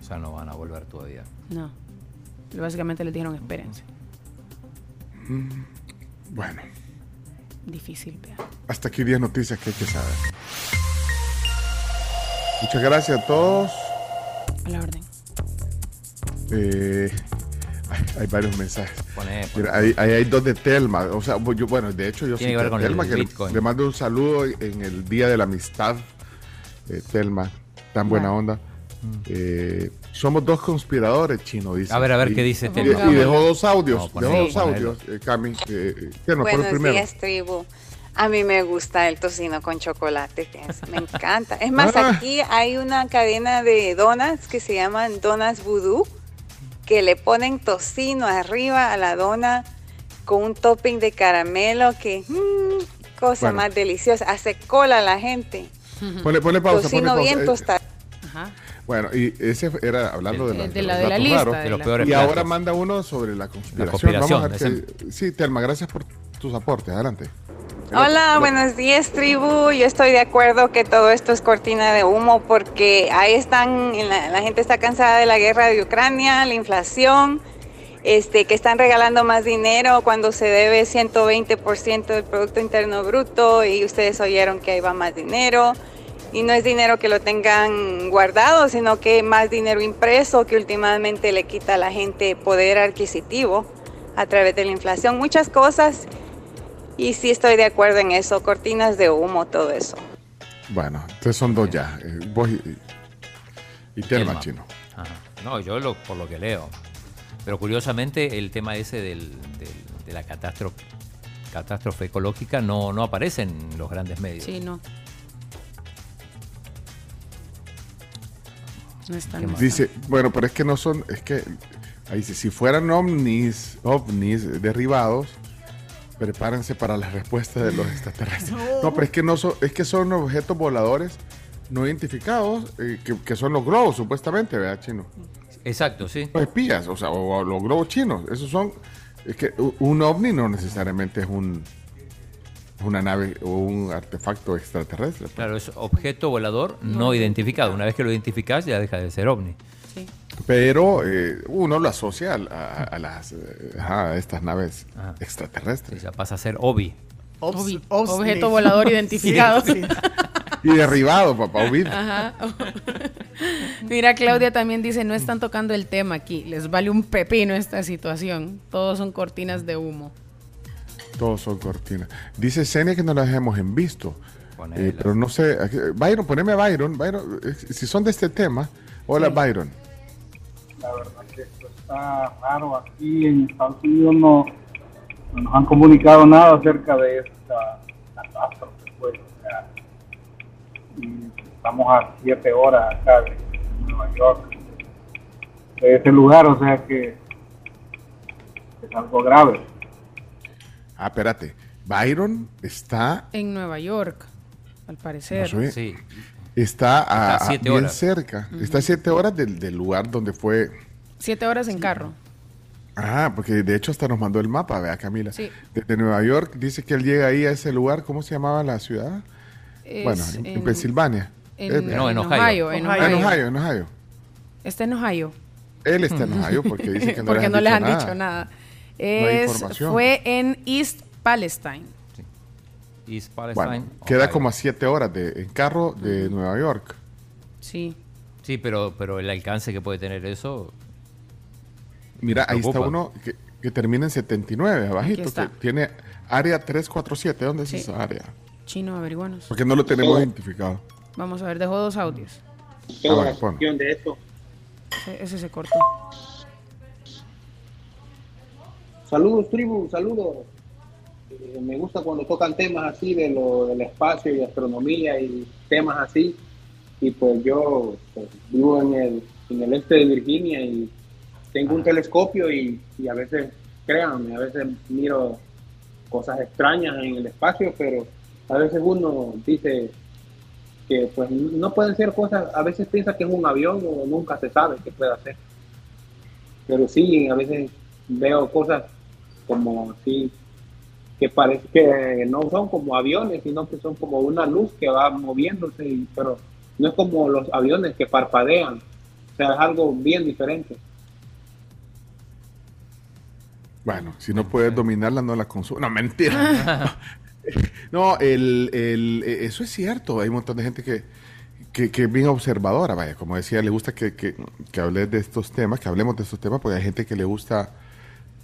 O sea, no van a volver todavía. No. Básicamente les dijeron espérense. Mm, Bueno, Difícil, vea. hasta aquí 10 noticias que hay que saber. Muchas gracias a todos. A la orden. Eh, hay, varios mensajes. Mira, ahí, ahí hay dos de Telma. O sea, yo- bueno, de hecho yo soy que Telma, que le, mando un saludo en el Día de la Amistad. Eh, Telma, tan buena Bueno. onda. Eh, somos dos conspiradores, chino, dice. A ver, a ver Y- qué dice y- Telma. Y, dejó dos audios. No, dejó dos audios, eh, Cami. Eh, pon el Buenos primero. días, tribu. A mí me gusta el tocino con chocolate, fíjense, me encanta. Es más, Ah. aquí hay una cadena de donas que se llaman donas voodoo, que le ponen tocino arriba a la dona con un topping de caramelo que, mm, cosa Bueno. más deliciosa, hace cola a la gente. Ponle, ponle pausa. ponle Tocino pausa. bien Eh, tostado. Bueno, y ese era hablando de, la, de los la- de la lista, raros. de De los la- peores y platos. ahora manda uno sobre la conspiración. conspiración, Vamos a ver Sí, Telma, gracias por tus aportes. Adelante. Hola, buenos días, tribu. Yo estoy de acuerdo que todo esto es cortina de humo porque ahí están, la, la gente está cansada de la guerra de Ucrania, la inflación, este, que están regalando más dinero cuando se debe 120% del Producto Interno Bruto y ustedes oyeron que ahí va más dinero. Y no es dinero que lo tengan guardado, sino que más dinero impreso que últimamente le quita a la gente poder adquisitivo a través de la inflación. Muchas cosas y sí estoy de acuerdo en eso, cortinas de humo, todo eso. Bueno, entonces son dos ya. eh, vos y, y Telma. chino. Ajá. No, yo lo, por lo que leo. Pero curiosamente el tema ese del, del- de la catástrofe, catástrofe ecológica no, no aparece en los grandes medios. Sí, no. No está Qué no mal. Dice, bueno, pero es que no son, es que ahí dice, si fueran ovnis, ovnis derribados, prepárense para la respuesta de los extraterrestres. No, pero es que no son, es que son objetos voladores no identificados, eh, que, que son los globos, supuestamente, ¿verdad, chino? Exacto, sí. Los espías, o sea, o, o los globos chinos, esos son, es que un ovni no necesariamente es un una nave o un artefacto extraterrestre. Claro, es objeto volador no identificado. Una vez que lo identificas ya deja de ser ovni. Pero eh, uno lo asocia a, a- a las eh, a estas naves extraterrestres. ya pasa a ser OVI. Obi- objeto volador identificado. Sí, sí. Y derribado, papá, Ovid. Ajá. Mira, Claudia también dice, no están tocando el tema aquí, les vale un pepino esta situación. Todos son cortinas de humo. Todos son cortinas. Dice Senia que no las hemos en visto. Eh, pero no sé. Byron, poneme a Byron. Byron, eh, si son de este tema. Hola, Byron. La verdad que esto está raro. Aquí en Estados Unidos no, no nos han comunicado nada acerca de esta catástrofe. Pues, o sea, y estamos a siete horas acá de Nueva York, de ese lugar, o sea que es algo grave. Ah, espérate. Byron está. En Nueva York, al parecer. no Sí. Está a, Está bien horas. cerca. Está a siete horas del, del lugar donde fue. Siete horas en carro. Ah, porque de hecho hasta nos mandó el mapa, vea Camila. Sí. Desde Nueva York dice que él llega ahí a ese lugar, ¿cómo se llamaba la ciudad? Es bueno, en, en en- Pensilvania. en- Eh, No, en en Ohio. Ohio, en Ah, en Ohio. Ohio, en Ohio. Está en Ohio. Él está en Ohio porque dice que no, Porque les no han les dicho han nada. dicho nada. hay Es, información. fue en East Palestine. East Palestine. Bueno, queda Ohio. como a siete horas de, en carro de Nueva York. Sí. Sí, pero, pero el alcance que puede tener eso. Mira, ahí está uno que, que termina en 79, abajito, que tiene área 347. ¿Dónde Sí. es esa área? Chino, averiguanos. Porque no lo tenemos identificado. Vamos a ver, dejó dos audios. Ah, bueno, pon. de esto. Ese, ese se cortó. Saludos, tribu, saludos. Eh, me gusta cuando tocan temas así de lo del espacio y astronomía y temas así. Y pues yo pues, vivo en el, en el este de Virginia y tengo un telescopio y, y a veces, créanme, a veces miro cosas extrañas en el espacio, pero a veces uno dice que pues no pueden ser cosas, a veces piensa que es un avión o nunca se sabe qué puede hacer. Pero sí, a veces veo cosas como así que parece que no son como aviones, sino que son como una luz que va moviéndose, y- pero no es como los aviones que parpadean. O sea, es algo bien diferente. Bueno, si no puedes dominarla, no la consumes. No, mentira. no, el, el- eh, eso es cierto. Hay un montón de gente que, que, que es bien observadora. Vaya, como decía, le gusta que, que, que hables de estos temas, que hablemos de estos temas, porque hay gente que le gusta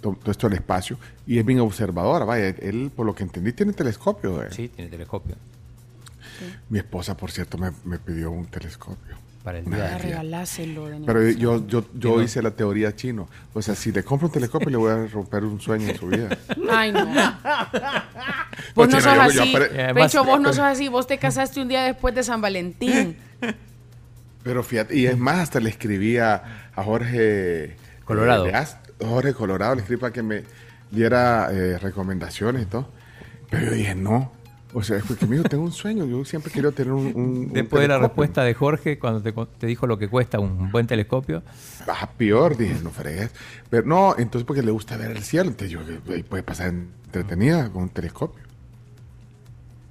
todo esto del espacio y es bien observadora. Vaya, él, por lo que entendí, tiene telescopio. eh. Sí, tiene telescopio. Mi esposa, por cierto, me, me pidió un telescopio. Para el día de Pero yo, yo, yo hice la teoría chino. O sea, si le compro un telescopio, le voy a romper un sueño en su vida. Ay, no. Pues, Vos no chino, sos yo- yo así. apare- Además- Pecho, vos no sos así. Vos te casaste un día después de San Valentín. Pero fíjate, y es más, hasta le escribí a, a Jorge Colorado. eh, de Ast- Jorge Colorado, le escribí para que me diera eh, recomendaciones y todo. Pero yo dije, no. O sea, es porque me dijo, tengo un sueño, yo siempre quiero tener un. un- un Después de la telescopio". respuesta de Jorge, cuando te, te dijo lo que cuesta un buen telescopio, Ah, peor, dije, no fregues. Pero no, entonces porque le gusta ver el cielo. Entonces yo, ahí puede pasar entretenida con un telescopio.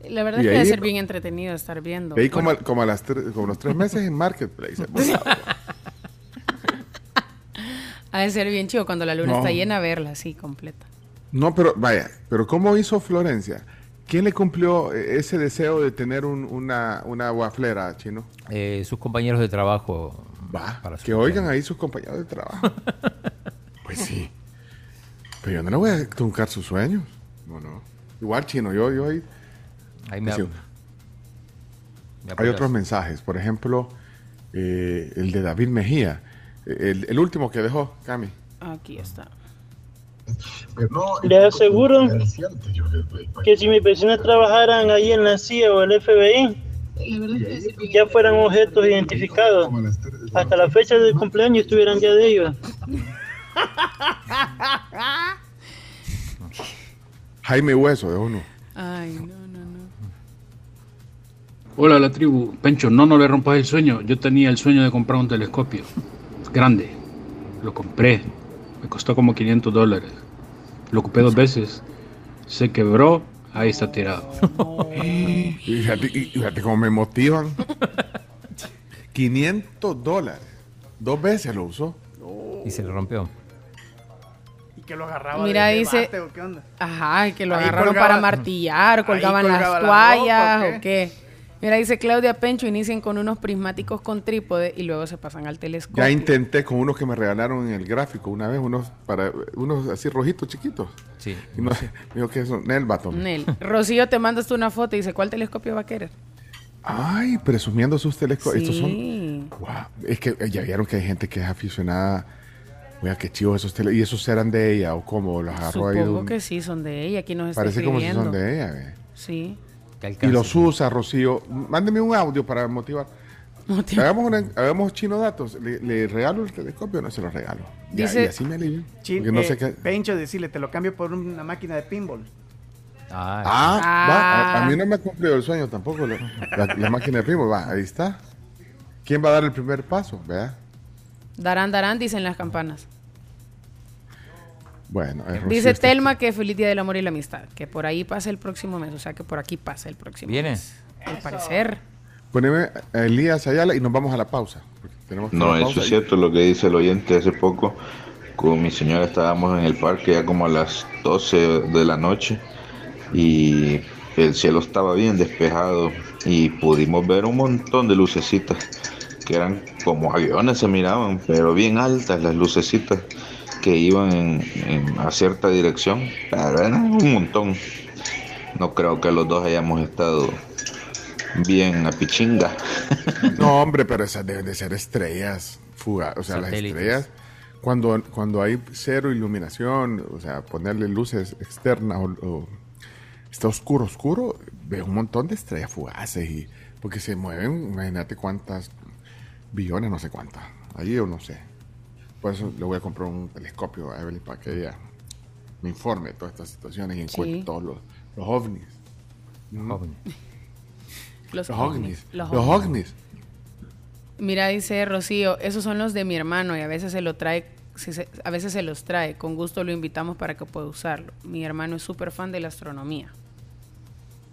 La verdad Y es que debe ahí- ser bien entretenido estar viendo. Veí como, Bueno, a- como a las tres- como los tres meses en Marketplace. ha de ser bien chido cuando la luna No. está llena, verla así completa. No, pero vaya, pero ¿cómo hizo Florencia? ¿Quién le cumplió ese deseo de tener un- una, una guaflera, chino? eh, sus compañeros de trabajo. Va, para su que oigan ahí sus compañeros de trabajo. pues sí. Pero yo no le voy a truncar sus sueños. No, no. Igual, chino, yo, yo ahí. Ahí me, me Hay otros mensajes, por ejemplo, eh, el de David Mejía, el, el último que dejó, Cami. Aquí está. Le aseguro que si mis vecinos trabajaran ahí en la CIA o el FBI, ya fueran objetos identificados. Hasta la fecha del cumpleaños estuvieran ya de ellos. Jaime Hueso, de uno. Ay, no, no, no. Hola la tribu, Pencho, no, no le rompas el sueño. Yo tenía el sueño de comprar un telescopio grande. Lo compré. Me costó como 500 dólares. Lo ocupé dos veces. Se quebró. Ahí está tirado. Y fíjate, y fíjate cómo me motivan. 500 dólares. Dos veces lo usó. Y se le rompió. Y que lo agarraba Mira, de, de dice- bate, ¿o qué onda? Ajá, que lo Ahí agarraron colgaba- para martillar, colgaban colgaba las la toallas ropa, ¿o o qué. Mira, dice Claudia Pencho, inicien con unos prismáticos con trípode y luego se pasan al telescopio. Ya intenté con unos que me regalaron en el gráfico una vez, unos para unos así rojitos chiquitos. Sí. Y no, me dijo que eso, Nel Baton. Nel. Rocío, te mandas tú una foto y dice, ¿cuál telescopio va a querer? Ay, presumiendo sus telescopios. Estos son. Sí. Guau, Es que eh, ya vieron que hay gente que es aficionada. Oiga, qué chivo esos tele. ¿Y esos eran de ella o cómo? Los agarró ahí de Supongo un- que sí, son de ella. Aquí nos está Parece como si son de ella. ve. Sí. Y los usa, Rocío. Mándeme un audio para motivar. Hagamos, una- hagamos chino datos. ¿Le, le regalo el telescopio o no se lo regalo? Ya, Dice- y así me alivio. Chin, no eh, sé qué. Pencho, decirle, te lo cambio por una máquina de pinball. Ah, va, a, a mí no me ha cumplido el sueño tampoco. La, la- la máquina de primo, va, ahí está. ¿Quién va a dar el primer paso? Vea. Darán, darán, dicen las campanas. Bueno, Rocío Dice Telma que feliz día del amor y la amistad, que por ahí pasa el próximo mes, o sea que por aquí pasa el próximo ¿Viene? mes. Al parecer. Poneme a Elías Ayala y nos vamos a la pausa. tenemos No, eso pausa es y- cierto lo que dice el oyente hace poco. Con mi señora estábamos en el parque ya como a las 12 de la noche y el cielo estaba bien despejado y pudimos ver un montón de lucecitas que eran como aviones se miraban, pero bien altas las lucecitas que iban en, en- a cierta dirección, pero eran un montón. No creo que los dos hayamos estado bien a pichinga. No, hombre, pero esas deben de ser estrellas fugaces. O sea, las estrellas, cuando, cuando hay cero iluminación, o sea, ponerle luces externas o, o está oscuro, oscuro, veo un montón de estrellas fugaces. Y, porque se mueven, imagínate cuántas billones, no sé cuántas. Ahí yo no sé. Por eso le voy a comprar un telescopio a Evelyn para que ella me informe de todas estas situaciones y encuentre Sí. todos los, los ovnis. Los, Los ovnis. Los Los ovnis. ovnis. Mira, dice Rocío, esos son los de mi hermano y a veces se lo trae, se- a veces se los trae. Con gusto lo invitamos para que pueda usarlo. Mi hermano es súper fan de la astronomía.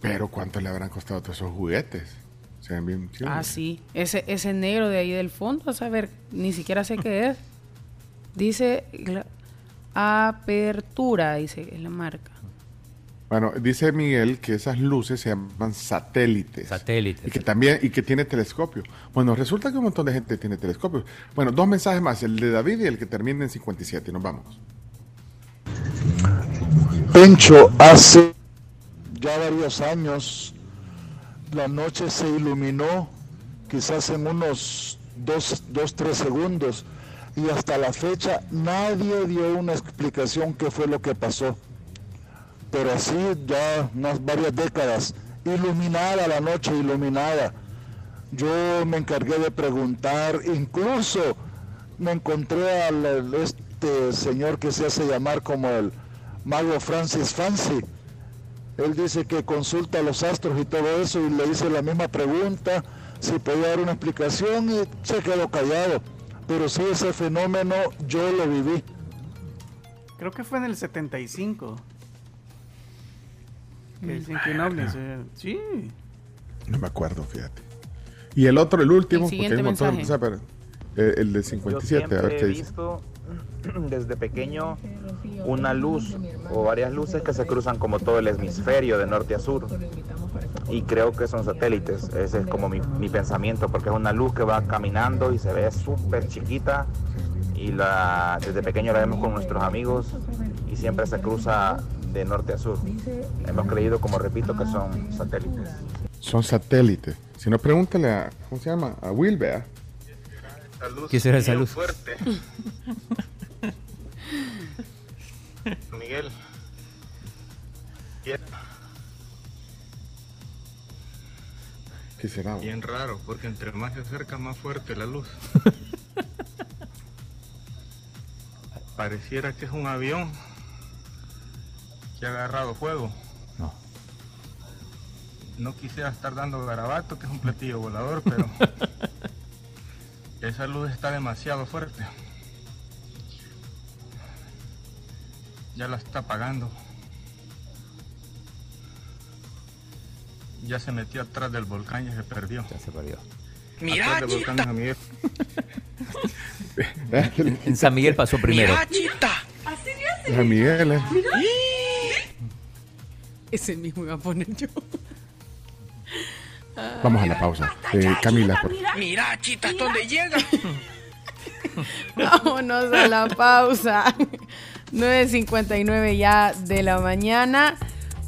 Pero ¿cuánto le habrán costado todos esos juguetes? Se ven bien chidos. Ah, sí. Ese, ese negro de ahí del fondo, a saber, ni siquiera sé qué es. Dice apertura, dice es la marca. Bueno, dice Miguel que esas luces se llaman satélites. Satélites. Y que también, y que tiene telescopio. Bueno, resulta que un montón de gente tiene telescopios. Bueno, dos mensajes más, el de David y el que termina en 57. Nos vamos. Pencho, hace ya varios años la noche se iluminó, quizás en unos dos, dos, tres segundos, y hasta la fecha nadie dio una explicación qué fue lo que pasó. Pero así ya unas varias décadas, iluminada la noche, iluminada. Yo me encargué de preguntar, incluso me encontré al al- este señor que se hace llamar como el mago Francis Fancy. Él dice que consulta a los astros y todo eso y le hice la misma pregunta, si podía dar una explicación y se quedó callado. Pero sí, ese fenómeno yo lo viví. Creo que fue en el 75. Que dicen que se- Sí. No me acuerdo, fíjate. Y el otro, el último, El porque hay un montón, mensaje. pero, eh, el de 57, a ver qué he dice. visto desde pequeño una luz o varias luces que se cruzan como todo el hemisferio de norte a sur y creo que son satélites, ese es como mi, mi pensamiento porque es una luz que va caminando y se ve súper chiquita y la, desde pequeño la vemos con nuestros amigos y siempre se cruza de norte a sur. Hemos creído, como repito, que son satélites. Son satélites. Si no, pregúntale a, ¿cómo se llama? A Wilbea. ¿Qué será esa luz? fuerte. Miguel. Bien raro, porque entre más se acerca, más fuerte la luz. Pareciera que es un avión que ha agarrado fuego. No. No quisiera estar dando garabato, que es un platillo volador, pero esa luz está demasiado fuerte. Ya la está apagando. Ya se metió atrás del volcán y se perdió. Ya se perdió. Mira, atrás del volcán de San Miguel. En San Miguel pasó primero. San Miguel, eh. Ese mismo iba a poner yo. Vamos a la pausa. Eh, Camila, por Mira, chita, ¿hasta dónde llega? Vámonos a la pausa. 9.59 ya de la mañana.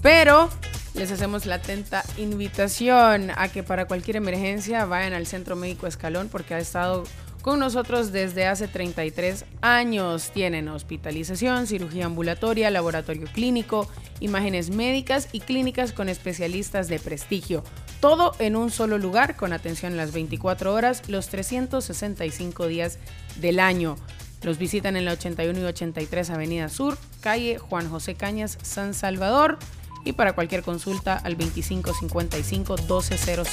Pero les hacemos la atenta invitación a que para cualquier emergencia vayan al Centro Médico Escalón porque ha estado con nosotros desde hace 33 años. Tienen hospitalización, cirugía ambulatoria, laboratorio clínico, imágenes médicas y clínicas con especialistas de prestigio. Todo en un solo lugar con atención las 24 horas, los 365 días del año. Los visitan en la 81 y 83 Avenida Sur, calle Juan José Cañas, San Salvador y para cualquier consulta al 2555 1200.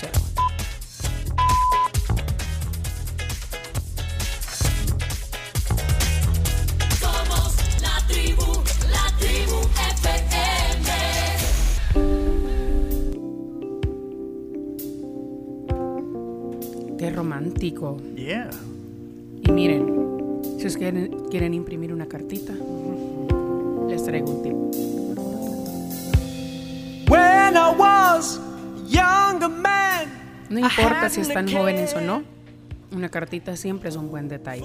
Somos la tribu, la tribu FM. Qué romántico. Yeah. Y miren, si ustedes quieren, quieren imprimir una cartita, les traigo un tip. No importa si están jóvenes o no, una cartita siempre es un buen detalle.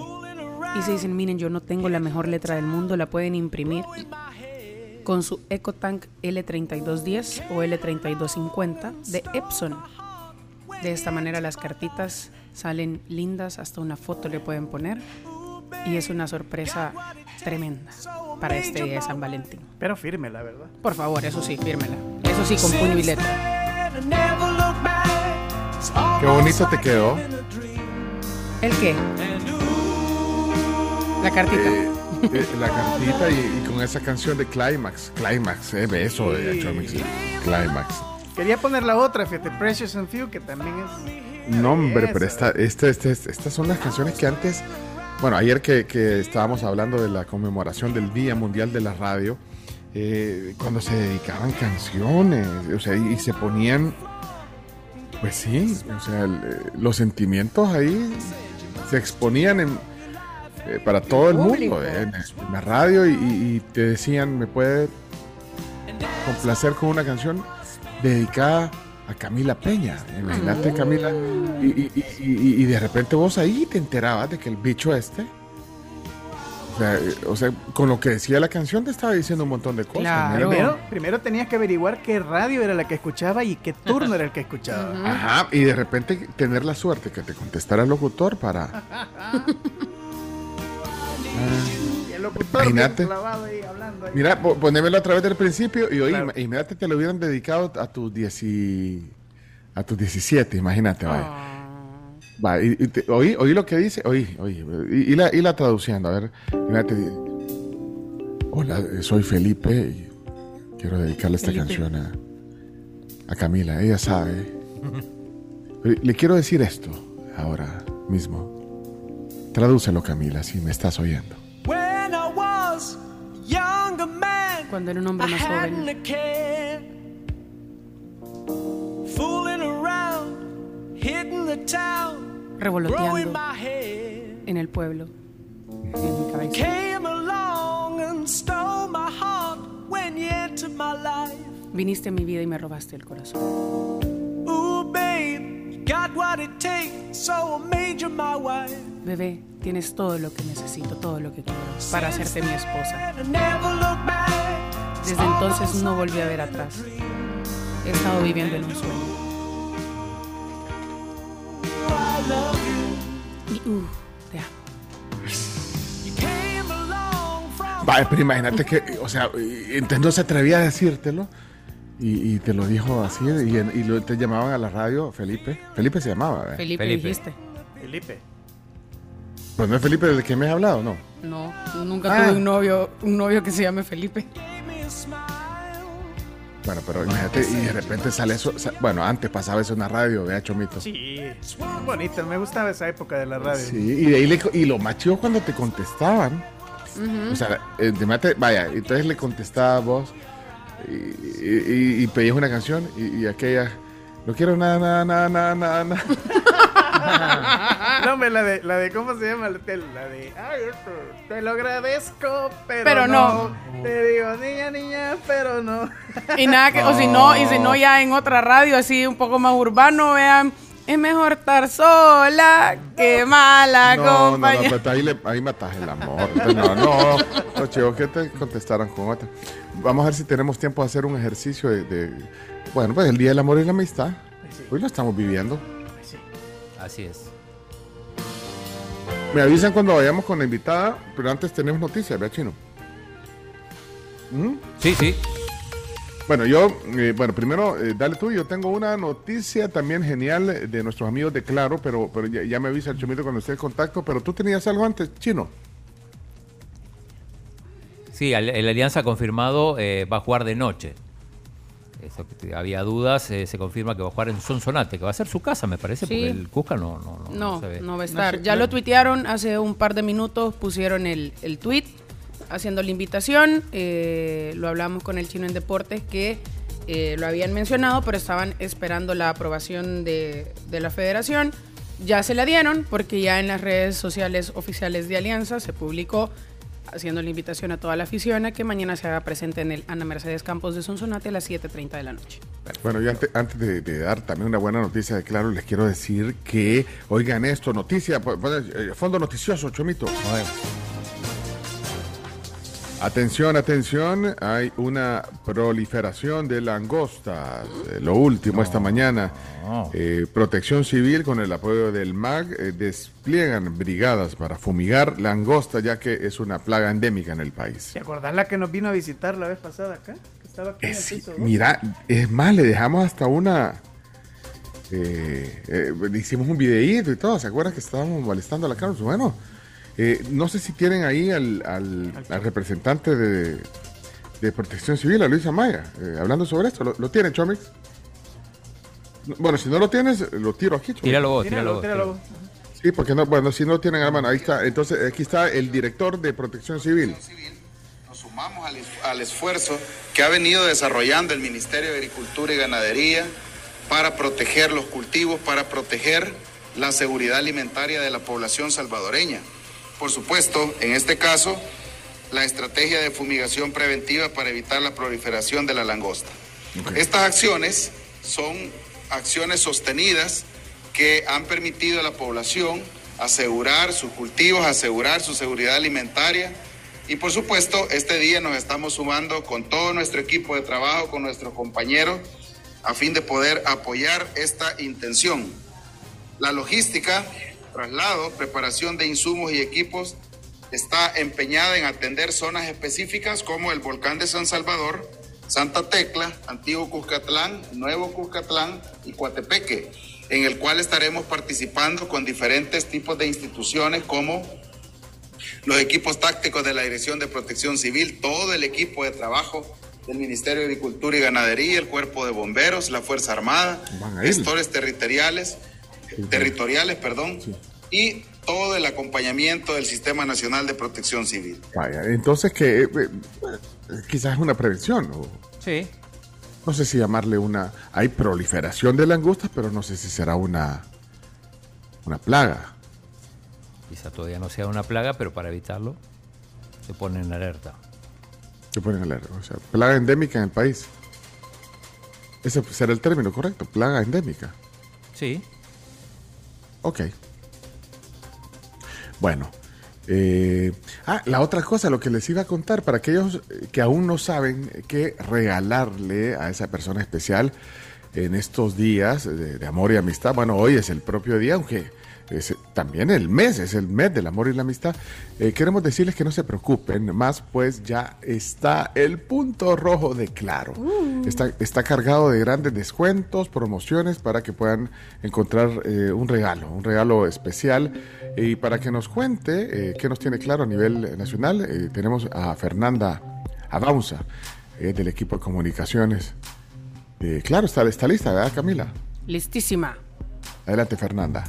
Y si dicen, miren, yo no tengo la mejor letra del mundo, la pueden imprimir con su EcoTank L3210 o L3250 de Epson. De esta manera las cartitas salen lindas, hasta una foto le pueden poner y es una sorpresa tremenda para este día de San Valentín. Pero firme, la verdad. Por favor, eso sí, fírmela. Eso sí, con puño y letra. Qué bonito te quedó. ¿El qué? La cartita. Eh, eh, la cartita y, y con esa canción de Climax. Climax, eh, beso de Chomix. Climax. Quería poner la otra, fíjate, Precious and Few, que también es. No, hombre, pero esta, este, este- estas son las canciones que antes. Bueno, ayer que, que estábamos hablando de la conmemoración del Día Mundial de la Radio, eh, cuando se dedicaban canciones, o sea, y, y se ponían. Pues sí, o sea, el, eh, los sentimientos ahí se exponían en, eh, para todo el mundo, eh, en, en la radio, y, te decían, me puede complacer con una canción dedicada a Camila Peña. Imagínate, Camila. Y- y- y de repente vos ahí te enterabas de que el bicho este. O sea, o sea, con lo que decía la canción te estaba diciendo un montón de cosas. Primero, primero tenías que averiguar qué radio era la que escuchaba y qué turno era el que escuchaba. Ajá, y de repente tener la suerte que te contestara el locutor para. Y el locutor Imagínate. clavado ahí hablando ahí. Mira, po- ponémelo a través del principio y hoy, Claro. imagínate, te lo hubieran dedicado a tus 10 y- a tus 17, imagínate, vaya. Va, y, y te- oí, oí lo que dice, oí, oí, y, y la, y la traduciendo, a ver, imagínate, hola, soy Felipe y quiero dedicarle esta Felipe. canción a, a Camila, ella sabe. Le quiero decir esto ahora mismo. Tradúcelo, Camila, si me estás oyendo. when I was a younger man, Cuando era un hombre más joven. Revoloteando en el pueblo. En mi cabeza. Viniste a mi vida y me robaste el corazón. Bebé, tienes todo lo que necesito, todo lo que quiero para hacerte mi esposa. Desde entonces no volví a ver atrás. He estado viviendo en un sueño. Uh, te amo. You came along from Vale, pero imagínate que, o sea, y- entonces no se atrevía a decírtelo y, y te lo dijo así y, en- y lo- te llamaban a la radio Felipe. Felipe se llamaba, ¿verdad? Felipe, Felipe. dijiste. Felipe. Pues no es Felipe del que me has hablado, ¿no? No, nunca Ah. tuve un novio, un novio que se llame Felipe. Bueno, pero imagínate y de repente sale eso. bueno, antes pasaba eso en la radio, vea, Chomito. Sí. Sí, bonito, me gustaba esa época de la radio. y, de ahí le, y lo más chido cuando te contestaban. O sea, eh, mate- vaya, entonces le contestaba vos y, y, pedías una canción y, y aquella, no quiero nada, nada, nada, nada, nada. No, hombre, la de, la de, ¿cómo se llama? La de, ay, te lo agradezco, pero, Pero no. Te digo, niña, niña, pero no. Y nada que, o si no, y si no ya en otra radio así un poco más urbano, vean, es mejor estar sola que mala No, no, no, compañía. pero ahí, le, ahí matas el amor. No, no, no, chivo, que te contestaran con otra. Vamos a ver si tenemos tiempo de hacer un ejercicio de, de- bueno, pues el Día del Amor y la Amistad. Hoy lo estamos viviendo. Así es. Me avisan cuando vayamos con la invitada, pero antes tenemos noticias, ¿verdad, Chino? ¿Mm? Sí, sí. Bueno, yo, eh, bueno, primero, eh, dale tú, yo tengo una noticia también genial de nuestros amigos de Claro, pero, pero ya, ya me avisa el Chomito cuando esté en contacto, pero tú tenías algo antes, Chino. Sí, el, el Alianza ha confirmado eh, va a jugar de noche. Eso que te- había dudas, eh, se confirma que va a jugar en Sonsonate, que va a ser su casa, me parece, Sí. porque el Cusca no, no, no, No, se ve. no va a estar. ya lo tuitearon hace un par de minutos, pusieron el, el tweet haciendo la invitación. eh, lo hablamos con el chino en deportes que eh, lo habían mencionado, pero estaban esperando la aprobación de, de la federación. ya se la dieron porque ya en las redes sociales oficiales de Alianza se publicó haciendo la invitación a toda la afición a que mañana se haga presente en el Ana Mercedes Campos de Sonsonate a las 7.30 de la noche. Bueno, y antes, antes de, de dar también una buena noticia de Claro, les quiero decir que, oigan esto, noticia, pues, pues, eh, fondo noticioso, Chomito. Atención, atención, hay una proliferación de langostas. Eh, lo último esta mañana, eh, Protección Civil con el apoyo del MAG eh, despliegan brigadas para fumigar langostas ya que es una plaga endémica en el país. ¿Te acordás la que nos vino a visitar la vez pasada acá? Que estaba aquí en el piso, ¿no? Mira, es más, le dejamos hasta una... eh, eh, hicimos un videíto y todo, ¿se acuerdan que estábamos molestando a la Carlos? Bueno, eh, no sé si tienen ahí al, al- al representante de, de Protección Civil, a Luis Amaya, eh, hablando sobre esto. ¿Lo, lo tienen, Chomix? No, Bueno, si no lo tienes, lo tiro aquí. Chomix. Tíralo vos, tíralo vos, tíralo. Sí, porque no, bueno, si no tienen a la mano, ahí está. Entonces, aquí está el director de Protección Civil. Nos sumamos al, al esfuerzo que ha venido desarrollando el Ministerio de Agricultura y Ganadería para proteger los cultivos, para proteger la seguridad alimentaria de la población salvadoreña. Por supuesto, en este caso, la estrategia de fumigación preventiva para evitar la proliferación de la langosta. Estas acciones son acciones sostenidas que han permitido a la población asegurar sus cultivos, asegurar su seguridad alimentaria y por supuesto este día nos estamos sumando con todo nuestro equipo de trabajo, con nuestros compañeros, a fin de poder apoyar esta intención. La logística, traslado, preparación de insumos y equipos está empeñada en atender zonas específicas como el volcán de San Salvador, Santa Tecla, Antiguo Cuscatlán, Nuevo Cuscatlán y Coatepeque, en el cual estaremos participando con diferentes tipos de instituciones como los equipos tácticos de la Dirección de Protección Civil, todo el equipo de trabajo del Ministerio de Agricultura y Ganadería, el Cuerpo de Bomberos, la Fuerza Armada, gestores territoriales, territoriales, perdón, y todo el acompañamiento del Sistema Nacional de Protección Civil. Vaya, entonces que eh, eh, quizás es una prevención. o- Sí. no sé si llamarle una... Hay proliferación de langostas, pero no sé si será una, una plaga. Quizá todavía no sea una plaga, pero para evitarlo se pone en alerta. Se ponen alerta. O sea, plaga endémica en el país. Ese será el término correcto, plaga endémica. Sí. Ok. Bueno. eh, ah, la otra cosa, lo que les iba a contar, para aquellos que aún no saben qué regalarle a esa persona especial en estos días de, de amor y amistad. Bueno, hoy es el propio día, aunque es también el mes, es el mes del amor y la amistad. Eh, queremos decirles que no se preocupen más, pues ya está el punto rojo de Claro. Está, está cargado de grandes descuentos, promociones para que puedan encontrar eh, un regalo, un regalo especial. Y para que nos cuente eh, qué nos tiene claro a nivel nacional, eh, tenemos a Fernanda Abaunza, eh, del equipo de comunicaciones. Eh, claro, está, está lista, ¿verdad, Camila? Listísima. Adelante, Fernanda.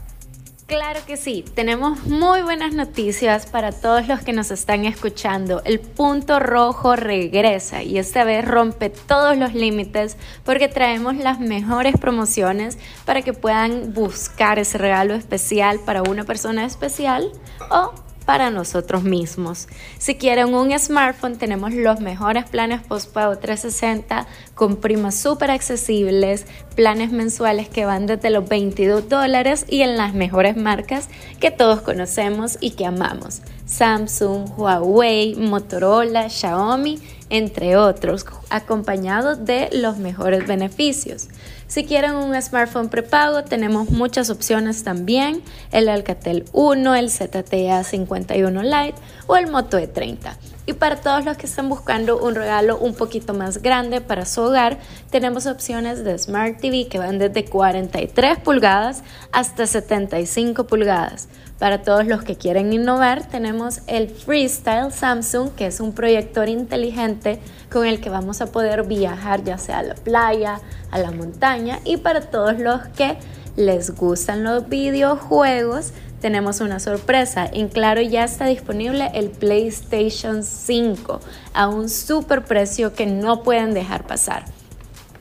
Claro que sí, tenemos muy buenas noticias para todos los que nos están escuchando. El punto rojo regresa y esta vez rompe todos los límites porque traemos las mejores promociones para que puedan buscar ese regalo especial para una persona especial o para nosotros mismos. Si quieren un smartphone, tenemos los mejores planes postpago 360 con primas súper accesibles, planes mensuales que van desde los 22 dólares y en las mejores marcas que todos conocemos y que amamos. Samsung, Huawei, Motorola, Xiaomi, entre otros, acompañados de los mejores beneficios. Si quieren un smartphone prepago, tenemos muchas opciones también, el Alcatel 1, el ZTE 51 Lite o el Moto E30. Y para todos los que están buscando un regalo un poquito más grande para su hogar, tenemos opciones de Smart TV que van desde 43 pulgadas hasta 75 pulgadas. Para todos los que quieren innovar, tenemos el Freestyle Samsung, que es un proyector inteligente con el que vamos a poder viajar ya sea a la playa, a la montaña. Y para todos los que les gustan los videojuegos, tenemos una sorpresa. En Claro ya está disponible el PlayStation 5 a un super precio que no pueden dejar pasar.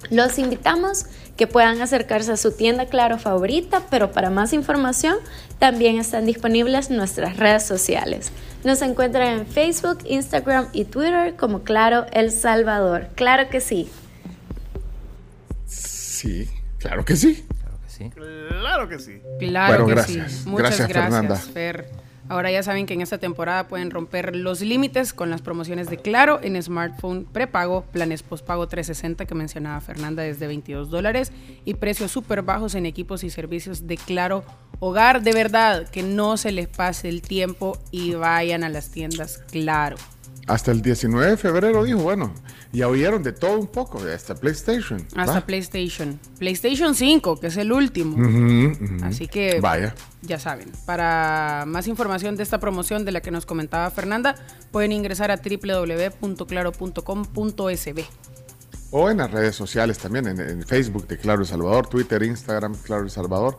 Los invitamos que puedan acercarse a su tienda Claro favorita, pero para más información también están disponibles nuestras redes sociales. Nos encuentran en Facebook, Instagram y Twitter como Claro El Salvador. Claro que sí. Sí, claro que sí. Claro que sí. Claro Bueno, que gracias. sí. Muchas Gracias, gracias, Fernanda. Fer. Ahora ya saben que en esta temporada pueden romper los límites con las promociones de Claro en smartphone prepago, planes postpago 360 que mencionaba Fernanda desde 22 dólares y precios súper bajos en equipos y servicios de Claro Hogar. De verdad, que no se les pase el tiempo y vayan a las tiendas Claro. Hasta el 19 de febrero dijo, bueno, ya oyeron de todo un poco, hasta PlayStation. Hasta ¿va? PlayStation. PlayStation 5, que es el último. Así que Vaya. ya saben, para más información de esta promoción de la que nos comentaba Fernanda, pueden ingresar a www.claro.com.sb. O en las redes sociales también, en, en Facebook de Claro El Salvador, Twitter, Instagram, Claro El Salvador.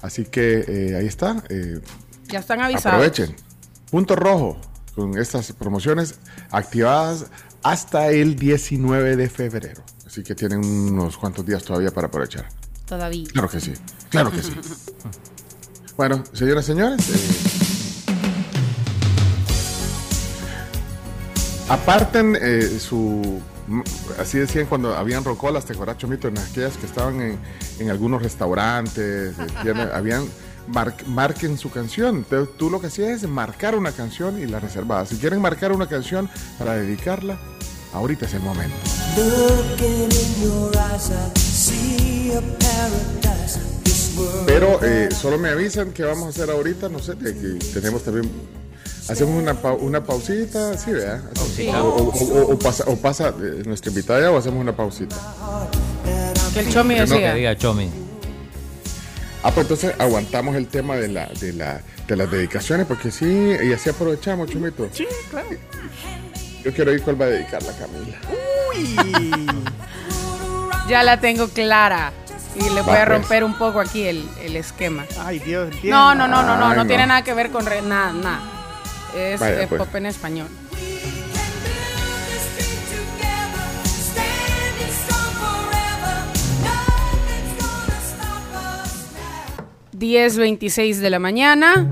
Así que eh, ahí está. eh, Ya están avisados. aprovechen. Punto rojo con estas promociones activadas hasta el 19 de febrero. Así que tienen unos cuantos días todavía para aprovechar. Todavía. Claro que sí, claro que sí. Bueno, señoras y señores, eh, aparten eh, su... Así decían cuando habían rocolas, te Chomito, en aquellas que estaban en, en algunos restaurantes, eh, habían... mar- marquen su canción. Entonces, tú lo que hacías es marcar una canción y la reservabas. Si quieren marcar una canción para dedicarla, ahorita es el momento. Pero eh, solo me avisan que vamos a hacer ahorita, no sé, de que tenemos también. Hacemos una, pau- una pausita, sí, ¿verdad? Pausita. O, o- o- o pasa, o pasa eh, nuestra invitada ya o hacemos una pausita. Que el Chomi no. Que diga Chomi. Ah, pues entonces aguantamos el tema de, la, de, la, de las dedicaciones, porque sí, y así aprovechamos, Chumito. Sí, claro. Yo quiero ir cuál va a dedicar la Camila. Ya la tengo clara. Y le voy Va, a pues. romper un poco aquí el, el esquema. Ay, Dios, No, no, no, no, no, Ay, no no. tiene nada que ver con re- nada, nada. Es, Vaya, es pues. pop en español. Diez veintiséis de la mañana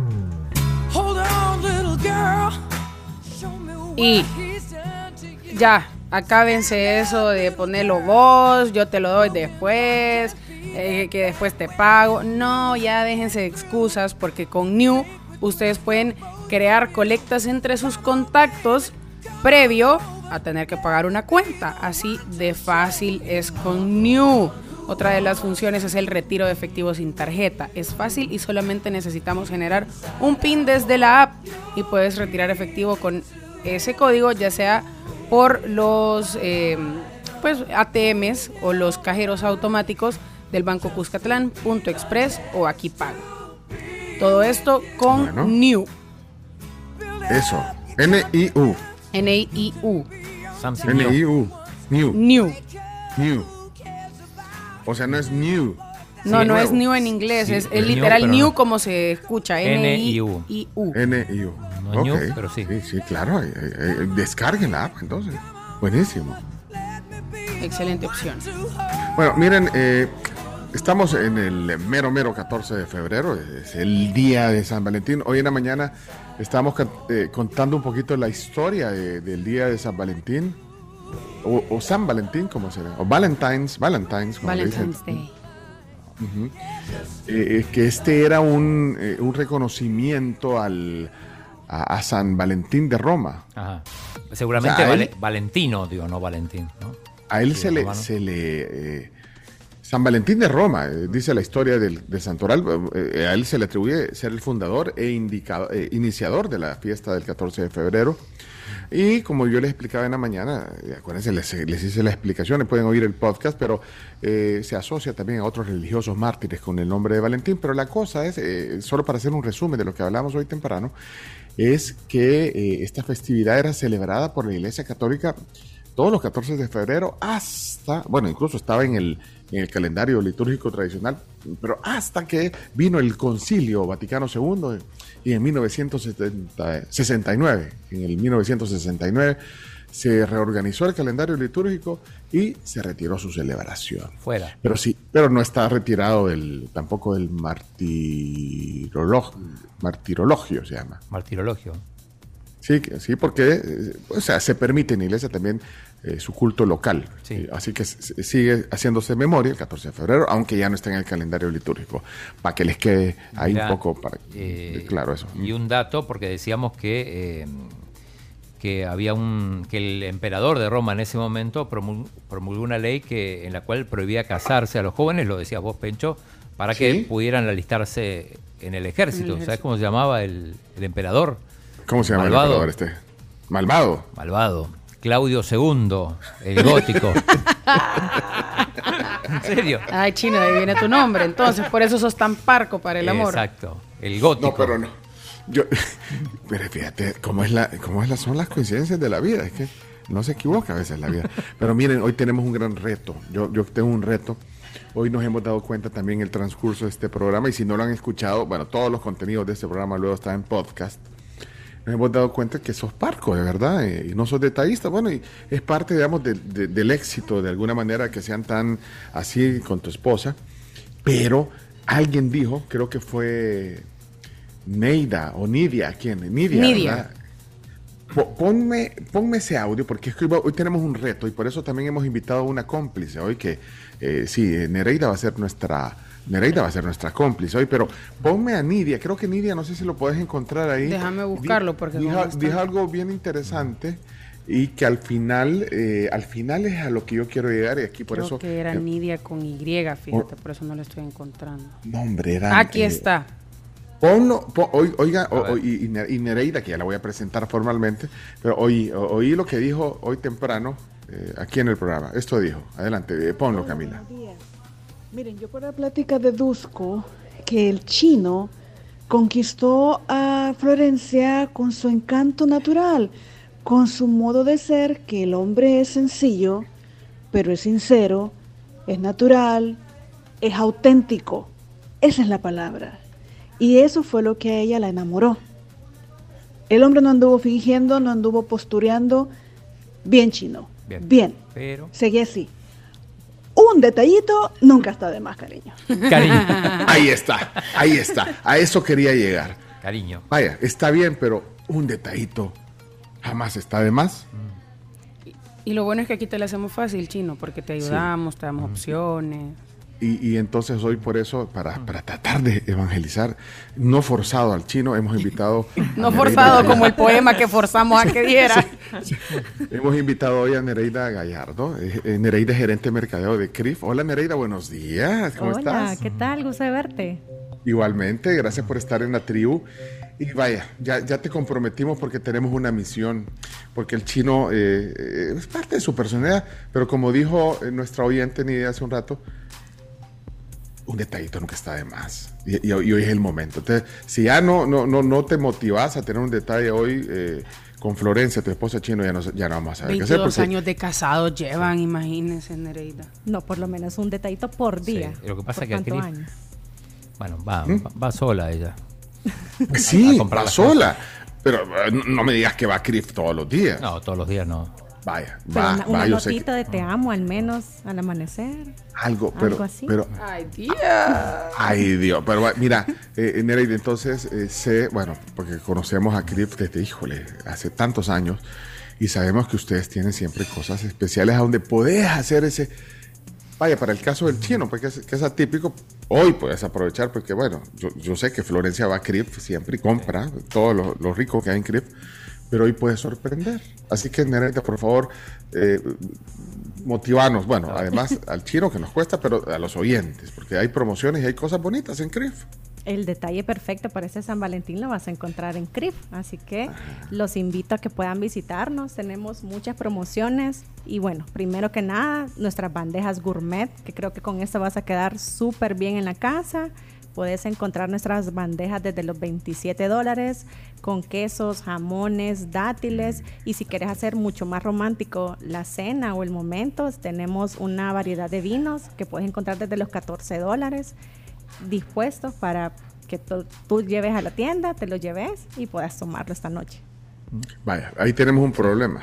y ya, acábense eso de ponerlo vos, yo te lo doy después, eh, que después te pago. No, ya déjense de excusas porque con New ustedes pueden crear colectas entre sus contactos previo a tener que pagar una cuenta. Así de fácil es con New. Otra de las funciones es el retiro de efectivo sin tarjeta. Es fácil y solamente necesitamos generar un PIN desde la app y puedes retirar efectivo con ese código, ya sea por los eh, pues, ATMs o los cajeros automáticos del Banco Cuscatlán, Punto Express o Aquí Pago. Todo esto con Bueno. New. Eso. N-I-U. N-I-U. New. N-I-U. New. New. New. O sea, no es new. No, Sí, no es new en inglés, Sí, es, es new, literal new no. como se escucha. N-I-U. N-I-U. N-I-U. No es new, Ok. pero sí. Sí, sí, claro. eh, eh, descarguen la app, entonces. Buenísimo. Excelente opción. Bueno, miren, eh, estamos en el mero, mero 14 de febrero, es el día de San Valentín. Hoy en la mañana estamos eh, contando un poquito la historia de- del día de San Valentín, o, o San Valentín, como se llama, o Valentine's, Valentine's, como le dicen. Valentine's Day. Eh, eh, que este era un, eh, un reconocimiento al, a, a San Valentín de Roma. Ajá. Seguramente O sea, Vale- él- Valentino, digo, no Valentín. ¿no? A él Sí, se, le, se le... eh, San Valentín de Roma, eh, dice la historia del, de Santoral, eh, a él se le atribuye ser el fundador e indicado- eh, iniciador de la fiesta del 14 de febrero. Y como yo les explicaba en la mañana, eh, acuérdense, les, hice la explicación, pueden oír el podcast, pero eh, se asocia también a otros religiosos mártires con el nombre de Valentín. Pero la cosa es, eh, solo para hacer un resumen de lo que hablamos hoy temprano, es que eh, esta festividad era celebrada por la Iglesia Católica todos los 14 de febrero hasta, bueno, incluso estaba en el, en el calendario litúrgico tradicional, pero hasta que vino el Concilio Vaticano II y en 1969, en el 1969 se reorganizó el calendario litúrgico y se retiró su celebración. Fuera. Pero sí, pero no está retirado del, tampoco del martirologio, martirologio se llama. Martirologio. Sí, sí, porque eh, o sea, se permite en iglesia también eh, su culto local. Eh, Así que sigue haciéndose memoria el 14 de febrero, aunque ya no está en el calendario litúrgico. Para que les quede ahí Mira, un poco para, eh, claro eso. Y un dato, porque decíamos que, eh, que había un que el emperador de Roma en ese momento promul- promulgó una ley que en la cual prohibía casarse a los jóvenes, lo decías vos, Pencho, para que pudieran alistarse en el ejército. En el ¿Sabes cómo se llamaba el, el emperador? ¿Cómo se llama el emperador este? Malvado. Malvado. Claudio II, el gótico. ¿En serio? Ay, Chino, de ahí viene tu nombre. Entonces, por eso sos tan parco para el amor. Exacto. El gótico. No, pero no. Yo, pero fíjate cómo es la, cómo es la, son las coincidencias de la vida. Es que no se equivoca a veces la vida. Pero miren, hoy tenemos un gran reto. Yo, yo tengo un reto. Hoy nos hemos dado cuenta también el transcurso de este programa y si no lo han escuchado, bueno, todos los contenidos de este programa luego están en podcast. Nos hemos dado cuenta que sos parco, de verdad, eh, y no sos detallista. Bueno, y es parte, digamos, de- de- del éxito, de alguna manera, que sean tan así con tu esposa. Pero alguien dijo, creo que fue Neida o Nidia, ¿quién? Nidia. Nidia. ¿verdad? Po- Ponme, ponme ese audio porque es que hoy, hoy tenemos un reto y por eso también hemos invitado a una cómplice hoy que eh, sí, eh, Nereida va a ser nuestra Nereida va a ser nuestra cómplice hoy, pero ponme a Nidia, creo que Nidia, no sé si lo puedes encontrar ahí. Déjame buscarlo, porque dijo, algo bien interesante y que al final, eh, al final es a lo que yo quiero llegar y aquí por Creo eso. que era eh, Nidia con Y, fíjate, por eso no lo estoy encontrando. no, hombre, era, Aquí eh, está. Ponlo, po- oi- oiga, o- o- y, y Ne- y Nereida, que ya la voy a presentar formalmente, pero oí, o- oí lo que dijo hoy temprano eh, aquí en el programa. Esto dijo. Adelante, ponlo, Camila. Miren, yo por la plática deduzco que el chino conquistó a Florencia con su encanto natural, con su modo de ser, que el hombre es sencillo, pero es sincero, es natural, es auténtico. Esa es la palabra. Y eso fue lo que a ella la enamoró. El hombre no anduvo fingiendo, no anduvo postureando. Bien chino. Bien. Bien. Pero. Seguí así. Un detallito nunca está de más, cariño. Cariño. Ahí está, ahí está. A eso quería llegar. Cariño. Vaya, está bien, pero un detallito jamás está de más. Y lo bueno es que aquí te lo hacemos fácil, Chino, porque te ayudamos, te damos opciones. Y, y entonces hoy por eso, para, para tratar de evangelizar, no forzado al chino, hemos invitado... No Nereida forzado Gallardo. como el poema que forzamos a que diera. Hemos invitado hoy a Nereida Gallardo, eh, eh, Nereida gerente de mercadeo de CRIF. Hola Nereida, buenos días, ¿cómo Hola, estás? ¿qué tal? Gusto de verte. Igualmente, gracias por estar en la tribu. Y vaya, ya, ya te comprometimos porque tenemos una misión, porque el chino eh, eh, es parte de su personalidad, pero como dijo eh, nuestra oyente Nidia hace un rato, un detallito nunca está de más. Y, y- y hoy es el momento. Entonces, si ya no, no, no, no te motivas a tener un detalle hoy eh, con Florencia, tu esposa chino, ya no, ya no vamos a saber qué hacer. 22 porque- años de casados llevan, imagínense, Nereida. No, por lo menos un detallito por día. Lo que pasa ¿Por es que aquí. cuántos años? Bueno, va, ¿Mm? va, va sola ella. Pues sí, a va sola. Pero eh, no- no me digas que va a CRIF todos los días. No, todos los días no. Vaya, Pero va, una, va, una yo sé que- notita de te amo al menos al amanecer. Algo, pero, Algo así. pero Ay, tía. Ay, Dios. Pero mira, eh, Nereida, entonces eh, sé, bueno, porque conocemos a Cliff desde, híjole, hace tantos años y sabemos que ustedes tienen siempre cosas especiales a donde podés hacer ese. Vaya, para el caso del chino, pues que es, que es atípico, hoy puedes aprovechar, porque bueno, yo, yo sé que Florencia va a CRIF siempre y compra todo lo, lo rico que hay en CRIF, pero hoy puedes sorprender. Así que, Nereida, por favor, eh, motivanos, bueno, además al chino que nos cuesta, pero a los oyentes, porque hay promociones y hay cosas bonitas en CRIF. El detalle perfecto para este San Valentín lo vas a encontrar en CRIF, así que los invito a que puedan visitarnos. Tenemos muchas promociones y bueno, primero que nada, nuestras bandejas gourmet, que creo que con esto vas a quedar súper bien en la casa. Puedes encontrar nuestras bandejas desde los 27 dólares con quesos, jamones, dátiles y si quieres hacer mucho más romántico la cena o el momento, tenemos una variedad de vinos que puedes encontrar desde los 14 dólares dispuestos para que tú, lleves a la tienda, te lo lleves y puedas tomarlo esta noche. Vaya, ahí tenemos un problema.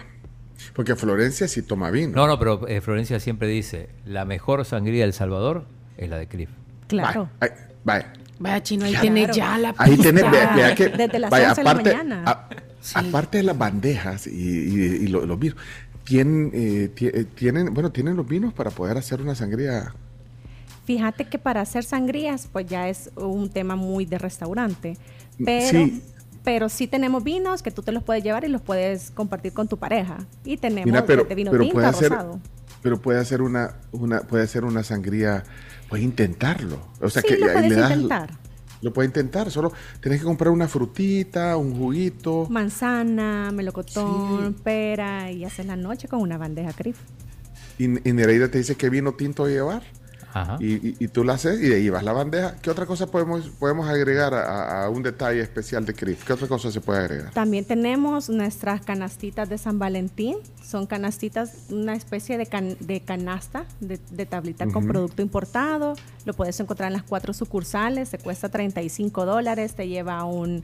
Porque Florencia sí toma vino. No, no, pero eh, Florencia siempre dice, la mejor sangría del Salvador es la de Crif. Claro. Vaya, vaya. Vaya, chino, ahí Ya. tiene ya la Ahí pista. vea, vea que, Desde las vaya, 11 de la mañana. a- aparte de las bandejas y, y- y lo- los vinos, tienen, eh, eh, tienen, bueno, tienen los vinos para poder hacer una sangría. Fíjate que para hacer sangrías, pues ya es un tema muy de restaurante. Pero Sí. pero sí tenemos vinos que tú te los puedes llevar y los puedes compartir con tu pareja. Y tenemos Mira, pero, desde vino pero tinto puede hacer, rosado. pero puede hacer una, una, puede hacer una sangría, puede intentarlo. O sea Sí, que lo puedes le das- intentar. Lo puede intentar, solo tienes que comprar una frutita, un juguito. Manzana, melocotón, pera y haces la noche con una bandeja crif. Y, y Nereida te dice qué vino tinto llevar. Ajá. Y, y- y tú la haces y de ahí vas la bandeja. ¿Qué otra cosa podemos, podemos agregar a, a un detalle especial de CRIF? ¿Qué otra cosa se puede agregar? También tenemos nuestras canastitas de San Valentín. Son canastitas, una especie de, can- de canasta, de, de tablita con producto importado. Lo puedes encontrar en las cuatro sucursales. Se cuesta 35 dólares. Te lleva un,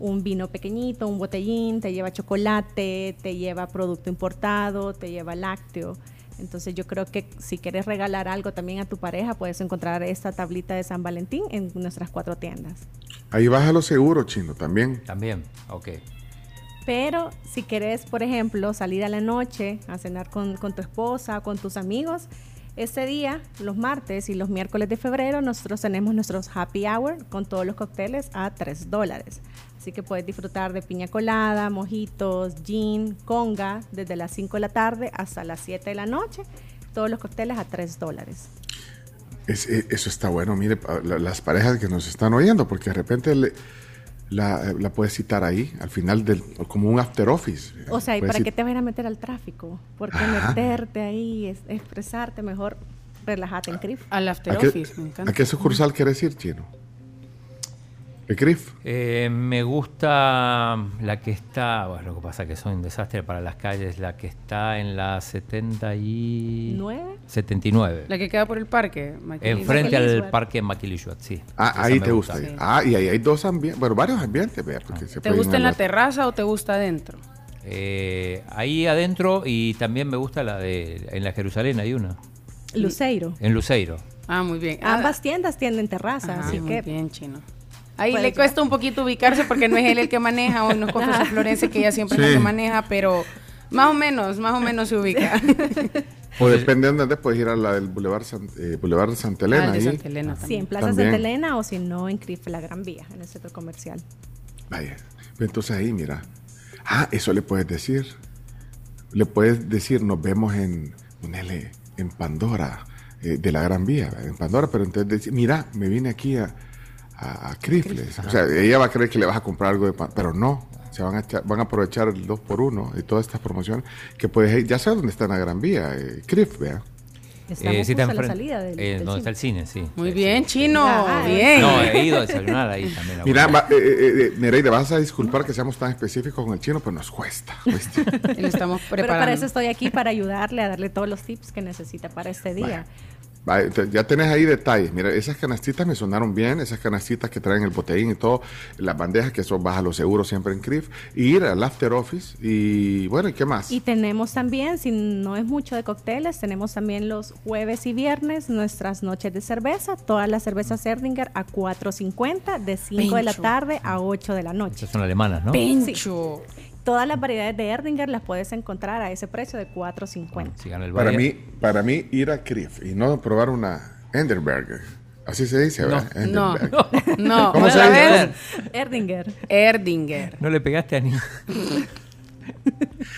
un vino pequeñito, un botellín, te lleva chocolate, te lleva producto importado, te lleva lácteo. Entonces yo creo que si quieres regalar algo también a tu pareja, puedes encontrar esta tablita de San Valentín en nuestras cuatro tiendas. Ahí vas a lo seguro, chino, también. También, ok. Pero si querés, por ejemplo, salir a la noche a cenar con, con tu esposa, con tus amigos, este día, los martes y los miércoles de febrero, nosotros tenemos nuestros happy hour con todos los cócteles a 3 dólares. Así que puedes disfrutar de piña colada, mojitos, gin, conga, desde las 5 de la tarde hasta las 7 de la noche. Todos los cócteles a 3 dólares. Es- eh, eso está bueno, mire, las parejas que nos están oyendo, porque de repente la, la puedes citar ahí, al final del, como un after office. O sea, ¿y para qué te vas a meter al tráfico? Porque Ajá. meterte ahí, es, expresarte mejor, relájate en CRIF. Al after ¿A qué, ¿A qué sucursal quieres ir, chino? Eh, me gusta la que está, bueno, lo que pasa es que son un desastre para las calles, la que está en la 70 y... ¿Nueve? 79. La que queda por el parque. Enfrente al Maquillis. parque Maquilishuat, sí. Ah, ahí te gusta. Sí. Ah, y ahí hay dos ambientes, bueno, varios ambientes, vea, porque se ¿Te gusta en la terraza o te gusta adentro? Eh, ahí adentro y también me gusta la de... En la Jerusalén hay una. Luceiro. En Luceiro. Ah, muy bien. Ambas tiendas tienen terraza, Ajá, así muy que bien, chino. Ahí le cuesta un poquito ubicarse porque no es él el que maneja, hoy nos confesó Florencia que ella siempre es la Sí. que maneja, pero más o menos, más o menos se ubica. O depende de dónde puedes ir a la del Boulevard, San- eh, Boulevard de Santa Elena. Ah, de. Santa Elena sí, en Plaza También. Santa Elena o si no en CRIF, la Gran Vía, en el centro comercial. Vaya, entonces ahí, mira. Ah, eso le puedes decir. Le puedes decir, nos vemos en, ponele, en Pandora, eh, de la Gran Vía, en Pandora, pero entonces decir, mira, me vine aquí a, a, a Crifles. O sea, ella va a creer que le vas a comprar algo de pan, pero no. Se van a, echar- van a aprovechar el 2 por 1 y todas estas promociones que puedes ir, ya sabes dónde está la Gran Vía, eh, Crif, vea. Eh, sí, la salida del- eh, del donde está el cine, sí. Muy bien, chino, Ah, bien. No, he ido a desayunar ahí también. Mira, va- eh, eh, eh, Nereida, vas a disculpar que seamos tan específicos con el chino, pero nos cuesta. cuesta. Le estamos Pero para preparando. eso estoy aquí, para ayudarle a darle todos los tips que necesita para este día. Ya tenés ahí detalles. Mira, esas canastitas me sonaron bien, esas canastitas que traen el botellín y todo, las bandejas que son baja lo seguro siempre en CRIF, y ir al after office y bueno, ¿y qué más? Y tenemos también, si no es mucho de cócteles, tenemos también los jueves y viernes nuestras noches de cerveza, todas las cervezas Erdinger a 4.50 de 5 de la tarde a 8 de la noche. Estas son alemanas, ¿no? Pencho. Todas las variedades de Erdinger las puedes encontrar a ese precio de 4.50. Si gana el Para mí, para mí ir a CRIF y no probar una Enderberger. Así se dice, ¿verdad? No, Enderberger. no. ¿Cómo se ¿Otra dice? Erdinger. Erdinger. No le pegaste a ni... a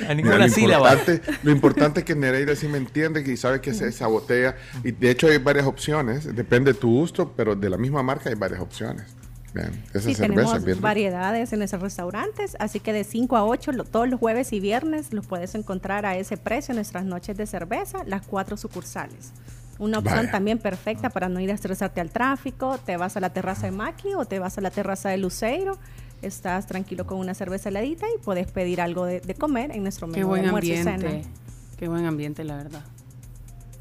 Mira, ninguna lo, sílaba. importante, lo importante es que Nereida sí me entiende y sabe que es esa botella. Y de hecho hay varias opciones, depende de tu gusto, pero de la misma marca hay varias opciones. Vean, esa Sí, cerveza tenemos bien variedades en nuestros restaurantes, así que de 5 a 8 lo- todos los jueves y viernes los puedes encontrar a ese precio en nuestras noches de cerveza, las cuatro sucursales. Una opción Vaya. también perfecta para no ir a estresarte al tráfico, te vas a la terraza de Maki o te vas a la terraza de Luceiro, estás tranquilo con una cerveza heladita y puedes pedir algo de, de comer en nuestro menú Qué de buen y ambiente. cena. Qué buen ambiente, la verdad.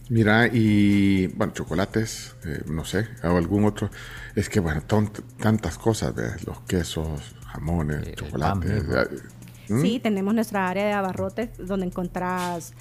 Mira, y bueno, chocolates, eh, no sé, o algún otro. Es que bueno, ton- tantas cosas, ¿ves? los quesos, jamones, chocolates. eh, ¿Mm? Sí, tenemos nuestra área de abarrotes donde encontrás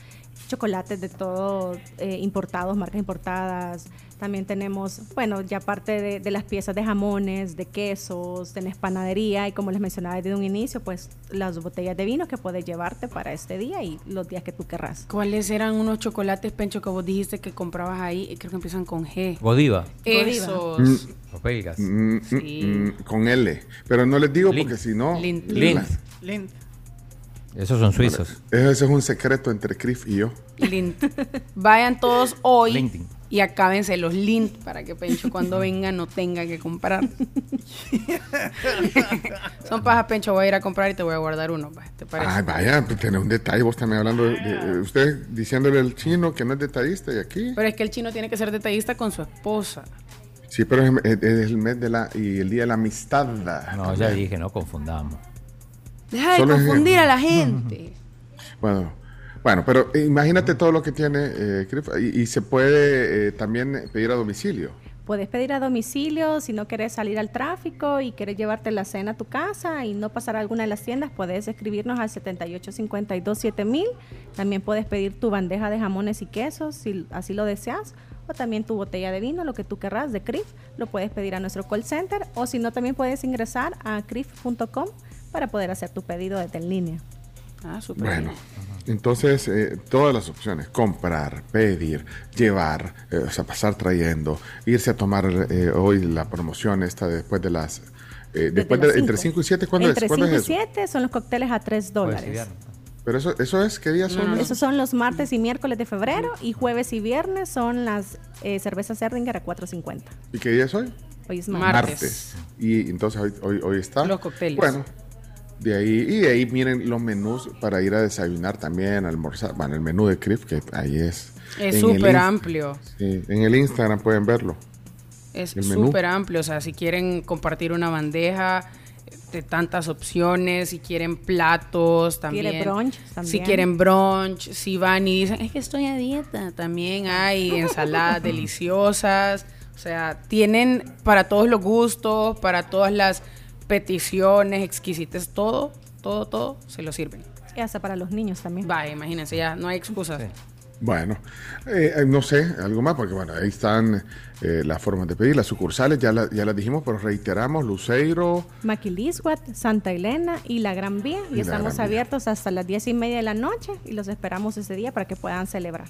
chocolates de todo eh, importados, marcas importadas. También tenemos, bueno, ya aparte de, de las piezas de jamones, de quesos, tenés panadería y como les mencionaba desde un inicio, pues las botellas de vino que puedes llevarte para este día y los días que tú querrás. ¿Cuáles eran unos chocolates, Pencho, que vos dijiste que comprabas ahí? Creo que empiezan con G. Godiva. Esos. Mm. Belgas. Mm, mm, mm, con L. Pero no les digo porque si no. Lint. Lint. Lint. Esos son suizos. Ese es un secreto entre Criff y yo. Lint. Vayan todos hoy LinkedIn. Y acábense los Lint para que Pencho cuando venga no tenga que comprar. Son pajas, Pencho. Voy a ir a comprar y te voy a guardar uno. va, ¿Te parece? Ay, vaya, pues, tenés un detalle. Vos también hablando de, de- usted diciéndole al chino que no es detallista y aquí. Pero es que el chino tiene que ser detallista con su esposa. Sí, pero es, es- es el mes de la y el día de la amistad. No, ya dije, no confundamos. Deja de Solo es- confundir a la gente. Bueno, bueno, pero imagínate todo lo que tiene eh, y, y se puede eh, también pedir a domicilio. Puedes pedir a domicilio si no quieres salir al tráfico y quieres llevarte la cena a tu casa y no pasar a alguna de las tiendas, puedes escribirnos al 7852-7000. También puedes pedir tu bandeja de jamones y quesos si así lo deseas. O también tu botella de vino, lo que tú querrás de CRIF, lo puedes pedir a nuestro call center. O si no, también puedes ingresar a crif.com para poder hacer tu pedido desde en línea. Ah, súper Bueno, entonces eh, todas las opciones, comprar, pedir, llevar, eh, o sea, pasar trayendo, irse a tomar eh, hoy la promoción esta después de las... eh, después de, las entre cinco. 5 y 7, ¿cuándo Entre es? ¿Cuándo 5 y es eso? 7 son los cócteles a 3 dólares. Pero eso, eso es, ¿qué días son? Esos son los martes y miércoles de febrero y jueves y viernes son las eh, cervezas Erdinger a 4.50. ¿Y qué día es hoy? Hoy es martes. Y entonces hoy, hoy, hoy está. Los cócteles. Bueno, de ahí, y de ahí miren los menús para ir a desayunar también, almorzar. Bueno, el menú de Crif, que ahí es. Es súper amplio. Sí, en el Instagram pueden verlo. Es súper amplio. O sea, si quieren compartir una bandeja de tantas opciones, si quieren platos también. Quiere brunch Si también. quieren brunch, si van y dicen, es que estoy a dieta, también hay ensaladas deliciosas. O sea, tienen para todos los gustos, para todas las peticiones, exquisites, todo, todo, todo, se lo sirven. Y hasta para los niños también. Vaya, imagínense, ya no hay excusas. Bueno, eh, eh, no sé, algo más, porque bueno, ahí están eh, las formas de pedir, las sucursales, ya, la- ya las dijimos, pero reiteramos, Luceiro, Maquilisguat, Santa Elena y la Gran Vía. Y estamos Vía. abiertos hasta las diez y media de la noche y los esperamos ese día para que puedan celebrar.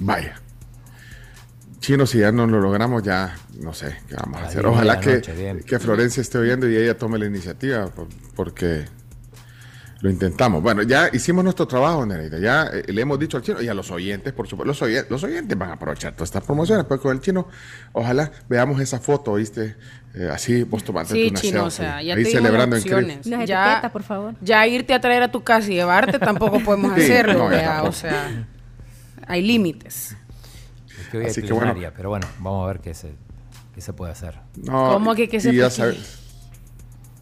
vaya. Chino, si ya no lo logramos, ya no sé qué vamos a A hacer. Ojalá que, noche, que Florencia esté oyendo y ella tome la iniciativa, por- porque lo intentamos. Bueno, ya hicimos nuestro trabajo, Nereida. Ya eh, le hemos dicho al chino y a los oyentes, por supuesto. Los, oyen- los oyentes van a aprovechar todas estas promociones, pero con el chino, ojalá veamos esa foto, ¿viste? Eh, así, vos tomándote Sí, una chino, o sea, ya ahí te dimos celebrando en. Nos Ya- etiqueta, por favor. Ya irte a traer a tu casa y llevarte tampoco podemos Sí, hacerlo, no, ya o sea, hay límites. Es que hoy hay Así que bueno. pero bueno, vamos a ver qué se, qué se puede hacer. No, ¿Cómo que qué se puede- sabes.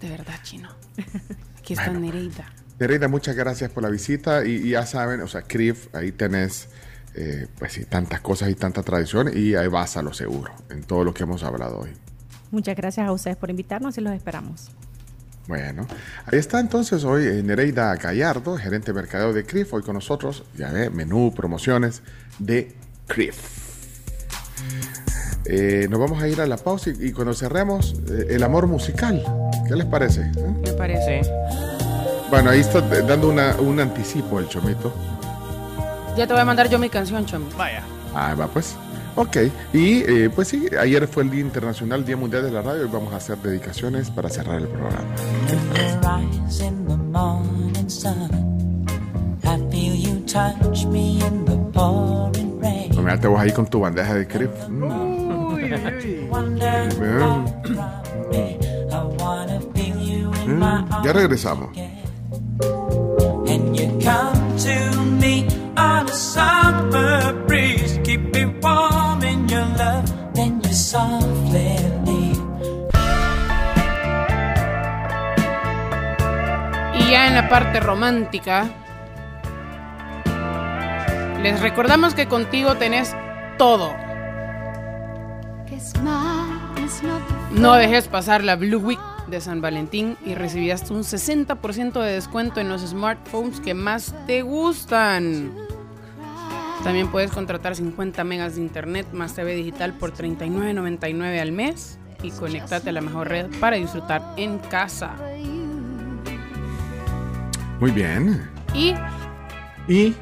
De verdad, chino. Aquí está Nereida. Nereida, muchas gracias por la visita y, y ya saben, o sea, CRIF, ahí tenés, eh, pues sí, tantas cosas y tanta tradición y ahí vas a lo seguro en todo lo que hemos hablado hoy. Muchas gracias a ustedes por invitarnos y los esperamos. Bueno, ahí está entonces hoy eh, Nereida Gallardo, gerente de mercadeo de CRIF, hoy con nosotros, ya ve, menú, promociones de CRIF. Eh, nos vamos a ir a la pausa y, y cuando cerremos, eh, el amor musical. ¿Qué les parece? ¿Eh? Me parece. Bueno, ahí está dando una- un anticipo el chomito. Ya te voy a mandar yo mi canción, Chomi. Vaya. Ah, va pues. Ok, y eh, pues sí, ayer fue el Día Internacional, Día Mundial de la Radio, y vamos a hacer dedicaciones para cerrar el programa. in the morning sun. I feel you touch me in the pouring rain. No me te vos ahí con tu bandeja de crip. Mm. Mm. Ya regresamos. And you come to me on a summer breeze. Keep me warm in your love. Then you softly leave. Y ya en la parte romántica, les recordamos que contigo tenés todo. No dejes pasar la Blue Week de San Valentín y recibí hasta un 60% de descuento en los smartphones que más te gustan. También puedes contratar 50 megas de internet más TV digital por $39.99 al mes y conectarte a la mejor red para disfrutar en casa. Muy bien. Y Y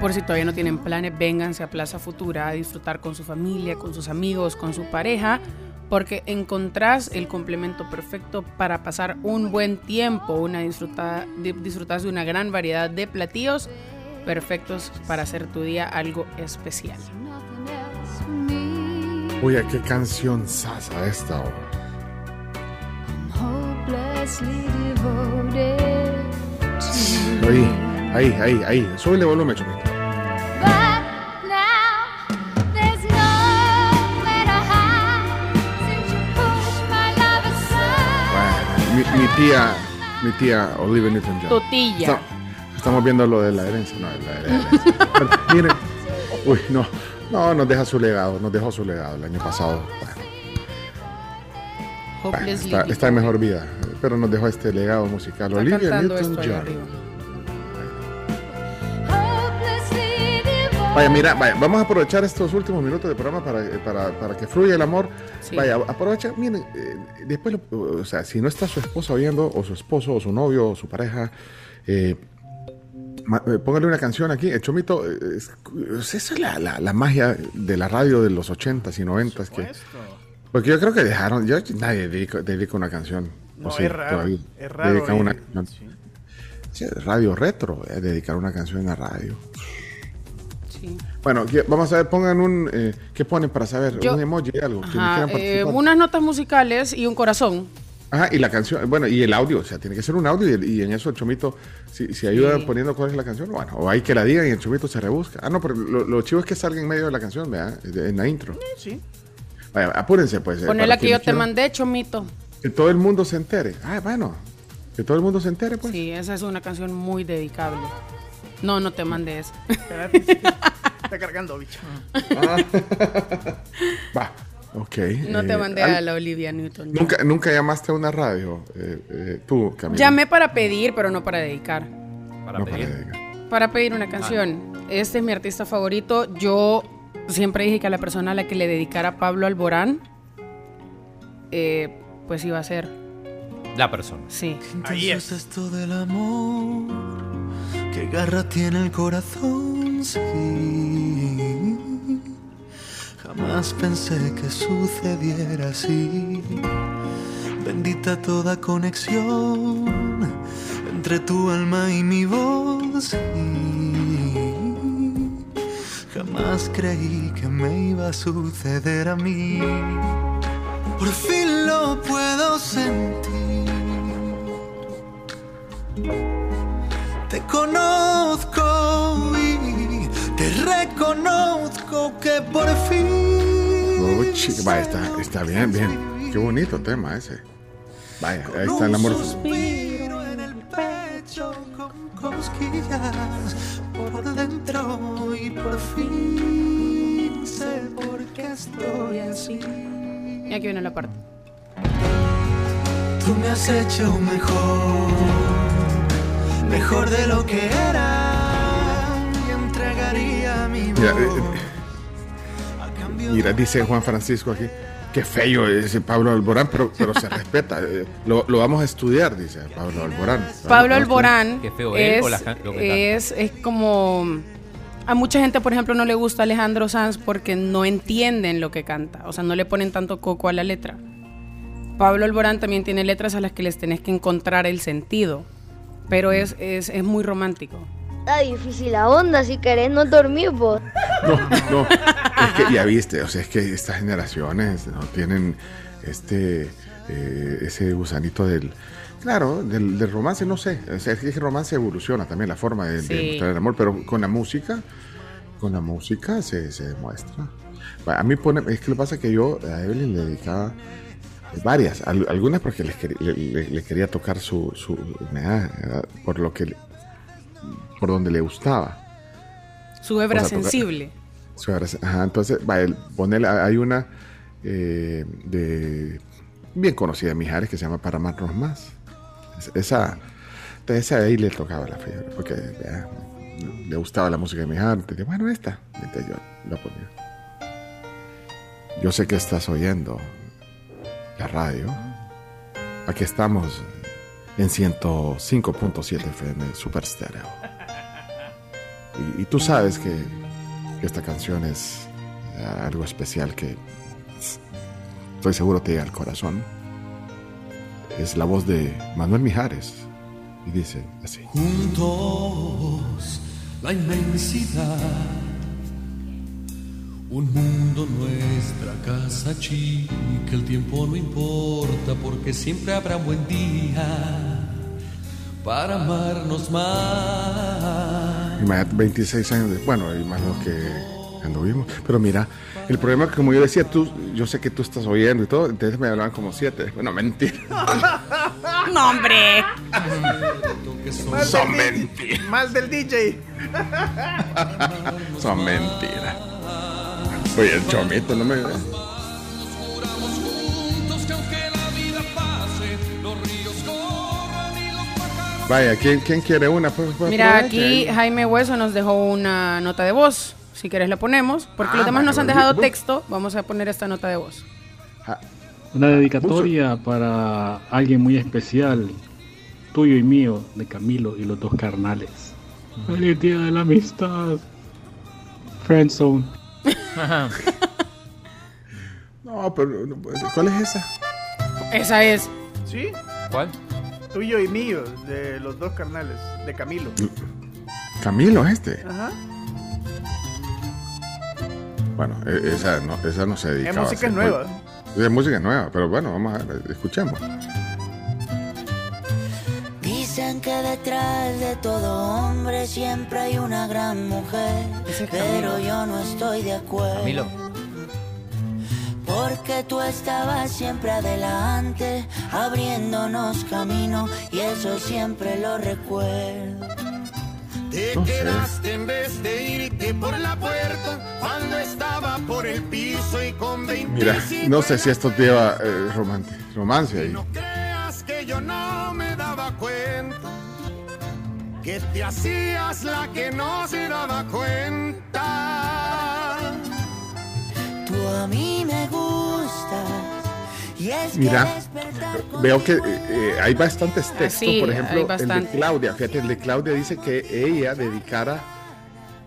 por si todavía no tienen planes, vénganse a Plaza Futura a disfrutar con su familia, con sus amigos, con su pareja, porque encontrás el complemento perfecto para pasar un buen tiempo, una disfrutada, di- disfrutás de una gran variedad de platillos perfectos para hacer tu día algo especial. Uy, ¿a qué canción sasa esta hora? Ahí, ahí, ahí, ahí. Súbele volumen, chupito. Mi, mi tía, mi tía Olivia Newton-John. Totilla. Está- estamos viendo lo de la herencia, no, de la herencia. Bueno, miren, uy, no, no, nos deja su legado, nos dejó su legado el año pasado. Bueno, bueno, Hopelessly está, está en mejor vida, pero nos dejó este legado musical. Está Olivia Newton-John. Vaya, mira, vaya, vamos a aprovechar estos últimos minutos de programa para, para, para que fluya el amor. Sí. Vaya, aprovecha, miren, eh, después, lo- o sea, si no está su esposa oyendo, o su esposo, o su novio, o su pareja, eh, eh, póngale una canción aquí. El Chomito, eh, es- es- esa es la, la- la magia de la radio de los 80s y 90s. Que, porque yo creo que dejaron, yo, nadie dedica, dedica una canción. No, o sí, es raro, todavía es raro, dedica una eh, canción. Sí, radio retro, eh, dedicar una canción en la radio. Sí. Bueno, vamos a ver, pongan un. eh, ¿Qué ponen para saber? Yo- un emoji, algo. Ajá, eh, unas notas musicales y un corazón. Ajá, y la canción, bueno, y el audio, o sea, tiene que ser un audio y, y en eso el Chomito, si, si ayuda Sí. poniendo cuál es la canción, bueno, o hay que la digan y el Chomito se rebusca. Ah, no, pero lo, lo chivo es que salga en medio de la canción, ¿verdad? En la intro. Sí. Vaya, apúrense, pues. eh, Ponela para que yo te mandé, Chomito. Que todo el mundo se entere. Ah, bueno, que todo el mundo se entere, pues. Sí, esa es una canción muy dedicable. No, no te mandé esa. Está cargando, bicho. Va, ok. No te eh, mandé a la Olivia Newton. ¿Nunca, ¿Nunca llamaste a una radio? eh, eh, tú, Camila. Llamé para pedir, pero no para dedicar. Para No, pedir. para dedicar. Para pedir una canción. Este es mi artista favorito. Yo siempre dije que a la persona a la que le dedicara Pablo Alborán, eh, pues iba a ser. La persona. Sí. Ahí Entonces esto del amor, qué garra tiene el corazón, sí. Jamás pensé que sucediera así. Bendita toda conexión entre tu alma y mi voz. sí. Jamás creí que me iba a suceder a mí. Por fin lo puedo sentir. Te conozco y te reconozco que por fin. Uy, chica, vaya, está, está bien, bien. Qué bonito tema ese. Vaya, ahí está el amor. Un suspiro en el pecho con cosquillas por dentro y por fin sé por qué estoy así. Y aquí viene la parte. Tú me has hecho mejor, mejor de lo que era y entregaría mi Mira, voz. eh, mira, dice Juan Francisco aquí. Qué feo ese Pablo Alborán, pero, pero se respeta. eh, Lo, lo vamos a estudiar, dice Pablo Alborán. Pablo Alborán Qué feo él es, es, es como... A mucha gente, por ejemplo, no le gusta Alejandro Sanz porque no entienden lo que canta. O sea, no le ponen tanto coco a la letra. Pablo Alborán también tiene letras a las que les tenés que encontrar el sentido. Pero es, es, es muy romántico. Está difícil la onda, si querés no dormir vos. No, no, es que ya viste, o sea, es que estas generaciones no tienen este eh, ese gusanito del claro, del, del romance, no sé, o sea, es que el romance evoluciona también la forma de, mostrar el amor, pero con la música, con la música se, se demuestra. A mí pone, es que lo que pasa es que yo a Evelyn le dedicaba varias, al- algunas porque les quería, le, le- le quería tocar su, su nada, por lo que por donde le gustaba. Su hebra O sea, toca- sensible. Su hebra- Ajá, entonces, va, el- ponele, hay una eh, de bien conocida de Mijares que se llama Para amarnos más. Es- Esa, entonces esa ahí le tocaba la fiebre, porque ya, le gustaba la música de Mijares. Entonces, bueno, esta. Entonces yo la ponía. Yo sé que estás oyendo la radio. Aquí estamos en 105.7 FM Super Stereo. Y, tú sabes que, que esta canción es eh, algo especial que estoy seguro te llega al corazón. Es la voz de Manuel Mijares. Y dice así. Juntos, la inmensidad. Un mundo nuestra casa chica, el tiempo no importa porque siempre habrá un buen día para amarnos más. Imagínate, 26 años de, bueno, y más lo que anduvimos. Pero mira, el problema es que como yo decía, tú, yo sé que tú estás oyendo y todo, entonces me hablaban como siete. Bueno, mentira. No, hombre. Son mentiras. Más del DJ. Son mentiras. Oye, el chomito no me... Vaya, ¿quién, quién quiere una? Pues, pues, Mira, aprovecha aquí. Jaime Hueso nos dejó una nota de voz. Si quieres la ponemos. Porque Ah, los demás nos han dejado texto. Vamos a poner esta nota de voz. Una dedicatoria para alguien muy especial, tuyo y mío, de Camilo y los dos carnales. Feliz día de la amistad. Friendzone. No, pero no puede ser. ¿cuál es esa? Esa es. ¿Sí? ¿Cuál? Tuyo y mío, de los dos carnales, de Camilo. Camilo este. Ajá. Bueno, e- esa no, esa no se dedica Es música nueva. Es música nueva, pero bueno, vamos a ver, escuchemos. Detrás de todo hombre siempre hay una gran mujer, pero yo no estoy de acuerdo. Camilo. Porque tú estabas siempre adelante, abriéndonos camino, y eso siempre lo recuerdo. Te No sé. quedaste en vez de irte por la puerta cuando estaba por el piso y con 20 Mira, no sé si esto lleva eh, romance, romance ahí. Que te hacías la que no se daba cuenta. Tú a mí me gustas, y es que Mira, veo que eh, eh, hay bastantes textos. sí, Por ejemplo, el de. Claudia. Fíjate, el de Claudia dice que ella dedicara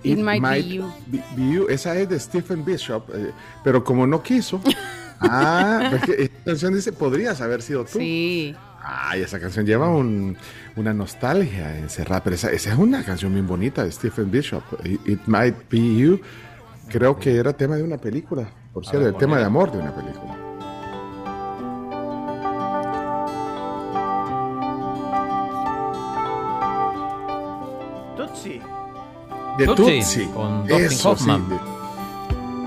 It Might Be You. Be- Be You. Esa es de Stephen Bishop, eh, pero como no quiso. ah, pues que esta canción dice, podrías haber sido tú. Sí. Ay, esa canción lleva un- una nostalgia encerrada, pero esa, esa es una canción bien bonita de Stephen Bishop. It, It Might Be You. Creo que era tema de una película, por cierto, ver, el tema de amor de una película. Tutsi. De Tootsie, Tootsie. con Dustin Eso, sí, Hoffman. de-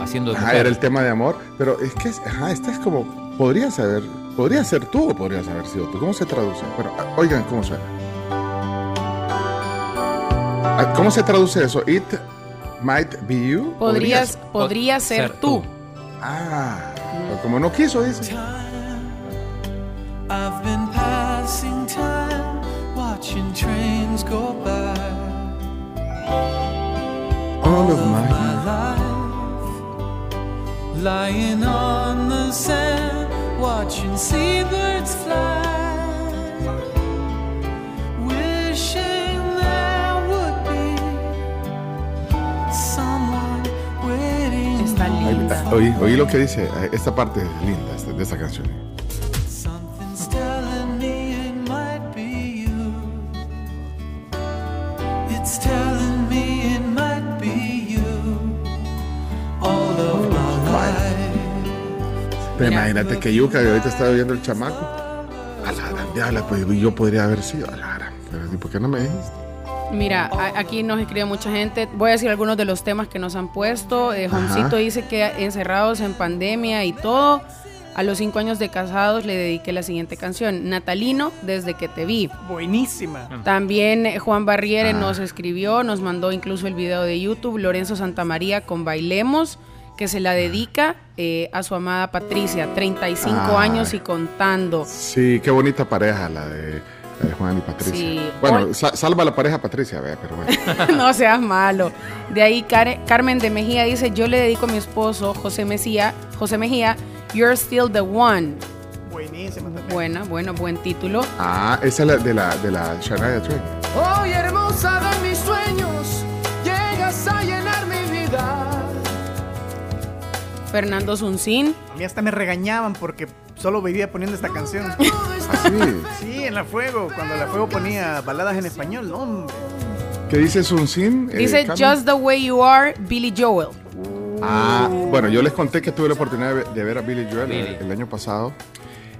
Haciendo Ajá, era el tema de amor, pero es que, ajá, esta es como, podrías haber, podría ser tú o podrías haber sido tú. ¿Cómo se traduce? Bueno, oigan cómo suena. Ah, ¿Cómo se traduce eso? It might be you. Podrías, Podrías. podría ser, ser tú. tú. Ah, pero como no quiso, dice. I've been passing time, watching trains go by. All of my life, lying on the sand, watching seabirds fly, linda. está. Oí, oí lo que dice. eh, Esta parte es linda de esta canción. Pero imagínate que Yuka, que ahorita está viendo el chamaco. A la gran diabla, pues yo podría haber sido. A la gran. Pero ¿y ¿por qué no me dijiste? Mira, aquí nos escribe mucha gente. Voy a decir algunos de los temas que nos han puesto. Eh, Ajá. Juancito dice que encerrados en pandemia y todo, a los cinco años de casados le dediqué la siguiente canción. Natalino, desde que te vi. Buenísima. También eh, Juan Barriere Ah. nos escribió, nos mandó incluso el video de YouTube. Lorenzo Santamaría con Bailemos, que se la dedica eh, a su amada Patricia, 35 Ah. años y contando. Sí, qué bonita pareja la de, de Juan y Patricia. Sí. Bueno, sa- salva la pareja Patricia, ve, pero bueno. no seas malo. De ahí Care- Carmen de Mejía dice, yo le dedico a mi esposo José Mejía, José Mejía, You're Still the One. Buenísimo. Buena, bueno, buen título. Ah, esa es la de la, de la Shania Twain. Hoy hermosa de mis sueños, llegas a llenar mi vida. Fernando Zuncín. A mí hasta me regañaban porque solo vivía poniendo esta canción. Sí, en La Fuego, cuando La Fuego ponía baladas en español, hombre. ¿Qué dice Sunsin? Eh, Dice? Just the Way You Are, Billy Joel. Ah, bueno, yo les conté que tuve la oportunidad de ver, a Billy Joel el, el año pasado.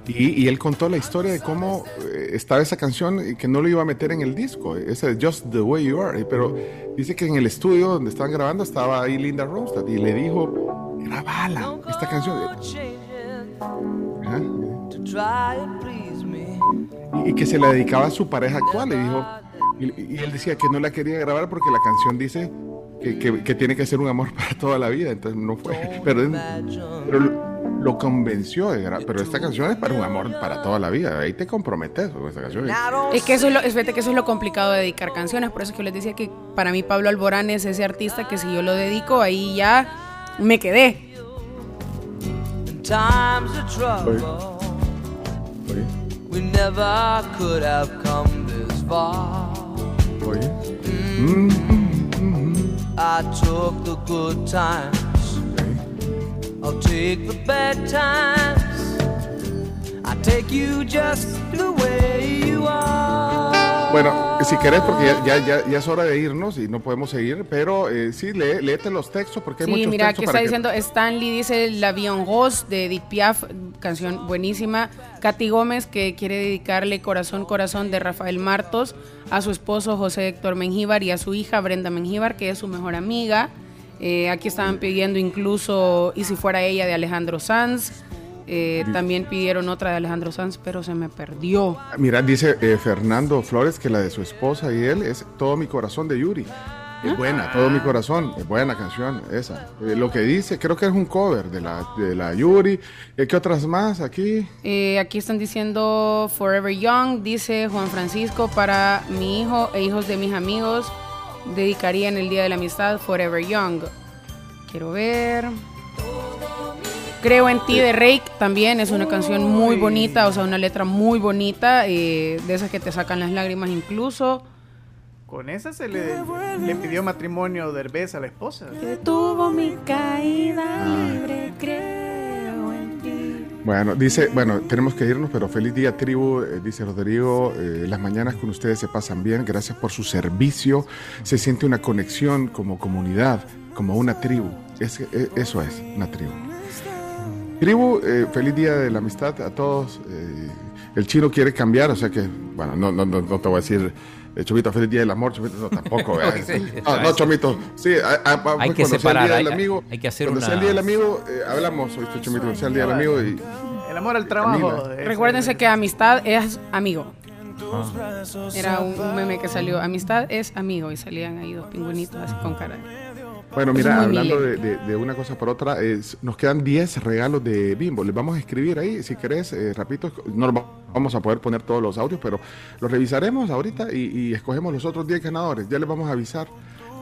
Y, y él contó la historia de cómo eh, estaba esa canción y que no lo iba a meter en el disco, ese Just the Way You Are. Pero dice que en el estudio donde estaban grabando estaba ahí Linda Ronstadt y le dijo, grabala, esta canción. Ajá. Y, que se la dedicaba a su pareja actual. Y dijo, y, y él decía que no la quería grabar porque la canción dice que, que- que tiene que ser un amor para toda la vida. Entonces no fue. Pero, pero lo, convenció de grabar. Pero esta canción es para un amor para toda la vida. Ahí te comprometes con esta canción. Es que eso es lo, es, que eso es lo complicado de dedicar canciones, por eso es que les decía que para mí Pablo Alborán es ese artista que si yo lo dedico, ahí ya me quedé. Times of trouble. We never could have come this far. I took the good times. I'll take the bad times. Bueno, si querés, porque ya, ya, ya, ya es hora de irnos y no podemos seguir, pero eh, sí, lee, léete los textos porque hay Sí, muchos mira, textos aquí está que- diciendo Stanley, dice La en Rose de Edith Piaf, canción buenísima. Katy Gómez, que quiere dedicarle Corazón, Corazón de Rafael Martos a su esposo José Héctor Mengíbar y a su hija Brenda Mengíbar, que es su mejor amiga. Eh, aquí estaban pidiendo incluso Y si fuera ella de Alejandro Sanz. Eh, también pidieron otra de Alejandro Sanz, pero se me perdió. Mira, dice eh, Fernando Flores que la de su esposa y él es Todo mi corazón de Yuri. Es buena, Todo mi corazón, es buena canción esa. Eh, lo que dice, creo que es un cover de la, de la Yuri. Eh, ¿Qué otras más aquí? Eh, aquí están diciendo Forever Young, dice Juan Francisco, para mi hijo e hijos de mis amigos, dedicaría en el Día de la Amistad Forever Young. Quiero ver. Creo en ti de Rake también es una canción muy bonita, o sea, una letra muy bonita, eh, de esas que te sacan las lágrimas incluso. Con esa se le, le pidió matrimonio Derbez a la esposa. Tuvo mi caída libre, creo en ti. Bueno, dice, bueno, tenemos que irnos, pero feliz día, tribu, eh, dice Rodrigo. eh, las mañanas con ustedes se pasan bien, gracias por su servicio. Se siente una conexión como comunidad, como una tribu. Es, eso es, una tribu. Tribu, eh, feliz día de la amistad a todos. eh, el chino quiere cambiar, o sea que, bueno, no, no, no, no te voy a decir, eh, Chomito, feliz día del amor, Chomito, no, tampoco. ¿verdad? Sí, no, no, Chomito, sí, a- a- Hay cuando que sea separar, el día del hay- amigo, hay que hacer cuando una- sea el día del amigo, eh, hablamos, oíste, Chomito, cuando sea el día del amigo y... El amor al trabajo. Es- Recuérdense que amistad es amigo. Era un, un meme que salió, amistad es amigo, y salían ahí dos pingüinitos así con cara. Bueno, mira, muy hablando de, de- de una cosa por otra, es- nos quedan 10 regalos de Bimbo. Les vamos a escribir ahí, si querés, eh, rapidito. No vamos a poder poner todos los audios, pero los revisaremos ahorita y, y escogemos los otros 10 ganadores. Ya les vamos a avisar.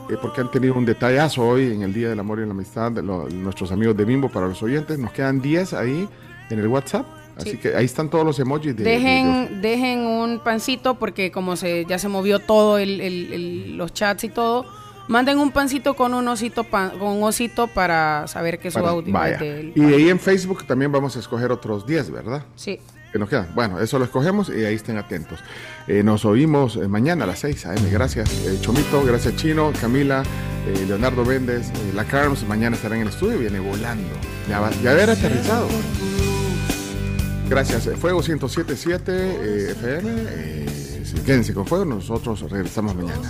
eh, porque han tenido un detallazo hoy en el Día del Amor y la Amistad, de lo- nuestros amigos de Bimbo para los oyentes. Nos quedan 10 ahí en el WhatsApp. Así Sí. que ahí están todos los emojis de, de- de- Dejen, dejen un pancito porque como se ya se movió todo el, el- el- los chats y todo, manden un pancito con un osito pan- con un osito para saber que su para- audio vaya. es del Y ahí en Facebook también vamos a escoger otros 10, ¿verdad? Sí. que nos quedan. Bueno, eso lo escogemos y ahí estén atentos. Eh, nos oímos eh, mañana a las 6 a.m. Gracias, eh, Chomito, gracias, Chino, Camila, eh, Leonardo Méndez, eh, la Carms. Mañana estarán en el estudio, viene volando. Ya, va, ya haber aterrizado. Gracias, Fuego 1077 eh, FM. eh, quédense con Fuego, nosotros regresamos mañana.